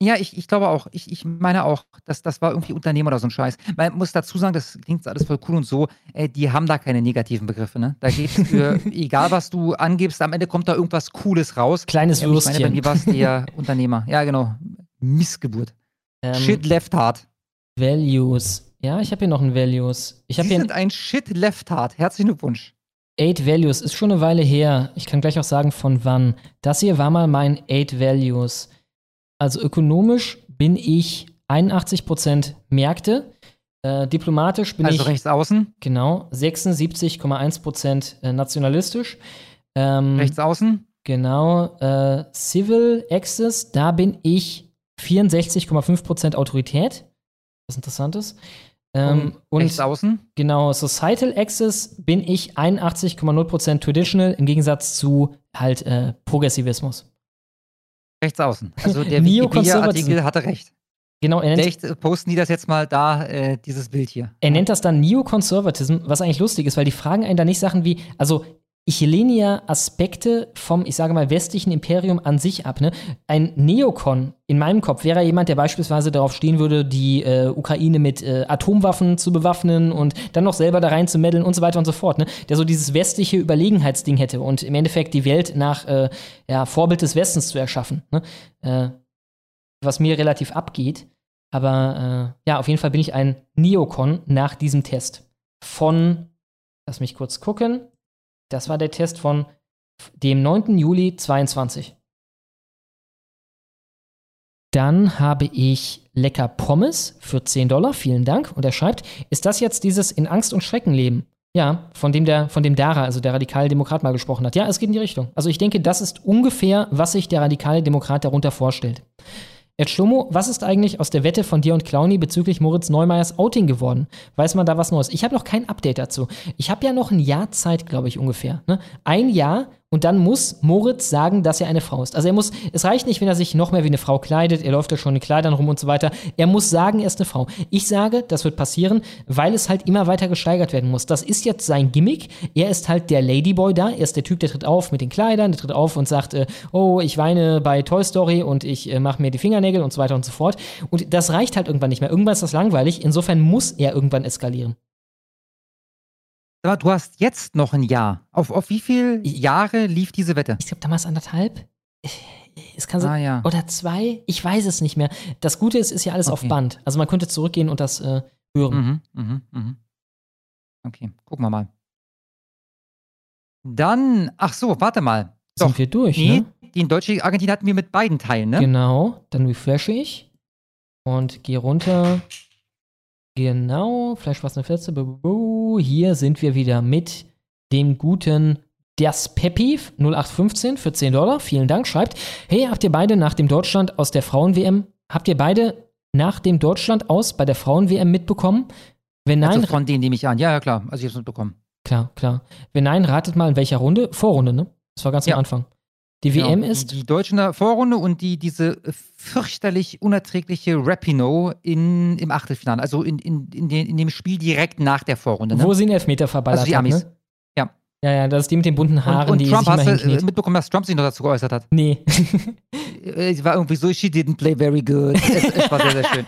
Ja, ich, ich glaube auch. Ich, ich meine auch, dass das war irgendwie Unternehmer oder so ein Scheiß. Man muss dazu sagen, das klingt alles voll cool und so. Äh, die haben da keine negativen Begriffe, ne? Da geht es für, egal was du angibst, am Ende kommt da irgendwas Cooles raus. Kleines ja, Ich meine, bei Würstchen. mir war es eher Unternehmer. Ja, genau. Missgeburt. Ähm, Shit left hard. Values. Ja, ich habe hier noch ein Values. Ich habe Sie hier sind ein Shit left hard. Herzlichen Glückwunsch. Eight Values. Ist schon eine Weile her. Ich kann gleich auch sagen, von wann. Das hier war mal mein Eight Values. Also ökonomisch bin ich 81% Märkte. Äh, diplomatisch bin Also ich. rechts außen? Genau. 76,1% äh, nationalistisch. Ähm, Rechts außen? Genau. Äh, Civil Access, da bin ich 64,5% Autorität. Was interessant ist. Ähm, Und rechts außen? Genau, Societal Access bin ich 81,0% Traditional im Gegensatz zu halt äh, Progressivismus. Rechts außen. Also der. Wikipedia-Artikel hatte recht. Genau, er nennt, Echt, äh, posten die das jetzt mal da, äh, dieses Bild hier. er nennt das dann Neoconservatism, was eigentlich lustig ist, weil die fragen einen da nicht Sachen wie, also ich lehne ja Aspekte vom, ich sage mal, westlichen Imperium an sich ab. Ne? Ein Neokon in meinem Kopf wäre jemand, der beispielsweise darauf stehen würde, die äh, Ukraine mit äh, Atomwaffen zu bewaffnen und dann noch selber da rein zu meddeln und so weiter und so fort. Ne? Der so dieses westliche Überlegenheitsding hätte und im Endeffekt die Welt nach äh, ja, Vorbild des Westens zu erschaffen. Ne? Äh, was mir relativ abgeht. Aber äh, ja, auf jeden Fall bin ich ein Neokon nach diesem Test. Von, lass mich kurz gucken. Das war der Test von dem 9. Juli 22. Dann habe ich lecker Pommes für 10 Dollar. Vielen Dank. Und er schreibt, ist das jetzt dieses in Angst und Schrecken leben? Ja, von dem der, von dem Dara, also der radikale Demokrat, mal gesprochen hat. Ja, es geht in die Richtung. Also ich denke, das ist ungefähr, was sich der radikale Demokrat darunter vorstellt. Ed Schlomo, was ist eigentlich aus der Wette von dir und Clowny bezüglich Moritz Neumeyers Outing geworden? Weiß man da was Neues? Ich habe noch kein Update dazu. Ich habe ja noch ein Jahr Zeit, glaube ich, ungefähr. Ne? Ein Jahr und dann muss Moritz sagen, dass er eine Frau ist. Also er muss, es reicht nicht, wenn er sich noch mehr wie eine Frau kleidet, er läuft ja schon in Kleidern rum und so weiter. Er muss sagen, er ist eine Frau. Ich sage, das wird passieren, weil es halt immer weiter gesteigert werden muss. Das ist jetzt sein Gimmick. Er ist halt der Ladyboy da. Er ist der Typ, der tritt auf mit den Kleidern, der tritt auf und sagt, äh, oh, ich weine bei Toy Story und ich äh, mache mir die Fingernägel und so weiter und so fort. Und das reicht halt irgendwann nicht mehr. Irgendwann ist das langweilig. Insofern muss er irgendwann eskalieren. Aber du hast jetzt noch ein Jahr. Auf, auf wie viele Jahre lief diese Wette? Ich glaube damals anderthalb. Es kann Ah, ja. Oder zwei. Ich weiß es nicht mehr. Das Gute ist, ist ja alles auf Okay. Band. Also man könnte zurückgehen und das äh, hören. Mhm, mhm, mhm. Okay, gucken wir mal. Dann, ach so, warte mal. Sind wir durch, Nee, ne? die deutsche Argentin hatten wir mit beiden Teilen, ne? Genau. Dann refreshe ich und gehe runter. Genau. Fleisch was eine Fetze. Bu- bu- bu. Hier sind wir wieder mit dem guten Das Peppi 0815 für 10 Dollar. Vielen Dank. Schreibt, hey, habt ihr beide nach dem Deutschland aus der Frauen-WM, habt ihr beide nach dem Deutschland aus bei der Frauen-WM mitbekommen? Wenn nein, Also von denen nehme ich an. Ja, ja, klar. Also ich hab's mitbekommen. Klar, klar. Wenn nein, ratet mal in welcher Runde? Vorrunde, ne? Das war ganz Ja. am Anfang. Die Genau. WM ist. Die, in der Vorrunde und die, diese fürchterlich unerträgliche Rapinoe in, im Achtelfinale. Also in, in, in, den, in dem Spiel direkt nach der Vorrunde. Ne? Wo sie einen Elfmeter verballert Also die hat, Amis. ne? Ja. Ja, ja, das ist die mit den bunten Haaren, und, und die Trump sich hast du äh, mitbekommen, dass Trump sich noch dazu geäußert hat. Nee. Es war irgendwie so, she didn't play very good. Es, es war sehr, sehr schön.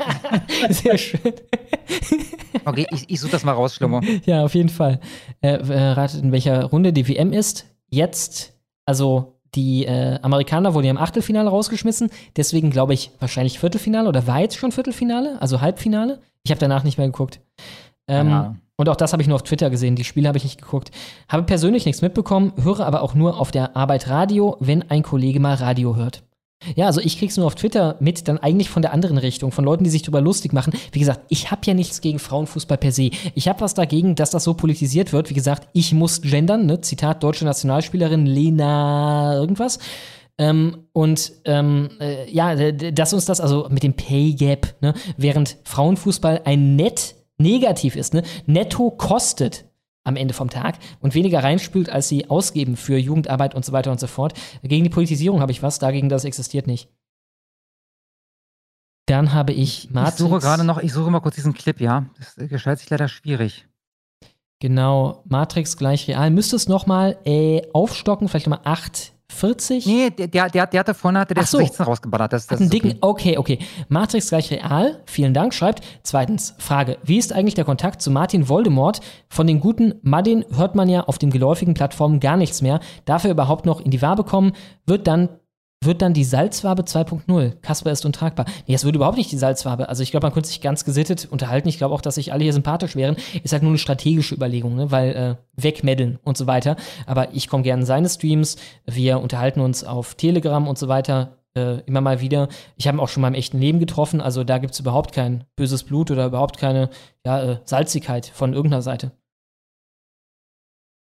Sehr schön. Okay, ich, ich suche das mal raus, Schlimmer. Ja, auf jeden Fall. Äh, äh, ratet, in welcher Runde die WM ist. Jetzt, also die äh, Amerikaner wurden ja im Achtelfinale rausgeschmissen. Deswegen glaube ich wahrscheinlich Viertelfinale oder war jetzt schon Viertelfinale, also Halbfinale. Ich habe danach nicht mehr geguckt. Ähm, Ahnung. und auch das habe ich nur auf Twitter gesehen. Die Spiele habe ich nicht geguckt. Habe persönlich nichts mitbekommen, höre aber auch nur auf der Arbeit Radio, wenn ein Kollege mal Radio hört. Ja, also ich krieg's nur auf Twitter mit, dann eigentlich von der anderen Richtung, von Leuten, die sich darüber lustig machen. Wie gesagt, ich habe ja nichts gegen Frauenfußball per se. Ich habe was dagegen, dass das so politisiert wird. Wie gesagt, ich muss gendern, ne? Zitat deutsche Nationalspielerin Lena irgendwas. Ähm, und ähm, äh, ja, dass uns das also mit dem Pay Gap, ne, während Frauenfußball ein Net negativ ist, ne, netto kostet am Ende vom Tag und weniger reinspült, als sie ausgeben für Jugendarbeit und so weiter und so fort. Gegen die Politisierung habe ich was, dagegen das existiert nicht. Dann habe ich Ich Matrix. suche gerade noch, ich suche mal kurz diesen Clip, ja. Das gestaltet sich leider schwierig. Genau, Matrix gleich real. Müsste es nochmal äh, aufstocken, vielleicht nochmal 8, 40? Nee, der, der, der, der hatte vorne hatte der Ach so. 16 rausgeballert. Das, das ist dicken, okay. okay, Matrix gleich real. Vielen Dank. Schreibt. Zweitens, Frage. Wie ist eigentlich der Kontakt zu Martin Voldemort? Von den guten Madin hört man ja auf den geläufigen Plattformen gar nichts mehr. Darf er überhaupt noch in die Wabe kommen? Wird dann wird dann die Salzwabe 2.0. Kasper ist untragbar. Nee, es wird überhaupt nicht die Salzwabe. Also ich glaube, man könnte sich ganz gesittet unterhalten. Ich glaube auch, dass sich alle hier sympathisch wären. Ist halt nur eine strategische Überlegung, ne? weil äh, wegmeddeln und so weiter. Aber ich komme gerne in seine Streams. Wir unterhalten uns auf Telegram und so weiter äh, immer mal wieder. Ich habe ihn auch schon mal im echten Leben getroffen. Also da gibt es überhaupt kein böses Blut oder überhaupt keine ja, äh, Salzigkeit von irgendeiner Seite.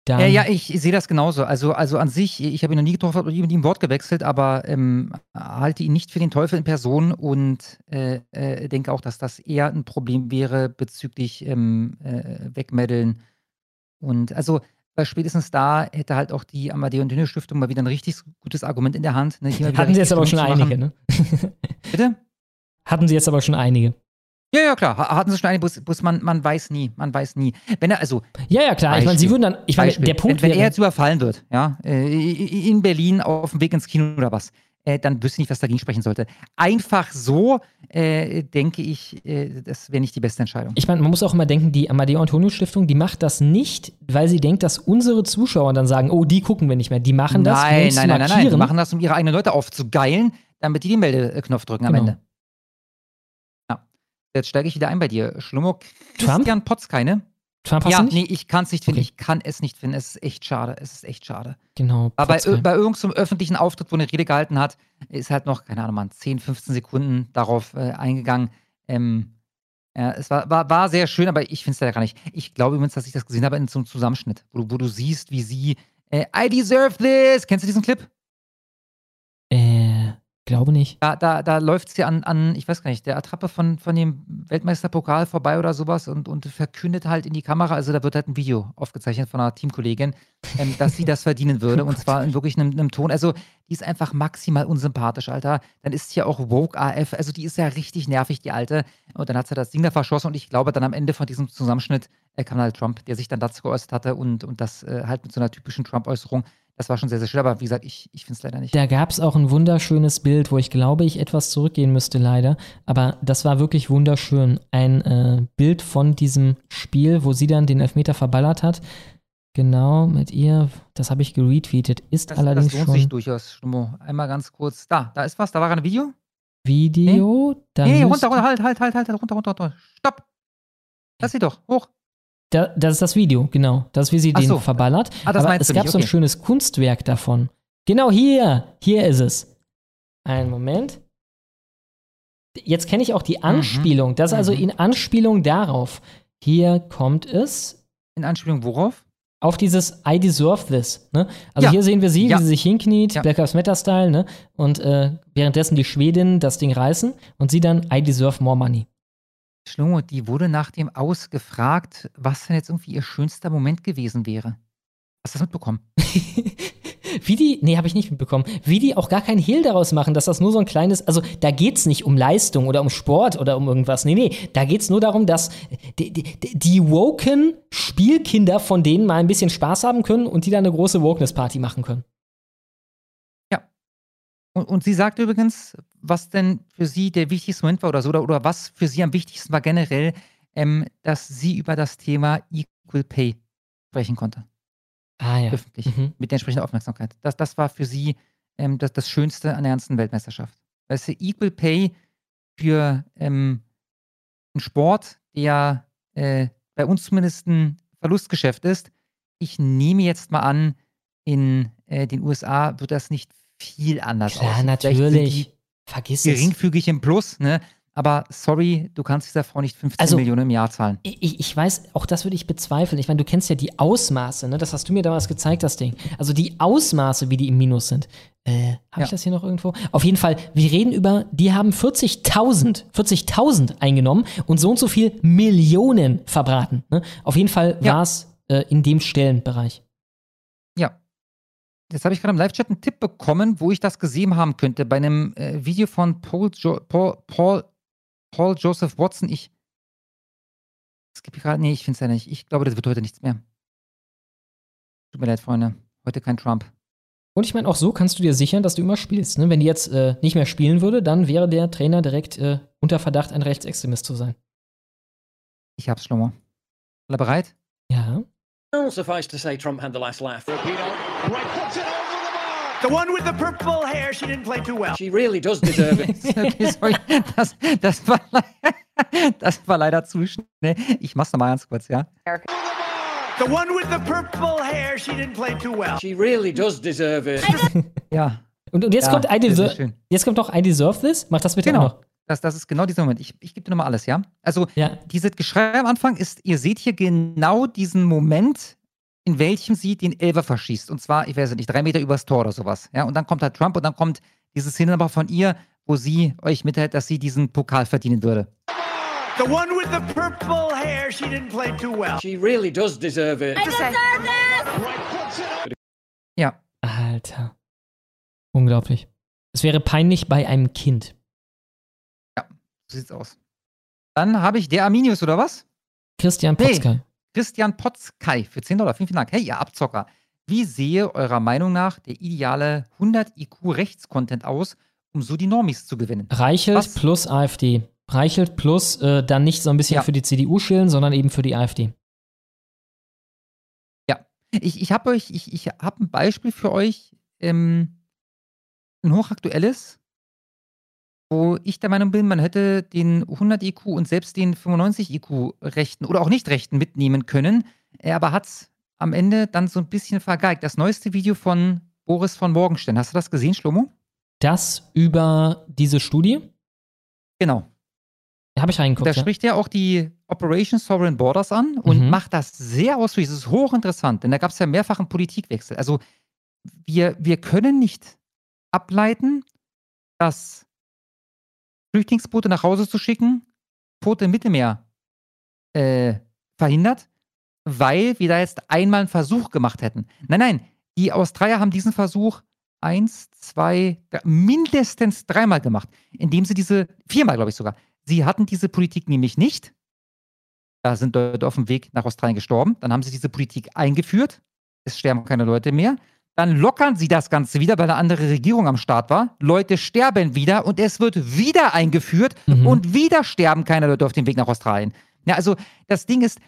Dann, Ja, ja, ich sehe das genauso. Also, also an sich, ich habe ihn noch nie getroffen, habe mit ihm Wort gewechselt, aber ähm, halte ihn nicht für den Teufel in Person und äh, äh, denke auch, dass das eher ein Problem wäre bezüglich ähm, äh, Wegmeddeln. Und also, weil spätestens da hätte halt auch die Amadeo und Dünne Stiftung mal wieder ein richtig gutes Argument in der Hand. Ne, Hatten sie jetzt aber schon einige, ne? Bitte? Hatten sie jetzt aber schon einige. Ja, ja, klar. Ha- Hatten sie schon eine, bloß, bloß man, man weiß nie. Man weiß nie. Wenn er, also. Ja, ja, klar. Ich meine, sie würden dann, ich meine, Beispiel. der Punkt wenn, wenn er jetzt überfallen wird, ja, äh, in Berlin auf dem Weg ins Kino oder was, äh, dann wüsste ich nicht, was dagegen sprechen sollte. Einfach so, äh, denke ich, äh, das wäre nicht die beste Entscheidung. Ich meine, man muss auch immer denken, die Amadeo Antonio Stiftung, die macht das nicht, weil sie denkt, dass unsere Zuschauer dann sagen, oh, die gucken wir nicht mehr. Die machen das, um nein, uns nein, nein, nein, nein. Die machen das, um ihre eigenen Leute aufzugeilen, damit die den Meldeknopf drücken am Genau. Ende. Jetzt steige ich wieder ein bei dir. Schlummo, Christian Potzkei, ne? Trump ja, nee, ich kann es nicht finden. Okay. Ich kann es nicht finden. Es ist echt schade. Es ist echt schade. Genau. Aber bei, bei irgendeinem öffentlichen Auftritt, wo eine Rede gehalten hat, ist halt noch, keine Ahnung, man, 10, 15 Sekunden darauf äh, eingegangen. Ähm, ja, es war, war, war sehr schön, aber ich finde es leider gar nicht. Ich glaube übrigens, dass ich das gesehen habe in so einem Zusammenschnitt, wo, du- wo du siehst, wie sie äh, I deserve this. Kennst du diesen Clip? Glaube nicht. Da, da, da läuft sie an, an, ich weiß gar nicht, der Attrappe von, von dem Weltmeisterpokal vorbei oder sowas und, und verkündet halt in die Kamera, also da wird halt ein Video aufgezeichnet von einer Teamkollegin, ähm, dass sie das verdienen würde und zwar in wirklich einem, einem Ton. Also die ist einfach maximal unsympathisch, Alter. Dann ist hier auch Woke AF, also die ist ja richtig nervig, die Alte. Und dann hat sie das Ding da verschossen und ich glaube, dann am Ende von diesem Zusammenschnitt äh, kam halt Trump, der sich dann dazu geäußert hatte und, und das äh, halt mit so einer typischen Trump-Äußerung. Das war schon sehr, sehr schön, aber wie gesagt, ich, ich finde es leider nicht. Da gab es auch ein wunderschönes Bild, wo ich glaube, ich etwas zurückgehen müsste, leider. Aber das war wirklich wunderschön. Ein äh, Bild von diesem Spiel, wo sie dann den Elfmeter verballert hat. Genau, mit ihr. Das habe ich geretweetet. Ist Das, allerdings das lohnt schon sich durchaus, Stummo. Einmal ganz kurz. Da, da ist was. Da war ein Video. Video. Nee, müsste- runter, runter, halt, halt, halt, halt, runter, runter, runter. Stopp. Lass sie doch, hoch. Da, das ist das Video, genau. Das wie sie Ach den so. verballert. Ah, das Aber es gab nicht, so ein okay. schönes Kunstwerk davon. Genau hier. Hier ist es. Einen Moment. Jetzt kenne ich auch die Anspielung. Das ist also Mhm. in Anspielung darauf. Hier kommt es. In Anspielung worauf? Auf dieses I deserve this. Ne? Also Ja. hier sehen wir sie, Ja. wie sie sich hinkniet, Black Lives Matter Style, ne? Und äh, währenddessen die Schwedinnen das Ding reißen und sie dann I deserve more money. Schlummo, die wurde nach dem Aus gefragt, was denn jetzt irgendwie ihr schönster Moment gewesen wäre. Hast du das mitbekommen? Wie die, nee, habe ich nicht mitbekommen, wie die auch gar kein Hehl daraus machen, dass das nur so ein kleines, also da geht's nicht um Leistung oder um Sport oder um irgendwas. Nee, nee, da geht's nur darum, dass die, die, die woken Spielkinder von denen mal ein bisschen Spaß haben können und die dann eine große Wokeness-Party machen können. Und, und sie sagt übrigens, was denn für sie der wichtigste Moment war oder so, oder, oder was für sie am wichtigsten war generell, ähm, dass sie über das Thema Equal Pay sprechen konnte. Ah ja. Öffentlich. Mhm. Mit der entsprechenden Aufmerksamkeit. Das, das war für sie ähm, das, das Schönste an der ganzen Weltmeisterschaft. Weißt du, Equal Pay für ähm, einen Sport, der äh, bei uns zumindest ein Verlustgeschäft ist. Ich nehme jetzt mal an, in äh, den USA wird das nicht viel anders Klar, sind natürlich. Vergiss es. geringfügig im Plus, ne? Aber sorry, du kannst dieser Frau nicht 15 Also, Millionen im Jahr zahlen. Ich, ich weiß, auch das würde ich bezweifeln. Ich meine, du kennst ja die Ausmaße, ne? Das hast du mir damals gezeigt, das Ding. Also die Ausmaße, wie die im Minus sind. Äh, habe Ja. ich das hier noch irgendwo? Auf jeden Fall, wir reden über, die haben 40.000, 40.000 eingenommen und so und so viel Millionen verbraten. Ne? Auf jeden Fall Ja. war es äh, in dem Stellenbereich. Jetzt habe ich gerade im Live-Chat einen Tipp bekommen, wo ich das gesehen haben könnte. Bei einem äh, Video von Paul, jo Paul, Paul, Paul Joseph Watson. Ich. Es gibt gerade. Nee, ich finde es ja nicht. Ich glaube, das wird heute nichts mehr. Tut mir leid, Freunde. Heute kein Trump. Und ich meine, auch so kannst du dir sichern, dass du immer spielst. Ne? Wenn die jetzt äh, nicht mehr spielen würde, dann wäre der Trainer direkt äh, unter Verdacht, ein Rechtsextremist zu sein. Ich hab's, Schlomo. Alle bereit? Ja. Well, suffice to say, Trump had the last laugh. The one with the purple hair, she didn't play too well. She really does deserve it. okay, sorry. Das, das, war, das war leider zu schnell. Ich mach's nochmal ganz kurz, ja? The one with the purple hair, she didn't play too well. She really does deserve it. Ja. Und, und jetzt Ja, kommt I deserve, jetzt kommt noch I deserve this. Mach das bitte Genau. auch noch. Das, das ist genau dieser Moment. Ich, ich gebe dir nochmal alles, ja? Also, dieses Geschrei am Anfang ist, ihr seht hier genau diesen Moment, in welchem sie den Elfer verschießt. Und zwar, ich weiß nicht, drei Meter übers Tor oder sowas. Ja? Und dann kommt halt Trump und dann kommt diese Szene aber von ihr, wo sie euch mitteilt, dass sie diesen Pokal verdienen würde. The one with the purple hair, she didn't play too well. She really does deserve it. Ja. Alter. Unglaublich. Es wäre peinlich bei einem Kind. So sieht's aus. Dann habe ich der Arminius, oder was? Christian. Potzkei. Christian Potzkei für 10 Dollar. Vielen, vielen Dank. Hey, ihr Abzocker. Wie sehe eurer Meinung nach der ideale 100 IQ Rechtscontent aus, um so die Normis zu gewinnen? Reichelt Was? plus AfD. Reichelt plus äh, dann nicht so ein bisschen Ja. für die CDU schillen, sondern eben für die AfD. Ja, ich, ich habe euch, ich, ich habe ein Beispiel für euch, ähm, ein hochaktuelles, wo ich der Meinung bin, man hätte den 100 IQ und selbst den 95 IQ Rechten oder auch nicht Rechten mitnehmen können, äh, aber hat es am Ende dann so ein bisschen vergeigt. Das neueste Video von Boris von Morgenstern, hast du das gesehen, Schlomo? Das über diese Studie? Genau. Habe ich reingeguckt. Da ja. spricht er auch die Operation Sovereign Borders an und Mhm. macht das sehr ausführlich. Das ist hochinteressant, denn da gab es ja mehrfach einen Politikwechsel. Also wir, wir können nicht ableiten, dass Flüchtlingsboote nach Hause zu schicken, Tote im Mittelmeer äh, verhindert, weil wir da jetzt einmal einen Versuch gemacht hätten. Nein, nein, die Australier haben diesen Versuch eins, zwei, drei, mindestens dreimal gemacht, indem sie diese, viermal glaube ich sogar, sie hatten diese Politik nämlich nicht. Da sind Leute auf dem Weg nach Australien gestorben. Dann haben sie diese Politik eingeführt. Es sterben keine Leute mehr. Dann lockern sie das Ganze wieder, weil eine andere Regierung am Start war. Leute sterben wieder und es wird wieder eingeführt und wieder sterben keine Leute auf dem Weg nach Australien. Ja, also das Ding ist,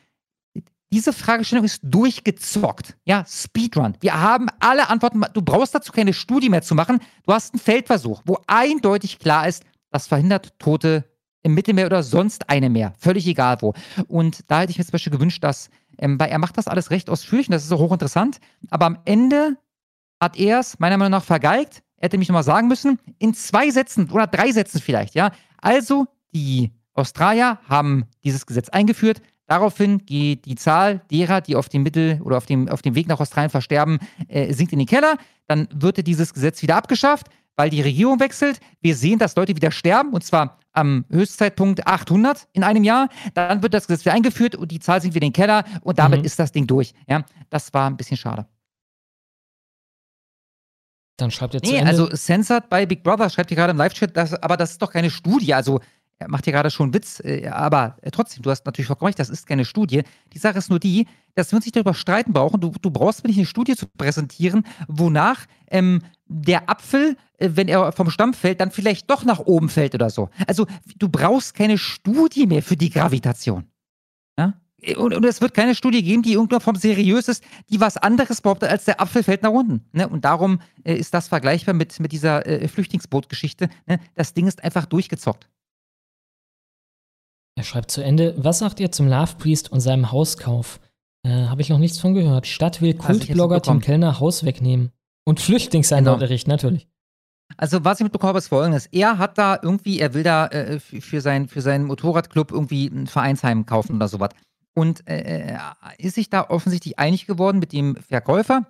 diese Fragestellung ist durchgezockt. Ja, Speedrun. Wir haben alle Antworten. Du brauchst dazu keine Studie mehr zu machen. Du hast einen Feldversuch, wo eindeutig klar ist, das verhindert Tote im Mittelmeer oder sonst eine mehr. Völlig egal wo. Und da hätte ich mir zum Beispiel gewünscht, dass, ähm, weil er macht das alles recht ausführlich und das ist auch hochinteressant. Aber am Ende hat er es meiner Meinung nach vergeigt. Er hätte mich nochmal sagen müssen, in zwei Sätzen oder drei Sätzen vielleicht, ja. Also, die Australier haben dieses Gesetz eingeführt. Daraufhin geht die Zahl derer, die auf dem Mittel oder auf dem, auf dem Weg nach Australien versterben, äh, sinkt in den Keller. Dann wird dieses Gesetz wieder abgeschafft, weil die Regierung wechselt. Wir sehen, dass Leute wieder sterben und zwar am Höchstzeitpunkt 800 in einem Jahr. Dann wird das Gesetz wieder eingeführt und die Zahl sinkt wieder in den Keller und damit ist das Ding durch. Ja, das war ein bisschen schade. Dann schreibt er zu Nee, Ende. also Censored bei Big Brother schreibt hier gerade im Live-Chat, aber das ist doch keine Studie. Also, er macht hier gerade schon einen Witz, äh, aber äh, trotzdem, du hast natürlich vollkommen recht, das ist keine Studie. Die Sache ist nur die, dass wir uns nicht darüber streiten brauchen. Du, du brauchst mir nicht eine Studie zu präsentieren, wonach ähm, der Apfel, äh, wenn er vom Stamm fällt, dann vielleicht doch nach oben fällt oder so. Also, du brauchst keine Studie mehr für die Gravitation. Ja? Und, und es wird keine Studie geben, die irgendeiner Form seriös ist, die was anderes behauptet, als der Apfel fällt nach unten. Ne? Und darum äh, ist das vergleichbar mit, mit dieser äh, Flüchtlingsbootgeschichte. Ne? Das Ding ist einfach durchgezockt. Er schreibt zu Ende, was sagt ihr zum Love Priest und seinem Hauskauf? Äh, Habe ich noch nichts von gehört. Stadt will Kultblogger Tim? Kellner Haus wegnehmen. Und Flüchtlingseinwanderung, natürlich. Also, was ich mitbekommen habe, ist folgendes. Er hat da irgendwie, er will da äh, für, für, sein, für seinen Motorradclub irgendwie ein Vereinsheim kaufen oder sowas. Und äh, äh, ist sich da offensichtlich einig geworden mit dem Verkäufer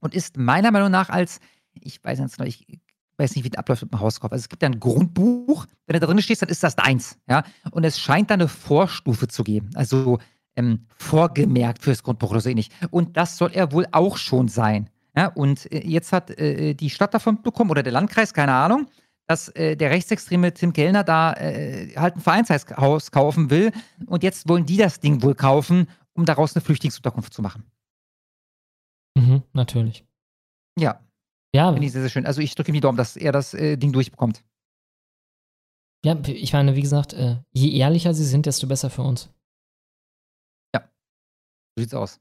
und ist meiner Meinung nach als, ich weiß noch, ich weiß nicht, wie das abläuft mit dem Hauskauf. Also es gibt ja ein Grundbuch, wenn da drin steht, dann ist das deins. Ja? Und es scheint da eine Vorstufe zu geben. Also ähm, vorgemerkt fürs Grundbuch oder so ähnlich. Und das soll er wohl auch schon sein. Ja? Und äh, jetzt hat äh, die Stadt davon bekommen oder der Landkreis, keine Ahnung, dass äh, der rechtsextreme Tim Kellner da äh, halt ein Vereinshaus kaufen will. Und jetzt wollen die das Ding wohl kaufen, um daraus eine Flüchtlingsunterkunft zu machen. Mhm, natürlich. Ja. Ja. Finde ich sehr, sehr schön. Also ich drücke ihm die Daumen, dass er das äh, Ding durchbekommt. Ja, ich meine, wie gesagt, äh, je ehrlicher sie sind, desto besser für uns. So sieht's aus.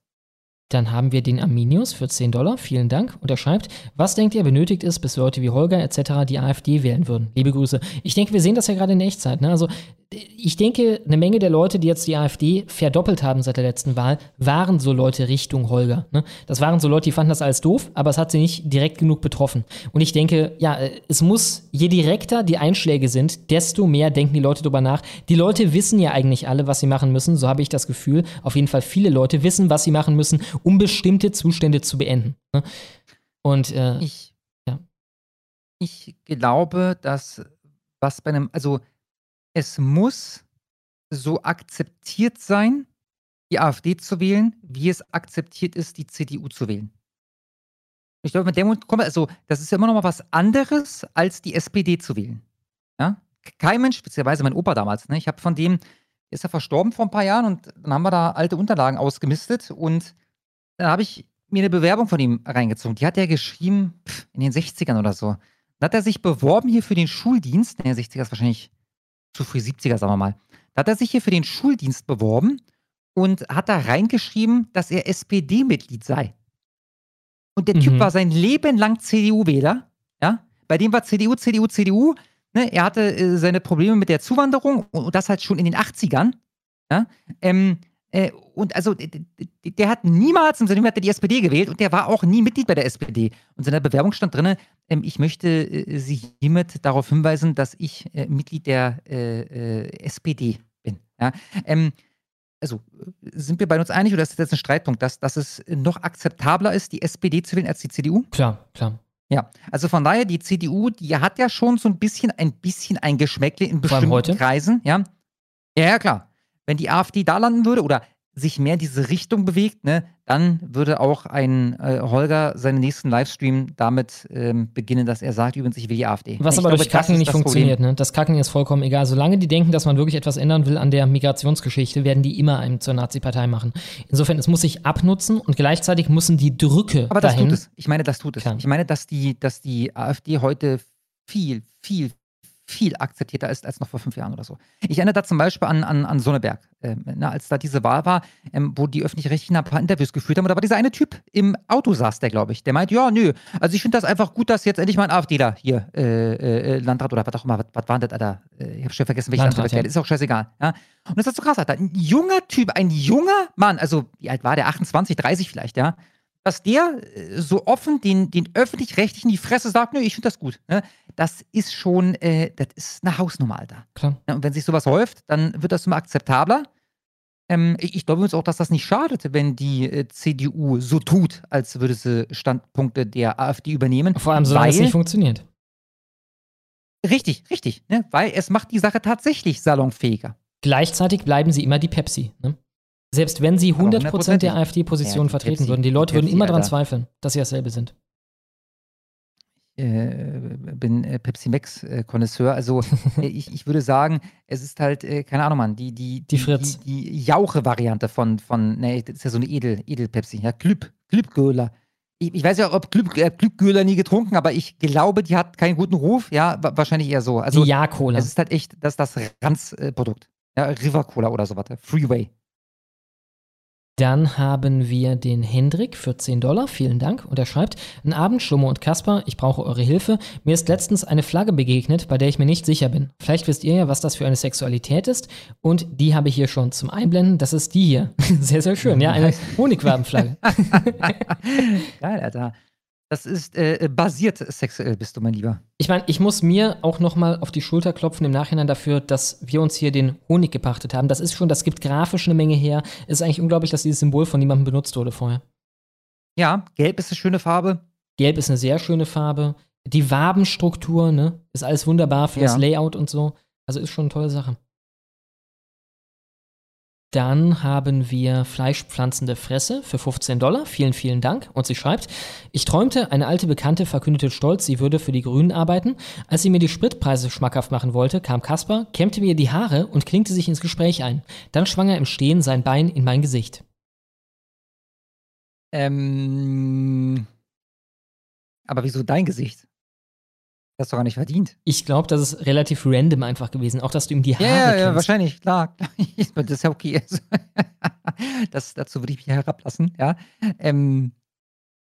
Dann haben wir den Arminius für 10 Dollar. Vielen Dank. Und er schreibt, was denkt ihr benötigt ist, bis Leute wie Holger etc. die AfD wählen würden? Liebe Grüße. Ich denke, wir sehen das ja gerade in Echtzeit. Ne? Also ich denke, eine Menge der Leute, die jetzt die AfD verdoppelt haben seit der letzten Wahl, waren so Leute Richtung Holger. Ne? Das waren so Leute, die fanden das alles doof, aber es hat sie nicht direkt genug betroffen. Und ich denke, ja, äh, es muss, je direkter die Einschläge sind, desto mehr denken die Leute drüber nach. Die Leute wissen ja eigentlich alle, was sie machen müssen. So habe ich das Gefühl. Auf jeden Fall viele Leute wissen, was sie machen müssen, um bestimmte Zustände zu beenden. Ne? Und äh, ich, ja. ich glaube, dass was bei einem, also es muss so akzeptiert sein, die AfD zu wählen, wie es akzeptiert ist, die CDU zu wählen. Ich glaube, mit dem Moment kommt, also das ist ja immer noch mal was anderes, als die SPD zu wählen. Ja? Kein Mensch, speziellerweise mein Opa damals, ne? ich habe von dem, ist ja verstorben vor ein paar Jahren und dann haben wir da alte Unterlagen ausgemistet und dann habe ich mir eine Bewerbung von ihm reingezogen. Die hat er geschrieben pff, in den 60ern oder so. Dann hat er sich beworben hier für den Schuldienst. Ne, 60er ist wahrscheinlich zu früh 70er, sagen wir mal. Da hat er sich hier für den Schuldienst beworben und hat da reingeschrieben, dass er SPD-Mitglied sei. Und der Mhm. Typ war sein Leben lang CDU-Wähler. Ja? Bei dem war CDU, CDU, CDU. Ne? Er hatte äh, seine Probleme mit der Zuwanderung und, und das halt schon in den 80ern. Ja? Ähm, äh, und also, der hat niemals im Sinne hat er die SPD gewählt und der war auch nie Mitglied bei der SPD. Und in seiner Bewerbung stand drin, ähm, ich möchte äh, Sie hiermit darauf hinweisen, dass ich äh, Mitglied der äh, äh, SPD bin. Ja? Ähm, also, äh, sind wir bei uns einig oder ist das jetzt ein Streitpunkt, dass, dass es noch akzeptabler ist, die SPD zu wählen als die CDU? Klar, klar. Ja, also von daher, die CDU, die hat ja schon so ein bisschen, ein bisschen ein Geschmäckle in bestimmten. Kreisen, ja. Ja, ja, klar. Wenn die AfD da landen würde oder sich mehr in diese Richtung bewegt, ne, dann würde auch ein äh, Holger seinen nächsten Livestream damit ähm, beginnen, dass er sagt, übrigens, ich will die AfD. Was ich aber glaube, durch das Kacken nicht funktioniert. Ne? Das Kacken ist vollkommen egal. Solange die denken, dass man wirklich etwas ändern will an der Migrationsgeschichte, werden die immer einen zur Nazi-Partei machen. Insofern, es muss sich abnutzen und gleichzeitig müssen die Drücke Aber das dahin. tut es. Ich meine, das tut es. Ich meine, dass die, dass die AfD heute viel, viel, viel akzeptierter ist als noch vor fünf Jahren oder so. Ich erinnere da zum Beispiel an, an, an Sonneberg, ähm, ne, als da diese Wahl war, ähm, wo die Öffentlich-Rechtlichen ein paar Interviews geführt haben. Und da war dieser eine Typ im Auto saß, der, glaube ich, der meint, ja, nö, also ich finde das einfach gut, dass jetzt endlich mal ein AfDler hier äh, äh, Landrat oder was auch immer, was, was war das, Alter? Äh, Ich habe schon vergessen, welcher Landrat, Landrat, ja. ist auch scheißegal. Ja? Und das ist so krass, Alter. Ein junger Typ, ein junger Mann, also wie alt war der? 28, 30 vielleicht, ja? dass der äh, so offen den, den Öffentlich-Rechtlichen die Fresse sagt, nö, ich finde das gut. Ne? Das ist schon, äh, das ist eine Hausnummer, Alter. Klar. Ja, und wenn sich sowas häuft, dann wird das immer akzeptabler. Ähm, ich glaube übrigens auch, dass das nicht schadet, wenn die äh, CDU so tut, als würde sie Standpunkte der AfD übernehmen. Vor allem, solange es nicht funktioniert. Richtig, richtig. Ne? Weil es macht die Sache tatsächlich salonfähiger. Gleichzeitig bleiben sie immer die Pepsi. Ne? Selbst wenn sie 100% der hundertprozentig. AfD-Position Ja, die vertreten Pepsi, würden, die die Leute würden Pepsi, immer daran zweifeln, dass sie dasselbe sind. Äh, bin äh, Pepsi Max äh, Connoisseur. Also äh, ich, ich würde sagen, es ist halt, äh, keine Ahnung, Mann, die, die, die, Fritz. die, die Jauche-Variante von, von, ne, das ist ja so eine Edel, Edel-Pepsi, ja, Glüb, Glübgöler. Ich, ich weiß ja, ob Glüb, äh, Glübgöler nie getrunken, aber ich glaube, die hat keinen guten Ruf. Ja, wa- wahrscheinlich eher so. Also, Die Ja-Cola. Es ist halt echt, das das Ranz-Produkt. Ja, River Cola oder sowas. Freeway. Dann haben wir den Hendrik für 10 Dollar. Vielen Dank. Und er schreibt: Ein Abend, Schlummer und Kasper, ich brauche eure Hilfe. Mir ist letztens eine Flagge begegnet, bei der ich mir nicht sicher bin. Vielleicht wisst ihr ja, was das für eine Sexualität ist. Und die habe ich hier schon zum Einblenden. Das ist die hier. Sehr, sehr schön. Ja, eine Honigwabenflagge. Geil, Alter. Das ist äh, basiert sexuell, bist du, mein Lieber. Ich meine, ich muss mir auch nochmal auf die Schulter klopfen im Nachhinein dafür, dass wir uns hier den Honig gepachtet haben. Das ist schon, das gibt grafisch eine Menge her. Es ist eigentlich unglaublich, dass dieses Symbol von niemandem benutzt wurde vorher. Ja, gelb ist eine schöne Farbe. Gelb ist eine sehr schöne Farbe. Die Wabenstruktur, ne, ist alles wunderbar für Ja. das Layout und so. Also ist schon eine tolle Sache. Dann haben wir fleischpflanzende Fresse für 15 Dollar. Vielen, vielen Dank. Und sie schreibt, ich träumte, eine alte Bekannte verkündete stolz, sie würde für die Grünen arbeiten. Als sie mir die Spritpreise schmackhaft machen wollte, kam Kasper, kämmte mir die Haare und klingte sich ins Gespräch ein. Dann schwang er im Stehen sein Bein in mein Gesicht. Ähm, Aber wieso dein Gesicht? Das hast du gar nicht verdient. Ich glaube, das ist relativ random einfach gewesen. Auch, dass du ihm die Haare Ja, ja, ja, wahrscheinlich, klar. das ist ja okay. das, dazu würde ich mich herablassen, ja. Ähm,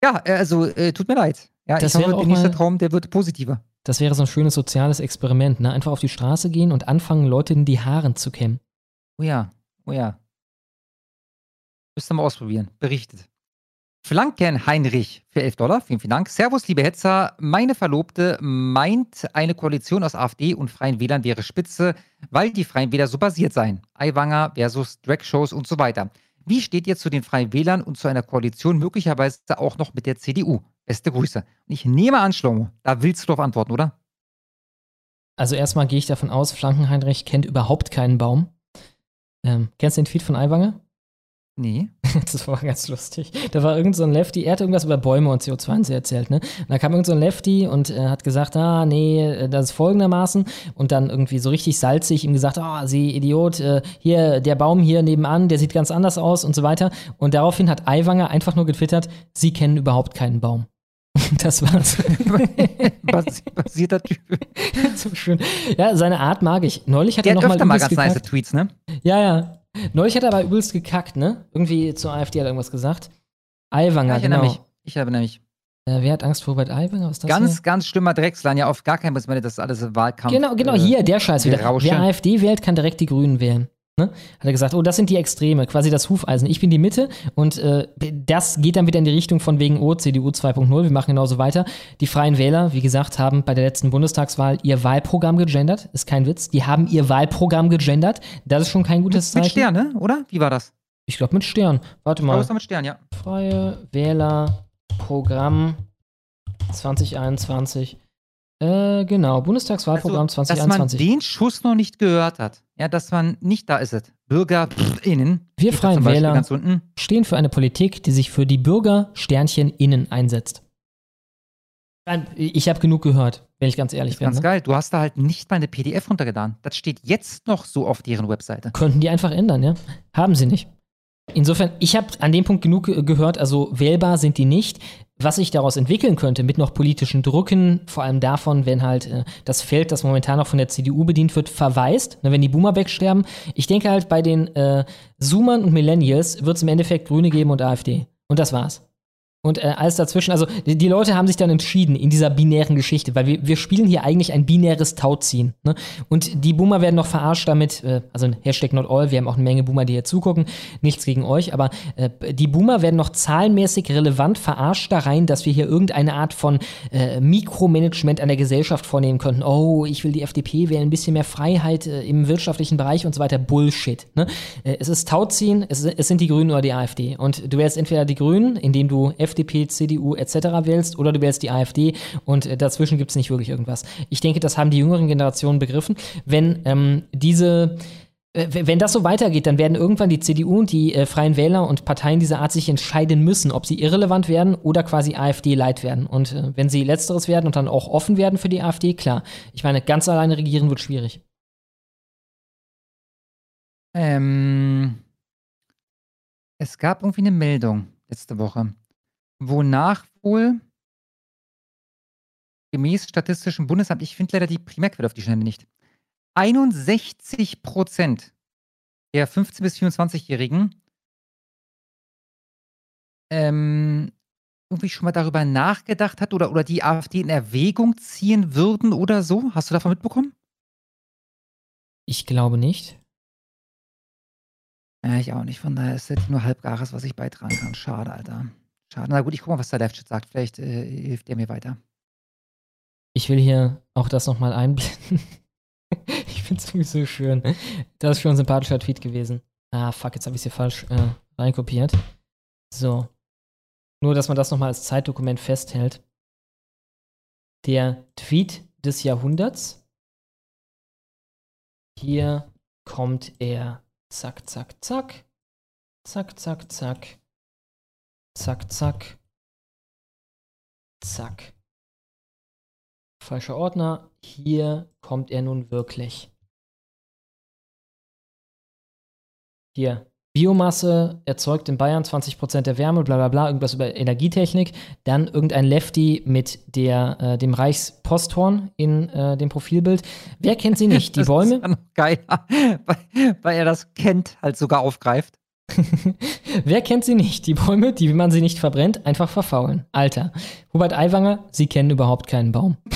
ja, äh, also, äh, tut mir leid. Ja, Das ich hoffe, wäre auch der nächste Traum, der wird positiver. Das wäre so ein schönes soziales Experiment, ne? Einfach auf die Straße gehen und anfangen, Leute in die Haaren zu kämmen. Oh ja, oh ja. Müsst ihr mal ausprobieren. Berichtet. Flanken Heinrich für 11 Dollar. Vielen, vielen Dank. Servus, liebe Hetzer. Meine Verlobte meint, eine Koalition aus AfD und Freien Wählern wäre spitze, weil die Freien Wähler so basiert seien. Aiwanger versus Drag-Shows und so weiter. Wie steht ihr zu den Freien Wählern und zu einer Koalition möglicherweise auch noch mit der CDU? Beste Grüße. Und ich nehme an, Schlomo, da willst du drauf antworten, oder? Also erstmal gehe ich davon aus, Flankenheinrich kennt überhaupt keinen Baum. Ähm, kennst du den Tweet von Aiwanger? Nee. Das war ganz lustig. Da war irgend so ein Lefty, er hat irgendwas über Bäume und CO2 erzählt, ne? Und da kam irgend so ein Lefty und äh, hat gesagt, ah, nee, äh, das ist folgendermaßen. Und dann irgendwie so richtig salzig ihm gesagt, ah, Sie Idiot, äh, hier, der Baum hier nebenan, der sieht ganz anders aus und so weiter. Und daraufhin hat Aiwanger einfach nur getwittert, Sie kennen überhaupt keinen Baum. Das war's. Basi basierter Typ. so schön. Ja, seine Art mag ich. Neulich hat Der er hat noch mal öfter mal übelst ganz nice gekackt. Tweets, ne? Ja, ja. Neulich hat er aber übelst gekackt, ne? Irgendwie zur AfD hat er irgendwas gesagt. Aiwanger, Ja, ich genau. mich. Ich erinnere mich. Äh, wer hat Angst vor Robert Aiwanger? Was ist das Ganz, hier? ganz schlimmer Drecksland. Ja, auf gar keinen Fall. Das ist alles Wahlkampf. Genau, genau, äh, hier, der Scheiß wieder. Wer AfD wählt, kann direkt die Grünen wählen. Ne? Hat er gesagt, oh, das sind die Extreme, quasi das Hufeisen. Ich bin die Mitte und äh, das geht dann wieder in die Richtung von wegen, oh, CDU 2.0, wir machen genauso weiter. Die Freien Wähler, wie gesagt, haben bei der letzten Bundestagswahl ihr Wahlprogramm gegendert. Ist kein Witz. Die haben ihr Wahlprogramm gegendert. Das ist schon kein gutes Mit Zeichen. Stern, ne? Oder? Wie war das? Ich glaube mit Stern. Warte Ich mal. es war mit Stern, ja. Freie Wählerprogramm 2021. Äh, genau, Bundestagswahlprogramm Also, dass man 2021. den Schuss noch nicht gehört hat. Ja, dass man nicht da ist es. BürgerInnen. Wir Freien Wähler Ganz unten. stehen für eine Politik, die sich für die Bürger Sternchen innen einsetzt. Ich habe genug gehört, wenn ich ganz ehrlich bin. Ganz Ne? geil. Du hast da halt nicht mal eine PDF runtergeladen. Das steht jetzt noch so auf deren Webseite. Könnten die einfach ändern, ja? Haben sie nicht. Insofern, ich habe an dem Punkt genug ge- gehört, also wählbar sind die nicht. Was sich daraus entwickeln könnte, mit noch politischen Drucken, vor allem davon, wenn halt äh, das Feld, das momentan noch von der CDU bedient wird, verweist, ne, wenn die Boomer wegsterben. Ich denke halt, bei den äh, Zoomern und Millennials wird es im Endeffekt Grüne geben und AfD. Und das war's. Und äh, alles dazwischen, also die, die Leute haben sich dann entschieden in dieser binären Geschichte, weil wir, wir spielen hier eigentlich ein binäres Tauziehen. Ne? Und die Boomer werden noch verarscht damit, äh, also Hashtag not all, wir haben auch eine Menge Boomer, die hier zugucken, nichts gegen euch, aber äh, die Boomer werden noch zahlenmäßig relevant verarscht da rein, dass wir hier irgendeine Art von äh, Mikromanagement an der Gesellschaft vornehmen könnten. Oh, ich will die FDP wählen, ein bisschen mehr Freiheit äh, im wirtschaftlichen Bereich und so weiter. Bullshit. Ne? Äh, es ist Tauziehen, es, es sind die Grünen oder die AfD. Und du wählst entweder die Grünen, indem du FDP, CDU etc. wählst, oder du wählst die AfD und äh, dazwischen gibt es nicht wirklich irgendwas. Ich denke, das haben die jüngeren Generationen begriffen. Wenn ähm, diese äh, wenn das so weitergeht, dann werden irgendwann die CDU und die äh, Freien Wähler und Parteien dieser Art sich entscheiden müssen, ob sie irrelevant werden oder quasi AfD-Light werden. Und äh, wenn sie letzteres werden und dann auch offen werden für die AfD, klar. Ich meine, ganz alleine regieren wird schwierig. Ähm, es gab irgendwie eine Meldung letzte Woche, wonach wohl gemäß Statistischem Bundesamt, ich finde leider die Primärquelle auf die Schnelle nicht, 61 Prozent der 15- bis 24-Jährigen ähm, irgendwie schon mal darüber nachgedacht hat oder, oder die AfD in Erwägung ziehen würden oder so. Hast du davon mitbekommen? Ich glaube nicht. Ja, ich auch nicht. Von daher ist das nur halbgares, was ich beitragen kann. Schade, Alter. Schade. Na gut, ich guck mal, was der Live-Chat sagt. Vielleicht äh, hilft der mir weiter. Ich will hier auch das nochmal einblenden. ich finde es irgendwie so schön. Das ist schon ein sympathischer Tweet gewesen. Ah, fuck, jetzt habe ich es hier falsch äh, reinkopiert. So. Nur, dass man das nochmal als Zeitdokument festhält. Der Tweet des Jahrhunderts. Hier kommt er. Zack, zack, zack. Zack, zack, zack. Zack, zack. Zack. Falscher Ordner. Hier kommt er nun wirklich. Hier. Biomasse erzeugt in Bayern 20% der Wärme, bla bla bla, irgendwas über Energietechnik. Dann irgendein Lefty mit der, äh, dem Reichsposthorn in äh, dem Profilbild. Wer kennt sie nicht? Die Das Bäume? Ist ja noch geil, weil, weil er das kennt, halt sogar aufgreift. Wer kennt sie nicht? Die Bäume, die, wie man sie nicht verbrennt, einfach verfaulen. Alter. Hubert Aiwanger, sie kennen überhaupt keinen Baum.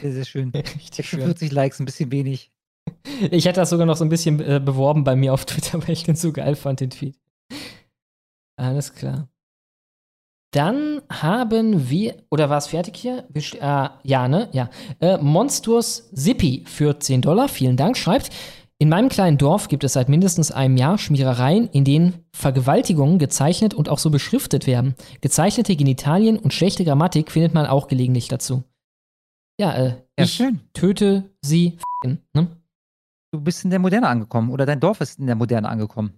Sehr, sehr schön. 46 Likes, ein bisschen wenig. Ich hätte das sogar noch so ein bisschen äh, beworben bei mir auf Twitter, weil ich den so geil fand, den Tweet. Alles klar. Dann haben wir, oder war es fertig hier? Äh, ja, ne? Ja. Äh, Monsters Zippy für 10 Dollar, vielen Dank, schreibt, in meinem kleinen Dorf gibt es seit mindestens einem Jahr Schmierereien, in denen Vergewaltigungen gezeichnet und auch so beschriftet werden. Gezeichnete Genitalien und schlechte Grammatik findet man auch gelegentlich dazu. Ja, äh, Ja, ich schön. töte sie, ne? Du bist in der Moderne angekommen oder dein Dorf ist in der Moderne angekommen.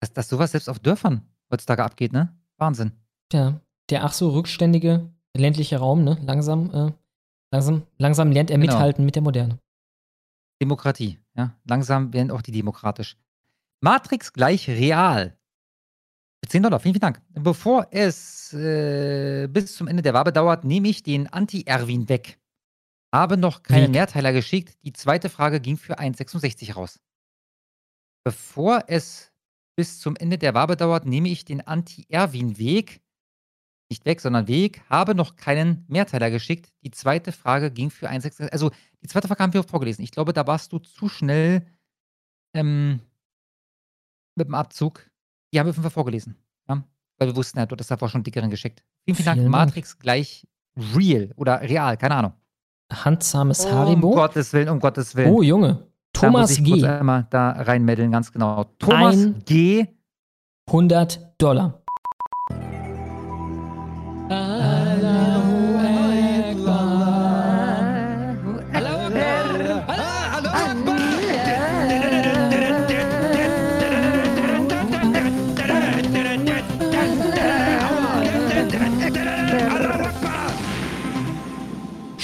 Dass, dass sowas selbst auf Dörfern heutzutage abgeht, ne? Wahnsinn. Ja, der ach so rückständige ländliche Raum, ne? Langsam, äh, langsam, langsam lernt er Genau. mithalten mit der Moderne. Demokratie, ja. Langsam werden auch die demokratisch. Matrix gleich real. Für 10 Dollar, vielen, vielen Dank. Bevor es äh, bis zum Ende der Wabe dauert, nehme ich den Anti-Erwin weg. Habe noch keine Wie? Mehrteiler geschickt. Die zweite Frage ging für 1,66 raus. Bevor es bis zum Ende der Wabe dauert, nehme ich den Anti-Erwin-Weg. Nicht weg, sondern Weg. Habe noch keinen Mehrteiler geschickt. Die zweite Frage ging für 1,66. Also, die zweite Frage haben wir vorgelesen. Ich glaube, da warst du zu schnell ähm, mit dem Abzug. Die haben wir fünfmal vorgelesen. Ja? Weil wir wussten, ja, du hast davor schon dickeren geschickt. Vielen, vielen Dank. Vielen Dank. Matrix gleich real oder real, keine Ahnung. Handsames Haribo. Um Gottes Willen, um Gottes Willen. Oh, Junge. Da muss Thomas ich kurz G. einmal da reinmeddeln, ganz genau. Thomas Ein- G. 100 Dollar.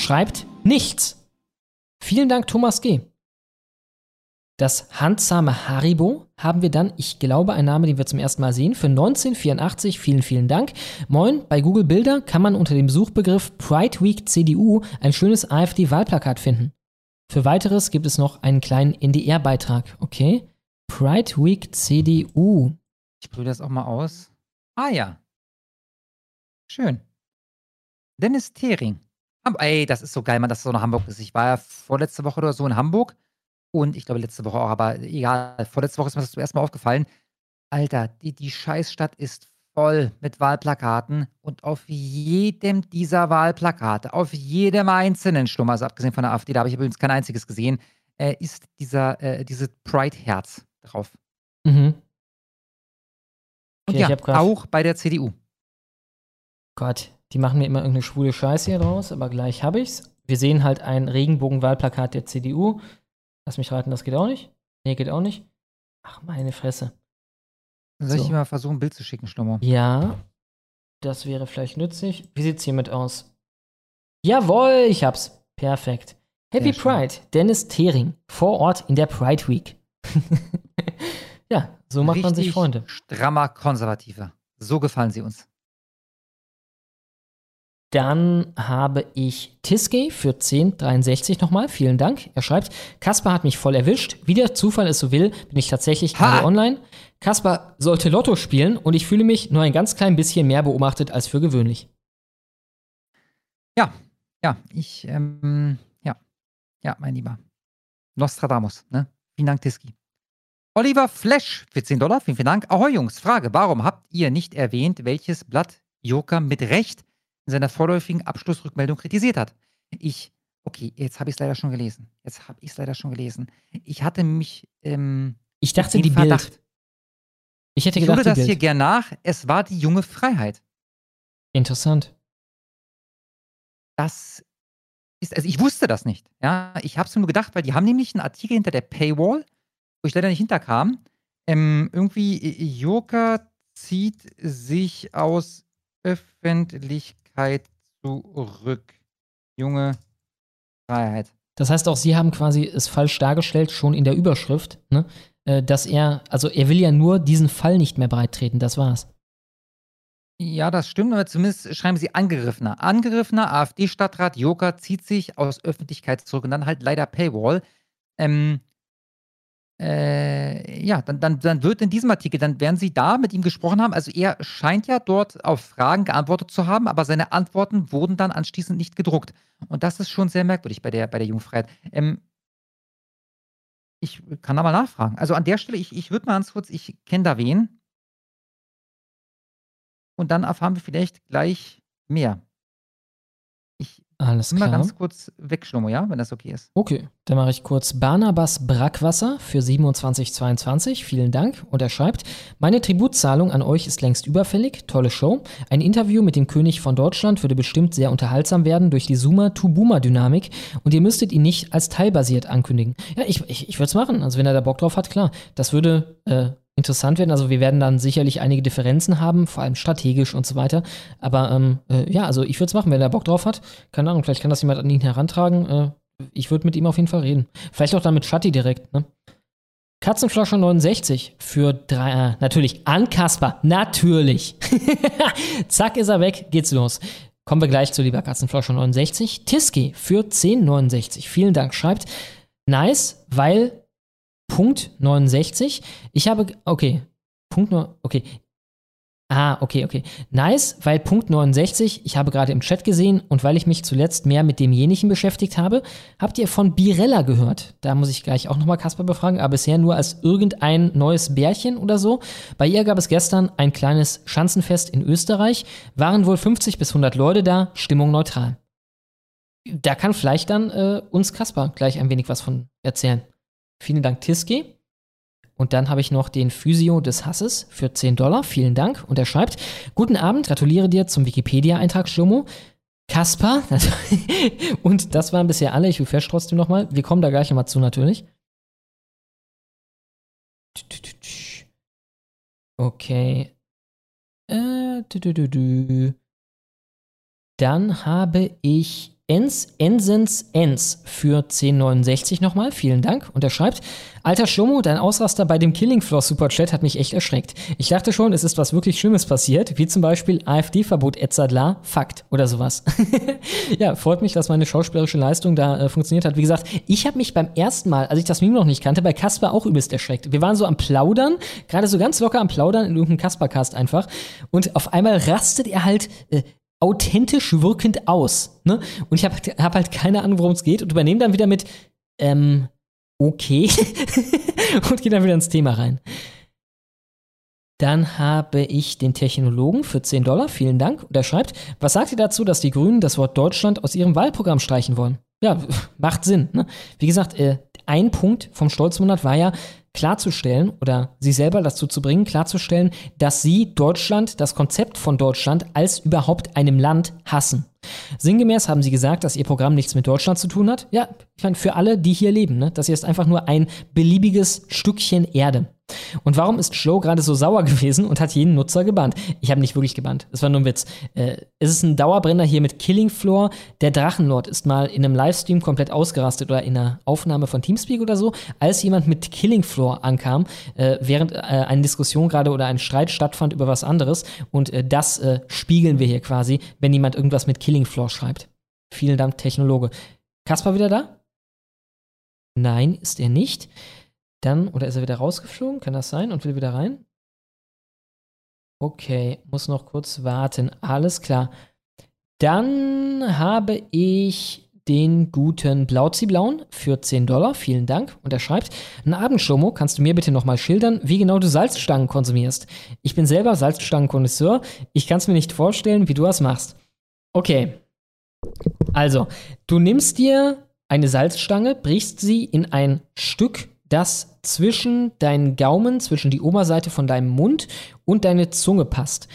Schreibt nichts. Vielen Dank, Thomas G. Das handsame Haribo haben wir dann, ich glaube, ein Name, den wir zum ersten Mal sehen, für 1984. Vielen, vielen Dank. Moin, bei Google Bilder kann man unter dem Suchbegriff Pride Week CDU ein schönes AfD-Wahlplakat finden. Für weiteres gibt es noch einen kleinen NDR-Beitrag. Okay. Pride Week CDU. Ich probiere das auch mal aus. Ah ja. Schön. Dennis Thering. Ey, das ist so geil, man, dass es so nach Hamburg ist. Ich war ja vorletzte Woche oder so in Hamburg und ich glaube letzte Woche auch, aber egal. Vorletzte Woche ist mir das zum ersten Mal aufgefallen. Alter, die, die Scheißstadt ist voll mit Wahlplakaten und auf jedem dieser Wahlplakate, auf jedem einzelnen Sturm, also abgesehen von der AfD, da habe ich übrigens kein einziges gesehen, äh, ist dieser, äh, dieses Pride-Herz drauf. Mhm. Und Okay, ja, ich hab grad- auch bei der CDU. Gott, die machen mir immer irgendeine schwule Scheiße hier draus, aber gleich habe ich's. Wir sehen halt ein Regenbogenwahlplakat der CDU. Lass mich raten, das geht auch nicht. Nee, geht auch nicht. Ach, meine Fresse. Soll ich So. dir mal versuchen, ein Bild zu schicken, Schlummer? Ja, das wäre vielleicht nützlich. Wie sieht's hiermit aus? Jawohl, ich hab's. Perfekt. Happy. Pride, Dennis Thering, vor Ort in der Pride Week. ja, so macht man sich Richtig Freunde. Strammer Konservativer. So gefallen sie uns. Dann habe ich Tiske für 10,63 nochmal. Vielen Dank. Er schreibt, Kasper hat mich voll erwischt. Wie der Zufall es so will, bin ich tatsächlich gerade online. Kasper sollte Lotto spielen und ich fühle mich nur ein ganz klein bisschen mehr beobachtet als für gewöhnlich. Ja, ja, ich, ähm, ja, ja, mein Lieber. Nostradamus, ne? Vielen Dank, Tiski. Oliver Flash für 10 Dollar, vielen, vielen Dank. Ahoi, Jungs, Frage, warum habt ihr nicht erwähnt, welches Blatt Joker mit Recht in seiner vorläufigen Abschlussrückmeldung kritisiert hat? Ich, okay, jetzt habe ich es leider schon gelesen. Jetzt habe ich es leider schon gelesen. Ich hatte mich, ähm, Ich dachte, die Verdacht. Bild. Ich hätte Ich gedacht, die das Bild. hier gern nach. Es war die junge Freiheit. Interessant. Das ist, also ich wusste das nicht. Ja, ich habe es mir nur gedacht, weil die haben nämlich einen Artikel hinter der Paywall, wo ich leider nicht hinterkam. Ähm, irgendwie, Joker zieht sich aus Öffentlichkeit zurück. Junge Freiheit. Das heißt, auch Sie haben quasi es falsch dargestellt, schon in der Überschrift, ne? Äh, dass er, also er will ja nur diesen Fall nicht mehr breittreten, das war's. Ja, das stimmt, aber zumindest schreiben sie Angegriffener. Angegriffener AfD-Stadtrat Joker zieht sich aus Öffentlichkeit zurück und dann halt leider Paywall. Ähm, äh, ja, dann, dann, dann wird in diesem Artikel, dann werden sie da mit ihm gesprochen haben. Also er scheint ja dort auf Fragen geantwortet zu haben, aber seine Antworten wurden dann anschließend nicht gedruckt. Und das ist schon sehr merkwürdig bei der, bei der Jungfreiheit. Ähm, ich kann da mal nachfragen. Also an der Stelle, ich, ich würde mal ganz kurz, ich kenne da wen. Und dann erfahren wir vielleicht gleich mehr. Alles Mal klar. ganz kurz weg, Schlomo, ja, wenn das okay ist. Okay, dann mache ich kurz Barnabas Brackwasser für 2722. Vielen Dank. Und er schreibt: Meine Tributzahlung an euch ist längst überfällig. Tolle Show. Ein Interview mit dem König von Deutschland würde bestimmt sehr unterhaltsam werden durch die Zoomer-to-Boomer-Dynamik. Und ihr müsstet ihn nicht als teilbasiert ankündigen. Ja, ich, ich, ich würde es machen. Also, wenn er da Bock drauf hat, klar. Das würde äh, interessant werden. Also, wir werden dann sicherlich einige Differenzen haben, vor allem strategisch und so weiter. Aber ähm, äh, ja, also ich würde es machen, wenn er Bock drauf hat. Keine Ahnung, vielleicht kann das jemand an ihn herantragen. Äh, ich würde mit ihm auf jeden Fall reden. Vielleicht auch dann mit Shatti direkt, ne? Katzenflasche 69 für drei, äh, natürlich an Kasper, natürlich. Zack ist er weg, geht's los. Kommen wir gleich zu lieber Katzenflasche 69. Tiski für 1069. Vielen Dank. Schreibt, nice, weil Punkt 69. Ich habe, okay, Punkt, okay. Ah, okay, okay. Nice, weil Punkt 69, ich habe gerade im Chat gesehen und weil ich mich zuletzt mehr mit demjenigen beschäftigt habe, habt ihr von Birella gehört. Da muss ich gleich auch nochmal Kasper befragen, aber bisher nur als irgendein neues Bärchen oder so. Bei ihr gab es gestern ein kleines Schanzenfest in Österreich, waren wohl 50 bis 100 Leute da, Stimmung neutral. Da kann vielleicht dann äh, uns Kasper gleich ein wenig was von erzählen. Vielen Dank, Tiski. Und dann habe ich noch den Physio des Hasses für 10 Dollar. Vielen Dank. Und er schreibt: Guten Abend, gratuliere dir zum Wikipedia-Eintrag, Schlomo. Kasper. Und das waren bisher alle. Ich refresh trotzdem nochmal. Wir kommen da gleich nochmal zu, natürlich. Okay. Äh. Dann habe ich Ens, Ensens Ens für 1069 nochmal. Vielen Dank. Und er schreibt, Alter Schlomo, dein Ausraster bei dem Killing Floor Superchat hat mich echt erschreckt. Ich dachte schon, es ist was wirklich Schlimmes passiert, wie zum Beispiel AfD-Verbot Edzardlar, Fakt oder sowas. ja, freut mich, dass meine schauspielerische Leistung da äh, funktioniert hat. Wie gesagt, ich habe mich beim ersten Mal, als ich das Meme noch nicht kannte, bei Kasper auch übelst erschreckt. Wir waren so am Plaudern, gerade so ganz locker am Plaudern in irgendeinem Kasper-Cast einfach. Und auf einmal rastet er halt äh, authentisch wirkend aus. Ne? Und ich habe hab halt keine Ahnung, worum es geht und übernehme dann wieder mit, ähm, okay. und gehe dann wieder ins Thema rein. Dann habe ich den Technologen für 10 Dollar. Vielen Dank. Und er schreibt, was sagt ihr dazu, dass die Grünen das Wort Deutschland aus ihrem Wahlprogramm streichen wollen? Ja, macht Sinn. Ne? Wie gesagt, äh, ein Punkt vom Stolzmonat war ja, klarzustellen oder sie selber dazu zu bringen, klarzustellen, dass sie Deutschland, das Konzept von Deutschland als überhaupt einem Land hassen. Sinngemäß haben sie gesagt, dass ihr Programm nichts mit Deutschland zu tun hat. Ja, ich meine, für alle, die hier leben, ne? das hier ist einfach nur ein beliebiges Stückchen Erde. Und warum ist Joe gerade so sauer gewesen und hat jeden Nutzer gebannt? Ich habe nicht wirklich gebannt. Es war nur ein Witz. Äh, es ist ein Dauerbrenner hier mit Killing Floor. Der Drachenlord ist mal in einem Livestream komplett ausgerastet oder in einer Aufnahme von Teamspeak oder so, als jemand mit Killing Floor ankam, äh, während äh, eine Diskussion gerade oder ein Streit stattfand über was anderes. Und äh, das äh, spiegeln wir hier quasi, wenn jemand irgendwas mit Killing Floor schreibt. Vielen Dank, Technologe. Kaspar wieder da? Nein, ist er nicht. Dann, oder ist er wieder rausgeflogen? Kann das sein? Und will wieder rein? Okay, muss noch kurz warten. Alles klar. Dann habe ich den guten Blauziblauen für 10 Dollar. Vielen Dank. Und er schreibt, einen Abend, Schlomo, kannst du mir bitte nochmal schildern, wie genau du Salzstangen konsumierst? Ich bin selber Salzstangenkonnoisseur. Ich kann es mir nicht vorstellen, wie du das machst. Okay. Also, du nimmst dir eine Salzstange, brichst sie in ein Stück, das zwischen deinen Gaumen, zwischen die Oberseite von deinem Mund und deine Zunge passt.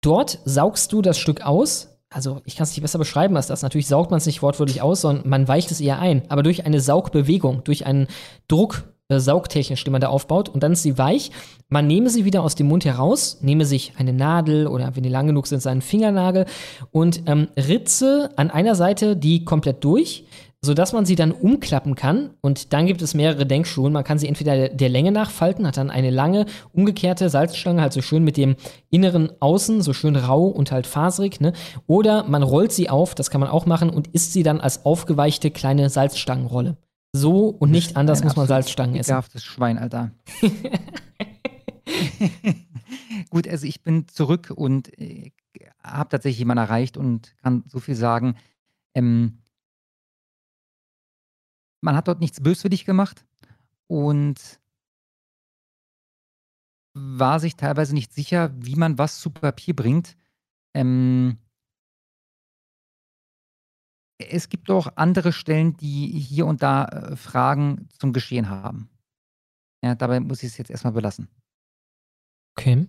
Dort saugst du das Stück aus. Also, ich kann es nicht besser beschreiben als das. Natürlich saugt man es nicht wortwörtlich aus, sondern man weicht es eher ein. Aber durch eine Saugbewegung, durch einen Druck, äh, saugtechnisch, den man da aufbaut, und dann ist sie weich. Man nehme sie wieder aus dem Mund heraus, nehme sich eine Nadel oder wenn die lang genug sind, seinen Fingernagel und ähm, ritze an einer Seite die komplett durch. Sodass man sie dann umklappen kann. Und dann gibt es mehrere Denkschulen. Man kann sie entweder der, Länge nach falten, hat dann eine lange, umgekehrte Salzstange, halt so schön mit dem inneren Außen, so schön rau und halt faserig. Ne? Oder man rollt sie auf, das kann man auch machen, und isst sie dann als aufgeweichte kleine Salzstangenrolle. So und nicht anders Ein muss man Salzstangen essen. ekelhaftes Schwein, Alter. Gut, also ich bin zurück und äh, habe tatsächlich jemanden erreicht und kann so viel sagen. Ähm, man hat dort nichts böswillig gemacht und war sich teilweise nicht sicher, wie man was zu Papier bringt. Ähm, es gibt auch andere Stellen, die hier und da äh, Fragen zum Geschehen haben. Ja, dabei muss ich es jetzt erstmal belassen. Okay.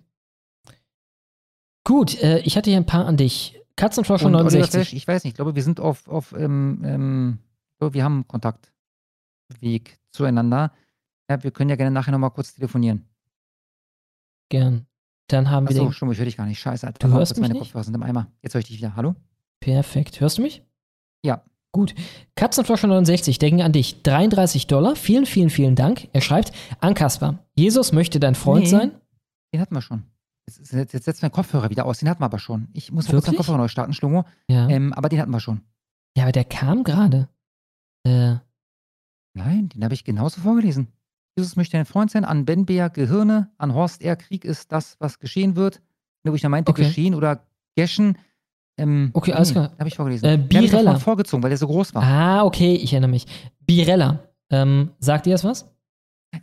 Gut, äh, ich hatte hier ein paar an dich. Oliver 69. Flash, ich weiß nicht, ich glaube, wir sind auf, auf ähm, ähm, wir haben Kontaktweg zueinander. Ja, wir können ja gerne nachher nochmal kurz telefonieren. Gern. Dann haben wir Achso, stimmt, ich höre dich gar nicht. Scheiße, Alter. Du hörst mich meine nicht? Kopfhörer sind im Eimer. Jetzt höre ich dich wieder. Hallo? Perfekt. Hörst du mich? Ja. Gut. Katzenflosche 69 denken an dich. 33 Dollar. Vielen, vielen, vielen Dank. Er schreibt, an Kaspar. Jesus möchte dein Freund Nee. sein. Den hatten wir schon. Jetzt, jetzt, jetzt setzt mein Kopfhörer wieder aus. Den hatten wir aber schon. Ich muss mal kurz Wirklich? meinen Kopfhörer neu starten, Schlomo. Ja. Ähm, aber den hatten wir schon. Ja, aber der kam gerade. Äh, Nein, den habe ich genauso vorgelesen. Jesus möchte ein Freund sein, an Ben Beer Gehirne, an Horst R. Krieg ist das, was geschehen wird. Wo ich da meinte, Okay. geschehen oder geschen. Ähm, Okay, alles nee, klar. Habe ich vorgelesen. Äh, hab ich Birella. vorgezogen, weil der so groß war. ah, okay, ich erinnere mich. Birella. Ähm, sagt ihr das was?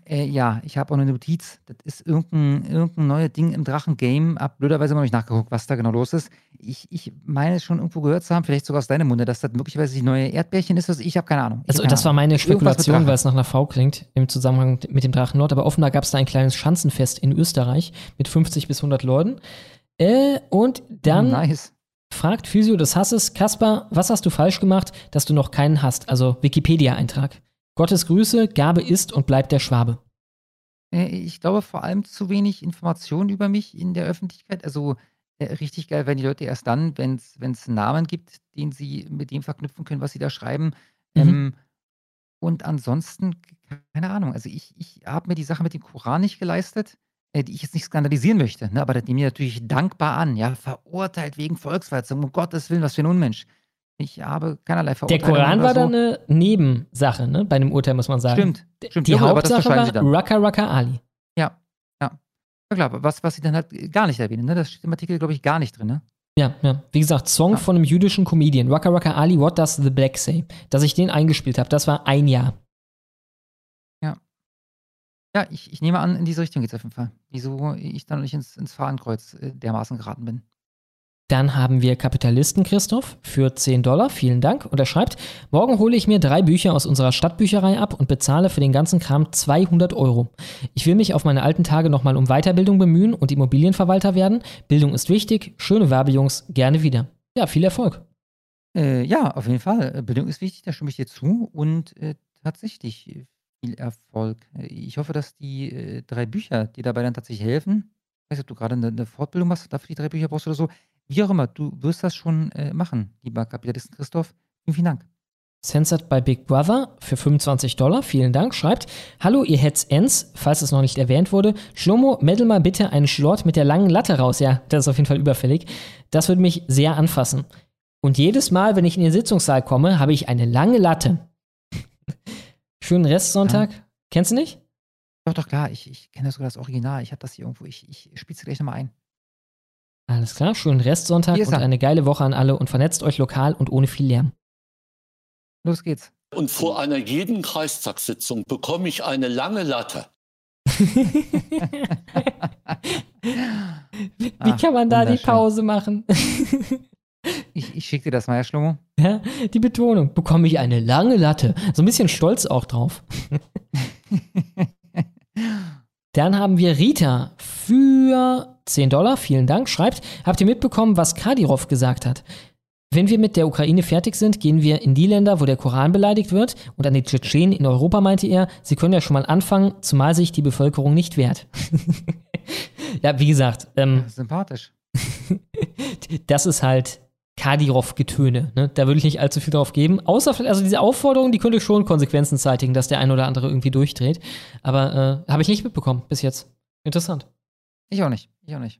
Äh, ja, ich habe auch eine Notiz. Das ist irgendein, irgendein neues Ding im Drachen-Game. Hab blöderweise mal nicht nachgeguckt, was da genau los ist. Ich, ich meine es schon irgendwo gehört zu haben, vielleicht sogar aus deinem Munde, dass das möglicherweise die neue Erdbärchen ist. Also ich habe keine Ahnung. Ich Also, keine das war Ahnung. meine Irgendwas mit Spekulation, Drachen. weil es nach einer V klingt, im Zusammenhang mit dem Drachenlord. Aber offenbar gab es da ein kleines Schanzenfest in Österreich mit 50 bis 100 Leuten. Äh, und dann Nice. fragt Physio des Hasses, Kaspar, was hast du falsch gemacht, dass du noch keinen hast? Also Wikipedia-Eintrag. Gottes Grüße, Gabe ist und bleibt der Schwabe. Äh, Ich glaube vor allem zu wenig Informationen über mich in der Öffentlichkeit. Also äh, richtig geil werden die Leute erst dann, wenn es einen Namen gibt, den sie mit dem verknüpfen können, was sie da schreiben. Mhm. Ähm, und ansonsten, keine Ahnung. Also ich, ich habe mir die Sache mit dem Koran nicht geleistet, äh, die ich jetzt nicht skandalisieren möchte. Ne? Aber das nehme ich natürlich dankbar an. Ja, verurteilt wegen Volksverhetzung. Um Gottes Willen, was für ein Unmensch. Ich habe keinerlei Der Verurteilung Koran oder war so. da eine Nebensache, ne? Bei dem Urteil muss man sagen. Stimmt, D- stimmt. Die Ja Hauptsache war. Raka Raka Ali. Ja, ja. Ja klar, was, was sie dann halt gar nicht erwähnen. Ne? Das steht im Artikel, glaube ich, gar nicht drin. Ne? Ja, ja. Wie gesagt, Song von einem jüdischen Comedian. Raka Raka Ali, What Does the Black Say? Dass ich den eingespielt habe, das war ein Jahr. Ja. Ja, ich, ich nehme an, in diese Richtung geht es auf jeden Fall. Wieso ich dann nicht ins, ins Fahnenkreuz äh, dermaßen geraten bin. Dann haben wir Kapitalisten Christoph für 10 Dollar. Vielen Dank. Und er schreibt, morgen hole ich mir drei Bücher aus unserer Stadtbücherei ab und bezahle für den ganzen Kram 200 Euro. Ich will mich auf meine alten Tage nochmal um Weiterbildung bemühen und Immobilienverwalter werden. Bildung ist wichtig. Schöne Werbe, Jungs. Gerne wieder. Ja, viel Erfolg. Äh, ja, auf jeden Fall. Äh, Bildung ist wichtig, da stimme ich dir zu. Und äh, tatsächlich äh, viel Erfolg. Äh, Ich hoffe, dass die äh, drei Bücher dir dabei dann tatsächlich helfen. Ich weiß nicht, ob du gerade eine, eine Fortbildung machst, dafür die drei Bücher brauchst oder so. Wie auch immer, du wirst das schon äh, machen, lieber Kapitalisten Christoph. Vielen, vielen Dank. Censored by Big Brother für 25 Dollar, vielen Dank, schreibt, Hallo ihr Heads Ends, falls es noch nicht erwähnt wurde, Schlomo, meddel mal bitte einen Schlort mit der langen Latte raus. Ja, das ist auf jeden Fall überfällig. Das würde mich sehr anfassen. Und jedes Mal, wenn ich in den Sitzungssaal komme, habe ich eine lange Latte. Schönen Restsonntag. Kennst du nicht? Doch, doch, klar, ich, ich kenne sogar das Original. Ich habe das hier irgendwo. Ich, ich spiele es gleich nochmal ein. Alles klar, schönen Restsonntag und eine geile Woche an alle und vernetzt euch lokal und ohne viel Lärm. Los geht's. Und vor einer jeden Kreistagssitzung bekomme ich eine lange Latte. Wie Ach, kann man da die. Pause machen? Ich, ich schicke dir das mal, Herr Schlomo. Ja, die Betonung. Bekomme ich eine lange Latte. So ein bisschen stolz auch drauf. Dann haben wir Rita für 10 Dollar. Vielen Dank. Schreibt, habt ihr mitbekommen, was Kadyrov gesagt hat? Wenn wir mit der Ukraine fertig sind, gehen wir in die Länder, wo der Koran beleidigt wird. Und an die Tschetschenen in Europa meinte er, sie können ja schon mal anfangen, zumal sich die Bevölkerung nicht wehrt. ja, wie gesagt, ähm, Sympathisch. das ist halt Kadyrov-Getöne. Ne? Da würde ich nicht allzu viel drauf geben. Außer, also diese Aufforderung, die könnte schon Konsequenzen zeitigen, dass der ein oder andere irgendwie durchdreht. Aber äh, habe ich nicht mitbekommen bis jetzt. Interessant. Ich auch nicht. Ich auch nicht.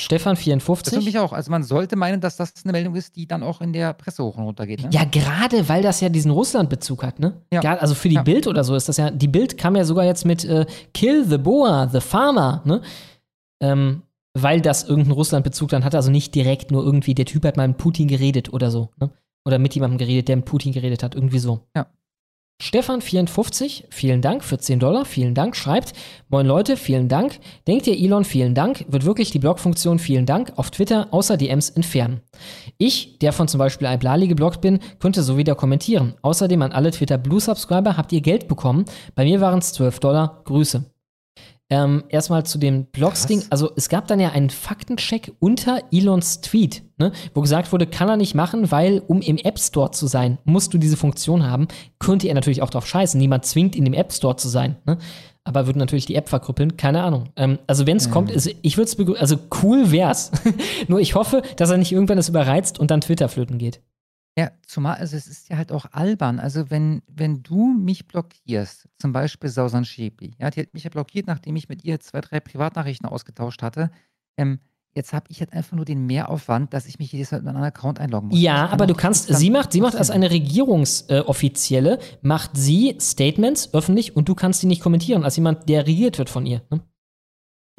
Stefan Das finde 54. ich auch. Also man sollte meinen, dass das eine Meldung ist, die dann auch in der Presse hoch und runter geht. Ne? Ja, gerade weil das ja diesen Russland-Bezug hat, ne? Ja. Gerade- Also für die Ja. Bild oder so ist das ja. Die Bild kam ja sogar jetzt mit äh, Kill the Boa, the Farmer, ne? Ähm, weil das irgendeinen Russland-Bezug dann hatte. Also nicht direkt nur irgendwie, der Typ hat mal mit Putin geredet oder so, ne? Oder mit jemandem geredet, der mit Putin geredet hat, irgendwie so. Ja. Stefan54, vielen Dank für 10 Dollar, vielen Dank, schreibt, moin Leute, vielen Dank. Denkt ihr, Elon, vielen Dank, wird wirklich die Blogfunktion vielen Dank auf Twitter außer DMs entfernen. Ich, der von zum Beispiel Iblali geblockt bin, könnte so wieder kommentieren. Außerdem an alle Twitter Blue Subscriber habt ihr Geld bekommen. Bei mir waren es 12 Dollar. Grüße. Ähm, erstmal zu dem Blogs-Ding. Also, es gab dann ja einen Faktencheck unter Elons Tweet, ne, wo gesagt wurde, kann er nicht machen, weil, um im App Store zu sein, musst du diese Funktion haben. Könnte er natürlich auch drauf scheißen. Niemand zwingt, in dem App Store zu sein. Ne? Aber würde natürlich die App verkrüppeln. Keine Ahnung. Ähm, also, wenn es Mhm. kommt, ist, ich würde es Also, cool wär's. Nur ich hoffe, dass er nicht irgendwann das überreizt und dann Twitter flöten geht. Ja, zumal, also es ist ja halt auch albern. Also wenn, wenn du mich blockierst, zum Beispiel Sausan Schäbli, ja, die hat mich ja blockiert, nachdem ich mit ihr zwei, drei Privatnachrichten ausgetauscht hatte. Ähm, jetzt habe ich jetzt einfach nur den Mehraufwand, dass ich mich jedes Mal in einen anderen Account einloggen muss. Ich Ja, kann aber du kannst, sie macht, sie macht als trotzdem- eine Regierungsoffizielle, macht sie Statements öffentlich und du kannst die nicht kommentieren, als jemand, der regiert wird von ihr. Ne?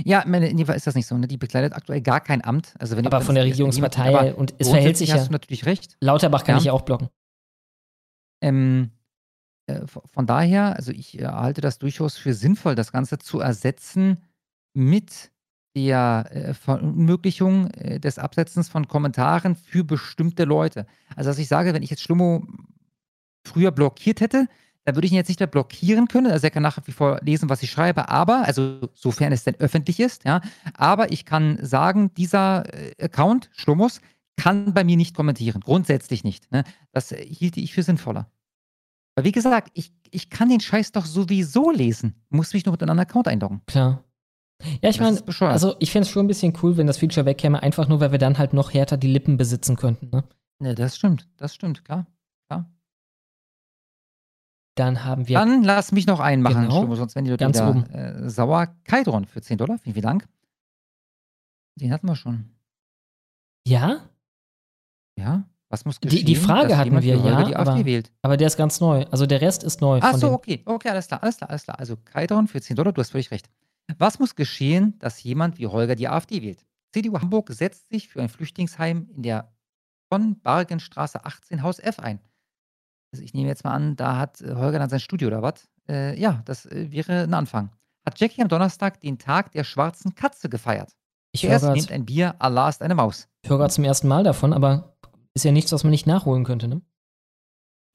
Ja, meine, in dem Fall ist das nicht so. Ne? Die bekleidet aktuell gar kein Amt. Also wenn Aber von der Regierungspartei aber und es verhält sich hast ja. du natürlich recht. Lauterbach kann Ja. ich ja auch blocken. Ähm, äh, von daher, also ich äh, halte das durchaus für sinnvoll, das Ganze zu ersetzen mit der äh, Verunmöglichung äh, des Absetzens von Kommentaren für bestimmte Leute. Also, dass ich sage, wenn ich jetzt Schlummo früher blockiert hätte, dann würde ich ihn jetzt nicht mehr blockieren können. Also, er kann nach wie vor lesen, was ich schreibe, aber, also sofern es denn öffentlich ist, ja, aber ich kann sagen, dieser äh, Account, Schlummos, kann bei mir nicht kommentieren. Grundsätzlich nicht. Ne? Das äh, hielte ich für sinnvoller. Weil, wie gesagt, ich, ich kann den Scheiß doch sowieso lesen. Muss mich nur mit einem anderen Account einloggen. Klar. Ja, ich meine, also ich fände es schon ein bisschen cool, wenn das Feature wegkäme, einfach nur, weil wir dann halt noch härter die Lippen besitzen könnten. Ne? Ne, das stimmt. Das stimmt, klar. Dann haben wir. Dann lass mich noch einen machen, Genau. Schlummo, sonst werden die Leute Ganz wieder oben. Äh, sauer. Kaidron für 10 Dollar. Vielen, vielen Dank. Den hatten wir schon. Ja? Ja? Was muss geschehen, Die, die Frage hatten wir, ja. die aber, AfD wählt? aber der ist ganz neu. Also der Rest ist neu. Ach von so, den- okay. Okay, alles klar, alles klar, alles klar. Also Kaidron für 10 Dollar, du hast völlig recht. Was muss geschehen, dass jemand wie Holger die AfD wählt? CDU Hamburg setzt sich für ein Flüchtlingsheim in der von Bargenstraße 18 Haus F ein. Also ich nehme jetzt mal an, da hat äh, Holger dann sein Studio oder was? Äh, ja, das äh, wäre ein Anfang. Hat Jackie am Donnerstag den Tag der schwarzen Katze gefeiert. Ich höre Zuerst grad- nehmt ein Bier, Allah ist eine Maus. Ich höre gerade zum ersten Mal davon, aber ist ja nichts, was man nicht nachholen könnte, ne?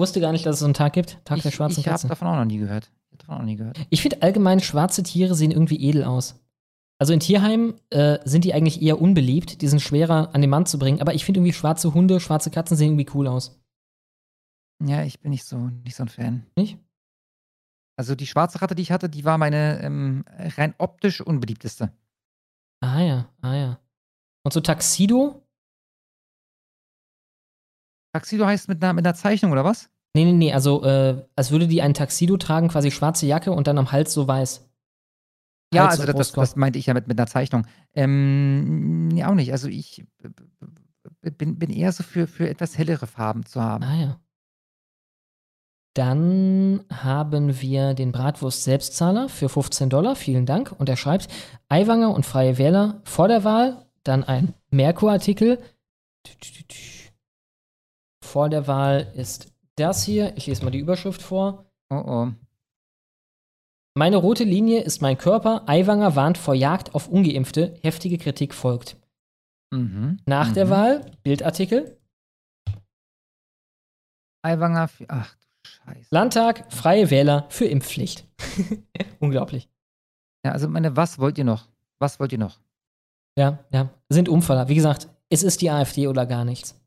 Wusste gar nicht, dass es so einen Tag gibt. Tag der Ich, schwarzen ich habe Katze. davon auch noch nie gehört. Ich davon auch noch nie gehört. Ich finde allgemein, schwarze Tiere sehen irgendwie edel aus. Also in Tierheimen äh, sind die eigentlich eher unbeliebt. Die sind schwerer an den Mann zu bringen. Aber ich finde irgendwie schwarze Hunde, schwarze Katzen sehen irgendwie cool aus. Ja, ich bin nicht so, nicht so ein Fan. Nicht? Also die schwarze Ratte, die ich hatte, die war meine ähm, rein optisch unbeliebteste. Ah ja, ah ja. Und so Taxido? Taxido heißt mit einer, mit einer Zeichnung, oder was? Nee, nee, nee. Also, äh, als würde die ein Taxido tragen, quasi schwarze Jacke und dann am Hals so weiß. Ja, Hals also das, das, meinte ich ja mit, mit einer Zeichnung. Ähm, nee, auch nicht. Also ich b- bin, bin eher so für, für etwas hellere Farben zu haben. Ah ja. Dann haben wir den Bratwurst-Selbstzahler für 15 Dollar. Vielen Dank. Und er schreibt, Aiwanger und Freie Wähler vor der Wahl. Dann ein Merkur-Artikel. Vor der Wahl ist das hier. Ich lese mal die Überschrift vor. Oh oh. Meine rote Linie ist mein Körper. Aiwanger warnt vor Jagd auf Ungeimpfte. Heftige Kritik folgt. Mhm. Nach der mhm. Wahl, Bildartikel. Aiwanger, für, ach Scheiße. Landtag, Freie Wähler für Impfpflicht. Unglaublich. Ja, also meine, was wollt ihr noch? Was wollt ihr noch? Ja, ja. Sind Umfaller. Wie gesagt, es ist die AfD oder gar nichts.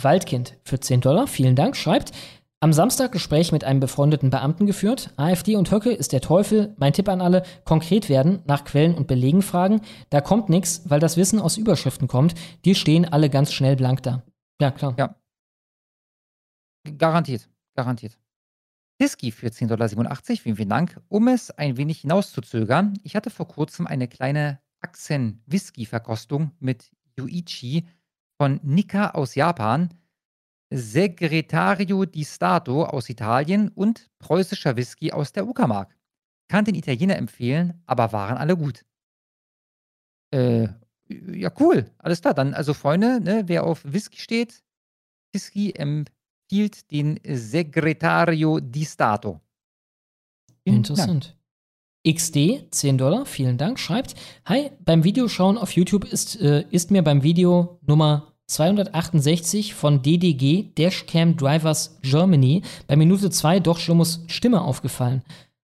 Waldkind für 10 Dollar, vielen Dank, schreibt, Am Samstag Gespräch mit einem befreundeten Beamten geführt. AfD und Höcke ist der Teufel. Mein Tipp an alle, konkret werden, nach Quellen und Belegen fragen. Da kommt nichts, weil das Wissen aus Überschriften kommt. Die stehen alle ganz schnell blank da. Ja, klar. Ja. Garantiert. Garantiert. Whisky für 10,87 Dollar. Vielen, vielen Dank. Um es ein wenig hinauszuzögern, ich hatte vor kurzem eine kleine Achsen-Whisky-Verkostung mit Yuichi von Nika aus Japan, Segretario di Stato aus Italien und preußischer Whisky aus der Uckermark. Kann den Italiener empfehlen, aber waren alle gut. Äh, ja, cool. Alles klar. Dann, also Freunde, ne, wer auf Whisky steht, Whisky empfiehlt den Segretario di Stato. Vielen Interessant. XD, 10 Dollar, vielen Dank, schreibt, Hi, beim Videoschauen auf YouTube ist, äh, ist mir beim Video Nummer 268 von DDG Dashcam Drivers Germany bei Minute 2 doch Schlummers Stimme aufgefallen.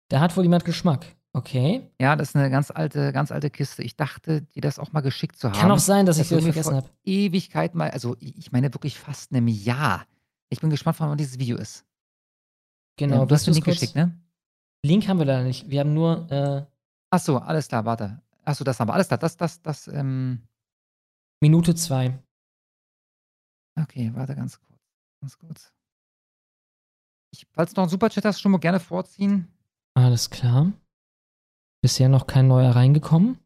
Da hat wohl jemand Geschmack. Okay. Ja, das ist eine ganz alte, ganz alte Kiste. Ich dachte, dir das auch mal geschickt zu haben. Kann auch sein, dass ich Das vergessen habe. Ewigkeit mal, also ich meine wirklich fast einem Jahr. Ich bin gespannt, wann dieses Video ist. Genau, Ja, du hast den Link geschickt, ne? Link haben wir leider nicht. Wir haben nur, äh, Ach so, alles klar, warte. Ach so, das haben wir. Alles klar, das, das, das, ähm, Minute 2. okay, warte ganz kurz. Ganz kurz. Ich, falls du noch einen Superchat hast, schon mal gerne vorziehen. Alles klar. Bisher noch kein neuer reingekommen.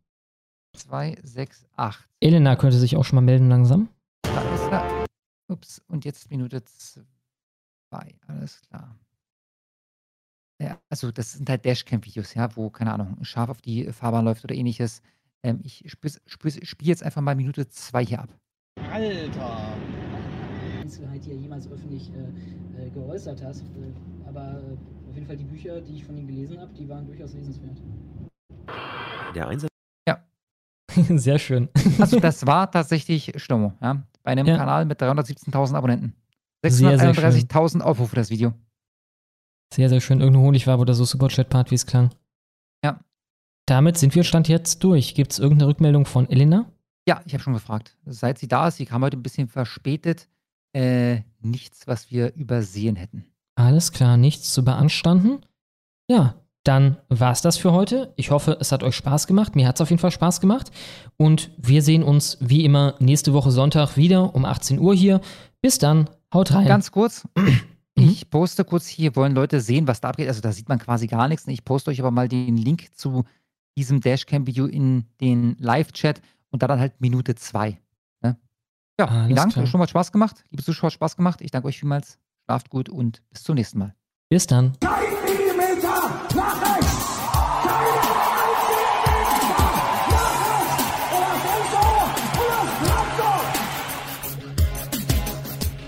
2, 6, 8. Elena könnte sich auch schon mal melden langsam. Ups, und jetzt Minute 2. Alles klar. Ja, also das sind halt Dashcam-Videos, ja, wo, keine Ahnung, ein Schaf auf die Fahrbahn läuft oder ähnliches. Ähm, ich spiele spiel jetzt einfach mal Minute 2 hier ab. Alter. Einzelheit, die er jemals öffentlich äh, äh, geäußert hast. Äh, aber äh, auf jeden Fall die Bücher, die ich von ihm gelesen habe, die waren durchaus lesenswert. Der Einsatz. Sehr schön. Also das war tatsächlich Stummo, ja. Bei einem Ja. Kanal mit 317.000 Abonnenten. Sehr, sehr schön. 631.000 Aufrufe das Video. Sehr, sehr schön. Irgendeine Honigwabe oder so Superchat-Part, wie es klang. Ja. Damit sind wir Stand jetzt durch. Gibt es irgendeine Rückmeldung von Elena? Ja, ich habe schon gefragt. Seit sie da ist, sie kam heute ein bisschen verspätet. Äh, nichts, was wir übersehen hätten. Alles klar, nichts zu beanstanden. Ja, dann war's das für heute. Ich hoffe, es hat euch Spaß gemacht. Mir hat's auf jeden Fall Spaß gemacht. Und wir sehen uns wie immer nächste Woche Sonntag wieder um 18 Uhr hier. Bis dann, haut rein. Ganz kurz. Ich poste kurz hier, wollen Leute sehen, was da abgeht. Also da sieht man quasi gar nichts. Ich poste euch aber mal den Link zu diesem Dashcam-Video in den Live-Chat und da dann halt Minute 2. Ne? Ja, Alles vielen Dank. klar. Schon mal Spaß gemacht. Liebe Zuschauer, Spaß gemacht. Ich danke euch vielmals. Schlaft gut und bis zum nächsten Mal. Bis dann.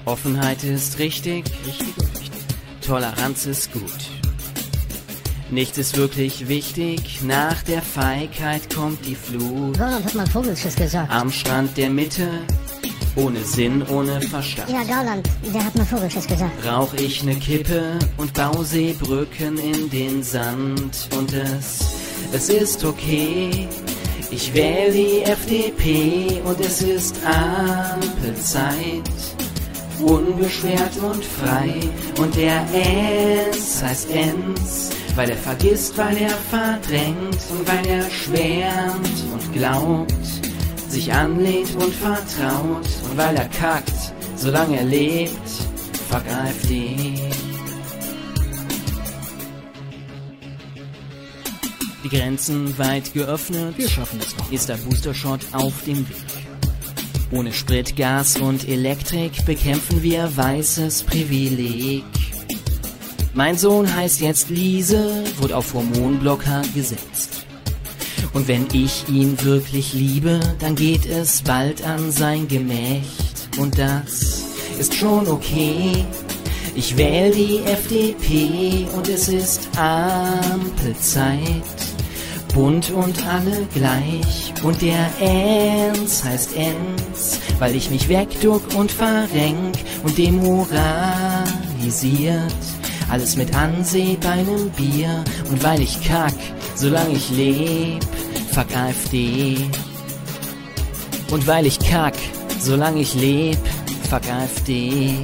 Offenheit ist richtig, richtig und richtig. Toleranz ist gut. Nichts ist wirklich wichtig, nach der Feigheit kommt die Flut. Gauland hat mal Vogelschiss gesagt. Am Strand der Mitte, ohne Sinn, ohne Verstand. Ja, Gauland, der hat mal Vogelschiss gesagt. Rauch ich ne Kippe und bau Seebrücken in den Sand und es, es ist okay. Ich wähle die FDP und es ist Ampelzeit. Unbeschwert und frei und der Enz heißt Enz, weil er vergisst, weil er verdrängt und weil er schwärmt und glaubt, sich anlehnt und vertraut und weil er kackt, solange er lebt, fuck AfD. Die Grenzen weit geöffnet. Wir schaffen es noch. Ist der Booster-Shot auf dem Weg. Ohne Sprit, Gas und Elektrik bekämpfen wir weißes Privileg. Mein Sohn heißt jetzt Liese, wurde auf Hormonblocker gesetzt. Und wenn ich ihn wirklich liebe, dann geht es bald an sein Gemächt. Und das ist schon okay. Ich wähle die FDP und es ist Ampelzeit. Bunt und alle gleich. Und der Enz heißt Enz, weil ich mich wegduck und verrenk und demoralisiert. Alles mit Anseh bei nem Bier. Und weil ich kack, solange ich leb, fuck AfD. Und weil ich kack, solange ich leb, fuck AfD.